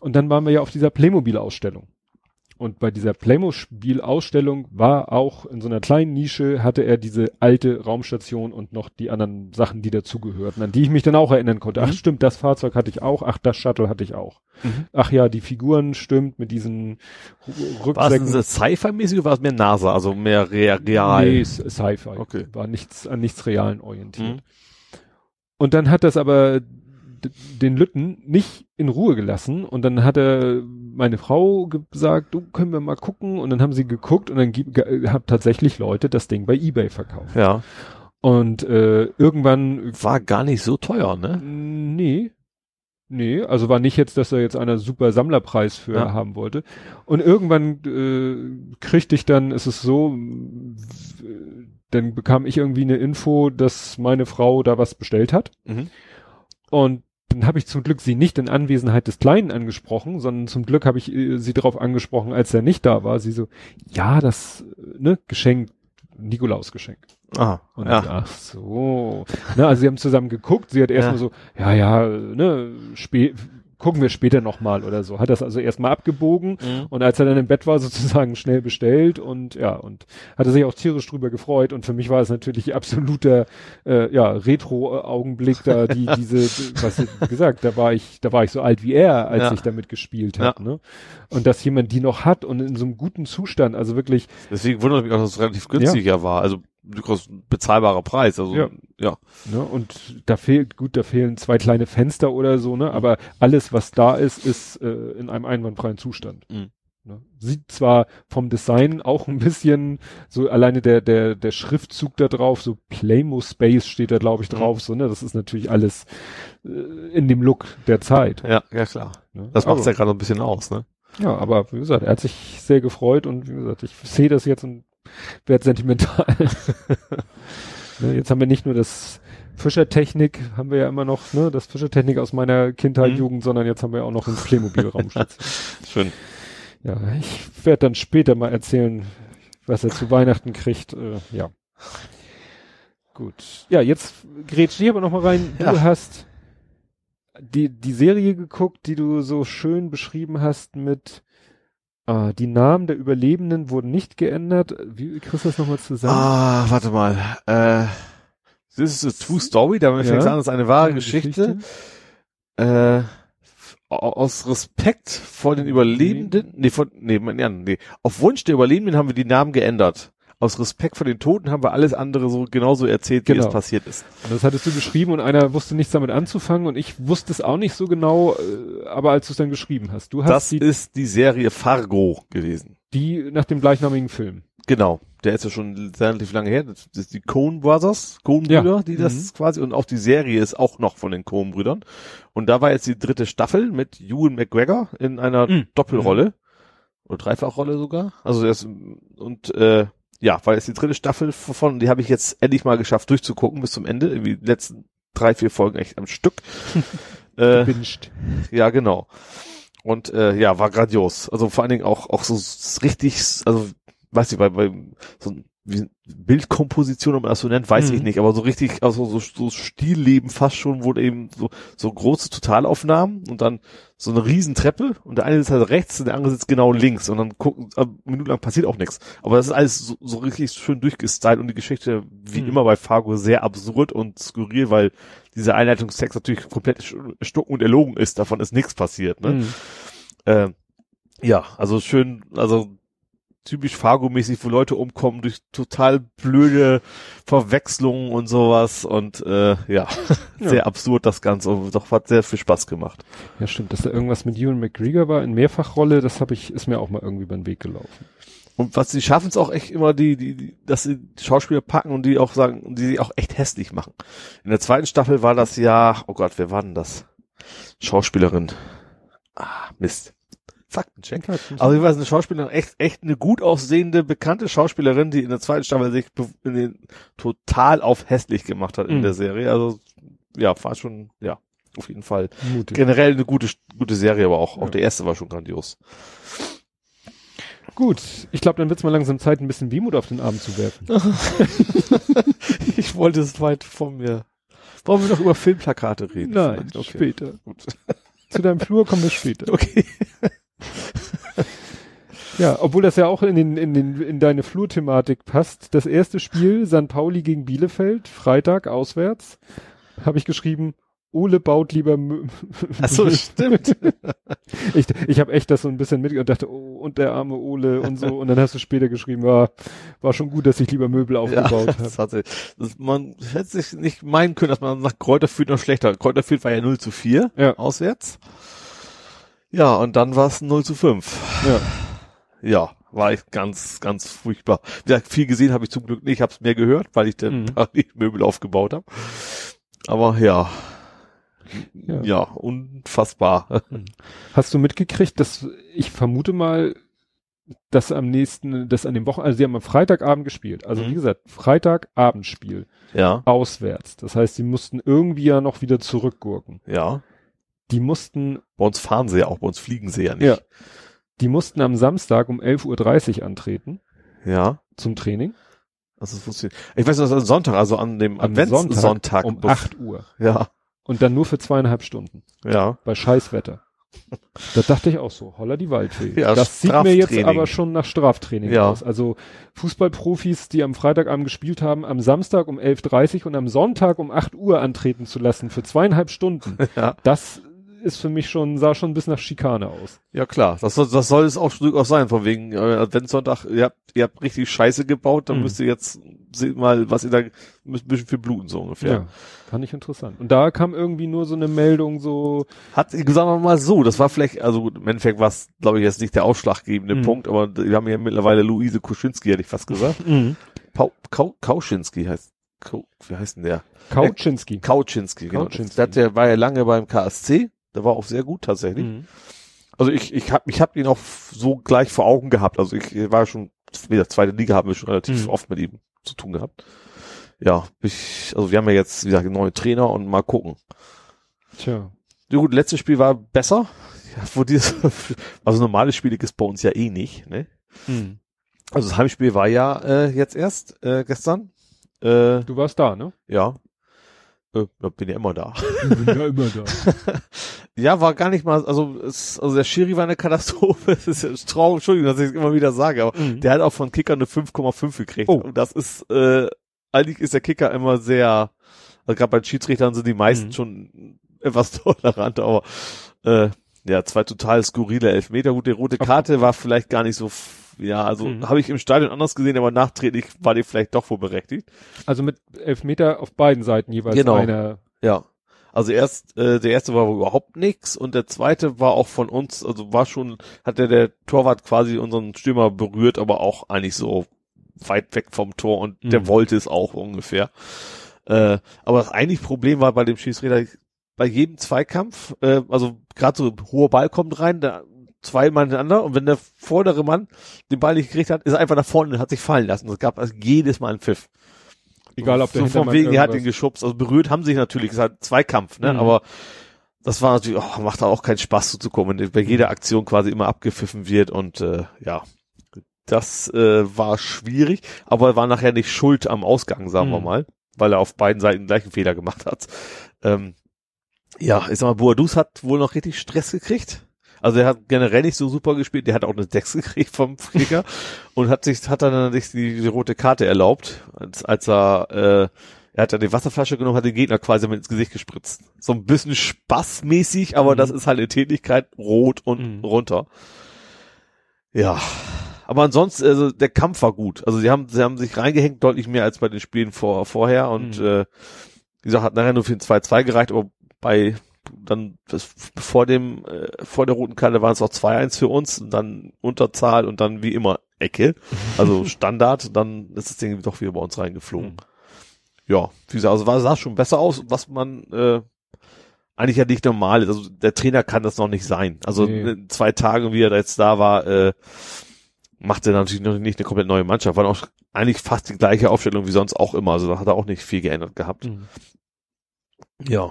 Und dann waren wir ja auf dieser Playmobil Ausstellung. Und bei dieser Playmobil-Ausstellung war auch in so einer kleinen Nische hatte er diese alte Raumstation und noch die anderen Sachen, die dazugehörten, an die ich mich dann auch erinnern konnte. Ach Mhm. stimmt, das Fahrzeug hatte ich auch. Ach, das Shuttle hatte ich auch. Mhm. Ach ja, die Figuren stimmt mit diesen Ru- War es Sci-Fi-mäßig oder war es mehr NASA, also mehr rea- real? Nee, Sci-Fi. Okay. War nichts an nichts Realen orientiert. Mhm. Und dann hat das aber den Lütten nicht in Ruhe gelassen und dann hat er meine Frau gesagt, du können wir mal gucken und dann haben sie geguckt und dann haben tatsächlich Leute das Ding bei eBay verkauft. Ja. Und äh, irgendwann War gar nicht so teuer, ne? Nee. Nee, also war nicht jetzt, dass er jetzt einer super Sammlerpreis für Ja. haben wollte. Und irgendwann äh, kriegte ich dann, ist es so, dann bekam ich irgendwie eine Info, dass meine Frau da was bestellt hat. Mhm. Und dann habe ich zum Glück sie nicht in Anwesenheit des Kleinen angesprochen, sondern zum Glück habe ich äh, sie darauf angesprochen, als er nicht da war. Sie so, ja, das, äh, ne, Geschenk, Nikolausgeschenk. Ah, Und ja. ach so. Ne, also sie haben zusammen geguckt, sie hat erstmal Ja. so, ja, ja, ne, spä gucken wir später nochmal oder so. Hat das also erstmal abgebogen Mhm. und als er dann im Bett war, sozusagen schnell bestellt und ja, und hatte sich auch tierisch drüber gefreut und für mich war es natürlich absoluter äh, ja, Retro-Augenblick da, die diese, was gesagt, da war ich, da war ich so alt wie er, als Ja. ich damit gespielt Ja. habe, ne? Und dass jemand die noch hat und in so einem guten Zustand, also wirklich, Deswegen wundert mich auch, dass es relativ günstig ja. war. Also durchaus bezahlbarer Preis. Also Ja. ja. Ne, und da fehlt, gut, da fehlen zwei kleine Fenster oder so, ne? Aber alles, was da ist, ist äh, in einem einwandfreien Zustand. Mhm. Ne? Sieht zwar vom Design auch ein bisschen, so alleine der, der, der Schriftzug da drauf, so Playmo Space steht da, glaube ich, Mhm. drauf, so, ne? Das ist natürlich alles äh, in dem Look der Zeit. Ja, ja klar. Ne? Das macht's aber, ja gerade ein bisschen aus, ne? Ja, aber wie gesagt, er hat sich sehr gefreut und wie gesagt, ich sehe das jetzt und werde sentimental. ne, jetzt haben wir nicht nur das Fischertechnik, haben wir ja immer noch, ne, das Fischertechnik aus meiner Kindheit, Mhm. Jugend, sondern jetzt haben wir auch noch einen Playmobil-Raumstation. Schön. ja, ich werde dann später mal erzählen, was er zu Weihnachten kriegt. Äh, ja. Gut. Ja, jetzt grätsch ich aber noch mal rein. Du Ja. hast die, die Serie geguckt, die du so schön beschrieben hast mit ah, die Namen der Überlebenden wurden nicht geändert. Wie kriegst du das nochmal zusammen? Ah, warte mal. Äh, this is a true story, damit Ja. fängt an, das ist eine wahre Eine Geschichte. Äh, aus Respekt vor den Überlebenden, nee, von, nee, nee, auf Wunsch der Überlebenden haben wir die Namen geändert. Aus Respekt vor den Toten haben wir alles andere so genauso erzählt, wie Genau. es passiert ist. Und Das hattest du geschrieben und einer wusste nichts damit anzufangen und ich wusste es auch nicht so genau, äh, aber als du es dann geschrieben hast. Du hast Das die, ist die Serie Fargo gewesen. die nach dem gleichnamigen Film. Genau. Der ist ja schon relativ lange her. Das ist die Coen Brothers, Coen Brüder, Ja. die das Mhm. quasi, und auch die Serie ist auch noch von den Coen Brüdern. Und da war jetzt die dritte Staffel mit Ewan McGregor in einer Mhm. Doppelrolle. Oder Dreifachrolle sogar. Also das, und, äh, ja, war jetzt die dritte Staffel von, die habe ich jetzt endlich mal geschafft durchzugucken bis zum Ende. Irgendwie die letzten drei, vier Folgen echt am Stück. äh, Gebinged. ja, genau. Und äh, ja, war grandios. Also vor allen Dingen auch auch so richtig, also weiß ich, bei, bei so ein- Bildkomposition, ob man das so nennt, weiß Mhm. ich nicht, aber so richtig, also so, so Stillleben fast schon, wo eben so, so große Totalaufnahmen und dann so eine Riesentreppe und der eine sitzt halt rechts und der andere sitzt genau links und dann gucken, äh, Minuten lang passiert auch nichts. Aber das ist alles so, so richtig schön durchgestylt und die Geschichte, wie Mhm. immer bei Fargo, sehr absurd und skurril, weil dieser Einleitungstext natürlich komplett stucken und erlogen ist, davon ist nichts passiert, ne? Mhm. Äh, ja, also schön, also typisch Fargo-mäßig, wo Leute umkommen durch total blöde Verwechslungen und sowas und äh, ja, Ja. sehr absurd das Ganze und doch hat sehr viel Spaß gemacht. Ja, stimmt, dass da irgendwas mit Ewan McGregor war in Mehrfachrolle, das habe ich, ist mir auch mal irgendwie über den Weg gelaufen. Und was sie schaffen es auch echt immer, die, die, die, dass sie Schauspieler packen und die auch sagen, die sie auch echt hässlich machen. In der zweiten Staffel war das ja, oh Gott, wer war denn das? Schauspielerin. Ah, Mist. Faktencheck. Faktencheck. Also ich weiß, eine Schauspielerin, echt, echt eine gut aussehende, bekannte Schauspielerin, die in der zweiten Staffel sich in den, total auf hässlich gemacht hat in Mhm. der Serie. Also ja, war schon, ja, auf jeden Fall. Mutig. Generell eine gute, gute Serie, aber auch, auch Ja. der erste war schon grandios. Gut, ich glaube, dann wird's mal langsam Zeit, ein bisschen Wehmut auf den Abend zu werfen. ich wollte es weit von mir. Wollen wir doch über Filmplakate reden? Nein, okay. später. Gut. Zu deinem Flur kommen wir später. Okay. Ja, obwohl das ja auch in, den, in, den, in deine Flurthematik passt. Das erste Spiel, St. Pauli gegen Bielefeld, Freitag auswärts, habe ich geschrieben, Ole baut lieber Mö Ach so, stimmt. Ich, ich habe echt das so ein bisschen mit und dachte, oh, und der arme Ole und so. Und dann hast du später geschrieben, war, war schon gut, dass ich lieber Möbel aufgebaut habe. sich, das, man hätte sich nicht meinen können, dass man nach Kräuterfürth noch schlechter. Kräuterfürth war ja 0 zu 4 Ja. auswärts. Ja, und dann war es 0 zu 5. Ja. Ja, war ich ganz, ganz furchtbar. Wie gesagt, viel gesehen habe ich zum Glück nicht, ich habe es mehr gehört, weil ich dann Mhm. Möbel aufgebaut habe. Aber ja, Ja. ja, unfassbar. Hast du mitgekriegt, dass ich vermute mal, dass am nächsten, dass an dem Wochen, also sie haben am Freitagabend gespielt. Also Mhm. wie gesagt, Freitagabendspiel, Ja, auswärts. Das heißt, sie mussten irgendwie ja noch wieder zurückgurken. ja. Die mussten, Bei uns fahren sie ja auch, bei uns fliegen sie ja nicht. Ja. die mussten am Samstag um 11.30 Uhr antreten Ja. zum Training. Also das wusste ich. Ich weiß nicht, das ist Sonntag, also an dem Am Adventssonntag. um bef- 8 Uhr. Ja, Und dann nur für zweieinhalb Stunden. ja. Bei Scheißwetter. Da dachte ich auch so, holla die Waldfee. Ja, das sieht mir jetzt aber schon nach Straftraining Ja. aus. Also Fußballprofis, die am Freitagabend gespielt haben, am Samstag um 11.30 Uhr und am Sonntag um 8 Uhr antreten zu lassen für zweieinhalb Stunden. Ja. Das ist für mich schon, sah schon ein bisschen nach Schikane aus. Ja klar, das soll, das soll es auch durchaus sein, von wegen äh, Adventssonntag, ihr habt, ihr habt richtig Scheiße gebaut, dann Mhm. müsst ihr jetzt seht mal, was ihr da müsst ein bisschen für bluten, so ungefähr. fand ich interessant. Und da kam irgendwie nur so eine Meldung so, Hat, sagen wir mal so, das war vielleicht, also im Endeffekt war es, glaube ich, jetzt nicht der ausschlaggebende Mhm. Punkt, aber wir haben ja mittlerweile Luise Kuschinski, hätte ich fast gesagt. Pau, Kau, Kauschinski heißt, wie heißt denn der? Kauczynski. Kauczynski, genau. Kauczynski. Der war ja lange beim KSC, der war auch sehr gut tatsächlich. Mhm. Also ich, ich habe ich hab ihn auch so gleich vor Augen gehabt. Also ich war schon, wie gesagt, zweite Liga haben wir schon relativ Mhm. oft mit ihm zu tun gehabt. Ja, ich, also wir haben ja jetzt, wie gesagt, neuen Trainer und mal gucken. Tja. Ja gut, letztes Spiel war besser. Ja, wo dieses, also normales Spiel ist bei uns ja eh nicht, ne? Mhm. Also das Heimspiel war ja äh, jetzt erst, äh, gestern. Äh, Du warst da, ne? ja. Äh, ja, bin ja immer da. Ich bin ja immer da. Ja, war gar nicht mal, also es, also der Schiri war eine Katastrophe. Es ist ja traurig, Entschuldigung, dass ich es immer wieder sage, aber Mhm. der hat auch von Kicker eine 5,5 gekriegt. Oh. Und das ist, äh, eigentlich ist der Kicker immer sehr, also gerade bei Schiedsrichtern sind die meisten Mhm. schon etwas tolerant, aber äh, ja, zwei total skurrile Elfmeter. Gut, die rote Karte war vielleicht gar nicht so, ja, also Mhm. habe ich im Stadion anders gesehen, aber nachträglich war die vielleicht doch wohl berechtigt. Also mit Elfmeter auf beiden Seiten jeweils Genau. einer. Ja. Also erst, äh, der erste war überhaupt nix und der zweite war auch von uns, also war schon, hat der, der Torwart quasi unseren Stürmer berührt, aber auch eigentlich so weit weg vom Tor und der Mhm. wollte es auch ungefähr. Äh, aber das eigentliche Problem war bei dem Schießräder, bei jedem Zweikampf, äh, also gerade so hoher Ball kommt rein, da zwei Mann hintereinander und wenn der vordere Mann den Ball nicht gekriegt hat, ist er einfach nach vorne und hat sich fallen lassen. Es gab also jedes Mal einen Pfiff. Egal, ob der so von wegen, er hat ihn geschubst. Also berührt haben sich natürlich, es halt Zweikampf, ne? Mhm. Aber das war natürlich, oh, macht da auch keinen Spaß zuzukommen, wenn bei jeder Aktion quasi immer abgepfiffen wird und äh, ja, das äh, war schwierig, aber er war nachher nicht schuld am Ausgang, sagen wir Mhm. mal, weil er auf beiden Seiten den gleichen Fehler gemacht hat. Ähm, ja, ich sag mal, Boadus hat wohl noch richtig Stress gekriegt. Also er hat generell nicht so super gespielt, der hat auch eine 6 gekriegt vom Krieger und hat sich, hat dann sich die, die rote Karte erlaubt, als, als er, äh, er hat dann die Wasserflasche genommen, hat den Gegner quasi mit ins Gesicht gespritzt. So ein bisschen spaßmäßig, aber Mhm. das ist halt eine Tätigkeit, rot und Mhm. runter. Ja. Aber ansonsten, also der Kampf war gut. Also sie haben, sie haben sich reingehängt, deutlich mehr als bei den Spielen vor, vorher und Mhm. äh, wie gesagt, hat nachher nur für ein 2-2 gereicht, aber bei dann das, vor dem äh, vor der roten Karte waren es auch 2-1 für uns und dann Unterzahl und dann wie immer Ecke, also Standard, dann ist das Ding doch wieder bei uns reingeflogen. Mhm. Ja, wie gesagt, also war, sah schon besser aus, was man äh, eigentlich ja nicht normal ist. Also der Trainer kann das noch nicht sein. Also Nee. in zwei Tagen, wie er da jetzt da war, äh, macht er natürlich noch nicht eine komplett neue Mannschaft. War auch eigentlich fast die gleiche Aufstellung wie sonst auch immer. Also da hat er auch nicht viel geändert gehabt. Mhm. Ja.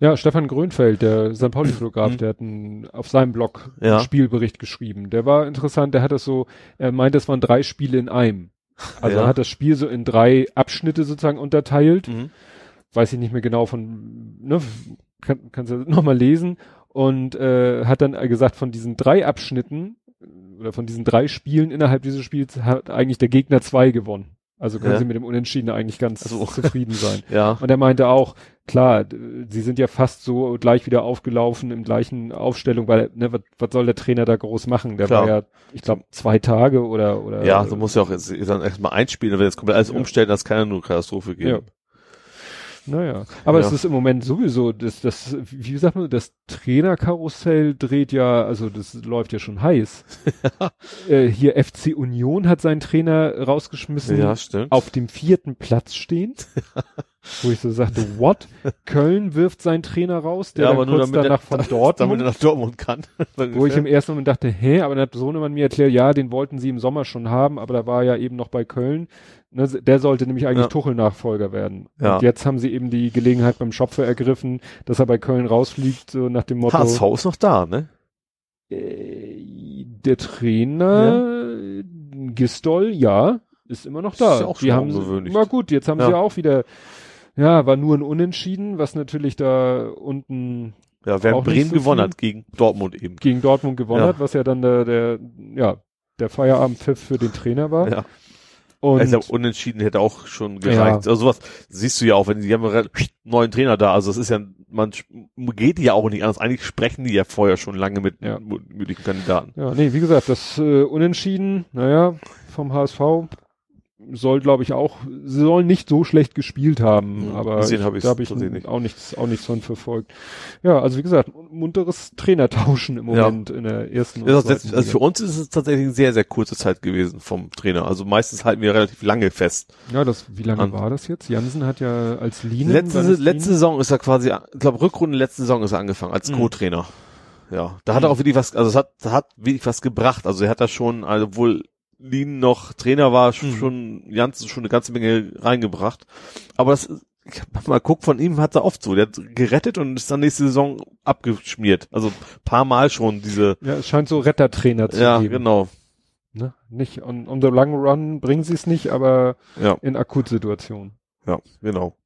Ja, Stefan Grönfeld, der St. Pauli-Fotograf, der hat einen, auf seinem Blog Ja. einen Spielbericht geschrieben. Der war interessant, der hat das so, er meinte, es waren drei Spiele in einem. Also Ja. er hat das Spiel so in drei Abschnitte sozusagen unterteilt. Mhm. Weiß ich nicht mehr genau von, ne, kann, kannst du nochmal lesen. Und äh, hat dann gesagt, von diesen drei Abschnitten oder von diesen drei Spielen innerhalb dieses Spiels hat eigentlich der Gegner zwei gewonnen. Also können Ja. sie mit dem Unentschieden eigentlich ganz Ach so. zufrieden sein. Ja. Und er meinte auch, klar, sie sind ja fast so gleich wieder aufgelaufen im gleichen Aufstellung, weil, ne, was, was soll der Trainer da groß machen? Der Klar. war ja, ich glaube, zwei Tage oder, oder. Ja, so muss ja auch jetzt, dann erstmal einspielen, wenn jetzt komplett alles Ja. umstellen, das kann ja nur Katastrophe geben. Ja. Naja. Aber Ja. es ist im Moment sowieso, das, das, wie sagt man, das Trainerkarussell dreht ja, also das läuft ja schon heiß. äh, hier FC Union hat seinen Trainer rausgeschmissen. Ja, stimmt. auf dem vierten Platz stehend. wo ich so sagte, what? Köln wirft seinen Trainer raus, der Ja, dann aber nur kurz damit er- danach von damit Dortmund, er nach Dortmund kann. wo ich im ersten Moment dachte, hä, aber dann hat Sohnemann mir erklärt, ja, den wollten sie im Sommer schon haben, aber da war er ja eben noch bei Köln. Ne, der sollte nämlich eigentlich Ja. Tuchel-Nachfolger werden. Ja. Und jetzt haben sie eben die Gelegenheit beim Schopfer ergriffen, dass er bei Köln rausfliegt, so nach dem Motto, HSV ist noch da, ne? äh, der Trainer, Gistol, ja, ist immer noch da. Ist ja auch schon die haben ungewöhnlich. Na gut, jetzt haben Ja. sie ja auch wieder, ja, war nur ein Unentschieden, was natürlich da unten Ja, wer Bremen so gewonnen hat gegen Dortmund eben. gegen Dortmund gewonnen Ja. hat, was ja dann der, der, ja, der Feierabendpfiff für den Trainer war. Ja. Und Also unentschieden hätte auch schon gereicht. Ja. Also sowas siehst du ja auch, wenn die haben einen neuen Trainer da. Also es ist ja, man geht ja auch nicht anders. Eigentlich sprechen die ja vorher schon lange mit Ja. möglichen Kandidaten. ja, nee, wie gesagt, das äh, Unentschieden, naja, vom HSV soll, glaube ich, auch, sie sollen nicht so schlecht gespielt haben, Mhm. aber ich, hab da habe ich nicht. auch nichts, auch nichts von verfolgt. Ja, also wie gesagt, munteres Trainertauschen im Ja. Moment in der ersten und ist zweiten also für uns ist es tatsächlich eine sehr, sehr kurze Zeit gewesen vom Trainer. Also meistens halten wir relativ lange fest. Ja, das, wie lange an- war das jetzt? Jansen hat ja als Linie. Letzte, letzte Saison ist er quasi, ich glaube Rückrunde letzte Saison ist er angefangen als Mhm. Co-Trainer. Ja, da hat er auch wirklich was, also es hat, hat wirklich was gebracht. Also er hat da schon, also obwohl Lien noch Trainer war, Mhm. schon Janssen schon eine ganze Menge reingebracht. Aber das, ich hab mal guckt, von ihm hat er oft so, der hat gerettet und ist dann nächste Saison abgeschmiert. Also paar Mal schon diese, Ja, es scheint so Rettertrainer zu ja, geben. genau, Ne? Nicht on, on the long run bringen sie es nicht, aber ja, in Akutsituationen. ja, genau.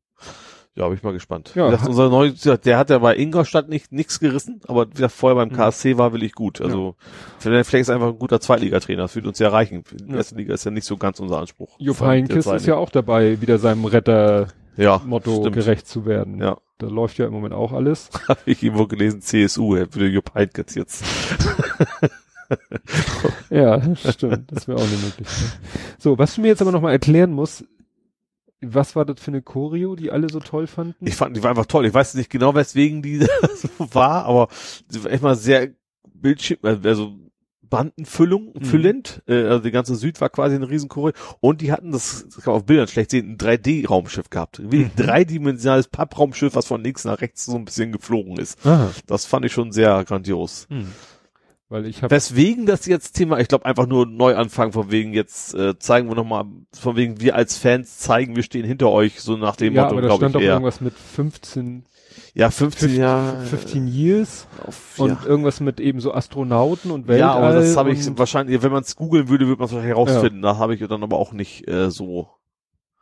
Ja, bin ich mal gespannt. Ja, gesagt, unser neu, der hat ja bei Ingolstadt nicht nichts gerissen, aber wie gesagt, vorher beim Mhm. KSC war wirklich gut. Also vielleicht vielleicht ist einfach ein guter Zweitligatrainer, das würde uns ja reichen. Die Ja. erste Liga ist ja nicht so ganz unser Anspruch. Jupp Heynckes ist ja auch dabei, wieder seinem Retter-Motto ja, gerecht zu werden. Ja. Da läuft ja im Moment auch alles. Habe ich irgendwo gelesen, CSU, würde Jupp Heynckes jetzt. ja, stimmt. Das wäre auch eine Möglichkeit. So, was du mir jetzt aber nochmal erklären musst, was war das für eine Choreo, die alle so toll fanden? Ich fand, die war einfach toll. Ich weiß nicht genau, weswegen die so war, aber sie war echt mal sehr Bildschirm, also Bandenfüllung, Mhm. füllend. Äh, also die ganze Süd war quasi eine Riesenchoreo. Und die hatten, das, das kann man auf Bildern schlecht sehen, ein 3D-Raumschiff gehabt. Wie ein Mhm. dreidimensionales Pappraumschiff, was von links nach rechts so ein bisschen geflogen ist. Aha. Das fand ich schon sehr grandios. Hm. Weil ich habe Weswegen das jetzt Thema, ich glaube einfach nur Neuanfang, von wegen jetzt äh, zeigen wir nochmal, von wegen wir als Fans zeigen, wir stehen hinter euch, so nach dem ja, Motto, aber da glaube stand ich doch eher. irgendwas mit 15, Ja, 15 15, Jahre. 15 Years Auf, und ja. irgendwas mit eben so Astronauten und Weltall. ja, aber das habe ich wahrscheinlich, wenn man es googeln würde, würde man es wahrscheinlich herausfinden. Da habe ich dann aber auch nicht äh, so.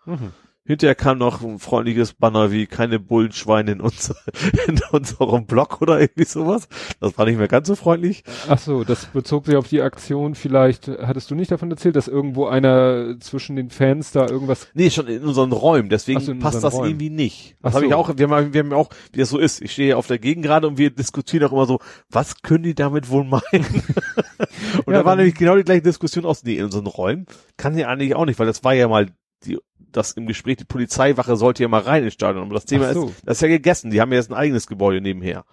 Mhm. Hinterher kam noch ein freundliches Banner wie keine Bullenschweine in, unser, in unserem Blog oder irgendwie sowas. Das war nicht mehr ganz so freundlich. Ach so, das bezog sich auf die Aktion. Vielleicht hattest du nicht davon erzählt, dass irgendwo einer zwischen den Fans da irgendwas. Nee, schon in unseren Räumen, deswegen so, passt das Räumen. irgendwie nicht. Das habe ich so. auch, wir haben, wir haben auch, wie das so ist. Ich stehe auf der Gegend gerade und wir diskutieren auch immer so, was können die damit wohl meinen? und Ja, da war nämlich genau die gleiche Diskussion aus, nee, in unseren Räumen kann ja eigentlich auch nicht, weil das war ja mal die, das im Gespräch, die Polizeiwache sollte ja mal rein ins Stadion. Aber das Thema so. ist, das ist ja gegessen. Die haben ja jetzt ein eigenes Gebäude nebenher.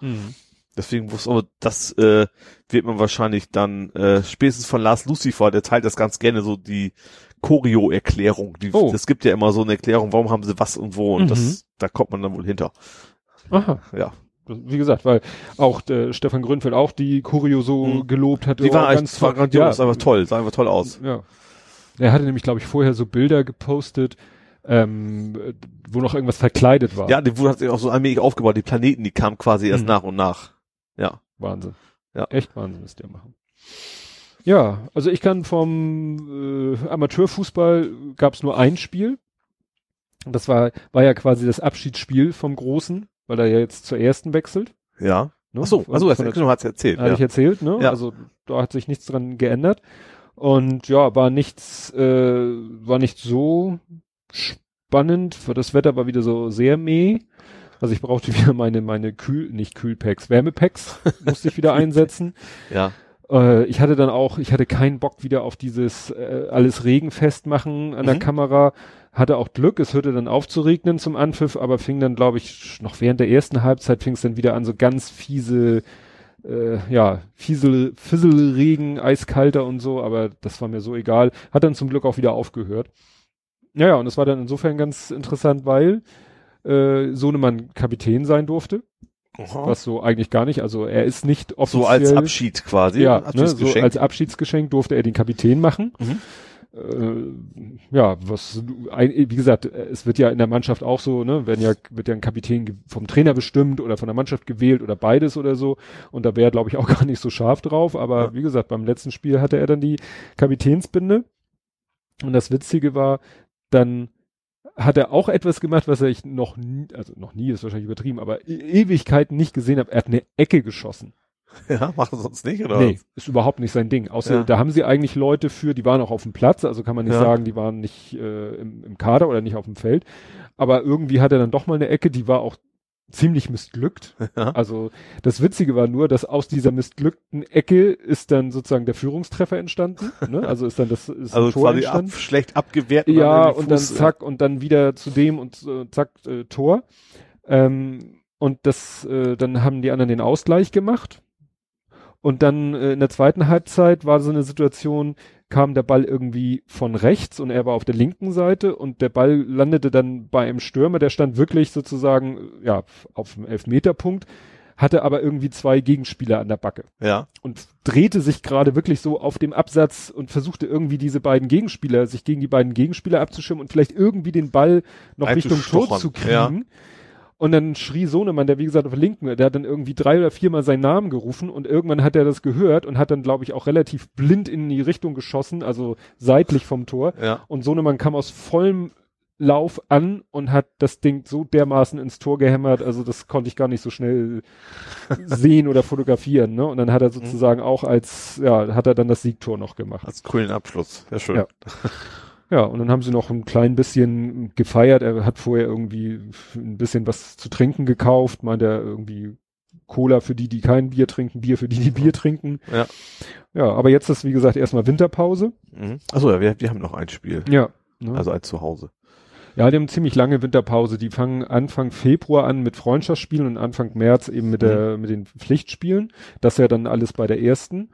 Deswegen muss aber das äh, wird man wahrscheinlich dann äh, spätestens von Lars Lucifer, der teilt das ganz gerne so die Choreo-Erklärung. Oh. Das gibt ja immer so eine Erklärung, warum haben sie was und wo und Mhm. das da kommt man dann wohl hinter. Aha. Ja. wie gesagt, weil auch der Stefan Grünfeld auch die Choreo so Mhm. gelobt hat. Die oh, war ganz war grandios, ja, einfach toll, sah einfach toll aus. Ja. Er hatte nämlich, glaube ich, vorher so Bilder gepostet, ähm, wo noch irgendwas verkleidet war. Ja, die wurde hat sich auch so allmählich aufgebaut, die Planeten, die kamen quasi erst Mhm. nach und nach. Ja. Wahnsinn. Ja. Echt Wahnsinn ist der machen. Ja, also ich kann vom äh, Amateurfußball gab's nur ein Spiel. Und Das war, war ja quasi das Abschiedsspiel vom Großen, weil er ja jetzt zur ersten wechselt. Ja. Ne? Ach so, also der- genau, hat's erzählt. Hatte Ja. ich erzählt, ne? Ja. Also da hat sich nichts dran geändert. Und ja, war nichts, äh, war nicht so spannend. Das Wetter war wieder so sehr meh. Also ich brauchte wieder meine, meine Kühl, nicht Kühlpacks, Wärmepacks musste ich wieder einsetzen. ja. Äh, ich hatte dann auch, ich hatte keinen Bock wieder auf dieses äh, alles regenfest machen an der Mhm. Kamera. Hatte auch Glück, es hörte dann auf zu regnen zum Anpfiff, aber fing dann, glaube ich, noch während der ersten Halbzeit fing es dann wieder an, so ganz fiese, äh, ja, Fiesel, Fisselregen, eiskalter und so, aber das war mir so egal. Hat dann zum Glück auch wieder aufgehört. Ja, ja, und es war dann insofern ganz interessant, weil äh, Sohnemann Kapitän sein durfte, was so eigentlich gar nicht, also er ist nicht offiziell So als Abschied quasi. ja, ne, so als Abschiedsgeschenk durfte er den Kapitän machen. Mhm. Äh, ja, was, wie gesagt, es wird ja in der Mannschaft auch so, ne, werden ja, wird ja ein Kapitän vom Trainer bestimmt oder von der Mannschaft gewählt oder beides oder so. Und da wäre, glaube ich, auch gar nicht so scharf drauf. Aber Ja. wie gesagt, beim letzten Spiel hatte er dann die Kapitänsbinde. Und das Witzige war, dann hat er auch etwas gemacht, was er ich noch nie, also noch nie ist wahrscheinlich übertrieben, aber e Ewigkeiten nicht gesehen habe. Er hat eine Ecke geschossen. ja, macht er sonst nicht, oder? Nee, ist überhaupt nicht sein Ding. Außer Ja. da haben sie eigentlich Leute für, die waren auch auf dem Platz, also kann man nicht Ja. sagen, die waren nicht äh, im, im Kader oder nicht auf dem Feld. Aber irgendwie hat er dann doch mal eine Ecke, die war auch ziemlich missglückt. Ja. Also das Witzige war nur, dass aus dieser missglückten Ecke ist dann sozusagen der Führungstreffer entstanden. Ne? Also ist dann das ist Also Tor quasi ab, entstanden. schlecht abgewehrt. Ja, und dann zack und dann wieder zu dem und äh, zack äh, Tor. Ähm, und das, äh, dann haben die anderen den Ausgleich gemacht. Und dann äh, in der zweiten Halbzeit war so eine Situation, kam der Ball irgendwie von rechts und er war auf der linken Seite und der Ball landete dann bei einem Stürmer, der stand wirklich sozusagen ja auf dem Elfmeterpunkt, hatte aber irgendwie zwei Gegenspieler an der Backe Ja. und drehte sich gerade wirklich so auf dem Absatz und versuchte irgendwie diese beiden Gegenspieler, sich gegen die beiden Gegenspieler abzuschirmen und vielleicht irgendwie den Ball noch Richtung Tor zu kriegen. ja. Und dann schrie Sohnemann, der wie gesagt auf der linken, der hat dann irgendwie drei oder viermal seinen Namen gerufen und irgendwann hat er das gehört und hat dann, glaube ich, auch relativ blind in die Richtung geschossen, also seitlich vom Tor. Ja. Und Sohnemann kam aus vollem Lauf an und hat das Ding so dermaßen ins Tor gehämmert, also das konnte ich gar nicht so schnell sehen oder fotografieren, ne? Und dann hat er sozusagen auch als, ja, hat er dann das Siegtor noch gemacht. Als coolen Abschluss. Sehr schön. Ja. Ja, und dann haben sie noch ein klein bisschen gefeiert. Er hat vorher irgendwie ein bisschen was zu trinken gekauft, meint er irgendwie Cola für die, die kein Bier trinken, Bier für die, die Bier trinken. Ja. Ja, aber jetzt ist, wie gesagt, erstmal Winterpause. Mhm. Achso, ja, wir, wir haben noch ein Spiel. Ja. Ne? Also ein Zuhause. Ja, die haben ziemlich lange Winterpause. Die fangen Anfang Februar an mit Freundschaftsspielen und Anfang März eben mit der, mit den Pflichtspielen. Das ja dann alles bei der ersten.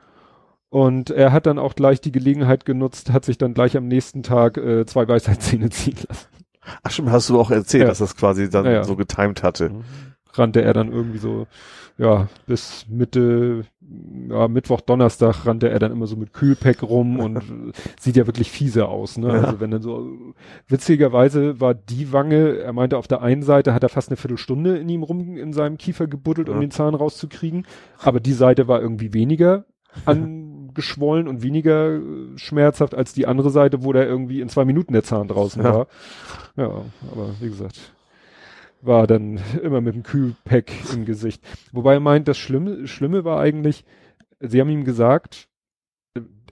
Und er hat dann auch gleich die Gelegenheit genutzt, hat sich dann gleich am nächsten Tag äh, zwei Weisheitszähne ziehen lassen. Ach stimmt, hast du auch erzählt, Ja. dass das quasi dann Ja, ja. so getimed hatte. Rannte er dann irgendwie so, ja, bis Mitte, ja, Mittwoch, Donnerstag rannte er dann immer so mit Kühlpack rum und sieht ja wirklich fiese aus, ne? Ja. Also wenn dann so, witzigerweise war die Wange, er meinte, auf der einen Seite hat er fast eine Viertelstunde in ihm rum, in seinem Kiefer gebuddelt, um Ja. den Zahn rauszukriegen, aber die Seite war irgendwie weniger angeschwollen und weniger äh, schmerzhaft als die andere Seite, wo da irgendwie in zwei Minuten der Zahn draußen Ja. war. Ja, aber wie gesagt, war dann immer mit dem Kühlpack im Gesicht. Wobei er meint, das Schlimme, Schlimme war eigentlich, sie haben ihm gesagt,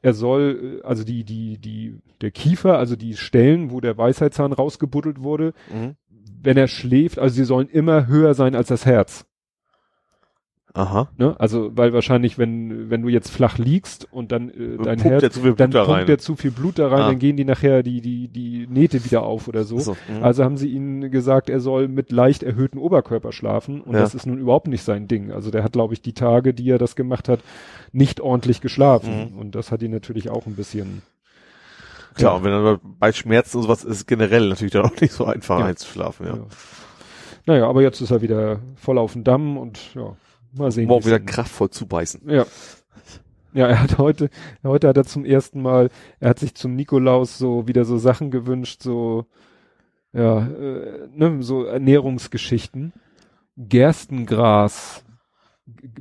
er soll, äh, also die, die, die, der Kiefer, also die Stellen, wo der Weisheitszahn rausgebuddelt wurde, Mhm. wenn er schläft, also sie sollen immer höher sein als das Herz. Aha. Ne? Also, weil wahrscheinlich, wenn, wenn du jetzt flach liegst und dann äh, dein Pumpt Herz, der zu viel Blut dann da pumpt rein. der zu viel Blut da rein, Ah. dann gehen die nachher die, die, die Nähte wieder auf oder so. So, mhm. Also haben sie ihnen gesagt, er soll mit leicht erhöhtem Oberkörper schlafen und Ja. das ist nun überhaupt nicht sein Ding. Also der hat, glaube ich, die Tage, die er das gemacht hat, nicht ordentlich geschlafen Mhm. und das hat ihn natürlich auch ein bisschen. Klar, ja. und wenn dann bei Schmerzen und sowas ist generell natürlich dann auch nicht so einfach Ja. einzuschlafen, ja. Ja. Naja, aber jetzt ist er wieder voll auf dem Damm und ja, mal sehen. Morgen wieder kraftvoll zubeißen. Ja. Ja, er hat heute, heute hat er zum ersten Mal, er hat sich zum Nikolaus so wieder so Sachen gewünscht, so, ja, äh, ne, so Ernährungsgeschichten. Gerstengras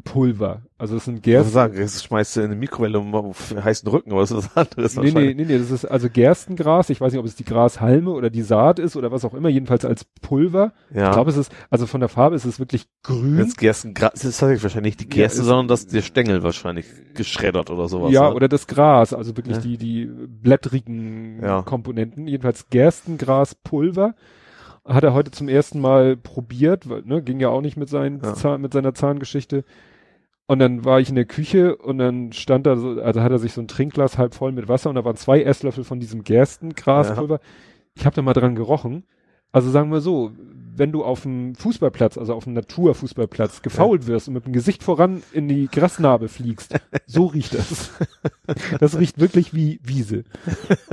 Pulver. Also es sind Ich Gersten. sagen, das schmeißt du in eine Mikrowelle um auf heißen Rücken, aber das ist was anderes Nee, nee, nee, nee, das ist also Gerstengras. Ich weiß nicht, ob es die Grashalme oder die Saat ist oder was auch immer, jedenfalls als Pulver. Ja. Ich glaube, es ist, also von der Farbe ist es wirklich grün. Jetzt Gersten, das ist tatsächlich wahrscheinlich nicht die Ja, Gerste, es- sondern das, der Stängel wahrscheinlich geschreddert oder sowas. ja, ne? oder das Gras, also wirklich Ja. die, die blättrigen Ja. Komponenten. Jedenfalls Gerstengraspulver hat er heute zum ersten Mal probiert, weil, ne, ging ja auch nicht mit, seinen Ja. Zahn, mit seiner Zahngeschichte. Und dann war ich in der Küche und dann stand da so, also hat er sich so ein Trinkglas halb voll mit Wasser und da waren zwei Esslöffel von diesem Gerstengraspulver. Ich habe da mal dran gerochen. Also sagen wir so, wenn du auf dem Fußballplatz, also auf dem Naturfußballplatz gefault wirst und mit dem Gesicht voran in die Grasnarbe fliegst, so riecht das. Das riecht wirklich wie Wiese.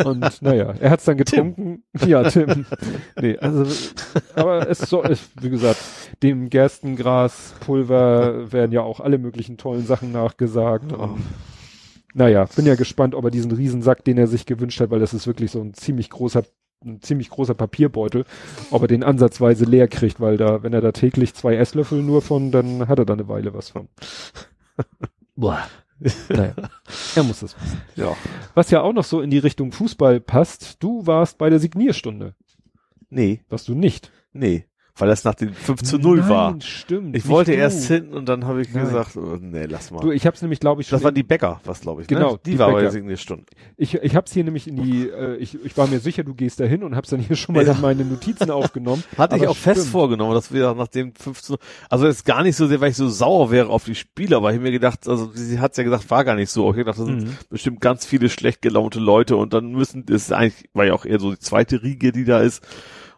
Und naja, er hat's dann getrunken. Ja, Tim. Nee, also, aber es soll, es, wie gesagt, dem Gerstengraspulver werden ja auch alle möglichen tollen Sachen nachgesagt. Oh. Und, naja, bin ja gespannt, ob er diesen Riesensack, den er sich gewünscht hat, weil das ist wirklich so ein ziemlich großer ein ziemlich großer Papierbeutel, ob er den ansatzweise leer kriegt, weil da, wenn er da täglich zwei Esslöffel nur von, dann hat er da eine Weile was von. Boah. Naja, er muss das wissen. ja. Was ja auch noch so in die Richtung Fußball passt, du warst bei der Signierstunde. Nee, Warst du nicht? nee. Weil das nach dem 5 zu 0 Nein, war. stimmt. Ich wollte du. erst hin und dann habe ich Nein. gesagt, oh, nee, lass mal. Du, ich hab's nämlich, glaube ich, schon das war die Bäcker, was glaube ich. Genau, ne? die, die war bei der Bäcker. Signierstunde. Ich, ich hab's hier nämlich in die, äh, ich, ich war mir sicher, du gehst da hin und hab's dann hier schon mal Ja. in meine Notizen aufgenommen. Hatte ich auch fest stimmt. vorgenommen, dass wir nach dem 15, also jetzt gar nicht so sehr, weil ich so sauer wäre auf die Spieler, weil ich mir gedacht, also sie hat's ja gesagt, war gar nicht so. Ich gedacht, das sind Mhm. bestimmt ganz viele schlecht gelaunte Leute und dann müssen, das ist eigentlich, war ja auch eher so die zweite Riege, die da ist.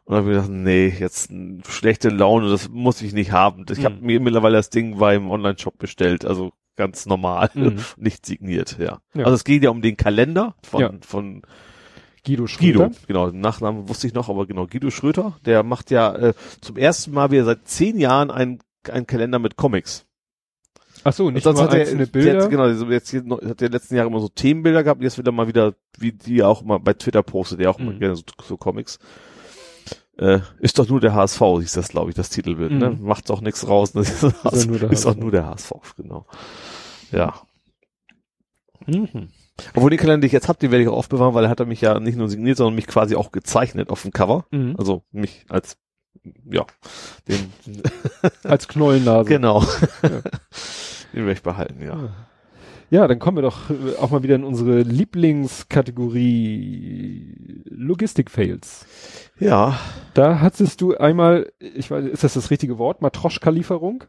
Und dann habe ich gedacht, nee, jetzt schlechte Laune, das muss ich nicht haben. Ich habe Mhm. mir mittlerweile das Ding beim Online-Shop bestellt, also ganz normal, Mhm. nicht signiert, ja. Ja. Also es geht ja um den Kalender von, Ja. von Guido Schröder. Guido, genau, den Nachnamen wusste ich noch, aber genau, Guido Schröter, der macht ja äh, zum ersten Mal wieder seit zehn Jahren einen einen Kalender mit Comics. Ach so, nicht nur hat er, einzelne der Bilder. Hat, genau, jetzt hier hat der letzten Jahre immer so Themenbilder gehabt, jetzt wieder mal wieder, wie die auch mal bei Twitter postet, der auch immer Mhm. gerne so, so Comics. Äh, ist doch nur der HSV, hieß das, glaube ich, das Titelbild, ne? Mhm. Macht doch nichts raus, ne? Ist, doch nur der ist doch HSV. nur der HSV, genau. Ja. Mhm. Obwohl den Kalender, den ich jetzt hab, den werde ich auch aufbewahren, weil er hat er mich ja nicht nur signiert, sondern mich quasi auch gezeichnet auf dem Cover. Mhm. Also mich als, ja, den, Als Knollennase. genau. Ja. Den werde ich behalten, ja. Ja, dann kommen wir doch äh, auch mal wieder in unsere Lieblingskategorie Logistik-Fails. Ja, Da hattest du einmal, ich weiß, ist das das richtige Wort? Matroschka-Lieferung?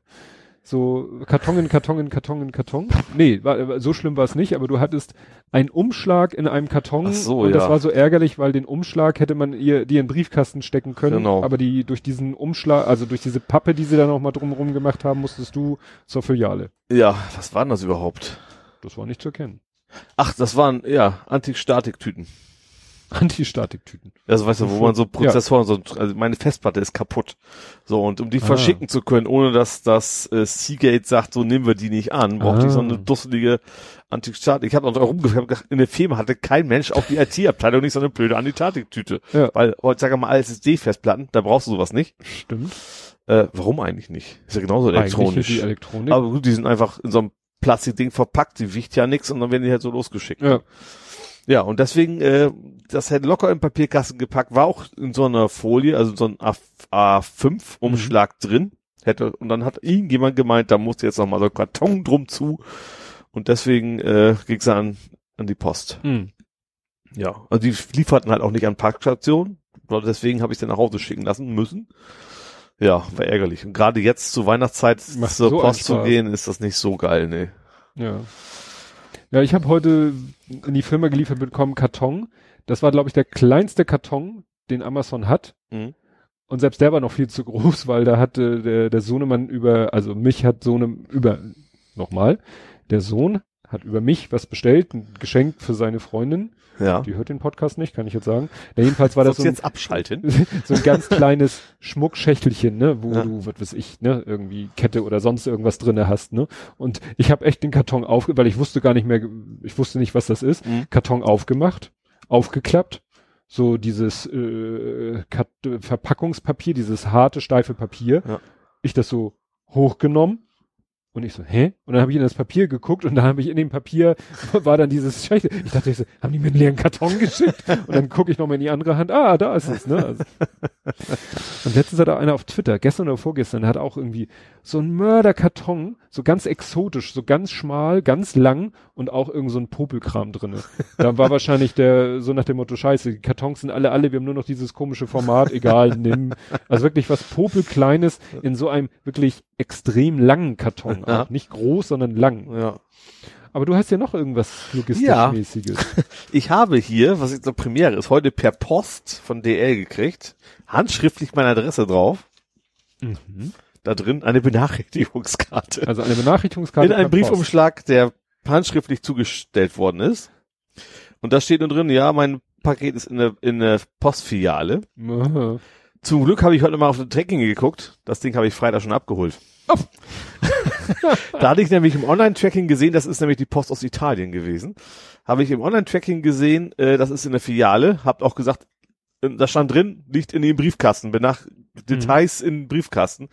So Karton in Karton in Karton in Karton? Nee, war, so schlimm war es nicht, aber du hattest einen Umschlag in einem Karton Ach so, und das ja. war so ärgerlich, weil den Umschlag hätte man ihr dir in den Briefkasten stecken können, Genau. aber die durch diesen Umschlag, also durch diese Pappe, die sie da noch mal drumherum gemacht haben, musstest du zur Filiale. ja, was waren das überhaupt? Das war nicht zu erkennen. Ach, das waren, ja, Antik-Statik-Tüten. Anti-Statiktüten. Also weißt du, wo man so Prozessoren, so, also meine Festplatte ist kaputt. So, und um die Ah. verschicken zu können, ohne dass das äh, Seagate sagt, so nehmen wir die nicht an, brauchte ich so Ah. eine dusselige Antik-Statik. Ich habe noch rumgefragt, in der Firma hatte kein Mensch, auch die IT-Abteilung, nicht so eine blöde Antik-Tüte. Ja. Weil heutzutage mal alles SSD-Festplatten, da brauchst du sowas nicht. Stimmt. Äh, warum eigentlich nicht? Ist ja genauso Eigentlich elektronisch. ist die Elektronik. Aber gut, die sind einfach in so einem Plastikding verpackt, die wiegt ja nix und dann werden die halt so losgeschickt. ja. Ja, und deswegen, äh, das hätte locker im Papierkasten gepackt, war auch in so einer Folie, also in so ein A5-Umschlag Mhm. drin. Hätte, und dann hat irgendjemand gemeint, da musste jetzt noch mal so ein Karton drum zu. Und deswegen äh, ging's an, an die Post. Hm. Ja, also die lieferten halt auch nicht an Parkstationen. Deswegen habe ich den nach Hause schicken lassen müssen. Ja, war ärgerlich. Und gerade jetzt zur Weihnachtszeit Macht zur so Post zu gehen, ist das nicht so geil, ne. Ja. Ja, ich habe heute in die Firma geliefert bekommen Karton. Das war, glaube ich, der kleinste Karton, den Amazon hat. Mhm. Und selbst der war noch viel zu groß, weil da hatte der, der Sohnemann über, also mich hat Sohne über, nochmal, der Sohn hat über mich was bestellt, ein Geschenk für seine Freundin. Ja. Die hört den Podcast nicht, kann ich jetzt sagen. Ja, jedenfalls war das so ein, jetzt abschalten? so ein ganz kleines Schmuckschächtelchen, ne, wo Ja. du, was weiß ich, ne, irgendwie Kette oder sonst irgendwas drinne hast, ne. Und ich habe echt den Karton auf, weil ich wusste gar nicht mehr, ich wusste nicht, was das ist. Mhm. Karton aufgemacht, aufgeklappt, so dieses äh, Kat Verpackungspapier, dieses harte, steife Papier. Ja. Ich das so hochgenommen und ich so, hä? Und dann habe ich in das Papier geguckt und da habe ich in dem Papier war dann dieses Schächtel. Ich dachte, ich so, haben die mir einen leeren Karton geschickt? Und dann gucke ich nochmal in die andere Hand. Ah, da ist es, ne? Also. Und letztens hat auch einer auf Twitter, gestern oder vorgestern, hat auch irgendwie so ein Mörderkarton, so ganz exotisch, so ganz schmal, ganz lang und auch irgend so ein Popelkram drinne. Da war wahrscheinlich der, so nach dem Motto, scheiße, die Kartons sind alle, alle, wir haben nur noch dieses komische Format, egal, nimm. Also wirklich was Popelkleines in so einem wirklich extrem langen Karton. Ja. Auch nicht groß, sondern lang. Ja. Aber du hast ja noch irgendwas logistisch-mäßiges. Ich habe hier, was jetzt eine Premiere ist, heute per Post von DL gekriegt, handschriftlich meine Adresse drauf, Mhm. da drin eine Benachrichtigungskarte. Also eine Benachrichtigungskarte. in einem per Post. Briefumschlag, der handschriftlich zugestellt worden ist. Und da steht nur drin, ja, mein Paket ist in der, in der Postfiliale. Aha. Zum Glück habe ich heute mal auf den Tracking geguckt. Das Ding habe ich Freitag schon abgeholt. da hatte ich nämlich im Online-Tracking gesehen, das ist nämlich die Post aus Italien gewesen. Habe ich im Online-Tracking gesehen, äh, das ist in der Filiale. Habt auch gesagt, äh, da stand drin, liegt in den Briefkasten, benach Details in den Briefkasten.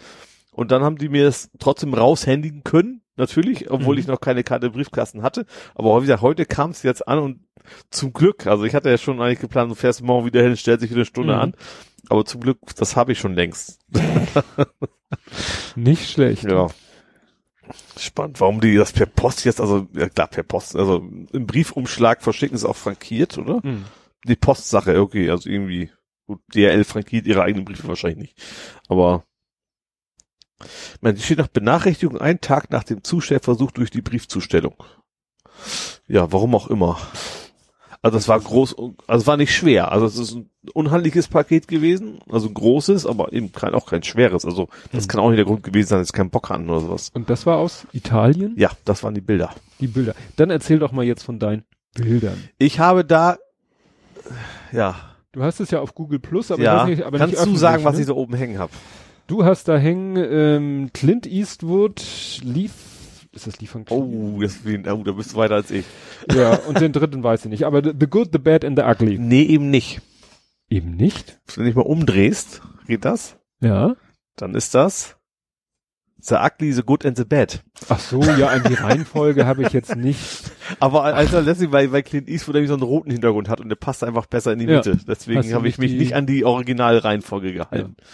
Und dann haben die mir das trotzdem raushändigen können, natürlich, obwohl Mhm. ich noch keine Karte im Briefkasten hatte. Aber wie gesagt, heute kam es jetzt an und zum Glück, also ich hatte ja schon eigentlich geplant, du fährst morgen wieder hin, stellt sich wieder eine Stunde Mhm. an. Aber zum Glück, das habe ich schon längst. Nicht schlecht. Ja. Spannend, warum die das per Post jetzt, also, ja klar, per Post, also im Briefumschlag verschicken ist auch frankiert, oder? Mhm. Die Postsache, okay, also irgendwie, gut, DRL frankiert ihre eigenen Briefe wahrscheinlich nicht. Aber, man, die steht nach Benachrichtigung einen Tag nach dem Zustellversuch durch die Briefzustellung. Ja, warum auch immer. Also es war groß, also es war nicht schwer. Also es ist ein unhandliches Paket gewesen, also ein großes, aber eben kein, auch kein schweres. Also das Mhm. kann auch nicht der Grund gewesen sein, dass keinen Bock hatten oder sowas. Und das war aus Italien? Ja, das waren die Bilder. Die Bilder. Dann erzähl doch mal jetzt von deinen Bildern. Ich habe da, ja, Du hast es ja auf Google Plus, aber, ja, ich weiß nicht, aber kannst nicht du sagen, was ne? ich da oben hängen habe? Du hast da hängen ähm, Clint Eastwood, Lief, ist das Lief von Clint? Oh, das, oh, da bist du weiter als ich. Ja, und den dritten weiß ich nicht. Aber The Good, The Bad and The Ugly. Nee, eben nicht. Eben nicht? Wenn du dich mal umdrehst, geht das? Ja. Dann ist das The Ugly, The Good and The Bad. Ach so, ja, an die Reihenfolge habe ich jetzt nicht. Aber also letztlich, weil, weil Clint Eastwood nämlich so einen roten Hintergrund hat und der passt einfach besser in die Ja. Mitte. Deswegen habe ich mich die- nicht an die Originalreihenfolge gehalten. Ja,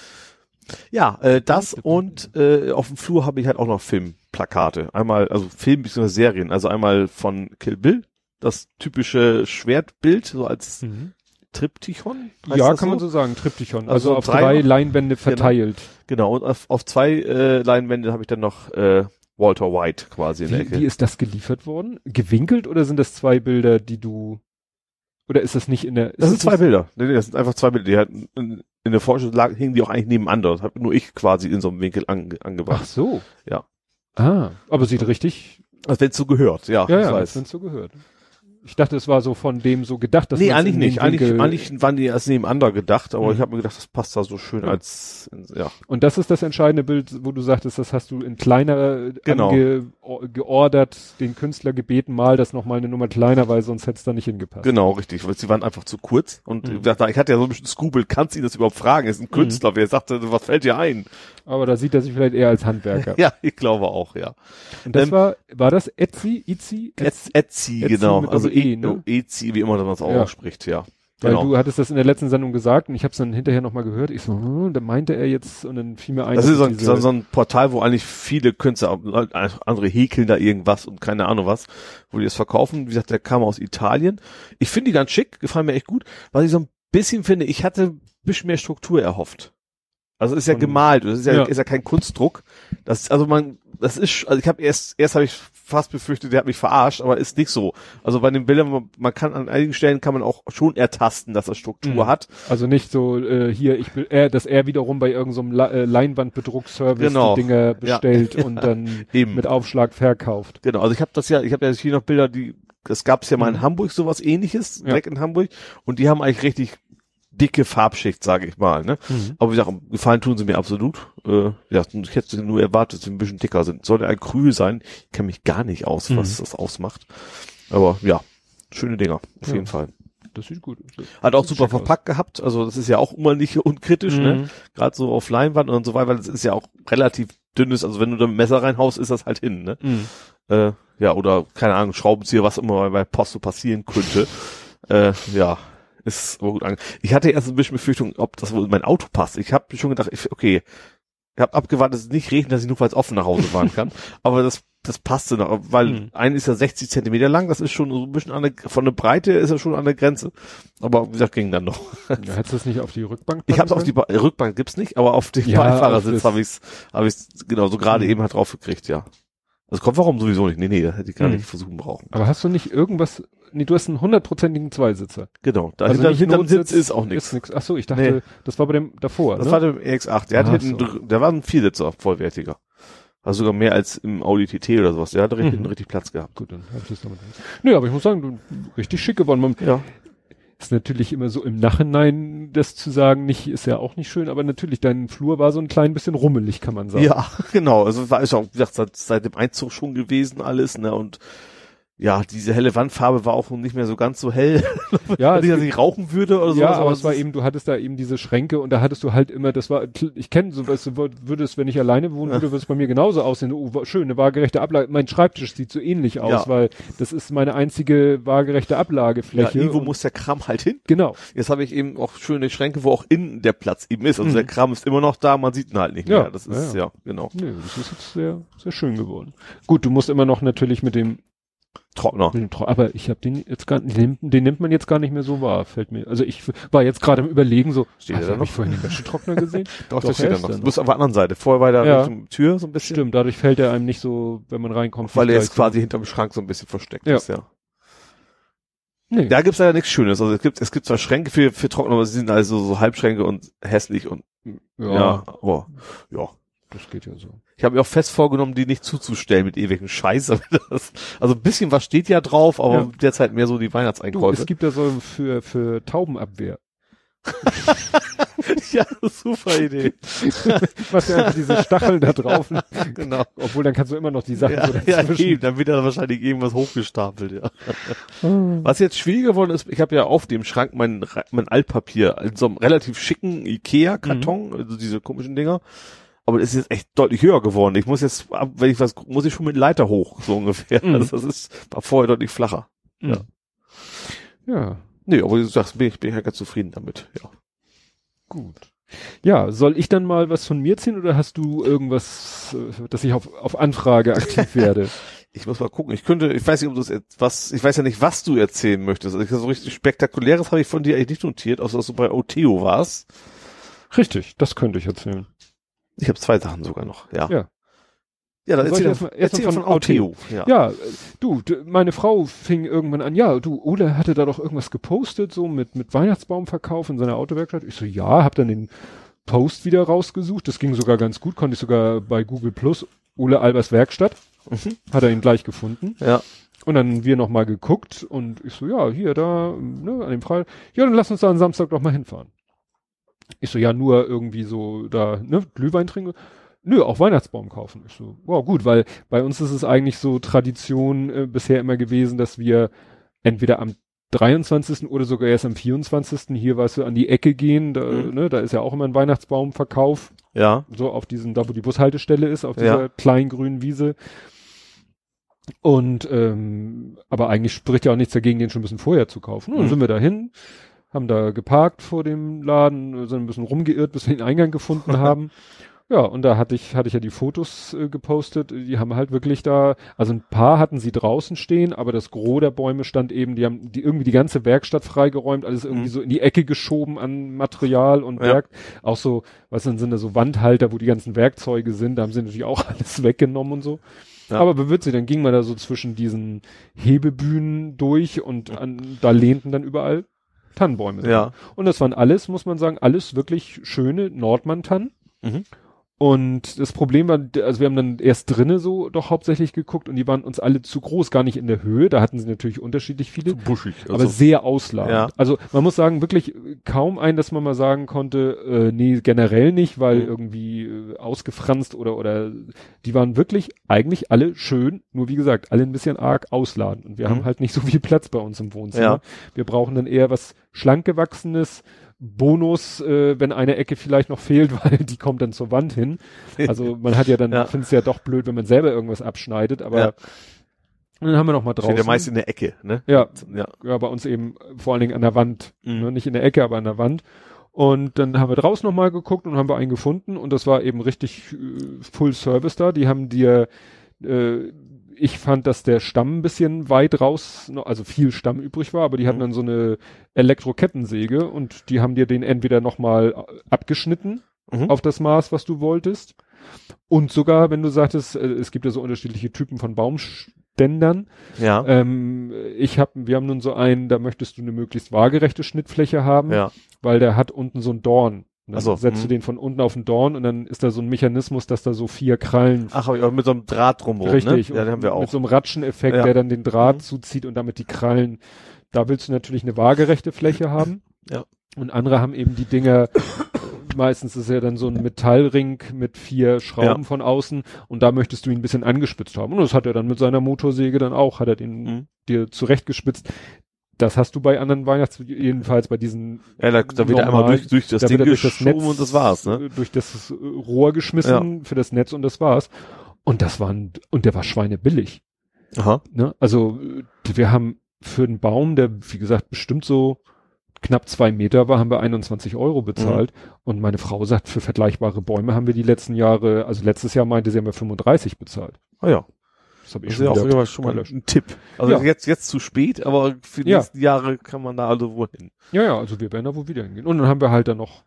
äh, das und äh, auf dem Flur habe ich halt auch noch Filmplakate. Einmal, also Film bzw. Serien. Also einmal von Kill Bill, das typische Schwertbild, so als Triptychon. heißt Ja, das kann man so sagen, Triptychon. Also Also, auf drei drei? Leinwände verteilt. Genau, und auf, auf zwei äh, Leinwände habe ich dann noch äh, Walter White quasi in der Wie, Ecke. wie ist das geliefert worden? Gewinkelt oder sind das zwei Bilder, die du oder ist das nicht in der ist das sind zwei Bilder. Nee, nee, das sind einfach zwei Bilder. Die hatten in, der Vorstellung lag, hingen die auch eigentlich nebeneinander. Das habe nur ich quasi in so einem Winkel ange, Ach angebracht. so. Ja. Ah, aber sieht richtig Also wenn es so gehört, ja, Ja, ja, weiß. wenn es so gehört. Ich dachte, es war so von dem so gedacht, dass nee, eigentlich nicht. Eigentlich, Winkel- eigentlich waren die erst nebeneinander gedacht, aber Mhm. ich habe mir gedacht, das passt da so schön Ja. als, ja. Und das ist das entscheidende Bild, wo du sagtest, das hast du in kleiner Genau. ange, geordert, den Künstler gebeten, mal das noch mal eine Nummer kleiner, weil sonst hätte es da nicht hingepasst. Genau, richtig, weil sie waren einfach zu kurz und Mhm. ich dachte, ich hatte ja so ein bisschen Scoobel, kannst du ihn das überhaupt fragen? Er ist ein Künstler, wer sagte, was fällt dir ein? Aber da sieht er sich vielleicht eher als Handwerker. Ja, ich glaube auch, ja. Und das Ähm, war, war das Etsy, Etsy? Etsy, Etsy, Etsy genau, mit also Doppel-E, e, ne? Etsy, wie immer man es auch Ja. ausspricht, ja. Weil Genau. du hattest das in der letzten Sendung gesagt und ich habe es dann hinterher nochmal gehört. Ich so, hm, da meinte er jetzt und dann fiel mir ein. Das ist so ein, so ein Portal, wo eigentlich viele Künstler, andere häkeln da irgendwas und keine Ahnung was, wo die das verkaufen. Wie gesagt, der kam aus Italien. Ich finde die ganz schick, gefallen mir echt gut. Was ich so ein bisschen finde, ich hatte ein bisschen mehr Struktur erhofft. Also ist ja gemalt, das ist ja, Ja. ist ja kein Kunstdruck. Das also man, das ist, also ich habe erst, erst habe ich fast befürchtet, der hat mich verarscht, aber ist nicht so. Also bei den Bildern, man, man kann an einigen Stellen kann man auch schon ertasten, dass er Struktur Mhm. hat. Also nicht so äh, hier, ich will, er, dass er wiederum bei irgendeinem La äh, Leinwandbedruckservice Genau. die Dinger Ja. bestellt und dann Eben. mit Aufschlag verkauft. Genau, also ich habe das ja, ich habe ja hier noch Bilder, die das gab's ja mal in Mhm. Hamburg sowas ähnliches, Ja. direkt in Hamburg. Und die haben eigentlich richtig dicke Farbschicht, sage ich mal. Ne? Mhm. Aber wie gesagt, gefallen tun sie mir absolut. Äh, ja, ich hätte nur erwartet, dass sie ein bisschen dicker sind. Sollte ein Krühl sein. Ich kenne mich gar nicht aus, was Mhm. das ausmacht. Aber ja, schöne Dinger, auf Ja. jeden Fall. Das sieht gut aus. Hat auch super schick aus. verpackt gehabt. Also das ist ja auch immer nicht unkritisch, ne? Mhm. Gerade so auf Leinwand und so weiter, weil das ist ja auch relativ dünnes. Also wenn du da ein Messer reinhaust, ist das halt hin, ne? Mhm. Äh, ja, oder keine Ahnung, Schraubenzieher, was immer bei Post so passieren könnte. äh, ja, ist aber gut ange Ich hatte erst ein bisschen Befürchtung, ob das wohl in mein Auto passt. Ich habe schon gedacht, ich, okay, ich habe abgewartet, dass es nicht regnet, dass ich nur falls offen nach Hause fahren kann. aber das das passte noch, weil Mhm. ein ist ja 60 Zentimeter lang, das ist schon so ein bisschen an der, von der Breite ist er schon an der Grenze. Aber wie gesagt, ging dann noch. Ja, hättest du es nicht auf die Rückbank Ich habe es auf die ba Rückbank gibt's nicht, aber auf den Ja, Beifahrersitz habe ich's, habe ich's genau so gerade Mhm. eben halt drauf gekriegt, ja. Das kommt warum sowieso nicht. Nee, nee, das hätte ich gar Mhm. nicht versuchen brauchen. Aber hast du nicht irgendwas, nee, du hast einen hundertprozentigen Zweisitzer. Genau, da Also hinter, hinterm Sitz ist auch nichts. nix. Ach so, ich dachte, Nee. das war bei dem davor, Das ne? war der EX8, der hat hinten, so. der war ein Viersitzer, vollwertiger. Also sogar mehr als im Audi TT oder sowas. Der hat Mhm. hinten richtig Platz gehabt. Gut, dann hab ich das damit. Nö, aber ich muss sagen, du richtig schick geworden. Man Ja. Ist natürlich immer so im Nachhinein das zu sagen, nicht ist ja auch nicht schön, aber natürlich dein Flur war so ein klein bisschen rummelig, kann man sagen. Ja, genau. Also war ist auch, wie gesagt, seit, seit dem Einzug schon gewesen alles, ne, und ja, diese helle Wandfarbe war auch nicht mehr so ganz so hell. ja, Nicht, dass ich rauchen würde oder so. ja, aber es war eben, du hattest da eben diese Schränke und da hattest du halt immer, das war, ich kenne so, weißt du, würdest, wenn ich alleine wohnen würde, würde es bei mir genauso aussehen. Oh, schön, eine waagerechte Ablage. Mein Schreibtisch sieht so ähnlich aus, Ja. weil das ist meine einzige waagerechte ja, Ablagefläche. irgendwo Und- muss der Kram halt hin. genau. Jetzt habe ich eben auch schöne Schränke, wo auch innen der Platz eben ist. Also Mhm. der Kram ist immer noch da, man sieht ihn halt nicht Ja, mehr. Das ist, ja, ja, ja. genau. Nö, das ist jetzt sehr, sehr schön geworden. Gut, du musst immer noch natürlich mit dem, Trockner. Tro- aber ich habe den jetzt gar den, nimmt- den nimmt man jetzt gar nicht mehr so wahr, fällt mir. Also ich war jetzt gerade im Überlegen so, Steht also der da habe ich noch? vorhin den Wäschetrockner gesehen? Doch, Doch, das steht da noch. Du noch. bist auf der anderen Seite. Vorher war der Ja. Richtung Tür so ein bisschen. Stimmt, dadurch fällt er einem nicht so, wenn man reinkommt. Weil nicht er jetzt quasi hinterm Schrank so ein bisschen versteckt Ja. ist, ja. Nee. Da gibt's leider nichts Schönes. Also es gibt, es gibt zwar Schränke für, für Trockner, aber sie sind also so Halbschränke und hässlich und ja, ja, aber ja. das geht ja so. Ich habe mir auch fest vorgenommen, die nicht zuzustellen mit ewigen Scheiß. das- Also ein bisschen was steht ja drauf, aber Ja. derzeit mehr so die Du, Weihnachtseinkäufe. es gibt ja so für, für Taubenabwehr. ja, super Idee. Was ja einfach diese Stacheln da drauf. genau. Obwohl dann kannst du immer noch die Sachen Ja, so ja eben, dann wird da wahrscheinlich irgendwas hochgestapelt, ja. Ah. Was jetzt schwieriger geworden ist, ich habe ja auf dem Schrank mein, mein Altpapier in so einem relativ schicken Ikea-Karton, Mhm. also diese komischen Dinger. Aber das ist jetzt echt deutlich höher geworden. Ich muss jetzt, wenn ich was, muss ich schon mit Leiter hoch, so ungefähr. Mhm. Also das ist, war vorher deutlich flacher. Ja. Ja, Nee, aber wie du sagst, bin ich, bin ich ja ganz zufrieden damit, ja. gut. Ja, soll ich dann mal was von mir ziehen oder hast du irgendwas, äh, dass ich auf, auf Anfrage aktiv werde? Ich muss mal gucken. Ich könnte, ich weiß nicht, ob du das, was, ich weiß ja nicht, was du erzählen möchtest. Also so richtig spektakuläres habe ich von dir eigentlich nicht notiert, außer dass du bei Oteo warst. Richtig, das könnte ich erzählen. Ich habe zwei Sachen sogar noch, ja. Ja. Ja, dann ich erzähl, erst mal- doch- erst erzähl von von Oteo. Ja. Ja, du, d- meine Frau fing irgendwann an, ja, du, Ole hatte da doch irgendwas gepostet, so mit, mit Weihnachtsbaumverkauf in seiner Autowerkstatt. Ich so, ja, hab dann den Post wieder rausgesucht. Das ging sogar ganz gut, konnte ich sogar bei Google Plus, Ole Albers Werkstatt, Mhm. hat er ihn gleich gefunden. Ja. Und dann wir nochmal geguckt und ich so, ja, hier, da, ne, an dem Freitag. Ja, dann lass uns da am Samstag doch mal hinfahren. Ich so, ja, nur irgendwie so da, ne, Glühwein trinken. Nö, auch Weihnachtsbaum kaufen. Ich so, wow, gut, weil bei uns ist es eigentlich so Tradition äh, bisher immer gewesen, dass wir entweder am 23. oder sogar erst am 24. hier, weißt du, an die Ecke gehen. Da, Mhm. ne, da ist ja auch immer ein Weihnachtsbaumverkauf Ja. so auf diesen, da wo die Bushaltestelle ist, auf dieser Ja. kleinen grünen Wiese. Und ähm, aber eigentlich spricht ja auch nichts dagegen, den schon ein bisschen vorher zu kaufen. Und dann Mhm. sind wir dahin, haben da geparkt vor dem Laden, sind ein bisschen rumgeirrt, bis wir den Eingang gefunden haben. Ja, und da hatte ich, hatte ich ja die Fotos äh, gepostet. Die haben halt wirklich da, also ein paar hatten sie draußen stehen, aber das Gros der Bäume stand eben, die haben die irgendwie die ganze Werkstatt freigeräumt, alles irgendwie Mhm. so in die Ecke geschoben an Material und Ja. Werk. Auch so, was dann sind da so Wandhalter, wo die ganzen Werkzeuge sind, da haben sie natürlich auch alles weggenommen und so. Ja. Aber bewitzig, dann ging man da so zwischen diesen Hebebühnen durch und an, da lehnten dann überall Tannenbäume. Ja. Und das waren alles, muss man sagen, alles wirklich schöne Nordmann-Tannen. Mhm. Und das Problem war, also wir haben dann erst drinnen so doch hauptsächlich geguckt und die waren uns alle zu groß, gar nicht in der Höhe. Da hatten sie natürlich unterschiedlich viele, Buschig. Also, aber sehr ausladend. Ja. Also man muss sagen, wirklich kaum ein, dass man mal sagen konnte, äh, nee, generell nicht, weil Mhm. irgendwie äh, ausgefranst oder oder die waren wirklich eigentlich alle schön, nur wie gesagt, alle ein bisschen arg ausladend. Und wir Mhm. haben halt nicht so viel Platz bei uns im Wohnzimmer. Ja. Wir brauchen dann eher was schlank gewachsenes, Bonus, äh, wenn eine Ecke vielleicht noch fehlt, weil die kommt dann zur Wand hin. Also man hat ja dann, Ja. findet es ja doch blöd, wenn man selber irgendwas abschneidet, aber Ja. und dann haben wir noch mal steht draußen. ja meist in der Ecke, ne? ja, Ja. ja, bei uns eben vor allen Dingen an der Wand, Mhm. ne? nicht in der Ecke, aber an der Wand. Und dann haben wir draußen noch mal geguckt und haben wir einen gefunden und das war eben richtig äh, Full Service da. Die haben dir, äh, ich fand, dass der Stamm ein bisschen weit raus, also viel Stamm übrig war, aber die hatten Mhm. dann so eine Elektrokettensäge und die haben dir den entweder noch mal äh, abgeschnitten Mhm. auf das Maß, was du wolltest. Und sogar, wenn du sagtest, äh, es gibt ja so unterschiedliche Typen von Baumständern, Ja. ähm, ich habe, wir haben nun so einen, da möchtest du eine möglichst waagerechte Schnittfläche haben, ja. weil der hat unten so ein Dorn. Dann Ach so, setzt du mhm. den von unten auf den Dorn und dann ist da so ein Mechanismus, dass da so vier Krallen Ach, auch mit so einem Draht drumherum, richtig ne? Ja, den haben wir mit auch. so einem Ratscheneffekt, Ja. der dann den Draht Mhm. zuzieht und damit die Krallen. Da willst du natürlich eine waagerechte Fläche haben. Ja. Und andere haben eben die Dinger, meistens ist ja dann so ein Metallring mit vier Schrauben Ja. von außen und da möchtest du ihn ein bisschen angespitzt haben. Und das hat er dann mit seiner Motorsäge dann auch, hat er den Mhm. dir zurechtgespitzt. Das hast du bei anderen Weihnachts, jedenfalls bei diesen Ja, da, da wird er einmal durch, durch das da Ding durch das Netz, und das war's, ne? Durch das äh, Rohr geschmissen für das Netz und das war's. Und das waren, und der war schweinebillig. Aha. Ne? Also äh, wir haben für einen Baum, der wie gesagt bestimmt so knapp zwei Meter war, haben wir 21 Euro bezahlt. Mhm. Und meine Frau sagt, für vergleichbare Bäume haben wir die letzten Jahre, also letztes Jahr meinte sie, haben wir 35 bezahlt. Ah ja. Das habe ich Das ist schon ja auch wieder schon mal ein Tipp. Also Ja. jetzt, jetzt zu spät, aber für die Ja. nächsten Jahre kann man da also wohl hin. Ja, ja, also wir werden da wohl wieder hingehen. Und dann haben wir halt dann noch,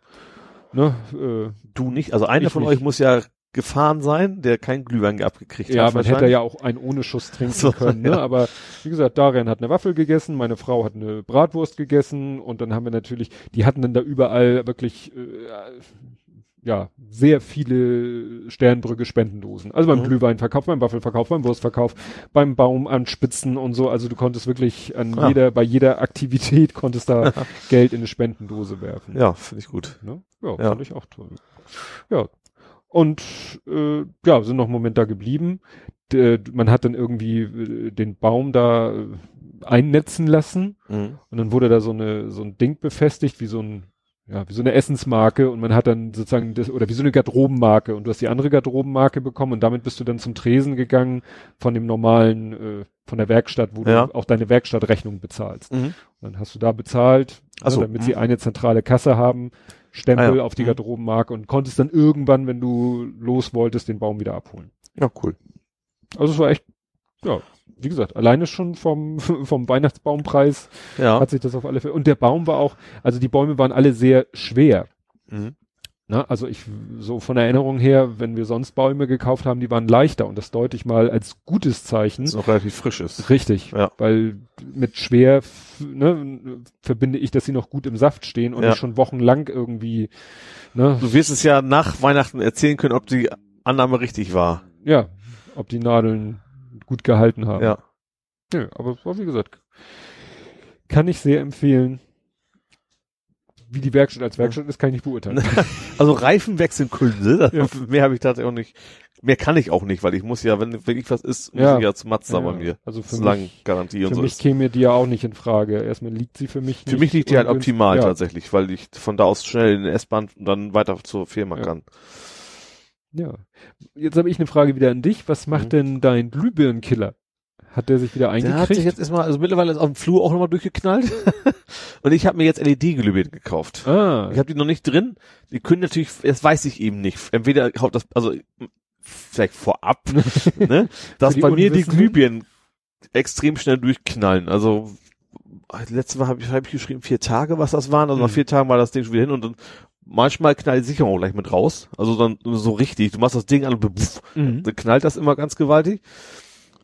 ne, äh, Du nicht? Also einer von nicht. euch muss ja gefahren sein, der kein Glühwein abgekriegt ja, hat. man hätte ja auch einen ohne Schuss trinken So, können, ne? ja. Aber wie gesagt, Darian hat eine Waffel gegessen, meine Frau hat eine Bratwurst gegessen und dann haben wir natürlich, die hatten dann da überall wirklich äh, ja sehr viele Sternbrücke Spendendosen. Also beim Mhm. Glühweinverkauf, beim Waffelverkauf, beim Wurstverkauf, beim Baum anspitzen und so. Also du konntest wirklich an Ah. jeder, bei jeder Aktivität konntest da Geld in eine Spendendose werfen. Ja, finde ich gut. Ne? Ja, Ja. fand ich auch toll. Ja. Und äh, ja, sind noch einen Moment da geblieben. D man hat dann irgendwie äh, den Baum da äh, einnetzen lassen Mhm. und dann wurde da so eine so ein Ding befestigt, wie so ein ja, wie so eine Essensmarke und man hat dann sozusagen das, oder wie so eine Garderobenmarke und du hast die andere Garderobenmarke bekommen und damit bist du dann zum Tresen gegangen von dem normalen, äh, von der Werkstatt, wo Ja. du auch deine Werkstattrechnung bezahlst. Mhm. Und dann hast du da bezahlt, Ach so, ne, damit mhm. sie eine zentrale Kasse haben, Stempel Ah ja, auf die mhm. Garderobenmarke und konntest dann irgendwann, wenn du los wolltest, den Baum wieder abholen. Ja, cool. Also es war echt, ja, wie gesagt, alleine schon vom, vom Weihnachtsbaumpreis Ja. hat sich das auf alle Fälle. Und der Baum war auch, also die Bäume waren alle sehr schwer. Mhm. Ne? Also ich, so von Erinnerung her, wenn wir sonst Bäume gekauft haben, die waren leichter und das deute ich mal als gutes Zeichen. Das noch relativ frisch ist. Richtig, Ja. weil mit schwer ne, verbinde ich, dass sie noch gut im Saft stehen und Ja. nicht schon wochenlang irgendwie, ne, Du wirst es ja nach Weihnachten erzählen können, ob die Annahme richtig war. ja, ob die Nadeln gut gehalten haben. Ja. Nö, aber wie gesagt, kann ich sehr empfehlen. Wie die Werkstatt als Werkstatt ist, kann ich nicht beurteilen. Also Reifen wechseln Kunde, das- Ja. mehr habe ich tatsächlich auch nicht. Mehr kann ich auch nicht, weil ich muss ja, wenn wirklich was ist, muss Ja. ich ja zu Mazda Ja, bei mir. Also für mich, Garantie und für so mich ist. käme die ja auch nicht in Frage. Erstmal liegt sie für mich nicht. Für mich liegt die halt optimal ja. tatsächlich, weil ich von da aus schnell in den S-Bahn und dann weiter zur Firma kann. Ja. Jetzt habe ich eine Frage wieder an dich. Was macht Mhm. denn dein Glühbirnenkiller? Hat der sich wieder Der eingekriegt? hat sich jetzt erstmal, also mittlerweile ist auf dem Flur auch nochmal durchgeknallt. und ich habe mir jetzt LED-Glühbirnen gekauft. ah, Ich habe die noch nicht drin. Die können natürlich, das weiß ich eben nicht. Entweder haut das, also vielleicht vorab, ne, dass bei mir die? Glühbirnen extrem schnell durchknallen. Also letztes Mal habe ich, hab ich geschrieben vier Tage, was das waren. Also nach Mhm. vier Tagen war das Ding schon wieder hin und dann manchmal knallt die Sicherung auch gleich mit raus. Also dann so richtig. Du machst das Ding an und pff, mhm. dann knallt das immer ganz gewaltig.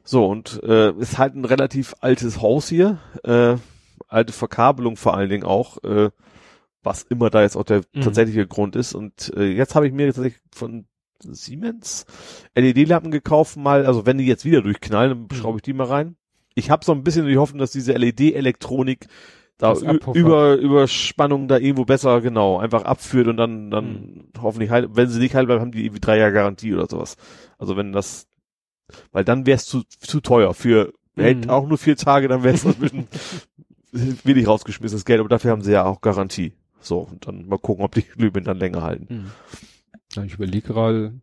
So, und äh, ist halt ein relativ altes Haus hier. Äh, alte Verkabelung vor allen Dingen auch, äh, was immer da jetzt auch der Mhm. tatsächliche Grund ist. Und äh, jetzt habe ich mir tatsächlich von Siemens LED-Lampen gekauft mal, also wenn die jetzt wieder durchknallen, Mhm. dann schraube ich die mal rein. Ich habe so ein bisschen die Hoffnung, dass diese LED-Elektronik da über Überspannung da irgendwo besser genau einfach abführt und dann dann Mhm. hoffentlich halt, wenn sie nicht halt bleiben, haben die irgendwie drei Jahre Garantie oder sowas. Also wenn das, weil dann wäre es zu zu teuer für hält Mhm. auch nur vier Tage, dann wäre es ein bisschen wenig rausgeschmissenes Geld, aber dafür haben sie ja auch Garantie. So und dann mal gucken, ob die Glühbirnen dann länger halten. Hm. Ja, ich überlege gerade.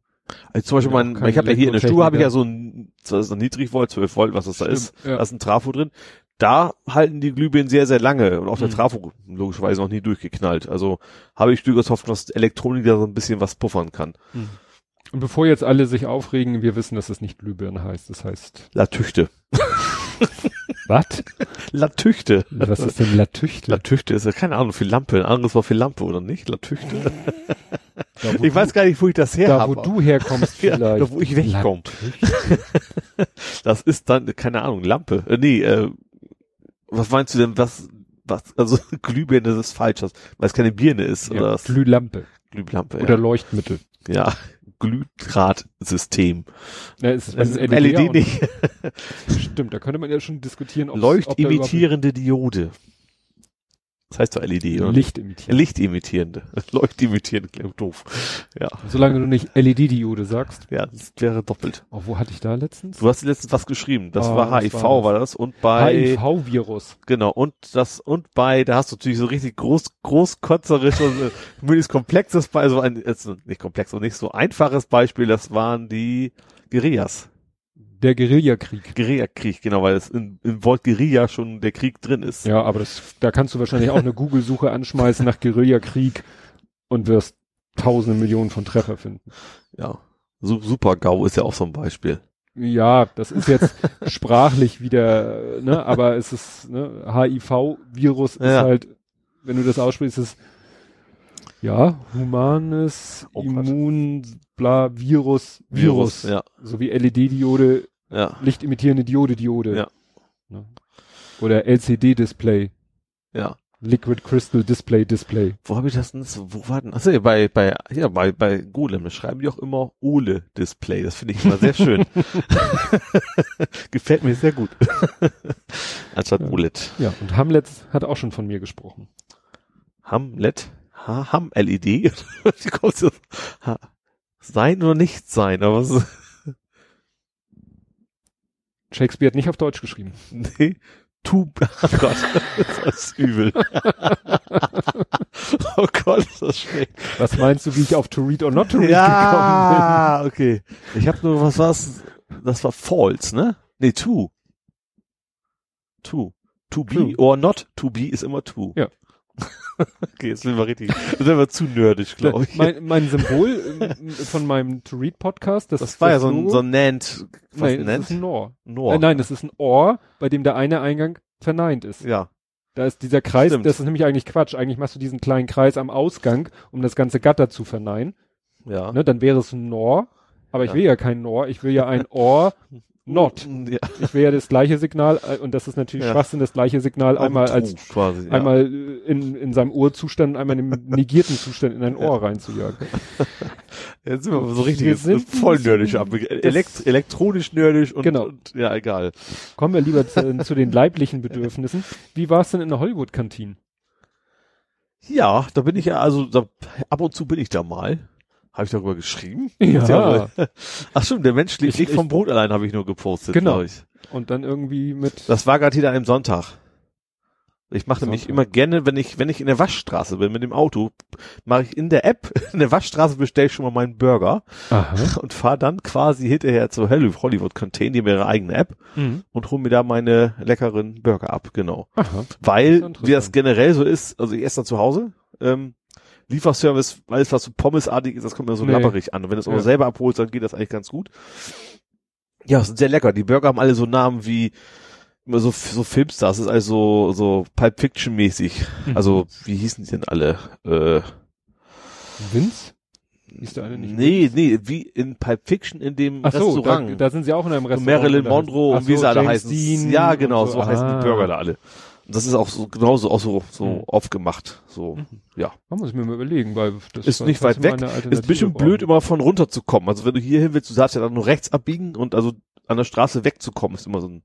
Also zum Beispiel mein, ich habe ja hier in der Stube habe ich ja so ein, das ist ein Niedrigvolt, 12 Volt, was das da ist. Ja. Da ist ein Trafo drin. Da halten die Glühbirnen sehr, sehr lange und auch der Mhm. Trafo logischerweise noch nie durchgeknallt. Also habe ich durchaus Hoffnung, dass Elektronik da so ein bisschen was puffern kann. Und bevor jetzt alle sich aufregen, wir wissen, dass es nicht Glühbirne heißt. Das heißt, Latüchte. was? Latüchte. Was ist denn Latüchte? Latüchte ist ja keine Ahnung, für Lampe. Ein anderes Wort für Lampe, oder nicht? Latüchte. Da, Ich weiß gar nicht, wo ich das her da, habe. wo du herkommst Ja, vielleicht. da, wo ich wegkomme. Das ist dann, keine Ahnung, Lampe. Äh, nee, äh, was meinst du denn, was, was, also Glühbirne ist falsch, was- weil es keine Birne ist, oder Ja, das Glühlampe Glühlampe, oder Leuchtmittel. ja. ja. Glühdrahtsystem. Ja, ist, Das ist LED, LED auch nicht. nicht. Stimmt, da könnte man ja schon diskutieren, ob Leuchtimittierende Diode. Das heißt doch LED, oder? Licht imitieren. Lichtimittierende. Leuchtimittierende, klingt doof. Ja, Solange du nicht LED-Diode sagst. ja, das wäre doppelt. Oh, wo hatte ich da letztens? Du hast letztens was geschrieben. Das Ah, war HIV, war das? war das. Und bei, HIV-Virus. genau, und das, und bei, da hast du natürlich so richtig groß, großkotzerisch und äh, möglichst komplexes Beispiel, also ein, jetzt nicht komplex und nicht so einfaches Beispiel, das waren die Guerillas. Der Guerillakrieg. Guerillakrieg, genau, weil es in, in Wort Guerilla schon der Krieg drin ist. Ja, aber das, da kannst du wahrscheinlich auch eine Google-Suche anschmeißen nach Guerillakrieg und wirst tausende Millionen von Treffer finden. Ja. Su Super-GAU ist ja auch so ein Beispiel. Ja, das ist jetzt sprachlich wieder, ne, aber es ist, ne, HIV-Virus ist Ja. halt, wenn du das aussprichst, ist ja, humanes, Oh. Immun, bla, Virus, Virus. Ja, So wie LED-Diode, ja, lichtimittierende Diode, Diode. Ja. Ne? Oder LCD-Display, ja. Liquid Crystal Display, Display. Wo habe ich das denn? Wo war denn? Achso, ja, bei, bei, ja, bei, bei Golem, schreiben die auch immer Ole-Display. Das finde ich immer sehr schön. Gefällt mir sehr gut. Anstatt Ja. OLED. Ja, und Hamlet hat auch schon von mir gesprochen. Hamlet? Ha, Ham LED? Wie kommst du? Ha, sein oder nicht sein, aber was, Shakespeare hat nicht auf Deutsch geschrieben. nee. Tu, oh Gott, das ist übel. oh Gott, ist das schlecht. Was meinst du, wie ich auf To Read or Not to Read Ja, okay. Ich habe nur, was war's? Das war false, ne? Nee, to. To. To be True. or not to be ist immer to. Ja. Okay, jetzt sind wir richtig, jetzt sind wir zu nerdig, glaube ich. Mein, mein Symbol ähm, von meinem To Read Podcast, das, das war ja so ein, so ein Nant, was Nein, das nennt? ist ein Nor. Nor. Äh, nein, das ist ein Ohr, bei dem der eine Eingang verneint ist. Ja. Da ist dieser Kreis, Stimmt. das ist nämlich eigentlich Quatsch. Eigentlich machst du diesen kleinen Kreis am Ausgang, um das ganze Gatter zu verneinen. Ja. Ne, dann wäre es ein Nor. Aber ich Ja. will ja kein Nor, ich will ja ein Ohr not. Ja. Ich will ja das gleiche Signal, äh, und das ist natürlich Ja. Schwachsinn, das gleiche Signal einmal True, als quasi, einmal äh, in, in seinem Urzustand, einmal im negierten Zustand in ein Ohr reinzujagen. Jetzt sind wir so richtig Wir sind voll bisschen- ab. Elekt elektronisch nerdig und, Genau. und ja, egal. Kommen wir lieber zu, zu den leiblichen Bedürfnissen. Wie war es denn in der Hollywood-Kantine? Ja, da bin ich ja, also da, ab und zu bin ich da mal. Habe ich darüber geschrieben? Ja. Ach stimmt, der Mensch lebt Ich- nicht ich- vom Brot allein, habe ich nur gepostet, Genau. Und dann irgendwie mit, Das war gerade hier an einem Sonntag. Ich mache nämlich immer gerne, wenn ich, wenn ich in der Waschstraße bin mit dem Auto, mache ich in der App, in der Waschstraße bestelle ich schon mal meinen Burger aha, und fahre dann quasi hinterher zur Hollywood Contain, die haben ihre eigene App mhm. und hole mir da meine leckeren Burger ab, genau. aha, Weil, Das wie das generell so ist, also ich esse dann zu Hause, ähm, Lieferservice, alles was so pommesartig ist, das kommt mir so Nee. lapperig an. Und wenn du es aber Ja. selber abholst, dann geht das eigentlich ganz gut. Ja, sind sehr lecker. Die Burger haben alle so Namen wie immer so, so Filmstars, das ist also so Pulp Fiction mäßig. Mhm. Also, wie hießen die denn alle? Äh, Vince? Ist der eine nicht? nee, nee, wie in Pulp Fiction in dem Ach so, da, Restaurant. da sind sie auch in einem so Restaurant. Marilyn und da- Monroe und wie so, sie alle James heißen. Dean ja, genau, so, heißen Ah. die Burger da alle. Das ist auch so genauso auch so, so Mhm. aufgemacht. So, ja. Da muss ich mir mal überlegen, weil das Ist nicht weit weg. Ist ein bisschen blöd, immer von runter zu kommen. Also wenn du hier hin willst, du darfst ja dann nur rechts abbiegen und also an der Straße wegzukommen, ist immer so ein.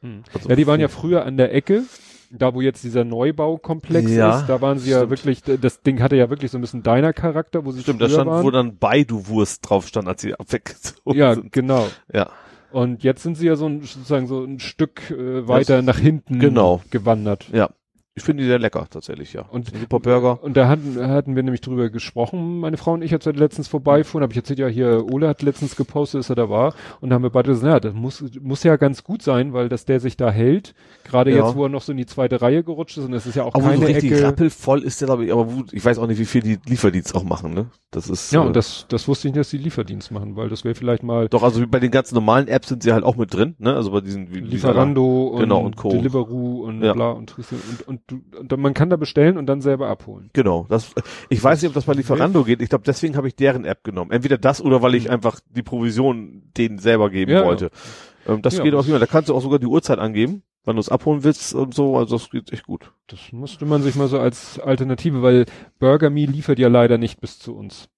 Hm. Also Ja, die waren ja früher an der Ecke, da wo jetzt dieser Neubaukomplex Ja, ist, da waren sie ja stimmt. wirklich, das Ding hatte ja wirklich so ein bisschen deiner Charakter, wo sie Stimmt, da stand, waren. wo dann Baidu-Wurst drauf stand, als sie weggezogen ja, sind. genau. Ja. Und jetzt sind sie ja so ein, sozusagen so ein Stück äh, weiter nach hinten genau. gewandert. Ja. Ich finde die sehr lecker, tatsächlich, ja. Und- Ein super Burger. Und da hatten, hatten wir nämlich drüber gesprochen, meine Frau und ich, als wir letztens vorbeifuhren, habe ich erzählt, ja hier, Ole hat letztens gepostet, dass er da war, und da haben wir beide gesagt, ja, das muss, muss ja ganz gut sein, weil dass der sich da hält, gerade Ja. jetzt, wo er noch so in die zweite Reihe gerutscht ist, und es ist ja auch Aber so keine richtig Ecke. rappelvoll ist der, glaube ich, aber ich weiß auch nicht, wie viel die Lieferdienst auch machen, ne? Das ist. Ja, äh, und das, das wusste ich nicht, dass die Lieferdienst machen, weil das wäre vielleicht mal Doch, also wie bei den ganzen normalen Apps sind sie halt auch mit drin, ne? Also bei diesen wie, Lieferando und, Genau, und Co. Deliveroo und Ja. bla und, und, und, du- man kann da bestellen und dann selber abholen. Genau, das, ich weiß nicht, ob das bei Lieferando geht. Ich glaube, deswegen habe ich deren App genommen. Entweder das oder weil ich einfach die Provision denen selber geben Mhm. Ja, wollte. Ähm, das Ja, geht auf jeden Fall. Da kannst du auch sogar die Uhrzeit angeben, wann du es abholen willst und so. Also das geht echt gut. Das musste man sich mal so als Alternative, weil Burger Me liefert ja leider nicht bis zu uns.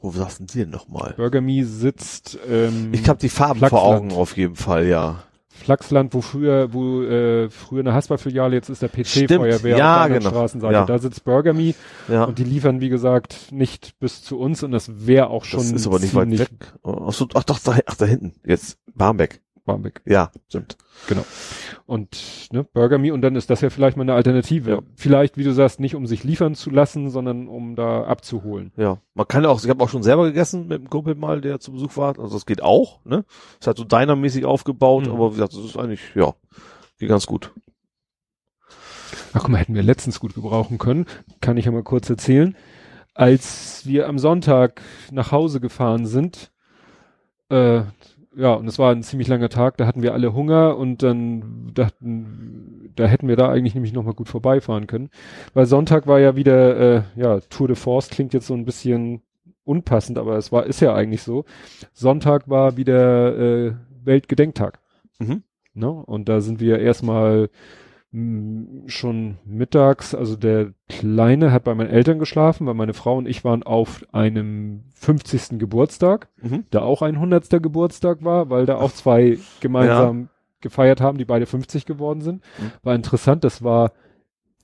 Wo saßen die denn nochmal? Burger Me sitzt ähm, Ich habe die Farben vor Flachsland. Augen auf jeden Fall, ja. Flachsland, wo früher, wo äh, früher eine Haspa-Filiale, jetzt ist der. PC-Feuerwehr Ja, auf der genau. Straßenseite. Ja. Da sitzt Burger Me Ja. und die liefern, wie gesagt, nicht bis zu uns und das wäre auch schon das ist aber nicht weit weg. Ach, so, ach doch, da, ach, da hinten. Jetzt. Barmbek. Barmbek. Ja, stimmt. Und ne, Burger Me und dann ist das ja vielleicht mal eine Alternative. Ja. Vielleicht, wie du sagst, nicht um sich liefern zu lassen, sondern um da abzuholen. Ja, man kann auch, ich habe auch schon selber gegessen mit einem Kumpel mal, der zu Besuch war. Also das geht auch, ne? Ist halt so dynamäßig aufgebaut, Mhm. aber wie gesagt, das ist eigentlich, ja, geht ganz gut. Ach guck mal, hätten wir letztens gut gebrauchen können. Kann ich ja mal kurz erzählen. Als wir am Sonntag nach Hause gefahren sind, äh, ja, und es war ein ziemlich langer Tag, da hatten wir alle Hunger und dann dachten, da hätten wir da eigentlich nämlich nochmal gut vorbeifahren können. Weil Sonntag war ja wieder, äh, ja, Tour de Force klingt jetzt so ein bisschen unpassend, aber es war, ist ja eigentlich so. Sonntag war wieder äh, Weltgedenktag. Mhm. Ne? Und da sind wir erstmal schon mittags, also der Kleine hat bei meinen Eltern geschlafen, weil meine Frau und ich waren auf einem 50. Geburtstag, Mhm. da auch ein 100. Geburtstag war, weil da auch zwei gemeinsam gefeiert haben, die beide 50 geworden sind. Mhm. War interessant, das war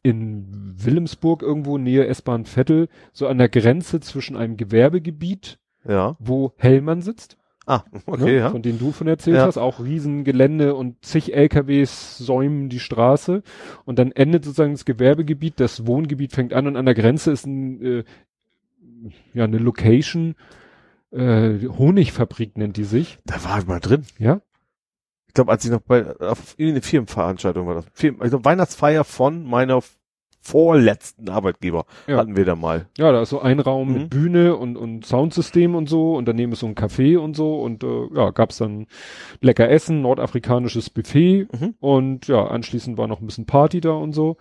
in Wilhelmsburg irgendwo nähe S-Bahn Vettel, so an der Grenze zwischen einem Gewerbegebiet, Ja. wo Hellmann sitzt, Ah, okay, ne, ja. von denen du von erzählt Ja. hast, auch Riesengelände und zig LKWs säumen die Straße und dann endet sozusagen das Gewerbegebiet, das Wohngebiet fängt an und an der Grenze ist ein, äh, ja, eine Location, äh, Honigfabrik nennt die sich, Da war ich mal drin. ja, Ich glaube, als ich noch bei auf irgendeine Firmenveranstaltung war das. Firmen, also Weihnachtsfeier von meiner vorletzten Arbeitgeber Ja. hatten wir da mal. ja, da ist so ein Raum Mhm. mit Bühne und, und Soundsystem und so und daneben ist so ein Café und so und äh, ja, gab's dann lecker Essen, nordafrikanisches Buffet Mhm. Und ja, anschließend war noch ein bisschen Party da und so.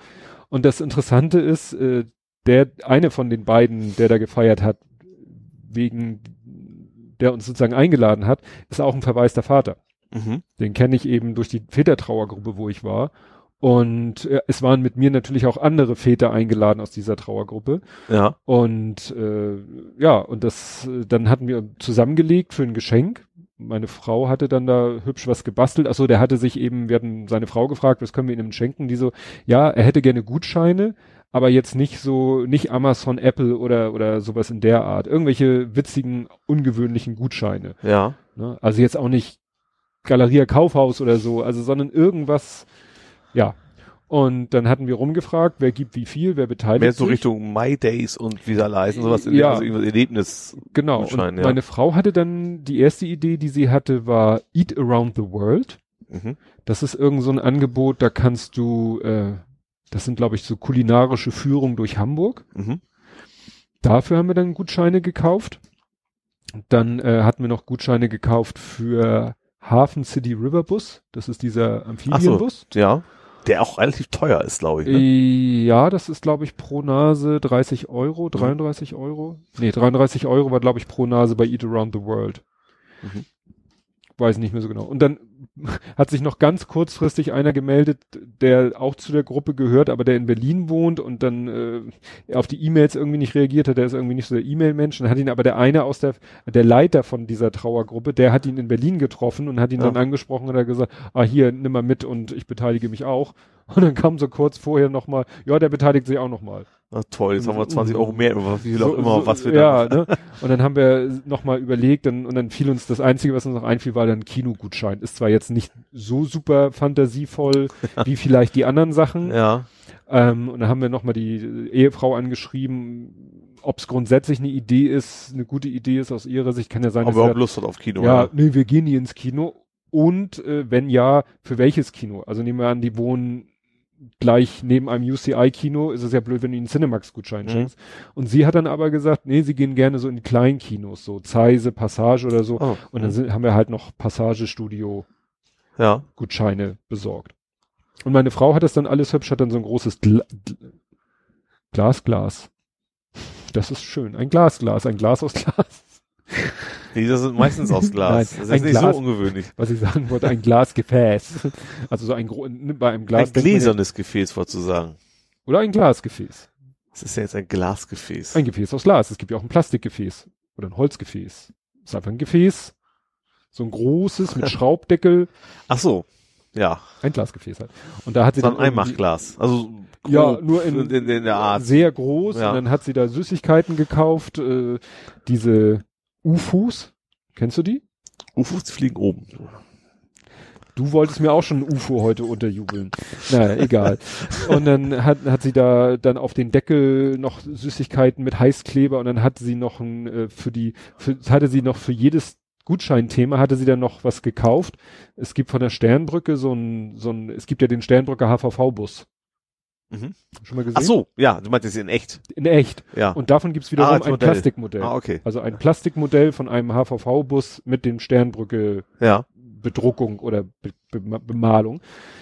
Und das Interessante ist, äh, der, eine von den beiden, der da gefeiert hat, wegen, der uns sozusagen eingeladen hat, ist auch ein verwaister Vater. Mhm. Den kenne ich eben durch die Vätertrauergruppe, wo ich war. Und äh, es waren mit mir natürlich auch andere Väter eingeladen aus dieser Trauergruppe. Ja. Und äh, ja, und das, äh, dann hatten wir zusammengelegt für ein Geschenk. Meine Frau hatte dann da hübsch was gebastelt. Achso, der hatte sich eben, wir hatten seine Frau gefragt, was können wir ihm schenken? Die so, ja, er hätte gerne Gutscheine, aber jetzt nicht so, nicht Amazon, Apple oder, oder sowas in der Art. Irgendwelche witzigen, ungewöhnlichen Gutscheine. Ja. Ne? Also jetzt auch nicht Galeria Kaufhaus oder so, also sondern irgendwas, ja. Und dann hatten wir rumgefragt, wer gibt wie viel, wer beteiligt Mehr so sich. Richtung My Days und Visa Leisten, sowas in Ja. also irgendwas Erlebnis. Genau. Und ja. meine Frau hatte dann, die erste Idee, die sie hatte, war Eat Around the World. Mhm. Das ist irgend so ein Angebot, da kannst du, äh, das sind glaube ich so kulinarische Führungen durch Hamburg. Mhm. Dafür haben wir dann Gutscheine gekauft. Dann äh, hatten wir noch Gutscheine gekauft für Hafen City River Bus. Das ist dieser Amphibienbus. Ja. Der auch relativ teuer ist, glaube ich. Ne? Ja, das ist, glaube ich, pro Nase 30 Euro, 33 Euro. Nee, 33 Euro war, glaube ich, pro Nase bei Eat Around the World. Mhm. weiß nicht mehr so genau. Und dann hat sich noch ganz kurzfristig einer gemeldet, der auch zu der Gruppe gehört, aber der in Berlin wohnt und dann äh, auf die E-Mails irgendwie nicht reagiert hat. Der ist irgendwie nicht so der E-Mail-Mensch. Dann hat ihn aber der eine aus der, der Leiter von dieser Trauergruppe, der hat ihn in Berlin getroffen und hat ihn Ja. dann angesprochen und hat gesagt, ah hier, nimm mal mit und ich beteilige mich auch. Und dann kam so kurz vorher nochmal, ja, der beteiligt sich auch nochmal. Na toll, jetzt haben wir 20 Euro mehr, wie viel auch So- immer, so- was wir ja, da. ne? Und dann haben wir nochmal überlegt dann, und dann fiel uns das Einzige, was uns noch einfiel, war dann Kinogutschein. Ist zwar jetzt nicht so super fantasievoll wie vielleicht die anderen Sachen. Ja, Ähm, und dann haben wir nochmal die Ehefrau angeschrieben, ob es grundsätzlich eine Idee ist, eine gute Idee ist aus ihrer Sicht. Kann ja sein, aber dass überhaupt sie Lust hat auf Kino. sagt, ja, nee, wir gehen nie ins Kino. Und äh, wenn ja, für welches Kino? Also nehmen wir an, die wohnen gleich neben einem UCI-Kino, ist es ja blöd, wenn du ihnen Cinemax-Gutschein Mhm. schenkst. Und sie hat dann aber gesagt, nee, sie gehen gerne so in kleinen Kinos, so Zeise, Passage oder so. Oh, Und dann sind, haben wir halt noch Passagestudio-Gutscheine ja. besorgt. Und meine Frau hat das dann alles hübsch, hat dann so ein großes Gla Gl- Glas, Glas. Das ist schön. Ein Glas, Glas, ein Glas aus Glas. Die sind meistens aus Glas. Nein, das ein ist nicht Glas. so ungewöhnlich. Was ich sagen wollte, ein Glasgefäß. Also so ein Gro bei einem Glas. Ein gläsernes Gefäß, vorzusagen. Oder ein Glasgefäß. Das ist ja jetzt ein Glasgefäß. Ein Gefäß aus Glas. Es gibt ja auch ein Plastikgefäß. Oder ein Holzgefäß. ist einfach ein Gefäß. So ein großes mit Schraubdeckel. Ach so. Ja. Ein Glasgefäß halt. Und da hat sie So ein dann irgendwie- Einmachglas. Also Ja, nur in, in, in der Art. sehr groß Ja. und dann hat sie da Süßigkeiten gekauft, äh, diese UFOs. Kennst du die? UFOs fliegen oben. Du wolltest mir auch schon ein UFO heute unterjubeln. naja, egal. Und dann hat, hat sie da dann auf den Deckel noch Süßigkeiten mit Heißkleber und dann hatte sie noch ein, äh, für die, für, hatte sie noch für jedes Gutscheinthema hatte sie dann noch was gekauft. Es gibt von der Sternbrücke so ein, so ein, es gibt ja den Sternbrücke HVV-Bus. Mhm. Schon mal gesehen? Ach so, ja, du meintest in echt. In echt. Ja. Und davon gibt's wiederum Ah, ein Modell. Plastikmodell. ah, okay. Also ein Plastikmodell von einem HVV-Bus mit dem Sternbrücke Ja. Bedruckung oder Be Be Bemalung.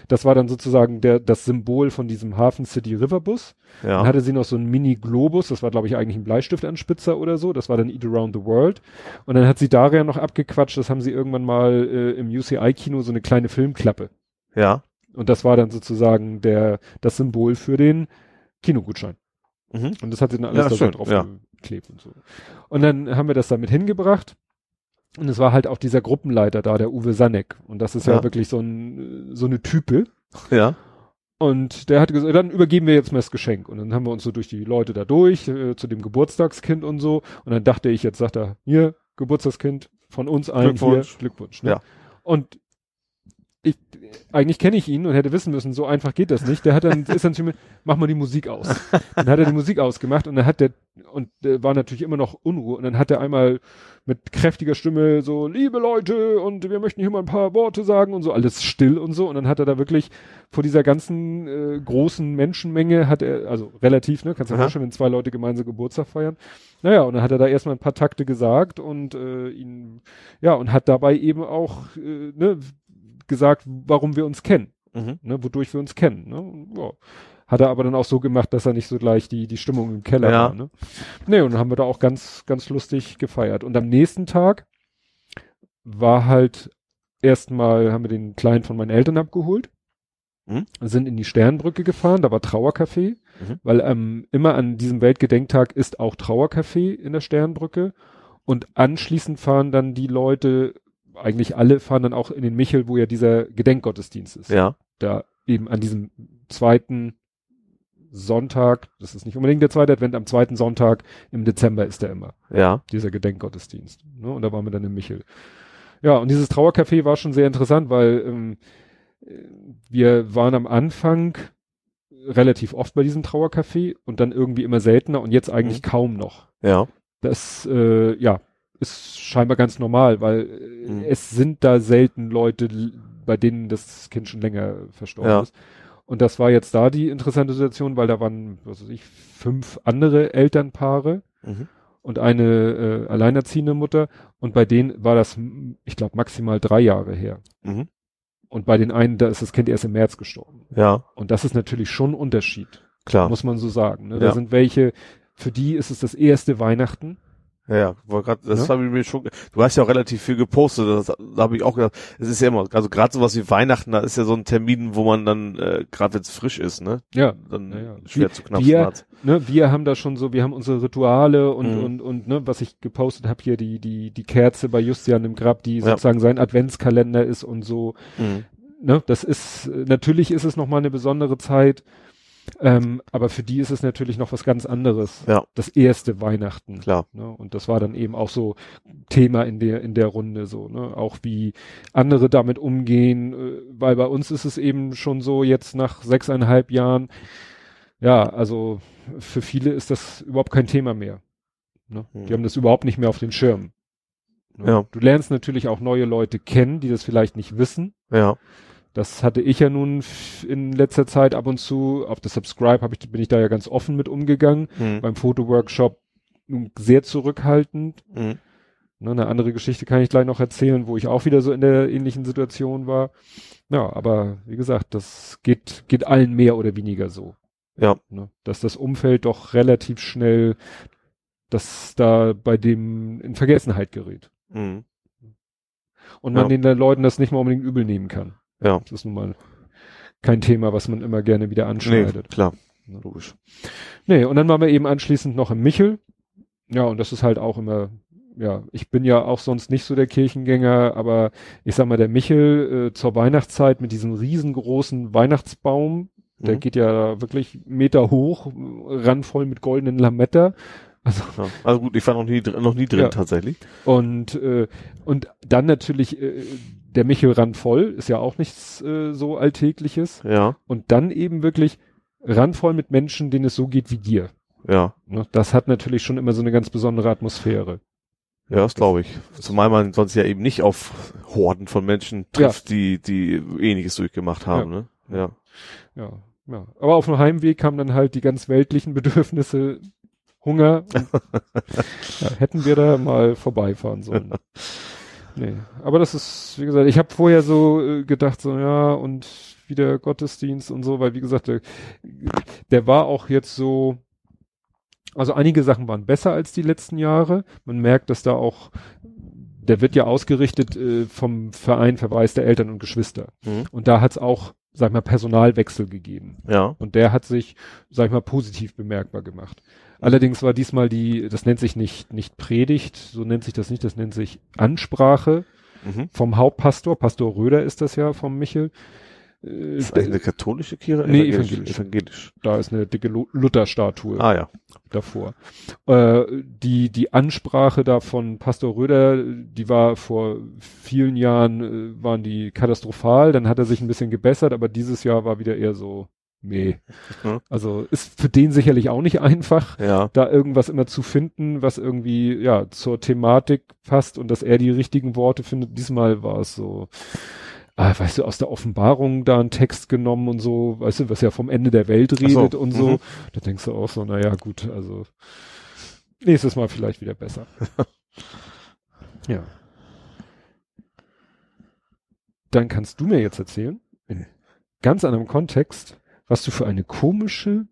Das war dann sozusagen der, das Symbol von diesem Hafen City River Bus. Dann Ja. hatte sie noch so einen Mini-Globus, das war glaube ich eigentlich ein Bleistiftanspitzer oder so, das war dann Eat Around the World. Und dann hat sie daher noch abgequatscht, das haben sie irgendwann mal äh, im UCI-Kino so eine kleine Filmklappe. Ja. Und das war dann sozusagen der, das Symbol für den Kinogutschein. Mhm. Und das hat sie dann alles Ja, da schön, drauf ja. geklebt und so. Und dann haben wir das damit hingebracht. Und es war halt auch dieser Gruppenleiter da, der Uwe Sanek. Und das ist ja, Ja. wirklich so ein, so eine Type. Ja. Und der hat gesagt, dann übergeben wir jetzt mal das Geschenk. Und dann haben wir uns so durch die Leute da durch, äh, zu dem Geburtstagskind und so. Und dann dachte ich, jetzt sagt er, hier, Geburtstagskind von uns allen Glückwunsch. hier, Glückwunsch. Ne? Ja. Und ich, eigentlich kenne ich ihn und hätte wissen müssen, so einfach geht das nicht. Der hat dann, ist dann zu mir, mach mal die Musik aus. Dann hat er die Musik ausgemacht und dann hat der, und äh, war natürlich immer noch Unruhe. Und dann hat er einmal mit kräftiger Stimme so, liebe Leute, und wir möchten hier mal ein paar Worte sagen und so, alles still und so. Und dann hat er da wirklich vor dieser ganzen äh, großen Menschenmenge hat er, also relativ, ne, kannst du dir vorstellen, wenn zwei Leute gemeinsam Geburtstag feiern. Naja, und dann hat er da erstmal ein paar Takte gesagt und äh, ihn, ja, und hat dabei eben auch äh, ne, gesagt, warum wir uns kennen, Mhm. ne, wodurch wir uns kennen. Ne? Und, ja. Hat er aber dann auch so gemacht, dass er nicht so gleich die, die Stimmung im Keller Ja. war. Ne? Nee, und dann haben wir da auch ganz, ganz lustig gefeiert. Und am nächsten Tag war halt erstmal, haben wir den Kleinen von meinen Eltern abgeholt, Mhm. sind in die Sternbrücke gefahren, da war Trauercafé, Mhm. weil ähm, immer an diesem Weltgedenktag ist auch Trauercafé in der Sternbrücke. Und anschließend fahren dann die Leute, eigentlich alle fahren dann auch in den Michel, wo ja dieser Gedenkgottesdienst ist Ja. da eben an diesem zweiten Sonntag, das ist nicht unbedingt der zweite Advent, am zweiten Sonntag im Dezember ist der immer, Ja. dieser Gedenkgottesdienst. Ne? Und da waren wir dann im Michel. Ja, und dieses Trauercafé war schon sehr interessant, weil ähm, äh, wir waren am Anfang relativ oft bei diesem Trauercafé und dann irgendwie immer seltener und jetzt eigentlich kaum noch. Ja. Das, äh, ja, ist scheinbar ganz normal, weil äh, Mhm. es sind da selten Leute, bei denen das Kind schon länger verstorben Ja. ist. Und das war jetzt da die interessante Situation, weil da waren, was weiß ich, fünf andere Elternpaare Mhm. und eine äh, alleinerziehende Mutter. Und bei denen war das, ich glaube, maximal drei Jahre her. Mhm. Und bei den einen, da ist das Kind erst im März gestorben. Ja. Und das ist natürlich schon ein Unterschied, Klar. muss man so sagen. Ne? Ja. Da sind welche, für die ist es das erste Weihnachten. Ja, ja, war grad, das Ne? habe ich mir schon, du hast ja auch relativ viel gepostet, das, da habe ich auch gedacht, es ist ja immer, also gerade sowas wie Weihnachten, da ist ja so ein Termin, wo man dann, äh, gerade wenn es frisch ist, ne, Ja. dann Ja, ja. schwer Wir- zu knapp wir- hat. Ne, wir haben da schon so, wir haben unsere Rituale und, Mhm. und, und, ne, was ich gepostet habe hier, die, die, die Kerze bei Justian im Grab, die Ja. sozusagen sein Adventskalender ist und so. Mhm. ne, das ist, natürlich ist es nochmal eine besondere Zeit, ähm, aber für die ist es natürlich noch was ganz anderes. Ja. Das erste Weihnachten. Klar. Ne? Und das war dann eben auch so Thema in der, in der Runde so, ne? Auch wie andere damit umgehen, äh, weil bei uns ist es eben schon so jetzt nach sechseinhalb Jahren, ja, also für viele ist das überhaupt kein Thema mehr. Ne? Hm. Die haben das überhaupt nicht mehr auf den Schirm. Ne? Ja. Du lernst natürlich auch neue Leute kennen, die das vielleicht nicht wissen. Ja. Das hatte ich ja nun in letzter Zeit ab und zu. Auf der Subscribe ich, bin ich da ja ganz offen mit umgegangen. Mhm. Beim Fotoworkshop nun sehr zurückhaltend. Mhm. Ne, eine andere Geschichte kann ich gleich noch erzählen, wo ich auch wieder so in der ähnlichen Situation war. Ja, aber wie gesagt, das geht, geht allen mehr oder weniger so. Ja. Ne? Dass das Umfeld doch relativ schnell, dass da bei dem in Vergessenheit gerät. Mhm. Und man Ja. den Leuten das nicht mal unbedingt übel nehmen kann. Ja. Das ist nun mal kein Thema, was man immer gerne wieder Nee, anschneidet. klar. Ja. Logisch. Nee, und dann waren wir eben anschließend noch im Michel. Ja, und das ist halt auch immer, ja, ich bin ja auch sonst nicht so der Kirchengänger, aber ich sag mal, der Michel äh, zur Weihnachtszeit mit diesem riesengroßen Weihnachtsbaum, der Mhm. geht ja wirklich Meter hoch, randvoll mit goldenen Lametta. Also, Ja. Also gut, ich war noch nie, noch nie drin Ja. tatsächlich. und, äh, und dann natürlich äh, der Michel randvoll, ist ja auch nichts äh, so Alltägliches. Ja. Und dann eben wirklich randvoll mit Menschen, denen es so geht wie dir. Ja. Ne? Das hat natürlich schon immer so eine ganz besondere Atmosphäre. Ja, das glaube ich. Zumal man sonst ja eben nicht auf Horden von Menschen trifft, die, die ähnliches durchgemacht haben, Ja. ne? Ja. Ja, ja. Aber auf dem Heimweg kamen dann halt die ganz weltlichen Bedürfnisse, Hunger. Und, ja, hätten wir da mal vorbeifahren sollen. Nee, aber das ist, wie gesagt, ich habe vorher so äh, gedacht, so ja, und wieder Gottesdienst und so, weil wie gesagt, der, der war auch jetzt so, also einige Sachen waren besser als die letzten Jahre. Man merkt, dass da auch, der wird ja ausgerichtet äh, vom Verein Verweis der Eltern und Geschwister. Mhm. Und da hat's auch, sag ich mal, Personalwechsel gegeben. Ja. Und der hat sich, sag ich mal, positiv bemerkbar gemacht. Allerdings war diesmal die, das nennt sich nicht, nicht Predigt, so nennt sich das nicht, das nennt sich Ansprache Mhm. vom Hauptpastor, Pastor Röder ist das ja vom Michel. Äh, Ist das eine katholische Kirche? Nee, evangelisch. evangelisch. da ist eine dicke Lu- Lutherstatue Ah ja. davor. Äh, die, die Ansprache da von Pastor Röder, die war vor vielen Jahren, äh, waren die katastrophal, dann hat er sich ein bisschen gebessert, aber dieses Jahr war wieder eher so, nee. Mhm. Also ist für den sicherlich auch nicht einfach, Ja. da irgendwas immer zu finden, was irgendwie, ja, zur Thematik passt und dass er die richtigen Worte findet. Diesmal war es so, ah, weißt du, aus der Offenbarung da einen Text genommen und so, weißt du, was ja vom Ende der Welt Ach so, redet und so. mhm. Da denkst du auch so, naja, gut, also nächstes Mal vielleicht wieder besser. ja. Dann kannst du mir jetzt erzählen, in ganz anderem Kontext, was du für eine komische,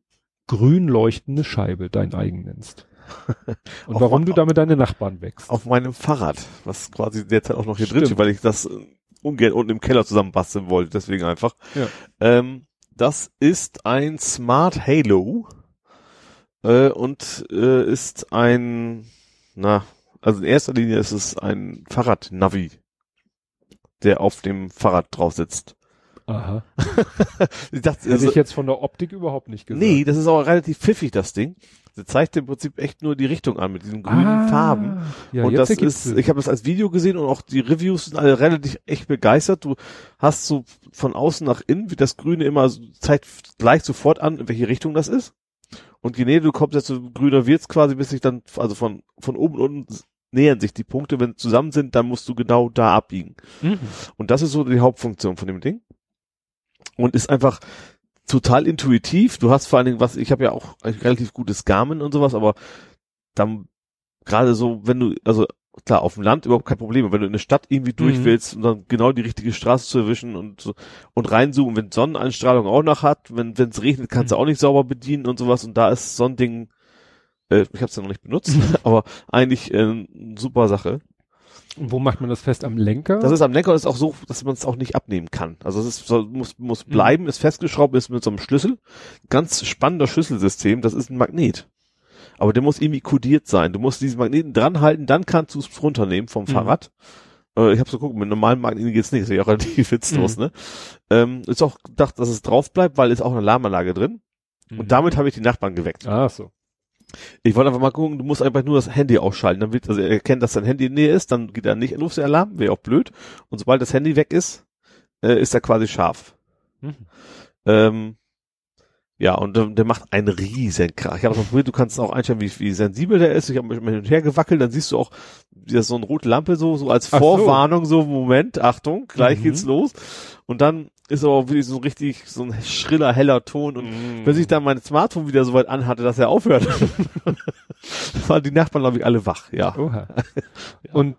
grün leuchtende Scheibe dein eigen nennst. Und Auf warum wa- du damit deine Nachbarn wächst. Auf meinem Fahrrad, was quasi derzeit auch noch hier drin steht, weil ich das äh, ungern unten im Keller zusammenbasteln wollte, deswegen einfach. Ja. Ähm, das ist ein Smart Halo äh, und äh, ist ein, na, also in erster Linie ist es ein Fahrradnavi, der auf dem Fahrrad drauf sitzt. Aha. Ich dachte, Hätte also, ich jetzt von der Optik überhaupt nicht gesagt. nee, das ist aber relativ pfiffig, das Ding. Sie zeigt im Prinzip echt nur die Richtung an mit diesen grünen Ah, Farben. Ja, und das ist, Sinn. ich habe das als Video gesehen und auch die Reviews sind alle relativ echt begeistert. Du hast so von außen nach innen, wie das Grüne immer so- zeigt gleich sofort an, in welche Richtung das ist. Und je näher du kommst, desto grüner wird's quasi, bis sich dann, also von, von oben und unten nähern sich die Punkte. Wenn sie zusammen sind, dann musst du genau da abbiegen. Mhm. Und das ist so die Hauptfunktion von dem Ding. Und ist einfach total intuitiv. Du hast vor allen Dingen was, ich habe ja auch relativ gutes Garmin und sowas, aber dann gerade so, wenn du, also klar, auf dem Land überhaupt kein Problem, aber wenn du in eine Stadt irgendwie durch Mhm. willst und dann genau die richtige Straße zu erwischen und so und reinzoomen, wenn Sonneneinstrahlung auch noch hat, wenn es regnet, kannst du Mhm. auch nicht sauber bedienen und sowas und da ist so ein Ding Äh, ich habe es ja noch nicht benutzt, aber eigentlich äh, super Sache. Und wo macht man das fest? Am Lenker? Das ist am Lenker und ist auch so, dass man es auch nicht abnehmen kann. Also es ist, soll, muss, muss Mhm. bleiben, ist festgeschraubt, ist mit so einem Schlüssel. Ganz spannender Schlüsselsystem, das ist ein Magnet. Aber der muss irgendwie kodiert sein. Du musst diesen Magneten dranhalten, dann kannst du es runternehmen vom Mhm. Fahrrad. Äh, ich habe so geguckt, mit normalen Magneten geht's nicht, ist ja auch relativ witzlos, Mhm. ne? Ähm, ist auch gedacht, dass es drauf bleibt, weil ist auch eine Alarmanlage drin. Mhm. Und damit habe ich die Nachbarn geweckt. Ah, so. Ich wollte einfach mal gucken, du musst einfach nur das Handy ausschalten. Dann wird, also er erkennt, dass dein Handy in der Nähe ist, dann geht er nicht in der Alarm, wäre auch blöd. Und sobald das Handy weg ist, äh, ist er quasi scharf. Mhm. Ähm, ja, und ähm, der macht einen riesen Krach. Ich habe noch probiert, du kannst auch einstellen, wie, wie sensibel der ist. Ich habe mich hin und her gewackelt, dann siehst du auch wie das so eine rote Lampe so, so als Ach so. Vorwarnung, so, Moment, Achtung, gleich Mhm. geht's los. Und dann ist aber auch wirklich so richtig so ein schriller, heller Ton und Mhm. bis ich dann mein Smartphone wieder so weit anhatte, dass er aufhört, waren die Nachbarn, glaube ich, alle wach, ja. Oha. Und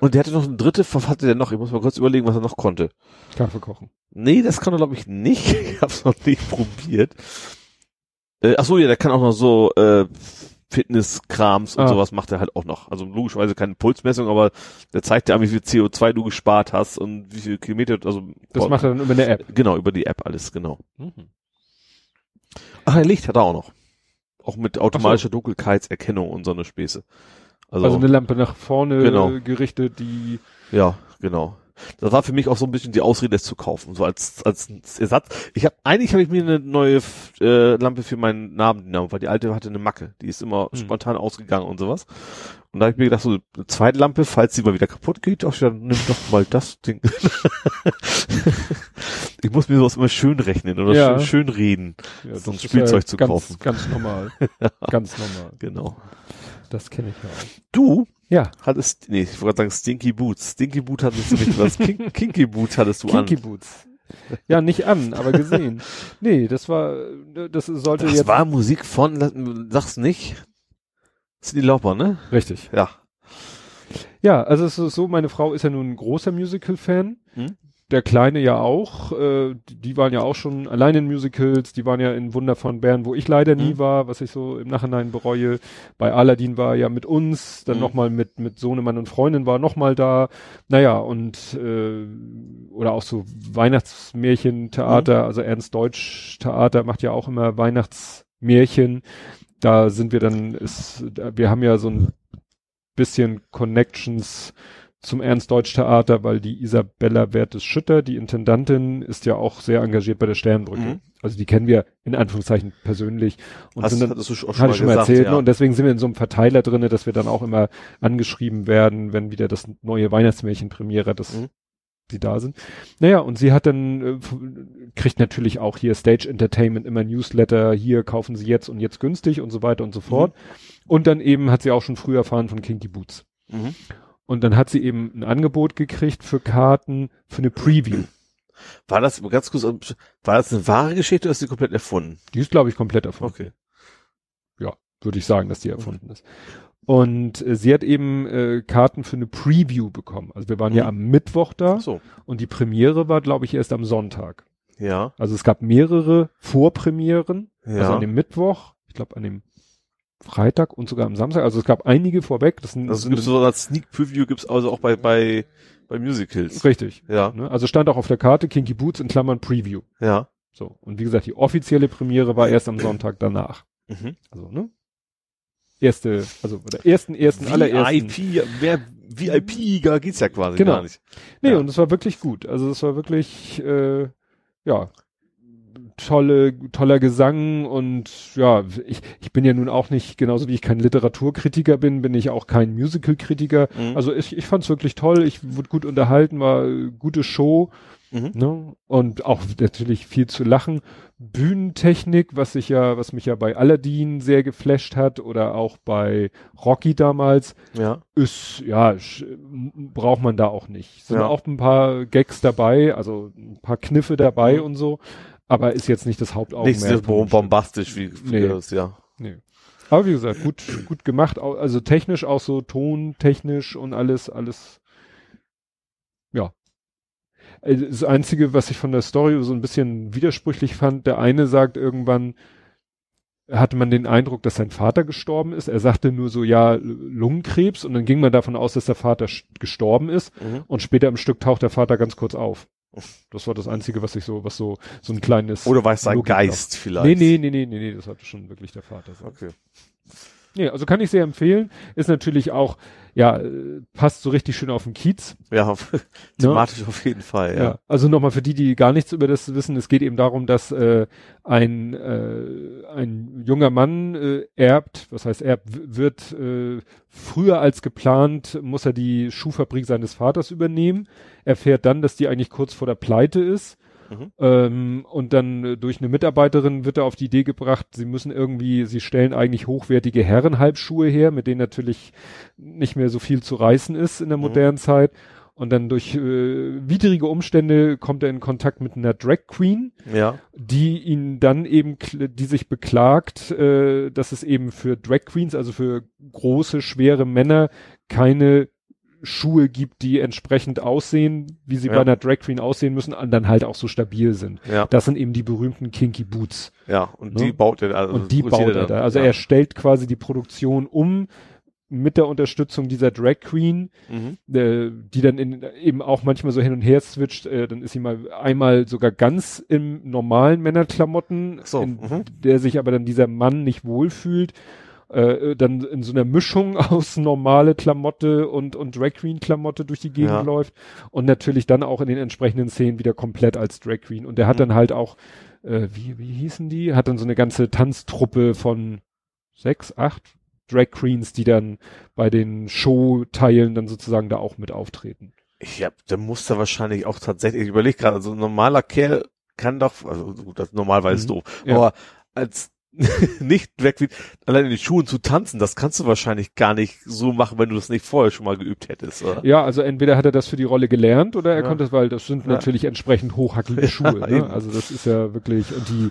Und der hatte noch eine dritte, was hatte der noch? Ich muss mal kurz überlegen, was er noch konnte. Kaffee kochen. Nee, das kann er, glaube ich, nicht. Ich hab's noch nicht probiert. Äh, ach so, ja, der kann auch noch so äh, Fitnesskrams und Ah. sowas macht er halt auch noch. Also logischerweise keine Pulsmessung, aber der zeigt dir an, wie viel CO2 du gespart hast und wie viele Kilometer, also Das boah, macht er dann über eine App. genau, über die App alles, genau. Mhm. Ach, ein Licht hat er auch noch. Auch mit automatischer Dunkelheitserkennung und so eine Späße. Also, Also, eine Lampe nach vorne Genau. gerichtet, die ja, genau. Das war für mich auch so ein bisschen die Ausrede, es zu kaufen, so als als Ersatz. Ich habe eigentlich habe ich mir eine neue äh, Lampe für meinen Nabendiener, weil die alte hatte eine Macke, die ist immer Hm. spontan ausgegangen und sowas. Und da habe ich mir gedacht, so eine zweite Lampe, falls sie mal wieder kaputt geht, ach, dann nimm doch mal das Ding. ich muss mir sowas immer schön rechnen oder Ja. schön, schön reden. ja, So ein Spielzeug zu ganz, kaufen. Ganz normal. ganz normal. Genau. Das kenne ich ja auch. Du Ja, hattest, nee, ich wollte sagen Stinky Boots. Stinky Boot hattest du nicht, was Kin Kinky Boot hattest du Kinky an. Boots. Ja, nicht an, aber gesehen. nee, das war, das sollte Das jetzt. war Musik von, sag's nicht. Cindy Lauper, ne? Richtig. Ja. Ja, also es ist so, meine Frau ist ja nun ein großer Musical-Fan. Hm? Der Kleine ja auch. Äh, die, waren ja auch schon allein in Musicals. Die waren ja in Wunder von Bern, wo ich leider nie Hm? war, was ich so im Nachhinein bereue. Bei Aladdin war er ja mit uns, dann Hm. nochmal mit, mit Sohnemann und Freundin war nochmal da. Naja, und äh, oder auch so Weihnachtsmärchentheater, also Ernst Deutsch Theater macht ja auch immer Weihnachtsmärchen. Da sind wir dann, ist, wir haben ja so ein bisschen Connections zum Ernst-Deutsch-Theater, weil die Isabella Wertes-Schütter, die Intendantin, ist ja auch sehr engagiert bei der Sternbrücke. Mhm. Also die kennen wir in Anführungszeichen persönlich. Und Hast, sind dann, hattest du auch schon mal schon mal gesagt, erzählt, ja. ne? und deswegen sind wir in so einem Verteiler drinne, dass wir dann auch immer angeschrieben werden, wenn wieder das neue Weihnachtsmärchen-Premiere, das Mhm. die da sind. Naja, und sie hat dann, äh, kriegt natürlich auch hier Stage Entertainment immer Newsletter, hier kaufen sie jetzt und jetzt günstig und so weiter und so fort. Und dann eben hat sie auch schon früh erfahren von Kinky Boots. Und dann hat sie eben ein Angebot gekriegt für Karten für eine Preview. War das, ganz kurz, war das eine wahre Geschichte oder ist die komplett erfunden? Die ist, glaube ich, komplett erfunden. Okay. Ja, würde ich sagen, dass die erfunden ist. Und äh, sie hat eben äh, Karten für eine Preview bekommen. Also wir waren ja Mhm. am Mittwoch da Ach so. und die Premiere war, glaube ich, erst am Sonntag. Ja. Also es gab mehrere Vorpremieren, also Ja. an dem Mittwoch, ich glaube an dem Freitag und sogar am Samstag. Also es gab einige vorweg. Das sind, Also gibt's so als Sneak Preview gibt's also auch bei, bei, bei Musicals. richtig. Ja. Ne? Also stand auch auf der Karte Kinky Boots in Klammern Preview. Ja. So. Und wie gesagt, die offizielle Premiere war erst am Sonntag danach. Mhm. Also, ne? Erste, also oder ersten, ersten, allerersten. VIP, wer, VIP, da geht's ja quasi Genau. gar nicht. Nee, Ja. und es war wirklich gut. Also es war wirklich, äh, ja, tolle, toller Gesang und ja, ich, ich bin ja nun auch nicht, genauso wie ich kein Literaturkritiker bin, bin ich auch kein Musicalkritiker. Mhm. Also ich, ich fand's wirklich toll, ich wurde gut unterhalten, war gute Show, Mhm. ne? Und auch natürlich viel zu lachen. Bühnentechnik, was sich ja, was mich ja bei Aladdin sehr geflasht hat oder auch bei Rocky damals, Ja. ist, ja, braucht man da auch nicht. Sind Ja. auch ein paar Gags dabei, also ein paar Kniffe dabei Mhm. und so, aber ist jetzt nicht das Hauptaugenmerk. Nicht so bombastisch wie, wie Nee. ja. Aber wie gesagt, gut, gut gemacht, also technisch auch so tontechnisch und alles, alles, ja. Äh, Das Einzige, was ich von der Story so ein bisschen widersprüchlich fand, der eine sagt irgendwann, hatte man den Eindruck, dass sein Vater gestorben ist. Er sagte nur so, ja, Lungenkrebs und dann ging man davon aus, dass der Vater gestorben ist Mhm. und später im Stück taucht der Vater ganz kurz auf. Das war das Einzige, was ich so, was so, so ein kleines. Oder war es sein Logik Geist gab. vielleicht? Nee, nee, nee, nee, nee, nee, das hatte schon wirklich der Vater. sein. Okay. Nee, also kann ich sehr empfehlen. Ist natürlich auch, ja, äh, passt so richtig schön auf den Kiez. Ja, thematisch auf jeden Fall, ja. Ja. Also nochmal für die, die gar nichts über das wissen, es geht eben darum, dass äh, ein, äh, ein junger Mann äh, erbt, was heißt erbt, wird äh, früher als geplant, muss er die Schuhfabrik seines Vaters übernehmen, erfährt dann, dass die eigentlich kurz vor der Pleite ist. Mhm. Ähm, und dann äh, durch eine Mitarbeiterin wird er auf die Idee gebracht, sie müssen irgendwie, sie stellen eigentlich hochwertige Herrenhalbschuhe her, mit denen natürlich nicht mehr so viel zu reißen ist in der Mhm. modernen Zeit. Und dann durch äh, widrige Umstände kommt er in Kontakt mit einer Drag Queen, Ja. die ihn dann eben, die sich beklagt, äh, dass es eben für Drag Queens, also für große, schwere Männer, keine Schuhe gibt, die entsprechend aussehen, wie sie Ja. bei einer Drag Queen aussehen müssen, und dann halt auch so stabil sind. Ja. Das sind eben die berühmten Kinky Boots. Ja. Und Ne? die baut er, also Und die baut er da. Also ja. er stellt quasi die Produktion um mit der Unterstützung dieser Drag Queen, Mhm. äh, die dann in, eben auch manchmal so hin und her switcht. Äh, dann ist sie mal einmal sogar ganz im normalen Männerklamotten, so, in mhm. der sich aber dann dieser Mann nicht wohlfühlt. Äh, dann in so einer Mischung aus normale Klamotte und, und Drag Queen Klamotte durch die Gegend Ja. läuft und natürlich dann auch in den entsprechenden Szenen wieder komplett als Drag Queen. Und der hat Mhm. dann halt auch, äh, wie, wie hießen die? Hat dann so eine ganze Tanztruppe von sechs, acht Drag Queens, die dann bei den Showteilen dann sozusagen da auch mit auftreten. Ich hab, der muss da wahrscheinlich auch tatsächlich, ich überlege gerade, also ein normaler Kerl kann doch, also gut, das normalerweise ist Mhm. doof, Ja. aber als nicht weg wie allein in den Schuhen zu tanzen, das kannst du wahrscheinlich gar nicht so machen, wenn du das nicht vorher schon mal geübt hättest, oder? Ja, also entweder hat er das für die Rolle gelernt oder er Ja. konnte es, weil das sind Ja. natürlich entsprechend hochhackelige Schuhe. eben. ne? Also das ist ja wirklich, und die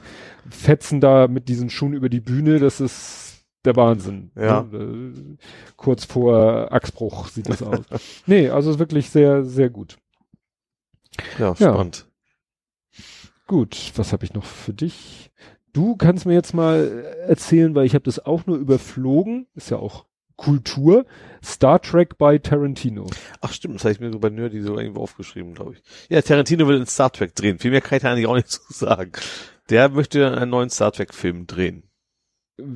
fetzen da mit diesen Schuhen über die Bühne, das ist der Wahnsinn. Ja. Ne? Kurz vor Achsbruch sieht das aus. nee, also wirklich sehr, sehr gut. Ja, Ja. spannend. Gut, was habe ich noch für dich? Du kannst mir jetzt mal erzählen, weil ich habe das auch nur überflogen, ist ja auch Kultur, Star Trek bei Tarantino. Ach stimmt, das habe ich mir so bei Nerdy so irgendwo aufgeschrieben, glaube ich. Ja, Tarantino will einen Star Trek drehen. Viel mehr kann ich da eigentlich auch nicht zu sagen. Der möchte einen neuen Star Trek Film drehen.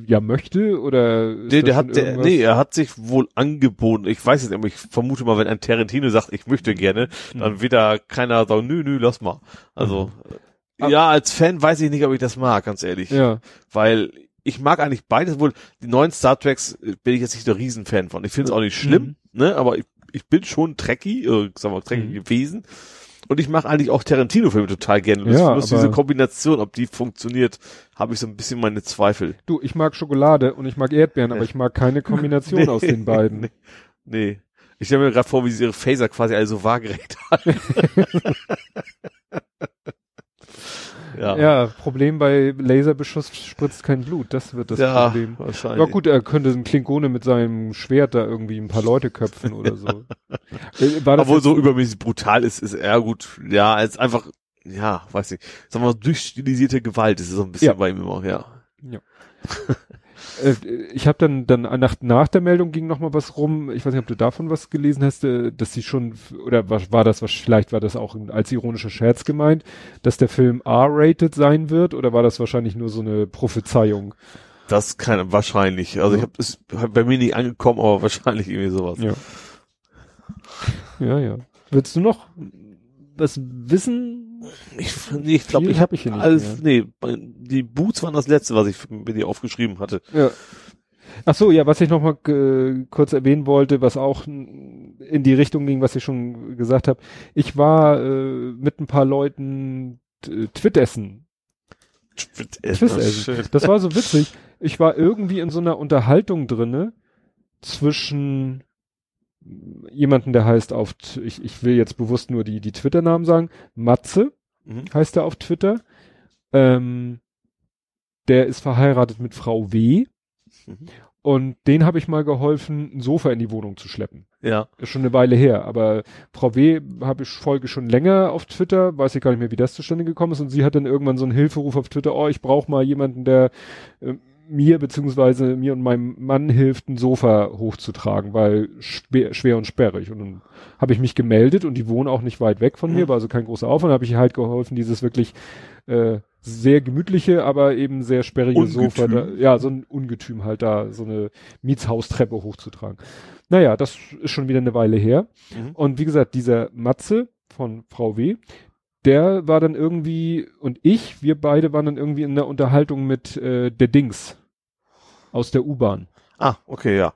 Ja, möchte oder Nee, der hat, der, nee, er hat sich wohl angeboten. Ich weiß es nicht, aber ich vermute mal, wenn ein Tarantino sagt, ich möchte gerne, dann wird da keiner sagen, nö, nö, lass mal. Also, Ah. Ja, als Fan weiß ich nicht, ob ich das mag, ganz ehrlich. Ja, Weil ich mag eigentlich beides wohl. Die neuen Star Treks äh, bin ich jetzt nicht der Riesenfan von. Ich finde es auch nicht schlimm, ne, aber ich, ich bin schon Trekkie, äh, sagen wir Trekkie Mhm. gewesen. Und ich mag eigentlich auch Tarantino-Filme total gerne. Und Ja, bloß diese Kombination, ob die funktioniert, habe ich so ein bisschen meine Zweifel. du, ich mag Schokolade und ich mag Erdbeeren, aber ich mag keine Kombination aus den beiden. Nee. nee. Ich stelle mir gerade vor, wie sie ihre Phaser quasi alle so waagerecht halten. ja. Ja, Problem bei Laserbeschuss spritzt kein Blut, das wird das ja, Problem. wahrscheinlich. Ja gut, er könnte ein Klingone mit seinem Schwert da irgendwie ein paar Leute köpfen oder so. Äh, War das Obwohl so übermäßig brutal ist, ist er gut. Ja, als einfach, ja, weiß nicht. Sagen wir mal, durchstilisierte Gewalt ist es so ein bisschen Ja. bei ihm immer, ja. äh, ich habe dann dann nach, nach der Meldung ging noch mal was rum. Ich weiß nicht, ob du davon was gelesen hast, äh, dass sie schon oder was war das was vielleicht war das auch als ironischer Scherz gemeint, dass der Film R-rated sein wird oder war das wahrscheinlich nur so eine Prophezeiung? Das kann wahrscheinlich. Also ich habe es hab bei mir nicht angekommen, aber wahrscheinlich irgendwie sowas. Ja. Ja, ja. Willst du noch was wissen? Ich, nee, ich glaube, Viel ich hab habe ich hier nicht alles, nee, die Boots waren das letzte, was ich mir dir aufgeschrieben hatte. Ja. Ach so, ja, was ich noch mal äh, kurz erwähnen wollte, was auch in die Richtung ging, was ich schon gesagt habe. Ich war äh, mit ein paar Leuten äh, Twittessen. Twistessen. Das war so witzig. Ich war irgendwie in so einer Unterhaltung drinne zwischen jemanden, der heißt auf, ich, ich will jetzt bewusst nur die, die Twitter-Namen sagen, Matze Mhm. heißt er auf Twitter. Ähm, der ist verheiratet mit Frau W. Mhm. Und den habe ich mal geholfen, ein Sofa in die Wohnung zu schleppen. Ja. Ist schon eine Weile her, aber Frau W. habe ich folge schon länger auf Twitter, weiß ich gar nicht mehr, wie das zustande gekommen ist. Und sie hat dann irgendwann so einen Hilferuf auf Twitter, oh, ich brauche mal jemanden, der äh, mir beziehungsweise mir und meinem Mann hilft, ein Sofa hochzutragen, weil schwer, schwer und sperrig. Und dann habe ich mich gemeldet und die wohnen auch nicht weit weg von Mhm. mir, war also kein großer Aufwand, habe ich ihr halt geholfen, dieses wirklich äh, sehr gemütliche, aber eben sehr sperrige Ungetüm. Sofa, da, ja, so ein Ungetüm halt da, so eine Mietshaustreppe hochzutragen. Naja, das ist schon wieder eine Weile her. Mhm. Und wie gesagt, dieser Matze von Frau W., der war dann irgendwie, und ich, wir beide waren dann irgendwie in der Unterhaltung mit äh, der Dings aus der U-Bahn. Ah, okay, ja.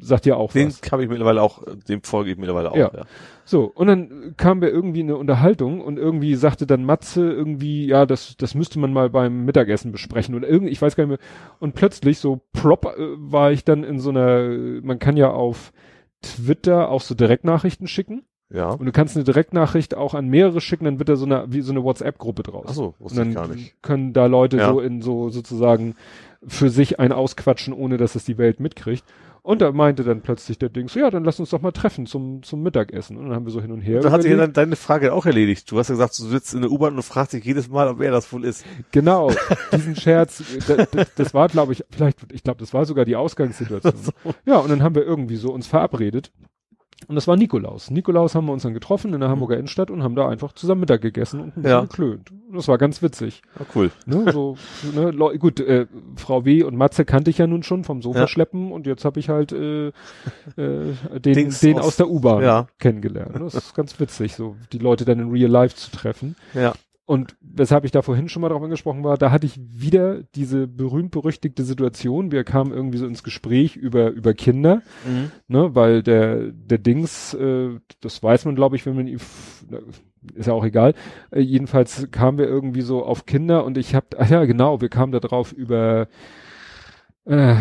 Sagt ja auch Den was. habe ich mittlerweile auch, dem folge ich mittlerweile auch. Ja. Ja. So, und dann kamen wir irgendwie in eine Unterhaltung und irgendwie sagte dann Matze irgendwie, ja, das, das müsste man mal beim Mittagessen besprechen oder irgendwie, ich weiß gar nicht mehr. Und plötzlich so prop äh, war ich dann in so einer, man kann ja auf Twitter auch so Direktnachrichten schicken. Ja. Und du kannst eine Direktnachricht auch an mehrere schicken, dann wird da so eine, wie so eine WhatsApp-Gruppe draus. Ach so, wusste ich gar nicht. können da Leute Ja. so in so sozusagen für sich ein ausquatschen, ohne dass es die Welt mitkriegt. Und da meinte dann plötzlich der Ding so, ja, dann lass uns doch mal treffen zum, zum Mittagessen. Und dann haben wir so hin und her. Da hat sich ja dann deine Frage auch erledigt. Du hast ja gesagt, du sitzt in der U-Bahn und fragst dich jedes Mal, ob wer das wohl ist. Genau, diesen Scherz, das, das, das war, glaube ich, vielleicht, ich glaube, das war sogar die Ausgangssituation. Ja, und dann haben wir irgendwie so uns verabredet. Und das war Nikolaus. Nikolaus haben wir uns dann getroffen in der Hamburger Innenstadt und haben da einfach zusammen Mittag gegessen und ein bisschen Ja. geklönt. Das war ganz witzig. Ah, cool. Ne, so, ne, gut, äh, Frau W. und Matze kannte ich ja nun schon vom Sofa Ja. schleppen und jetzt habe ich halt äh, äh, den, Dings den aus- aus, der U-Bahn ja. kennengelernt. Das ist ganz witzig, so die Leute dann in Real Life zu treffen. Ja. Und weshalb ich da vorhin schon mal drauf angesprochen war, da hatte ich wieder diese berühmt-berüchtigte Situation. Wir kamen irgendwie so ins Gespräch über, über Kinder, Mhm. ne, weil der, der Dings, äh, das weiß man, glaube ich, wenn man ihn, ist ja auch egal. Äh, jedenfalls kamen wir irgendwie so auf Kinder und ich hab, ah ja, genau, wir kamen da drauf über, äh,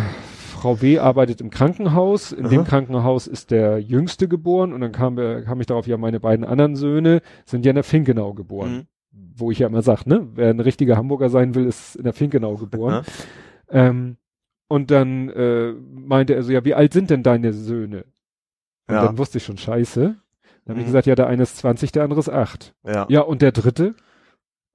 Frau W. arbeitet im Krankenhaus. In dem Aha. Krankenhaus ist der Jüngste geboren und dann kam, kam ich darauf, ja, meine beiden anderen Söhne sind ja in der Finkenau geboren Mhm. Wo ich ja immer sag, ne, wer ein richtiger Hamburger sein will, ist in der Finkenau geboren. ähm, und dann äh, meinte er so, ja, wie alt sind denn deine Söhne? Und Ja. dann wusste ich schon, scheiße. Dann habe ich Mhm. gesagt, ja, der eine ist 20, der andere ist 8. Ja. Ja, und der dritte?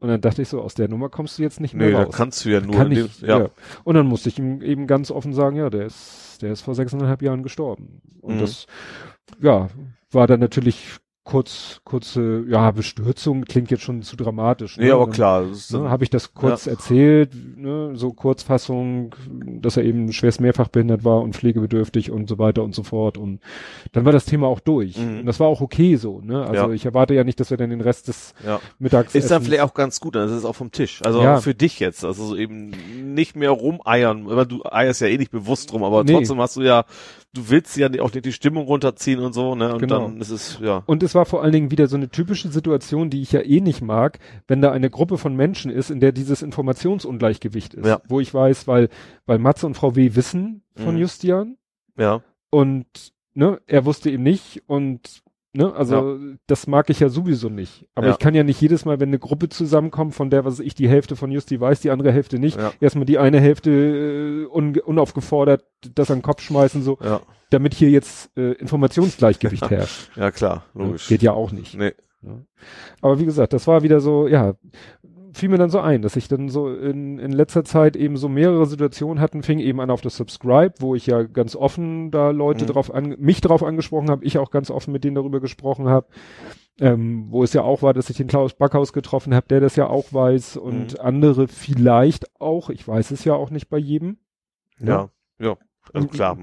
Und dann dachte ich so, aus der Nummer kommst du jetzt nicht mehr Nee, da raus. kannst du ja nur Kann ich, dem, ja. Und dann musste ich ihm eben ganz offen sagen, ja, der ist, der ist vor sechseinhalb Jahren gestorben. Und Mhm. das, ja, war dann natürlich kurz, kurze, ja, Bestürzung, klingt jetzt schon zu dramatisch. Nee, aber Dann- klar. Ne, habe ich das kurz erzählt, ne, so Kurzfassung, dass er eben schwerst mehrfach behindert war und pflegebedürftig und so weiter und so fort. Und dann war das Thema auch durch. Mhm. Und das war auch okay so. Ne? Also Ja. ich erwarte ja nicht, dass wir dann den Rest des ja. Mittags Ist dann vielleicht auch ganz gut, dann ist es auch vom Tisch. Also Ja. für dich jetzt. Also so eben nicht mehr rumeiern. Du eierst ja eh nicht bewusst rum, aber Nee. trotzdem hast du ja, du willst ja auch nicht die Stimmung runterziehen und so, ne? Und Genau. dann ist es, ja. Und es war vor allen Dingen wieder so eine typische Situation, die ich ja eh nicht mag, wenn da eine Gruppe von Menschen ist, in der dieses Informationsungleichgewicht ist. Ja. Wo ich weiß, weil, weil Matze und Frau W. wissen von Mhm. Justian Ja. und ne, er wusste eben nicht und ne, also das mag ich ja sowieso nicht. Aber Ja. ich kann ja nicht jedes Mal, wenn eine Gruppe zusammenkommt, von der was ich die Hälfte von Justi weiß, die andere Hälfte nicht, Ja. erstmal die eine Hälfte äh, un unaufgefordert das an den Kopf schmeißen, so, Ja. damit hier jetzt äh, Informationsgleichgewicht herrscht. Ja, klar. Logisch. Geht ja auch nicht. Nee. Ja. Aber wie gesagt, das war wieder so, ja, fiel mir dann so ein, dass ich dann so in, in letzter Zeit eben so mehrere Situationen hatten, fing eben an auf das Subscribe, wo ich ja ganz offen da Leute Mhm. drauf an, mich drauf angesprochen habe, ich auch ganz offen mit denen darüber gesprochen habe, ähm, wo es ja auch war, dass ich den Klaus Backhaus getroffen habe, der das ja auch weiß und Mhm. andere vielleicht auch, ich weiß es ja auch nicht bei jedem. Ja. Ja. Also Mhm. klar.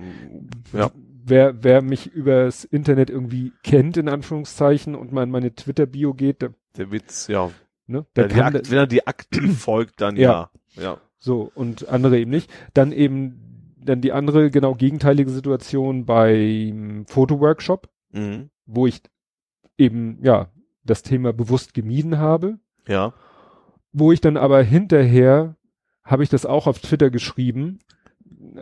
Ja. Wer, wer mich übers Internet irgendwie kennt, in Anführungszeichen, und mal in meine Twitter-Bio geht, der, Der Witz, ja. Ne, die kann, Akt, wenn er die aktiv folgt, dann ja. Ja. Ja. So, und andere eben nicht. Dann eben, dann die andere genau gegenteilige Situation beim Fotoworkshop, Mhm. wo ich eben, ja, das Thema bewusst gemieden habe, Ja. wo ich dann aber hinterher, habe ich das auch auf Twitter geschrieben,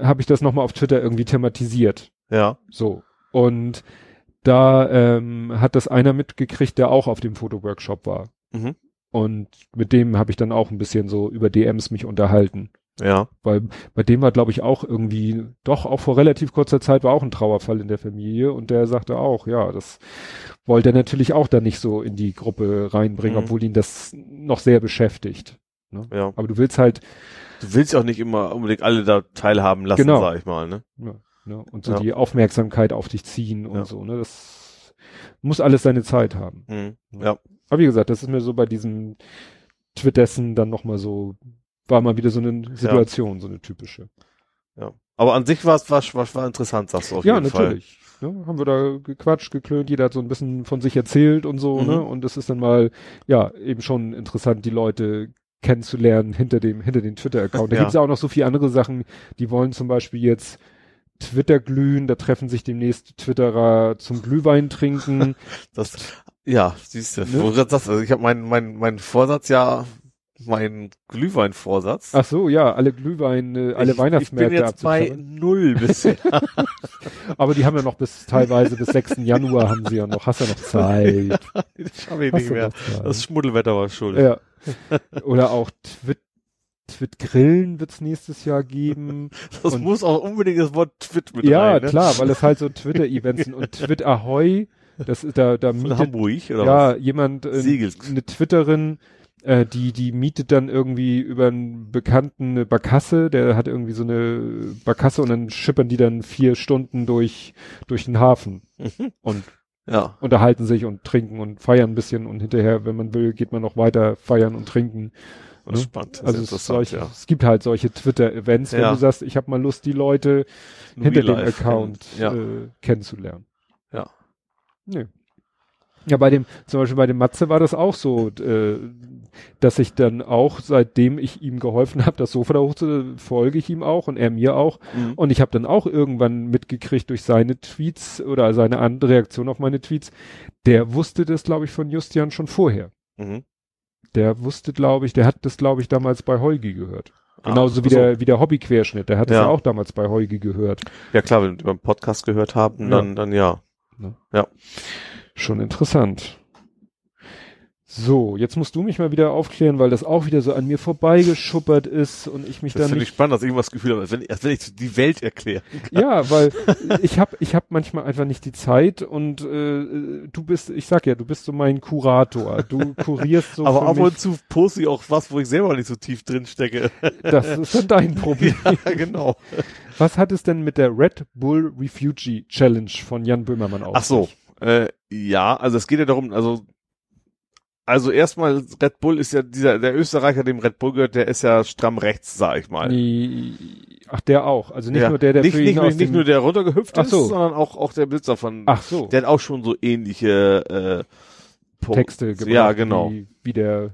habe ich das nochmal auf Twitter irgendwie thematisiert. Ja. So. Und da ähm, hat das einer mitgekriegt, der auch auf dem Fotoworkshop war. Mhm. Und mit dem habe ich dann auch ein bisschen so über DMs mich unterhalten. Ja. Weil bei dem war, glaube ich, auch irgendwie, doch auch vor relativ kurzer Zeit war auch ein Trauerfall in der Familie und der sagte auch, ja, das wollte er natürlich auch dann nicht so in die Gruppe reinbringen, Mhm. obwohl ihn das noch sehr beschäftigt. Ja. Aber du willst halt, Du willst auch nicht immer unbedingt alle da teilhaben lassen, Genau. sag ich mal, ne? Ja, ne? Und so Ja. die Aufmerksamkeit auf dich ziehen und Ja. so, ne? Das muss alles seine Zeit haben. Mhm. Ja. Aber wie gesagt, das ist mir so bei diesem Twittessen dann nochmal so, war mal wieder so eine Situation, so eine typische. Ja. Aber an sich war es war, war, war interessant, sagst du auf ja, jeden Fall. natürlich. Ne, haben wir da gequatscht, geklönt, jeder hat so ein bisschen von sich erzählt und so, Mhm. ne? Und es ist dann mal, ja, eben schon interessant, die Leute kennenzulernen hinter dem, hinter dem Twitter-Account. Da Ja. gibt's ja auch noch so viele andere Sachen, die wollen zum Beispiel jetzt Twitter glühen, da treffen sich demnächst Twitterer zum Glühwein trinken. Das, ja, siehst du. Ne? Du sagst, also ich habe meinen mein, mein Vorsatz ja, mein Glühwein-Vorsatz. Ach so, ja, alle Glühwein, äh, alle ich, Weihnachtsmärkte Ich bin jetzt bei null bisher. Aber die haben ja noch bis teilweise bis 6. Januar haben sie ja noch. Hast ja noch Zeit. das ich Hast nicht du mehr. Das Schmuddelwetter war schuld. Ja. Oder auch Twit, Twit Grillen wird's nächstes Jahr geben. das und- muss auch unbedingt das Wort Twit mit ja, rein, ne? klar, weil es halt so Twitter-Events sind. Und Twit Ahoy, das ist da, da Von mietet, Hamburg, oder ja, was? jemand, äh, eine Twitterin, äh, die, die mietet dann irgendwie über einen Bekannten eine Barkasse, der hat irgendwie so eine Barkasse und dann schippern die dann vier Stunden durch, durch den Hafen Mhm. und Ja. unterhalten sich und trinken und feiern ein bisschen und hinterher, wenn man will, geht man noch weiter feiern und trinken. Ist Ne? spannend. Also es, solche, ja. es gibt halt solche Twitter-Events, wenn Ja. du sagst, ich habe mal Lust, die Leute hinter Real dem. Account Ja. äh, kennenzulernen. Ja. Nö. Ja, bei dem, zum Beispiel bei dem Matze war das auch so, äh, dass ich dann auch, seitdem ich ihm geholfen habe, das Sofa da hochzu, folge ich ihm auch und er mir auch. Mhm. Und ich habe dann auch irgendwann mitgekriegt durch seine Tweets oder seine andere Reaktion auf meine Tweets, der wusste das, glaube ich, von Justian schon vorher. Mhm. Der wusste, glaube ich, der hat das, glaube ich, damals bei Heugi gehört. Ah, Genauso wie ach so. der, wie der Hobbyquerschnitt. Der hat es Ja. ja auch damals bei Heugi gehört. Ja klar, wenn wir beim Podcast gehört haben, Ja. dann, dann ja. Schon interessant. So, jetzt musst du mich mal wieder aufklären, weil das auch wieder so an mir vorbeigeschuppert ist und ich mich Das dann finde ich spannend, dass ich irgendwas Gefühl habe, als wenn, als wenn ich die Welt erkläre. Ja, weil ich habe ich hab manchmal einfach nicht die Zeit und äh, du bist, ich sag ja, du bist so mein Kurator. Du kurierst so Aber ab und zu poste ich auch was, wo ich selber nicht so tief drin stecke. Das ist dann dein Problem. ja, genau. Was hat es denn mit der Red Bull Refugee Challenge von Jan Böhmermann auf? Ach so. Äh, ja, also es geht ja darum, also also erstmal Red Bull ist ja dieser der Österreicher, dem Red Bull gehört, der ist ja stramm rechts, sag ich mal. Ach, der auch. Also nicht ja. nur der, der nicht, nicht, nicht dem, nur der runtergehüpft ist, so. sondern auch auch der Besitzer von Ach so. der hat auch schon so ähnliche äh, Po- Texte gebracht. Ja, genau. Wie, wie der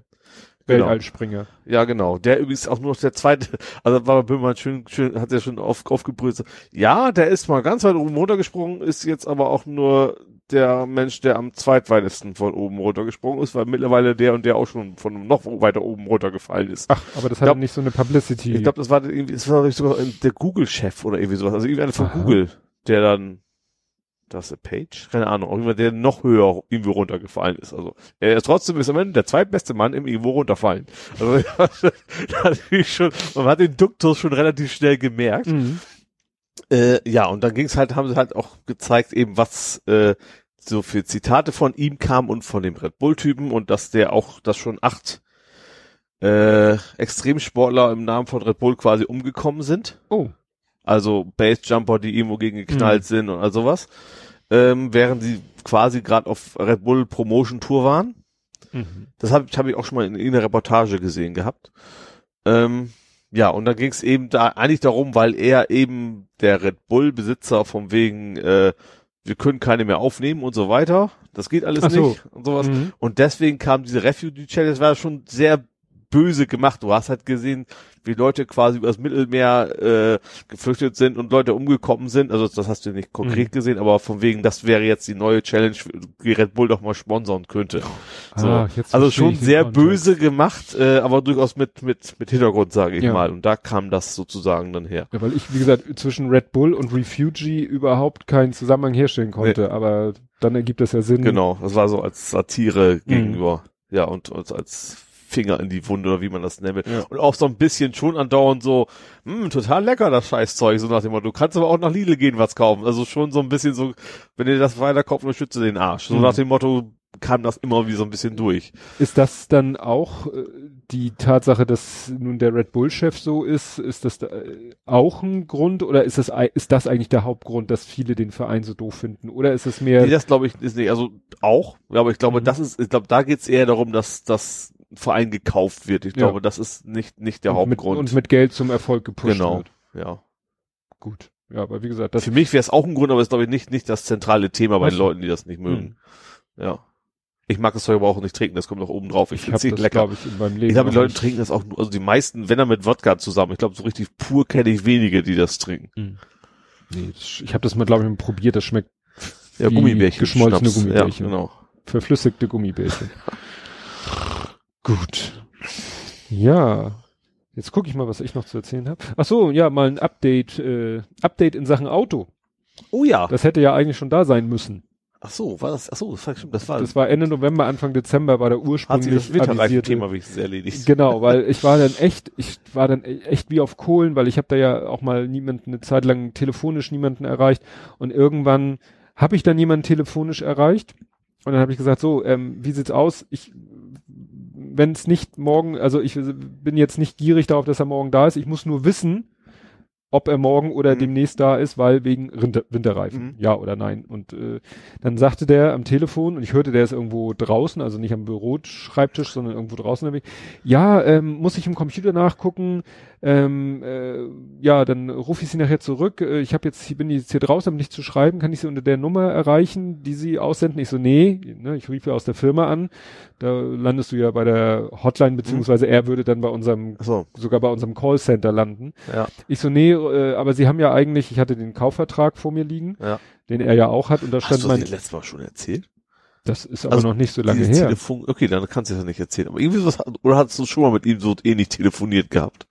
Genau. Weltallspringer. Ja, genau. Der übrigens auch nur noch der zweite, also war Böhmermann schön, schön, hat er schon auf, aufgebrüht. so, Ja, der ist mal ganz weit oben runtergesprungen, ist jetzt aber auch nur der Mensch, der am zweitweitesten von oben runtergesprungen ist, weil mittlerweile der und der auch schon von noch weiter oben runtergefallen ist. Ach, aber das hat glaub- nicht so eine Publicity. Ich glaube, das war irgendwie, das war sogar der Google-Chef oder irgendwie sowas. Also irgendeiner von Aha. Google, der dann, das ist Page? Keine Ahnung, auch jemand, der noch höher irgendwo runtergefallen ist. Also, er ist trotzdem ist am Ende der zweitbeste Mann im irgendwo runterfallen. Also, natürlich schon, man hat den Duktus schon relativ schnell gemerkt. mhm. Äh, ja, und dann ging es halt, haben sie halt auch gezeigt, eben was äh, so für Zitate von ihm kam und von dem Red Bull-Typen und dass der auch, dass schon acht äh, Extremsportler im Namen von Red Bull quasi umgekommen sind. Oh. Also Basejumper, die irgendwo gegen geknallt Mhm. sind und all sowas. Ähm, während sie quasi gerade auf Red Bull Promotion Tour waren. Mhm. Das habe hab ich auch schon mal in, in einer Reportage gesehen gehabt. Ähm, ja, und dann ging es eben da eigentlich darum, weil er eben der Red Bull-Besitzer vom wegen, äh, wir können keine mehr aufnehmen und so weiter. Das geht alles so. nicht und sowas. Mhm. Und deswegen kam diese Refugee Challenge, das war schon sehr böse gemacht. Du hast halt gesehen, wie Leute quasi übers Mittelmeer äh, geflüchtet sind und Leute umgekommen sind. Also das hast du nicht konkret Mhm. gesehen, aber von wegen, das wäre jetzt die neue Challenge, die Red Bull doch mal sponsern könnte. So. Ah, also schon sehr böse gemacht, äh, aber durchaus mit mit mit Hintergrund, sage ich Ja. mal. Und da kam das sozusagen dann her. Ja, weil ich, wie gesagt, zwischen Red Bull und Refugee überhaupt keinen Zusammenhang herstellen konnte, aber dann ergibt das ja Sinn. Genau, das war so als Satire Mhm. gegenüber, ja und, und als Finger in die Wunde oder wie man das nennt. Ja. Und auch so ein bisschen schon andauernd so, hm, total lecker das Scheißzeug, so nach dem Motto, du kannst aber auch nach Lidl gehen was kaufen. Also schon so ein bisschen so, wenn ihr das weiterkauft, unterstütze den Arsch. So Mhm. nach dem Motto, kam das immer wie so ein bisschen durch. Ist das dann auch äh, die Tatsache, dass nun der Red Bull-Chef so ist, ist das da, äh, auch ein Grund oder ist das, ist das eigentlich der Hauptgrund, dass viele den Verein so doof finden? Oder ist es mehr, Nee, das glaube ich ist nicht, also auch, ja, aber ich glaube, Mhm. das ist, ich glaube, da geht's eher darum, dass das Verein gekauft wird. Ich Ja. glaube, das ist nicht, nicht der und mit, Hauptgrund. und mit Geld zum Erfolg gepusht genau, wird? ja. Gut. Ja, aber wie gesagt, das Für mich wäre es auch ein Grund, aber ist glaube ich nicht, nicht das zentrale Thema bei den. Leuten, die das nicht mögen. Hm. Ja. Ich mag das Zeug aber auch nicht trinken, das kommt noch oben drauf. Ich, ich finde es lecker. ich, in meinem Leben. Ich glaube, die Leute nicht. trinken das auch, nur- also die meisten, wenn er mit Wodka zusammen. Ich glaube, so richtig pur kenne ich wenige, die das trinken. Nee, das, ich habe das mal, glaube ich, mal probiert. Das schmeckt Ja, Gummibärchen. geschmolzene Schnaps. Gummibärchen. Ja, genau. verflüssigte Gummibärchen. Gut. Ja. Jetzt gucke ich mal, was ich noch zu erzählen habe. Ach so, ja, mal ein Update, äh, Update in Sachen Auto. Oh ja. Das hätte ja eigentlich schon da sein müssen. Ach so, war das, ach so, das war, das war, Das war Ende November, Anfang Dezember war der hat sich ursprünglich das avisierte. Winterreifen-Thema wenigstens erledigt. Genau, weil ich war dann echt, ich war dann echt wie auf Kohlen, weil ich habe da ja auch mal niemanden eine Zeit lang telefonisch niemanden erreicht und irgendwann habe ich dann jemanden telefonisch erreicht und dann habe ich gesagt, so, ähm, wie sieht's aus? Ich wenn es nicht morgen, also ich bin jetzt nicht gierig darauf, dass er morgen da ist, ich muss nur wissen, ob er morgen oder Mhm. demnächst da ist, weil wegen Winter, Winterreifen, Mhm. ja oder nein. Und äh, dann sagte der am Telefon, und ich hörte, der ist irgendwo draußen, also nicht am Büroschreibtisch, sondern irgendwo draußen. Ja, ähm, muss ich im Computer nachgucken. Ähm, äh, ja, dann rufe ich sie nachher zurück. Äh, ich habe jetzt, ich bin jetzt hier draußen, um nicht zu schreiben. Kann ich sie unter der Nummer erreichen, die sie aussenden? Ich so, nee, ne, ich rief ja aus der Firma an. Da landest du ja bei der Hotline, beziehungsweise er würde dann bei unserem, so, sogar bei unserem Callcenter landen. ja, Ich so, nee, äh, aber sie haben ja eigentlich, ich hatte den Kaufvertrag vor mir liegen, ja. den er ja auch hat, und da Hast stand du mein, das letztes Mal schon erzählt? Das ist aber Also, noch nicht so lange her. Telefon, okay, dann kannst du es ja nicht erzählen. Aber irgendwie was, oder hast du schon mal mit ihm so ähnlich telefoniert gehabt?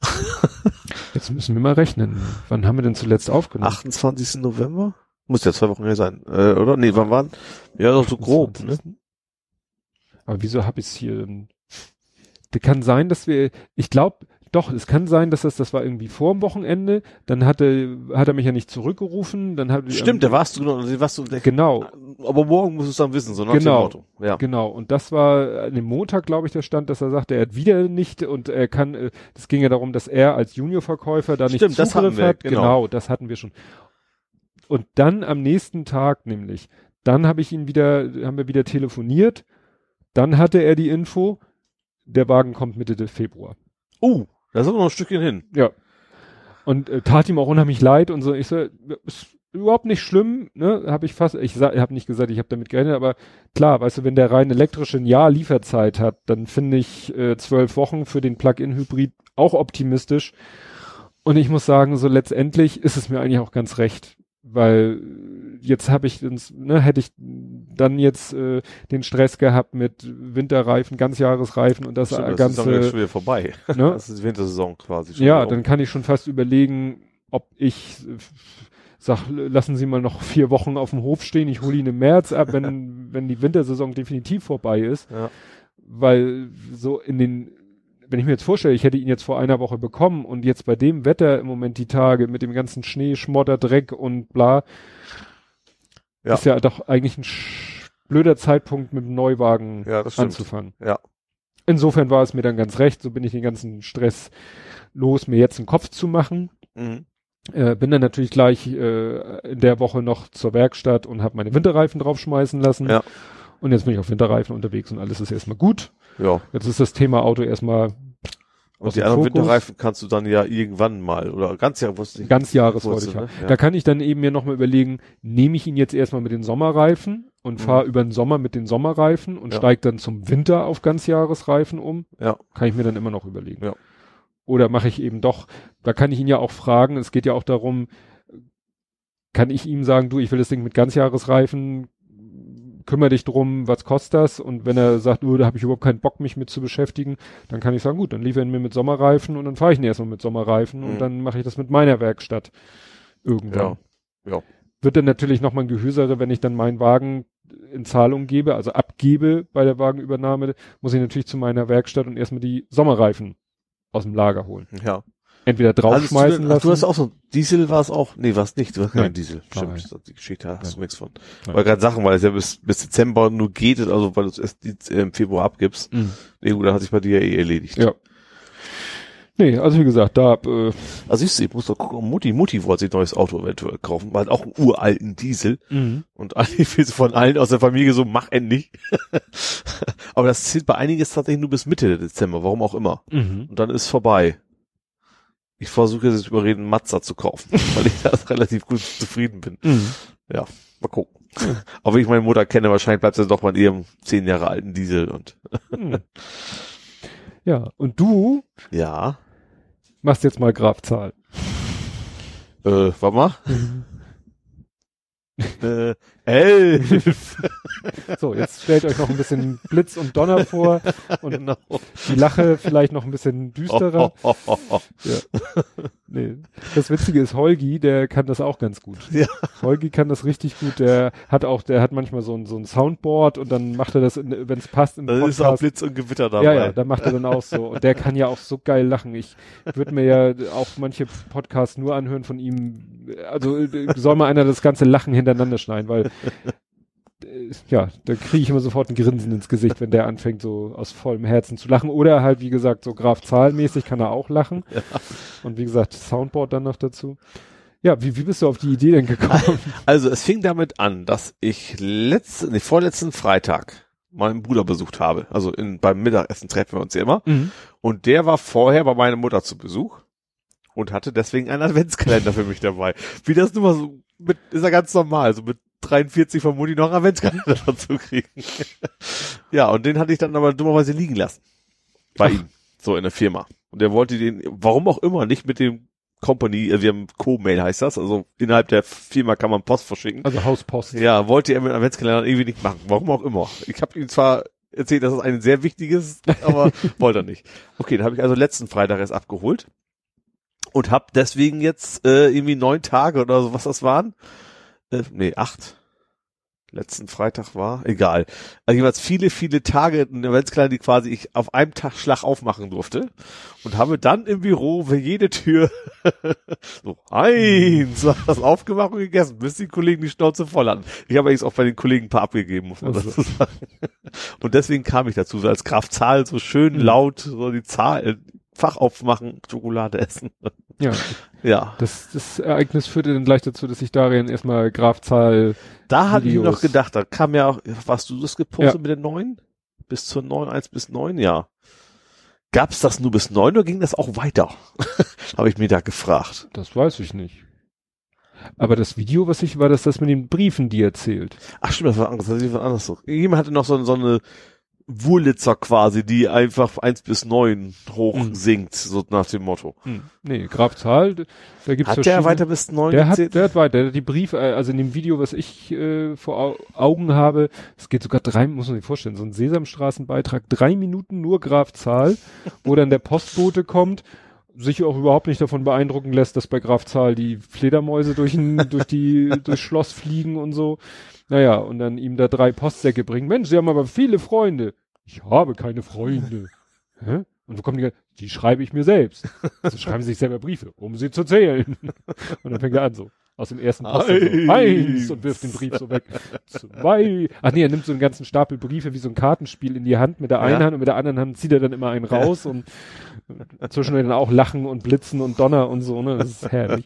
Jetzt müssen wir mal rechnen. Wann haben wir denn zuletzt aufgenommen? 28. November? Muss ja zwei Wochen her sein, äh, oder? Nee, wann waren? Ja, doch so grob, ne? Aber wieso habe ich es hier? Das kann sein, dass wir, ich glaube, doch, es kann sein, dass das, das war irgendwie vor dem Wochenende, dann hatte, hat er mich ja nicht zurückgerufen, dann hat Stimmt, da warst du genau, da warst du, der, Genau, aber morgen musst du es dann wissen, so nach Genau. Auto. Ja. genau. Und das war an dem Montag, glaube ich, der Stand, dass er sagte, er hat wieder nicht und er kann, äh, das ging ja darum, dass er als Juniorverkäufer da nicht Stimmt, das Zugriff wir, hat. genau. Genau, das hatten wir schon. Und dann am nächsten Tag nämlich, dann habe ich ihn wieder, haben wir wieder telefoniert, dann hatte er die Info, der Wagen kommt Mitte Februar. Uh, da ist aber noch ein Stückchen hin. Ja. Und äh, tat ihm auch unheimlich leid und so. Ich so, ist überhaupt nicht schlimm, ne? Habe ich fast, ich habe nicht gesagt, ich habe damit gerechnet, aber klar, weißt du, wenn der rein elektrische ein Jahr Lieferzeit hat, dann finde ich äh, zwölf Wochen für den Plug-in-Hybrid auch optimistisch. Und ich muss sagen, so letztendlich ist es mir eigentlich auch ganz recht, weil jetzt habe ich, ins, ne, hätte ich dann jetzt äh, den Stress gehabt mit Winterreifen, Ganzjahresreifen und das Stimmt, das ist dann jetzt ganze, schon wieder vorbei. ne? Das ist Wintersaison quasi schon. Ja, dann kann ich schon fast überlegen, ob ich äh, sag, lassen Sie mal noch vier Wochen auf dem Hof stehen, ich hole ihn im März ab, wenn, wenn die Wintersaison definitiv vorbei ist. Ja. Weil so in den, wenn ich mir jetzt vorstelle, ich hätte ihn jetzt vor einer Woche bekommen und jetzt bei dem Wetter im Moment die Tage mit dem ganzen Schnee, Schmotter, Dreck und bla, Ja. ist ja doch eigentlich ein blöder Zeitpunkt mit dem Neuwagen Ja, das anzufangen. Ja. Insofern war es mir dann ganz recht, so bin ich den ganzen Stress los, mir jetzt einen Kopf zu machen. Mhm. Äh, bin dann natürlich gleich äh, in der Woche noch zur Werkstatt und habe meine Winterreifen draufschmeißen lassen. Ja. Und jetzt bin ich auf Winterreifen unterwegs und alles ist erstmal gut. Ja. Jetzt ist das Thema Auto erstmal Und die anderen Fokus. Winterreifen kannst du dann ja irgendwann mal oder ganz Jahr wusste ich. ganz Jahres wollte ich ne? Ja. Da kann ich dann eben mir nochmal überlegen, nehme ich ihn jetzt erstmal mit den Sommerreifen und Mhm. fahre über den Sommer mit den Sommerreifen und Ja. steige dann zum Winter auf Ganzjahresreifen um. Ja. Kann ich mir dann immer noch überlegen. Ja. Oder mache ich eben doch, da kann ich ihn ja auch fragen, es geht ja auch darum, kann ich ihm sagen, du, ich will das Ding mit Ganzjahresreifen, kümmere dich drum, was kostet das? Und wenn er sagt, oh, da habe ich überhaupt keinen Bock, mich mit zu beschäftigen, dann kann ich sagen, gut, dann liefere ihn mir mit Sommerreifen und dann fahre ich ihn erstmal mit Sommerreifen Mhm. und dann mache ich das mit meiner Werkstatt irgendwann. Ja. Ja. Wird dann natürlich nochmal ein Gehösere, wenn ich dann meinen Wagen in Zahlung gebe, also abgebe bei der Wagenübernahme, muss ich natürlich zu meiner Werkstatt und erstmal die Sommerreifen aus dem Lager holen. Ja. Entweder draufschmeißen ach, lassen. du hast auch so, Diesel war es auch, nee, war es nicht, du hast keinen Nein. Diesel, Nein. stimmt, die Geschichte hast du nichts von. Nein. Weil gerade Sachen, weil es ja bis, bis Dezember nur geht, also weil du es erst äh, im Februar abgibst. Mhm. Nee, gut, dann hat sich bei dir ja eh erledigt. Ja. Nee, also wie gesagt, da, äh, Also siehst du, ich muss doch gucken, Mutti, Mutti wollte sich ein neues Auto eventuell kaufen, weil auch einen uralten Diesel. Und eigentlich will sie von allen aus der Familie so, mach endlich. Aber das zählt bei einigen jetzt tatsächlich nur bis Mitte Dezember, warum auch immer. mhm. Und dann ist vorbei. Ich versuche jetzt überreden, Mazda zu kaufen, weil ich da relativ gut zufrieden bin. Mhm. Mal gucken. Aber wenn ich meine Mutter kenne, wahrscheinlich bleibt sie doch bei ihrem zehn Jahre alten Diesel und Mhm. Ja, und du ja, machst jetzt mal Grafzahl. äh, warte mal. äh, elf. So, jetzt stellt euch noch ein bisschen Blitz und Donner vor und genau. die Lache vielleicht noch ein bisschen düsterer. Oh, oh, oh, oh. Nee. Das Witzige ist, Holgi, der kann das auch ganz gut. Ja. Holgi kann das richtig gut. Der hat auch, der hat manchmal so ein, so ein Soundboard und dann macht er das, wenn es passt, im Da ist auch Podcast. Blitz und Gewitter dabei. Ja, ja, da macht er dann auch so. Und der kann ja auch so geil lachen. Ich würde mir ja auch manche Podcasts nur anhören von ihm. Also äh, soll mal einer das ganze Lachen hintereinander schneiden, weil ja, da kriege ich immer sofort ein Grinsen ins Gesicht, wenn der anfängt, so aus vollem Herzen zu lachen. Oder halt, wie gesagt, so Graf Zahlmäßig kann er auch lachen. Und wie gesagt, Soundboard dann noch dazu. Ja, wie, wie bist du auf die Idee denn gekommen? Also es fing damit an, dass ich letzten, nee, vorletzten Freitag meinen Bruder besucht habe. Also in, beim Mittagessen treffen wir uns ja immer. Mhm. Und der war vorher bei meiner Mutter zu Besuch und hatte deswegen einen Adventskalender für mich dabei. Wie das nun mal so mit, ist ja ganz normal, so mit 43 von Mutti noch einen Adventskalender dazu kriegen. ja, und den hatte ich dann aber dummerweise liegen lassen. Bei ihm. So in der Firma. Und er wollte den, warum auch immer, nicht mit dem Company, äh, wir haben Co-Mail heißt das, also innerhalb der Firma kann man Post verschicken. Also Hauspost. Ja, wollte er mit dem Adventskalender irgendwie nicht machen. Warum auch immer. Ich habe ihm zwar erzählt, dass es ein sehr wichtiges, aber wollte er nicht. Okay, dann habe ich also letzten Freitag erst abgeholt und habe deswegen jetzt äh, irgendwie neun Tage oder so, was das waren. Äh, nee, acht. Letzten Freitag war, egal. Also jeweils viele, viele Tage in der Adventskalender, die quasi ich auf einem Tag Schlag aufmachen durfte und habe dann im Büro für jede Tür so eins das aufgemacht und gegessen, bis die Kollegen die Schnauze voll hatten. Ich habe eigentlich auch bei den Kollegen ein paar abgegeben, muss man Also. dazu sagen. Und deswegen kam ich dazu, so als Kraftzahl so schön Mhm. laut, so die Zahl, Fach aufmachen, Schokolade essen. Ja. Ja, Das, das Ereignis führte dann gleich dazu, dass ich darin erstmal Grafzahl, da hatte ich noch gedacht, da kam ja auch, warst du das gepostet Ja. mit den neun? Bis zur neun, eins bis neun, ja. Gab's das nur bis neun oder ging das auch weiter? habe ich mir da gefragt. das weiß ich nicht. Aber das Video, was ich, war das das mit den Briefen, die er erzählt. Ach stimmt, das war anderes, das war anders. Jemand hatte noch so, so eine Wurlitzer quasi, die einfach eins bis neun hoch Mhm. singt, so nach dem Motto. Nee, Grafzahl, da gibt's Hat der weiter bis neun Der hat, der hat weiter, der hat die Briefe, äh, also in dem Video, was ich äh, vor Au Augen habe, es geht sogar drei, muss man sich vorstellen, so ein Sesamstraßenbeitrag, drei Minuten nur Grafzahl, wo dann der Postbote kommt, sich auch überhaupt nicht davon beeindrucken lässt, dass bei Grafzahl die Fledermäuse durch, ein, durch die, durchs Schloss fliegen und so. Naja, und dann ihm da drei Postsäcke bringen. Mensch, Sie haben aber viele Freunde. Ich habe keine Freunde. Hä? Und wo kommen die? Die schreibe ich mir selbst. Also schreiben sie sich selber Briefe, um sie zu zählen. Und dann fängt er an so. Aus dem ersten Post so, Eins. und wirft den Brief so weg. Zwei. Ach nee, er nimmt so einen ganzen Stapel Briefe wie so ein Kartenspiel in die Hand mit der einen Ja. Hand und mit der anderen Hand zieht er dann immer einen raus und zwischendurch dann auch Lachen und Blitzen und Donner und so, ne? Das ist herrlich.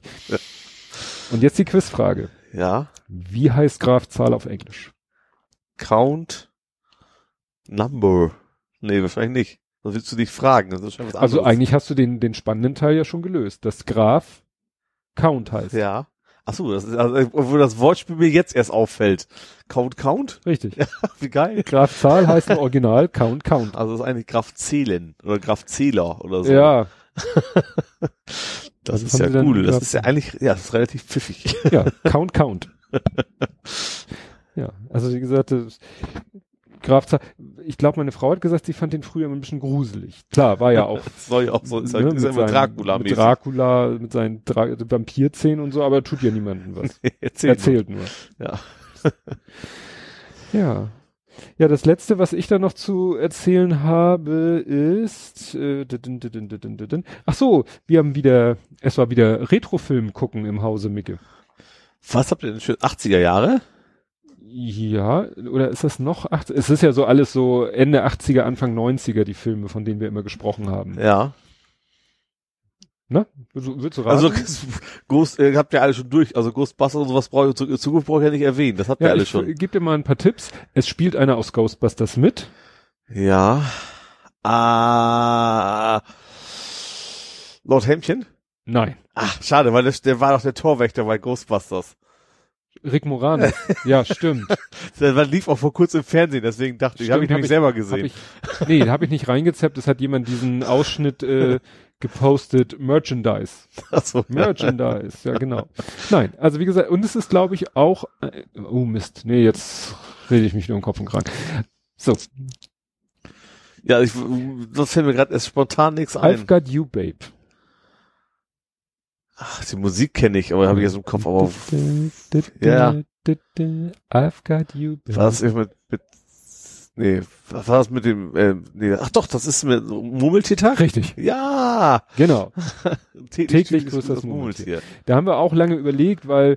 Und jetzt die Quizfrage. Ja. Wie heißt Grafzahl auf Englisch? Count Number. Nee, wahrscheinlich nicht. Das willst du dich fragen. Also eigentlich hast du den, den spannenden Teil ja schon gelöst. Das Graf Count heißt. Ja. Ach so, das ist, also, obwohl das Wortspiel mir jetzt erst auffällt. Count Count? Richtig. Wie geil. Graf Zahl heißt im Original Count Count. Also das ist eigentlich Graf Zählen oder Graf Zähler oder so. Ja, Das Also ist ja cool. Das ist ja eigentlich, ja, das ist relativ pfiffig. ja, Count Count. ja, also wie gesagt, das, Graf Zahl, ich glaube, meine Frau hat gesagt, sie fand den früher immer ein bisschen gruselig. Klar, war ja auch Das soll ja auch so, ist, ne, ist ja mit seinen- Dracula mit. Dracula, mit seinen Dra Vampirzähnen und so, aber tut ja niemandem was. Erzähl Erzählt nur. Ja. Ja. Ja, das letzte, was ich da noch zu erzählen habe, ist, äh, din, ach so, wir haben wieder, es war wieder Retrofilm gucken im Hause Micke. Was habt ihr denn für 80er Jahre? Ja, oder ist das noch 80? Es ist ja so alles so Ende 80er, Anfang 90er, die Filme, von denen wir immer gesprochen haben. Ja. Ne? Willst, du- raten? Also Ghost, äh, habt ihr alle schon durch. Also Ghostbusters und sowas brauche ich in Zukunft brauche ich ja nicht erwähnen. Das habt ihr ja, alle ich schon. gebe dir mal ein paar Tipps. Es spielt einer aus Ghostbusters mit. Ja. Ah. Lord Hämmchen? Nein. Ach, schade, weil der, der war doch der Torwächter bei Ghostbusters. Rick Moranis. ja, stimmt. War, lief auch vor kurzem im Fernsehen, deswegen dachte ich, habe ich Stimmt, nämlich hab selber Hab gesehen. ich, nee, habe ich nicht reingezappt. Es hat jemand diesen Ausschnitt äh, gepostet. Merchandise. Achso, Merchandise, ja genau. Nein, also wie gesagt, und es ist glaube ich auch, äh, oh Mist, nee, jetzt rede ich mich nur im Kopf und krank. So, Ja, ich, das fällt mir gerade erst spontan nichts ein. I've got you, babe. Ach, die Musik kenne ich, aber habe ich jetzt im Kopf, aber Ja. I've got you, war das mit, mit nee, was war das mit dem, äh, nee, ach doch, das ist mit Murmeltiertag? Richtig, Ja! Täglich Täglich grüßt das das Murmeltier. Da haben wir auch lange überlegt, weil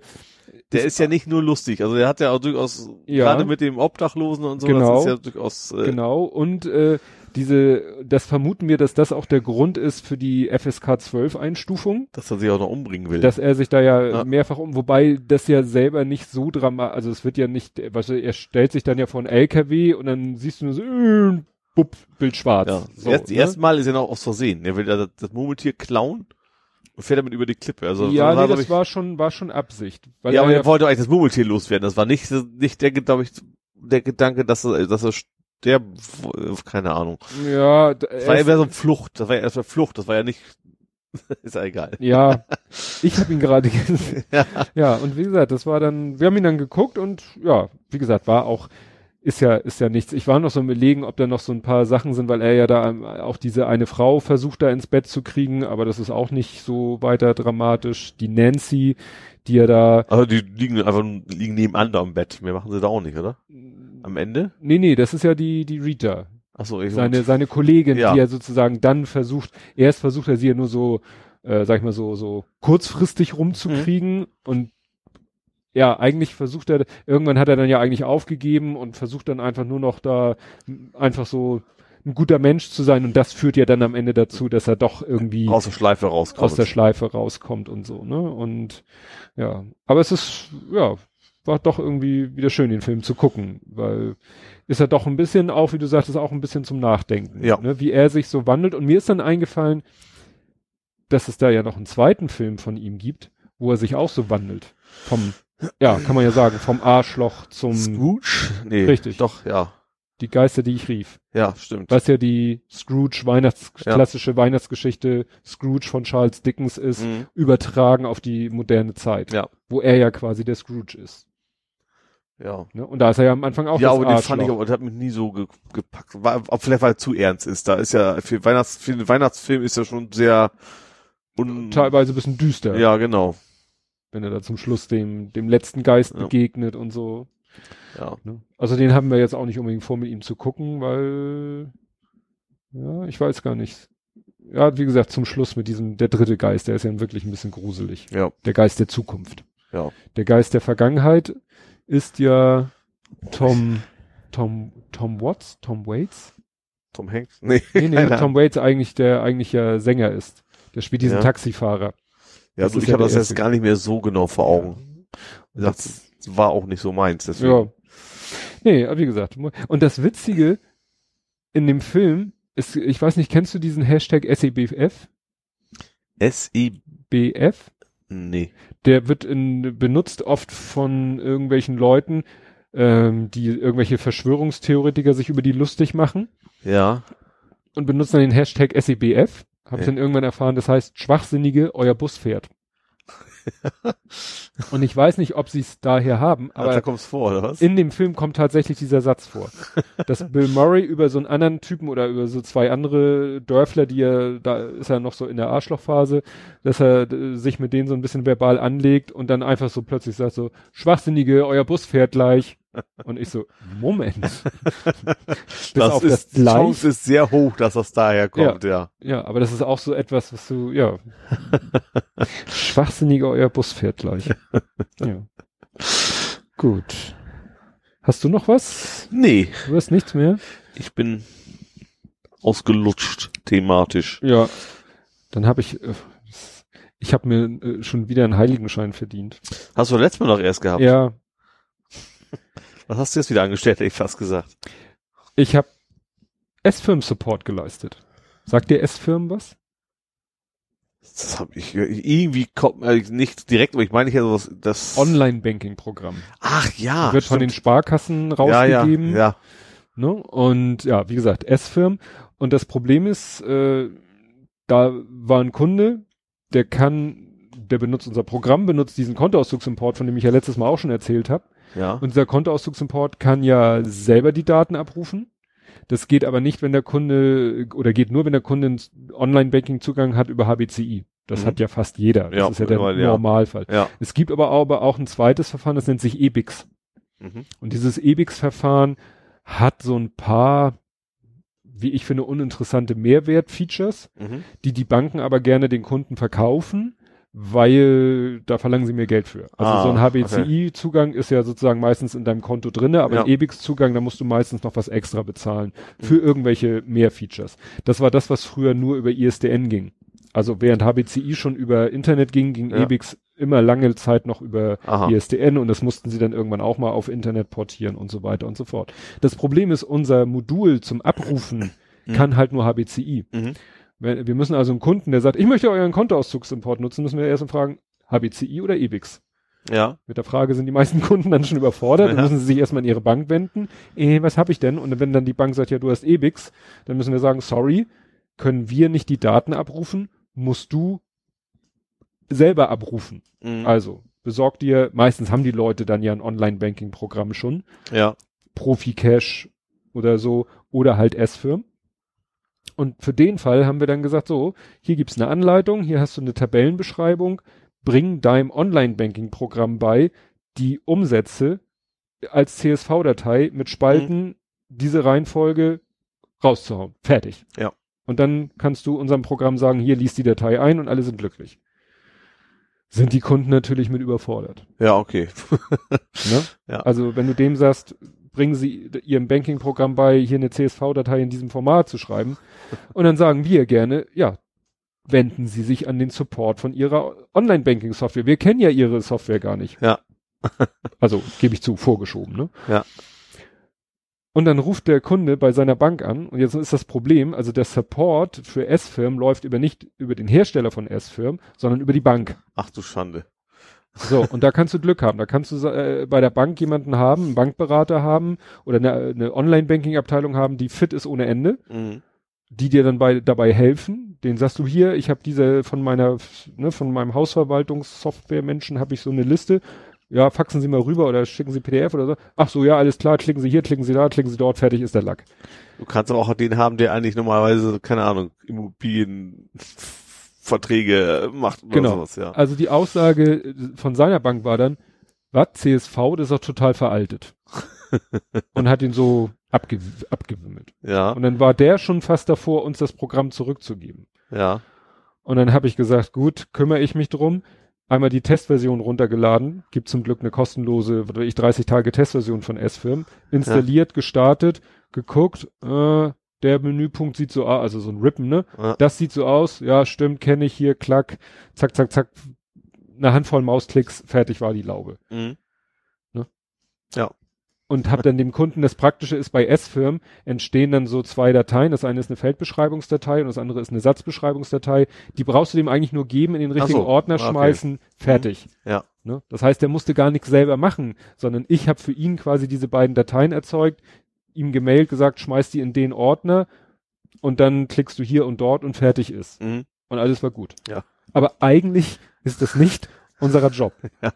Der ist ja nicht nur lustig, also der hat ja auch durchaus, Ja. gerade mit dem Obdachlosen und so, Genau. das ist ja durchaus, äh, Genau, und äh, diese, das vermuten wir, dass das auch der Grund ist für die FSK 12 Einstufung, dass er sich auch noch umbringen will. dass er sich da ja, Ja. mehrfach um, wobei das ja selber nicht so dramatisch, also es wird ja nicht, was er stellt sich dann ja vor einen LKW und dann siehst du nur so, äh, bupp, Bild schwarz. ja. So, Erst, ne? erste Mal ist er noch aus Versehen. Er will ja das, Murmeltier klauen und fährt damit über die Klippe. Also, ja, so nee, das ich- war schon, war schon Absicht. Ja, er aber ja er wollte eigentlich das Murmeltier loswerden. Das war nicht, nicht der, glaube ich, der Gedanke, dass er, dass er sterben, keine Ahnung. ja, Das war ja so Flucht. Das war ja erstmal Flucht. Das war ja nicht, ist ja egal. Ja, ich habe ihn gerade gesehen. Ja. Ja, und wie gesagt, das war dann, wir haben ihn dann geguckt und ja, wie gesagt, war auch, ist ja, ist ja nichts. Ich war noch so im Überlegen, ob da noch so ein paar Sachen sind, weil er ja da ähm, auch diese eine Frau versucht da ins Bett zu kriegen, aber das ist auch nicht so weiter dramatisch. Die Nancy, die er da, Also die liegen einfach, liegen nebenan da am Bett. Mehr machen sie da auch nicht, oder? Am Ende? nee, nee, das ist ja die, die Rita, Ach so, ich seine, seine Kollegin, Ja. die er sozusagen dann versucht, erst versucht er sie ja nur so, äh, sag ich mal so, so kurzfristig rumzukriegen und ja, eigentlich versucht er, irgendwann hat er dann ja eigentlich aufgegeben und versucht dann einfach nur noch da einfach so ein guter Mensch zu sein und das führt ja dann am Ende dazu, dass er doch irgendwie aus der Schleife rauskommt. aus der Schleife rauskommt und so, ne? Und ja, aber es ist, ja, war doch irgendwie wieder schön, den Film zu gucken, weil ist er doch ein bisschen auch, wie du sagtest, auch ein bisschen zum Nachdenken, Ja. ne? wie er sich so wandelt. Und mir ist dann eingefallen, dass es da ja noch einen zweiten Film von ihm gibt, wo er sich auch so wandelt. Vom, ja, kann man ja sagen, vom Arschloch zum Scrooge? Nee. Richtig. Doch, ja. die Geister, die ich rief. Ja, stimmt. Was ja die Scrooge Weihnachts Ja. klassische Weihnachtsgeschichte Scrooge von Charles Dickens ist, Mhm. übertragen auf die moderne Zeit, Ja. wo er ja quasi der Scrooge ist. Ja. Ne? Und da ist er ja am Anfang auch ja, aber den fand ich, aber der hat mich nie so ge gepackt. War, ob vielleicht weil er zu ernst ist. Da ist ja, für Weihnachts, für den Weihnachtsfilm ist er schon sehr, un teilweise ein bisschen düster, Ja, genau. wenn er da zum Schluss dem, dem letzten Geist Ja. begegnet und so. Ja. Ne? Also den haben wir jetzt auch nicht unbedingt vor, mit ihm zu gucken, weil, ja, ich weiß gar nicht. Ja, wie gesagt, zum Schluss mit diesem, der dritte Geist, der ist ja wirklich ein bisschen gruselig. Ja. Der Geist der Zukunft. Ja. Der Geist der Vergangenheit ist ja Tom, Tom, Tom Watts, Tom Waits? Tom Hanks? Nee. Nee, nee, Tom Waits eigentlich, der eigentlich ja Sänger ist. Der spielt diesen Ja. Taxifahrer. Ja, Das also ich ja habe das jetzt gar nicht mehr so genau vor Augen. Gesagt, Das- Das war auch nicht so meins, deswegen. Ja. Nee, aber wie gesagt. Und das Witzige in dem Film ist, ich weiß nicht, kennst du diesen Hashtag SEBF? S.I. Nee. Der wird in, benutzt oft von irgendwelchen Leuten, ähm, die irgendwelche Verschwörungstheoretiker sich über die lustig machen Ja. und benutzen dann den Hashtag SEBF. Hab Ja. dann irgendwann erfahren, das heißt Schwachsinnige, euer Bus fährt. und ich weiß nicht, ob sie es daher haben, Aber da kommt's vor, oder was? in dem Film kommt tatsächlich dieser Satz vor. dass Bill Murray über so einen anderen Typen oder über so zwei andere Dörfler, die er, da ist er noch so in der Arschlochphase, dass er äh, sich mit denen so ein bisschen verbal anlegt und dann einfach so plötzlich sagt so, Schwachsinnige, euer Bus fährt gleich. Und ich so, Moment. Das ist, das die. Chance ist sehr hoch, dass das daher kommt, ja. Ja, aber das ist auch so etwas, was du, ja. Schwachsinniger euer Bus fährt gleich. Ja. Gut. Hast du noch was? Nee, Du hast nichts mehr? ich bin ausgelutscht thematisch. Ja. Dann habe ich, äh, ich habe mir äh, schon wieder einen Heiligenschein verdient. Hast du letztes Mal noch erst gehabt? Ja, Was hast du jetzt wieder angestellt, hätte ich fast gesagt. ich habe S-Firm-Support geleistet. Sagt dir S-Firm was? Das habe ich irgendwie kommt mir nicht direkt, aber ich meine ich ja sowas, das Online-Banking-Programm. Ach ja, Wird von den stimmt. Sparkassen ja, rausgegeben. ja, ja. Ne? Und ja, wie gesagt, S-Firm. Und das Problem ist, äh, da war ein Kunde, der kann, der benutzt unser Programm, benutzt diesen Kontoauszugsimport, von dem ich ja letztes Mal auch schon erzählt habe. Ja. Und dieser Kontoauszugsimport kann ja selber die Daten abrufen. Das geht aber nicht, wenn der Kunde, oder geht nur, wenn der Kunde einen Online-Banking-Zugang hat über HBCI. Das Mhm. hat ja fast jeder. Das Ja, ist ja der weil. Normalfall. ja. Es gibt aber auch, aber auch ein zweites Verfahren, das nennt sich EBIX. Mhm. Und dieses EBIX-Verfahren hat so ein paar, wie ich finde, uninteressante Mehrwert-Features, Mhm. die die Banken aber gerne den Kunden verkaufen, weil da verlangen sie mehr Geld für. Also Ah, so ein HBCI-Zugang ist ja sozusagen meistens in deinem Konto drinne, aber ein Ja. EBIX-Zugang, da musst du meistens noch was extra bezahlen für irgendwelche Mehr-Features. Das war das, was früher nur über ISDN ging. Also während HBCI schon über Internet ging, ging Ja. EBIX immer lange Zeit noch über Aha. ISDN und das mussten sie dann irgendwann auch mal auf Internet portieren und so weiter und so fort. Das Problem ist, unser Modul zum Abrufen Mhm. kann halt nur HBCI. Mhm. Wenn- Wir müssen also einen Kunden, der sagt, ich möchte euren Kontoauszugsimport nutzen, müssen wir erst mal fragen, HBCI oder EBIX? Ja. Mit der Frage sind die meisten Kunden dann schon überfordert, dann Ja. müssen sie sich erstmal an ihre Bank wenden. Eh, was habe ich denn? Und wenn dann die Bank sagt, ja, du hast EBIX, dann müssen wir sagen, sorry, können wir nicht die Daten abrufen, musst du selber abrufen. Mhm. Also, besorg dir, meistens haben die Leute dann ja ein Online-Banking-Programm schon, ja. Profi-Cash oder so, oder halt S-Firm. Und für den Fall haben wir dann gesagt, so, hier gibt's eine Anleitung, hier hast du eine Tabellenbeschreibung, bring deinem Online-Banking-Programm bei, die Umsätze als CSV-Datei mit Spalten diese Reihenfolge rauszuhauen. Fertig. Ja. Und dann kannst du unserem Programm sagen, hier liest die Datei ein und alle sind glücklich. Sind die Kunden natürlich mit überfordert. Ja, okay. Ne? Ja. Also wenn du dem sagst, bringen sie ihrem Banking-Programm bei, hier eine CSV-Datei in diesem Format zu schreiben, und dann sagen wir gerne, ja, wenden Sie sich an den Support von Ihrer Online-Banking-Software. Wir kennen ja Ihre Software gar nicht. Ja. also gebe ich zu, vorgeschoben, ne? Ja. Und dann ruft der Kunde bei seiner Bank an und jetzt ist das Problem, also der Support für S-Firmen läuft über nicht über den Hersteller von S-Firmen, sondern über die Bank. Ach du Schande. So, und da kannst du Glück haben. Da kannst du äh, bei der Bank jemanden haben, einen Bankberater haben oder eine, eine Online-Banking-Abteilung haben, die fit ist ohne Ende, Mhm. die dir dann bei, dabei helfen. Den sagst du hier, ich habe diese von meiner, ne, von meinem Hausverwaltungssoftware-Menschen habe ich so eine Liste. Ja, faxen Sie mal rüber oder schicken Sie PDF oder so. Ach so, ja, alles klar, klicken Sie hier, klicken Sie da, klicken Sie dort, fertig ist der Lack. Du kannst aber auch den haben, der eigentlich normalerweise, keine Ahnung, Immobilienverträge macht oder Genau. sowas, ja. Also die Aussage von seiner Bank war dann, was, CSV, das ist doch total veraltet. und hat ihn so abge abgewimmelt. Ja, Und dann war der schon fast davor, uns das Programm zurückzugeben. ja. Und dann habe ich gesagt, gut, kümmere ich mich drum. Einmal die Testversion runtergeladen, gibt zum Glück eine kostenlose, was weiß ich 30 Tage Testversion von S-Firm, installiert, gestartet, geguckt, äh, der Menüpunkt sieht so aus, also so ein Rippen, ne? Ja. Das sieht so aus, ja, stimmt, kenne ich hier, klack, zack, zack, zack, eine Handvoll Mausklicks, fertig war die Laube. Mhm. und habe dann dem Kunden, das Praktische ist, bei S-Firmen entstehen dann so zwei Dateien. Das eine ist eine Feldbeschreibungsdatei und das andere ist eine Satzbeschreibungsdatei. Die brauchst du dem eigentlich nur geben, in den richtigen so, Ordner okay. schmeißen, fertig. Ja. Ne? Das heißt, der musste gar nichts selber machen, sondern ich habe für ihn quasi diese beiden Dateien erzeugt, ihm gemailt, gesagt, schmeiß die in den Ordner und dann klickst du hier und dort und fertig ist. Mhm. Und alles war gut. Ja. Aber eigentlich ist das nicht unserer Job. Ja.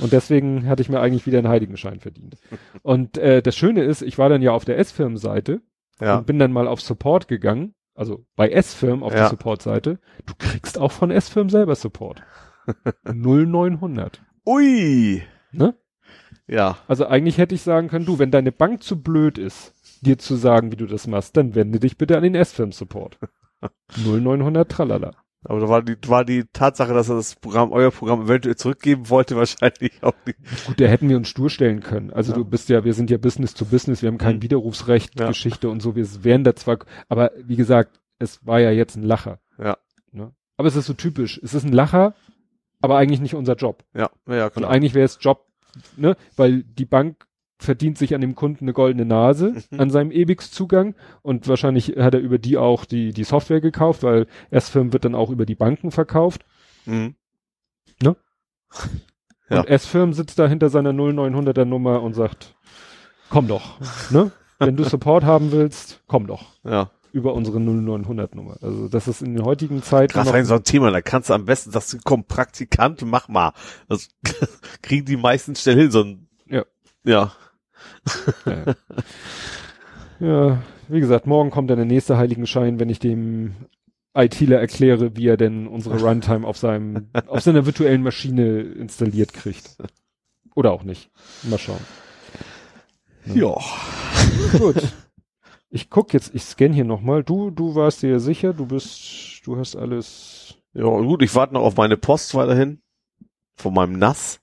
Und deswegen hatte ich mir eigentlich wieder einen Heiligenschein verdient. Und äh, das Schöne ist, ich war dann ja auf der S-Firm-Seite Ja. und bin dann mal auf Support gegangen, also bei S-Firm auf Ja. der Support-Seite. Du kriegst auch von S-Firm selber Support. 0900. Ui. Ne? Ja. Also eigentlich hätte ich sagen können, du, wenn deine Bank zu blöd ist, dir zu sagen, wie du das machst, dann wende dich bitte an den S-Firm-Support. 0900 tralala. Aber da war die, war die Tatsache, dass er das Programm, euer Programm eventuell zurückgeben wollte, wahrscheinlich auch nicht. Gut, da hätten wir uns stur stellen können. Also Ja. du bist ja, wir sind ja Business to Business, wir haben kein Mhm. Widerrufsrecht, Ja. Geschichte und so, wir wären da zwar, aber wie gesagt, es war ja jetzt ein Lacher. Ja. Ne? Aber es ist so typisch. Es ist ein Lacher, aber eigentlich nicht unser Job. Ja, ja, ja Und klar. eigentlich wäre es Job, ne, weil die Bank verdient sich an dem Kunden eine goldene Nase Mhm. an seinem EBIX-Zugang und wahrscheinlich hat er über die auch die, die Software gekauft, weil S-Firm wird dann auch über die Banken verkauft. Mhm. Ne? Ja. Und S-Firm sitzt da hinter seiner 0900er Nummer und sagt, komm doch, ne? Wenn du Support haben willst, komm doch Ja. Über unsere 0900 Nummer. Also das ist in der heutigen Zeit Gerade noch- rein so ein Thema, da kannst du am besten, dass du komm, Praktikant, mach mal. Das kriegen die meisten schnell hin, so ein, Ja. Ja. Ja. ja, wie gesagt, morgen kommt dann der nächste Heiligenschein, wenn ich dem ITler erkläre, wie er denn unsere Runtime auf seinem, auf seiner virtuellen Maschine installiert kriegt. Oder auch nicht. Mal schauen. Ja. Gut. Ich guck jetzt, ich scanne hier nochmal. Du, du warst dir sicher, du bist, du hast alles. Ja, gut, ich warte noch auf meine Post weiterhin. Von meinem Nass.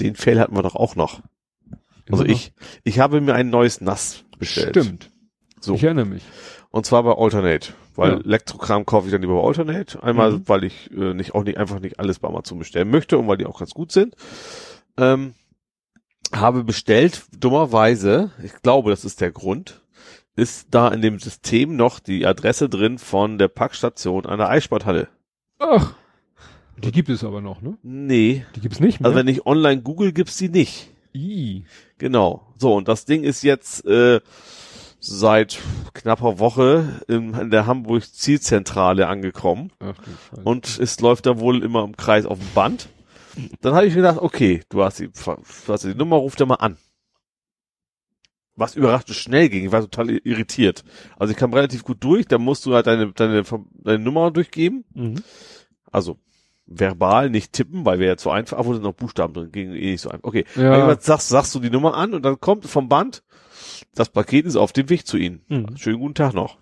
Den Fail hatten wir doch auch noch. Also immer ich, ich habe mir ein neues Nass bestellt. Stimmt. So. Ich erinnere mich. Und zwar bei Alternate. Weil Ja. Elektrokram kaufe ich dann lieber bei Alternate. Einmal, Mhm. weil ich äh, nicht auch nicht einfach nicht alles bei Amazon bestellen möchte und weil die auch ganz gut sind. Ähm, habe bestellt, dummerweise, ich glaube, das ist der Grund, ist da in dem System noch die Adresse drin von der Packstation an der Eissporthalle. Ach. Die gibt es aber noch, ne? Nee. Die gibt's nicht mehr. Also wenn ich online google, gibt's die nicht. I. Genau. So, und das Ding ist jetzt äh, seit knapper Woche in, in der Hamburg Zielzentrale angekommen. Ach und es läuft da wohl immer im Kreis auf dem Band. Dann habe ich gedacht, okay, du hast die, du hast die Nummer, ruf da mal an. Was überraschend schnell ging, ich war total irritiert. Also ich kam relativ gut durch, da musst du halt deine, deine, deine Nummer durchgeben. Mhm. Also verbal, nicht tippen, weil wäre ja zu einfach, aber sind noch Buchstaben drin, ging eh nicht so einfach. Okay, Ja. Sagst, sagst du die Nummer an und dann kommt vom Band, das Paket ist auf dem Weg zu Ihnen. Mhm. Schönen guten Tag noch.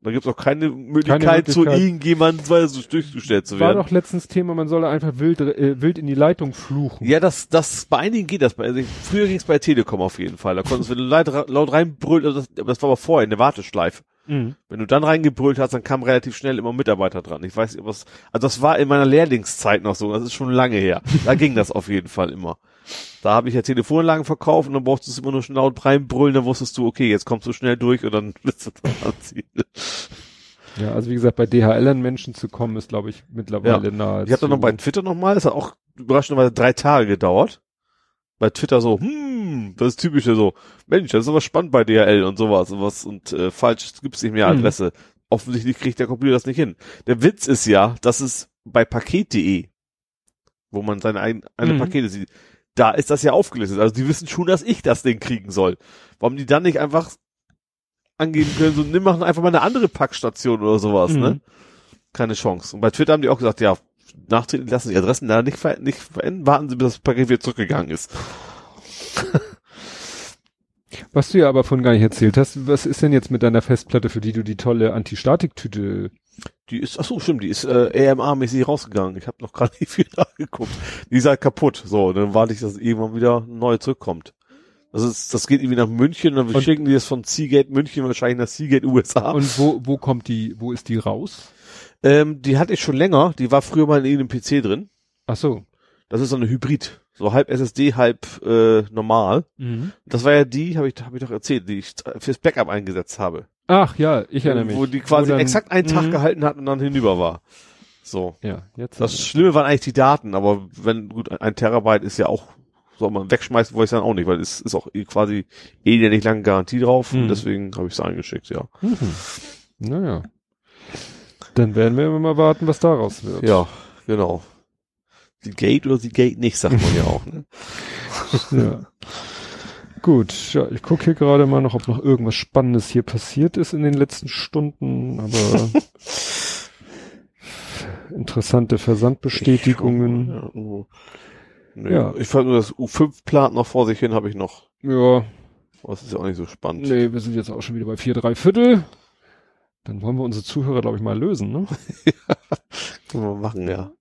Da gibt's auch keine Möglichkeit, zu Möglichkeit. irgendjemandem weil so durchgestellt zu War werden. doch letztens Thema, man solle einfach wild, äh, wild in die Leitung fluchen. Ja, das, das, bei einigen geht das. Bei- Also früher ging's bei Telekom auf jeden Fall. Da konntest du, wenn du laut, laut reinbrüllt, also das, aber das war aber vorher in der Warteschleife. Mhm. Wenn du dann reingebrüllt hast, dann kam relativ schnell immer Mitarbeiter dran. Ich weiß nicht, was, also das war in meiner Lehrlingszeit noch so, das ist schon lange her. Da ging das auf jeden Fall immer. Da habe ich ja Telefonanlagen verkauft und dann brauchst du es immer nur schon laut reinbrüllen, dann wusstest du, okay, jetzt kommst du schnell durch und dann bist du am Ziel. Ja, also wie gesagt, bei DHL an Menschen zu kommen, ist, glaube ich, mittlerweile Ja. nahe. Ich habe dann noch bei Twitter nochmal, das hat auch überraschenderweise drei Tage gedauert. Bei Twitter so, hm, das ist typische so, Mensch, das ist aber spannend bei DHL und sowas und was und äh, falsch gibt's nicht mehr Mhm. Adresse. Offensichtlich kriegt der Computer das nicht hin. Der Witz ist ja, dass es bei paket.de, wo man seine ein, eine Mhm. Pakete sieht, da ist das ja aufgelistet. Also die wissen schon, dass ich das Ding kriegen soll. Warum die dann nicht einfach angeben können, so nimm machen einfach mal eine andere Packstation oder sowas, Mhm. ne? Keine Chance. Und bei Twitter haben die auch gesagt, ja, nachträglich lassen Sie die Adressen da nicht, ver nicht verändern, warten Sie, bis das Paket wieder zurückgegangen ist. Was du ja aber von gar nicht erzählt hast, was ist denn jetzt mit deiner Festplatte, für die du die tolle Anti-Statik-Tüte Die ist, ach so, stimmt, die ist äh, AMA-mäßig rausgegangen. Ich habe noch gerade nicht viel nachgeguckt. Die ist halt kaputt. So, dann warte ich, dass irgendwann wieder neue zurückkommt. Das ist, das geht irgendwie nach München, dann Und- schicken die das von Seagate München wahrscheinlich nach Seagate USA. Und wo, wo kommt die, wo ist die raus? ähm, die hatte ich schon länger, die war früher mal in irgendeinem PC drin. Ach so. Das ist so eine Hybrid. So halb SSD, halb äh, normal. Mhm. Das war ja die, habe ich, hab ich doch erzählt, die ich fürs Backup eingesetzt habe. Ach ja, ich erinnere mich. Wo die quasi dann- exakt einen Tag Mhm. gehalten hat und dann hinüber war. So. Ja, jetzt. Das Schlimme waren eigentlich die Daten, aber wenn, gut, ein Terabyte ist ja auch, soll man wegschmeißen, wollte ich dann auch nicht, weil es ist auch eh quasi eh ja nicht lange Garantie drauf Mhm. und deswegen habe ich es eingeschickt, ja. Mhm. Naja. Dann werden wir mal warten, was daraus wird. Ja, genau. Die Gate oder die Gate nicht, sagt man ja auch, ne? Ja. Gut, ja, ich gucke hier gerade mal noch, ob noch irgendwas Spannendes hier passiert ist in den letzten Stunden, aber interessante Versandbestätigungen. Ja, oh. Nee, Ja. Ich fand nur das U5 plant noch vor sich hin, habe ich noch. Ja, Aber Das ist ja auch nicht so spannend. nee, wir sind jetzt auch schon wieder bei vier, drei Viertel. Dann wollen wir unsere Zuhörer, glaube ich, mal lösen, ne? Können wir machen, ja.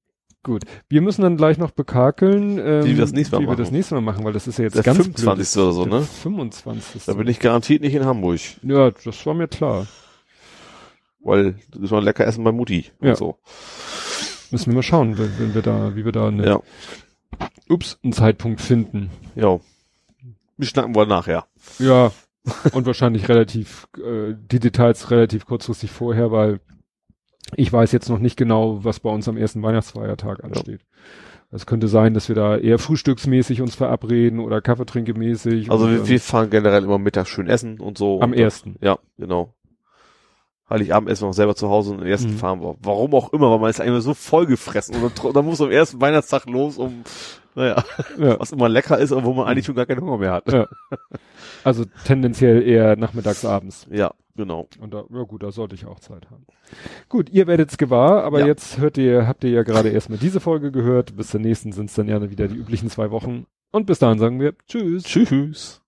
Gut. Wir müssen dann gleich noch bekakeln, ähm, Wie wir das nächste Mal wie wir machen. das nächste Mal machen, weil das ist ja jetzt Der ganz 25. blöd. oder so, Der ne? 25. Da bin ich garantiert nicht in Hamburg. ja, das war mir klar. Weil das ist mal lecker essen bei Mutti. Ja. Und so. Müssen wir mal schauen, wenn, wenn wir da, wie wir da eine, Ja. ups, einen Zeitpunkt finden. Ja. Wir schnacken wohl nachher. Ja, und wahrscheinlich relativ, äh, die Details relativ kurzfristig vorher, weil ich weiß jetzt noch nicht genau, was bei uns am ersten Weihnachtsfeiertag ansteht. Es könnte sein, dass wir da eher frühstücksmäßig uns verabreden oder Kaffeetrinkemäßig. Also wir, wir fahren generell immer mittags schön essen und so. am und ersten. Ja, genau. Heiligabend essen wir noch selber zu Hause und am ersten Mhm. fahren wir. Warum auch immer, weil man ist eigentlich so vollgefressen und dann, dann muss am ersten Weihnachtstag los, um, naja, Ja. was immer lecker ist, aber wo man eigentlich schon gar keinen Hunger mehr hat. Ja. Also tendenziell eher nachmittags, abends. Ja, genau. Und da, ja gut, da sollte ich auch Zeit haben. Gut, ihr werdet's gewahr, aber Ja. jetzt hört ihr, habt ihr ja gerade erstmal diese Folge gehört. Bis zur nächsten sind's dann ja wieder die üblichen zwei Wochen. Und bis dahin sagen wir Tschüss. Tschüss.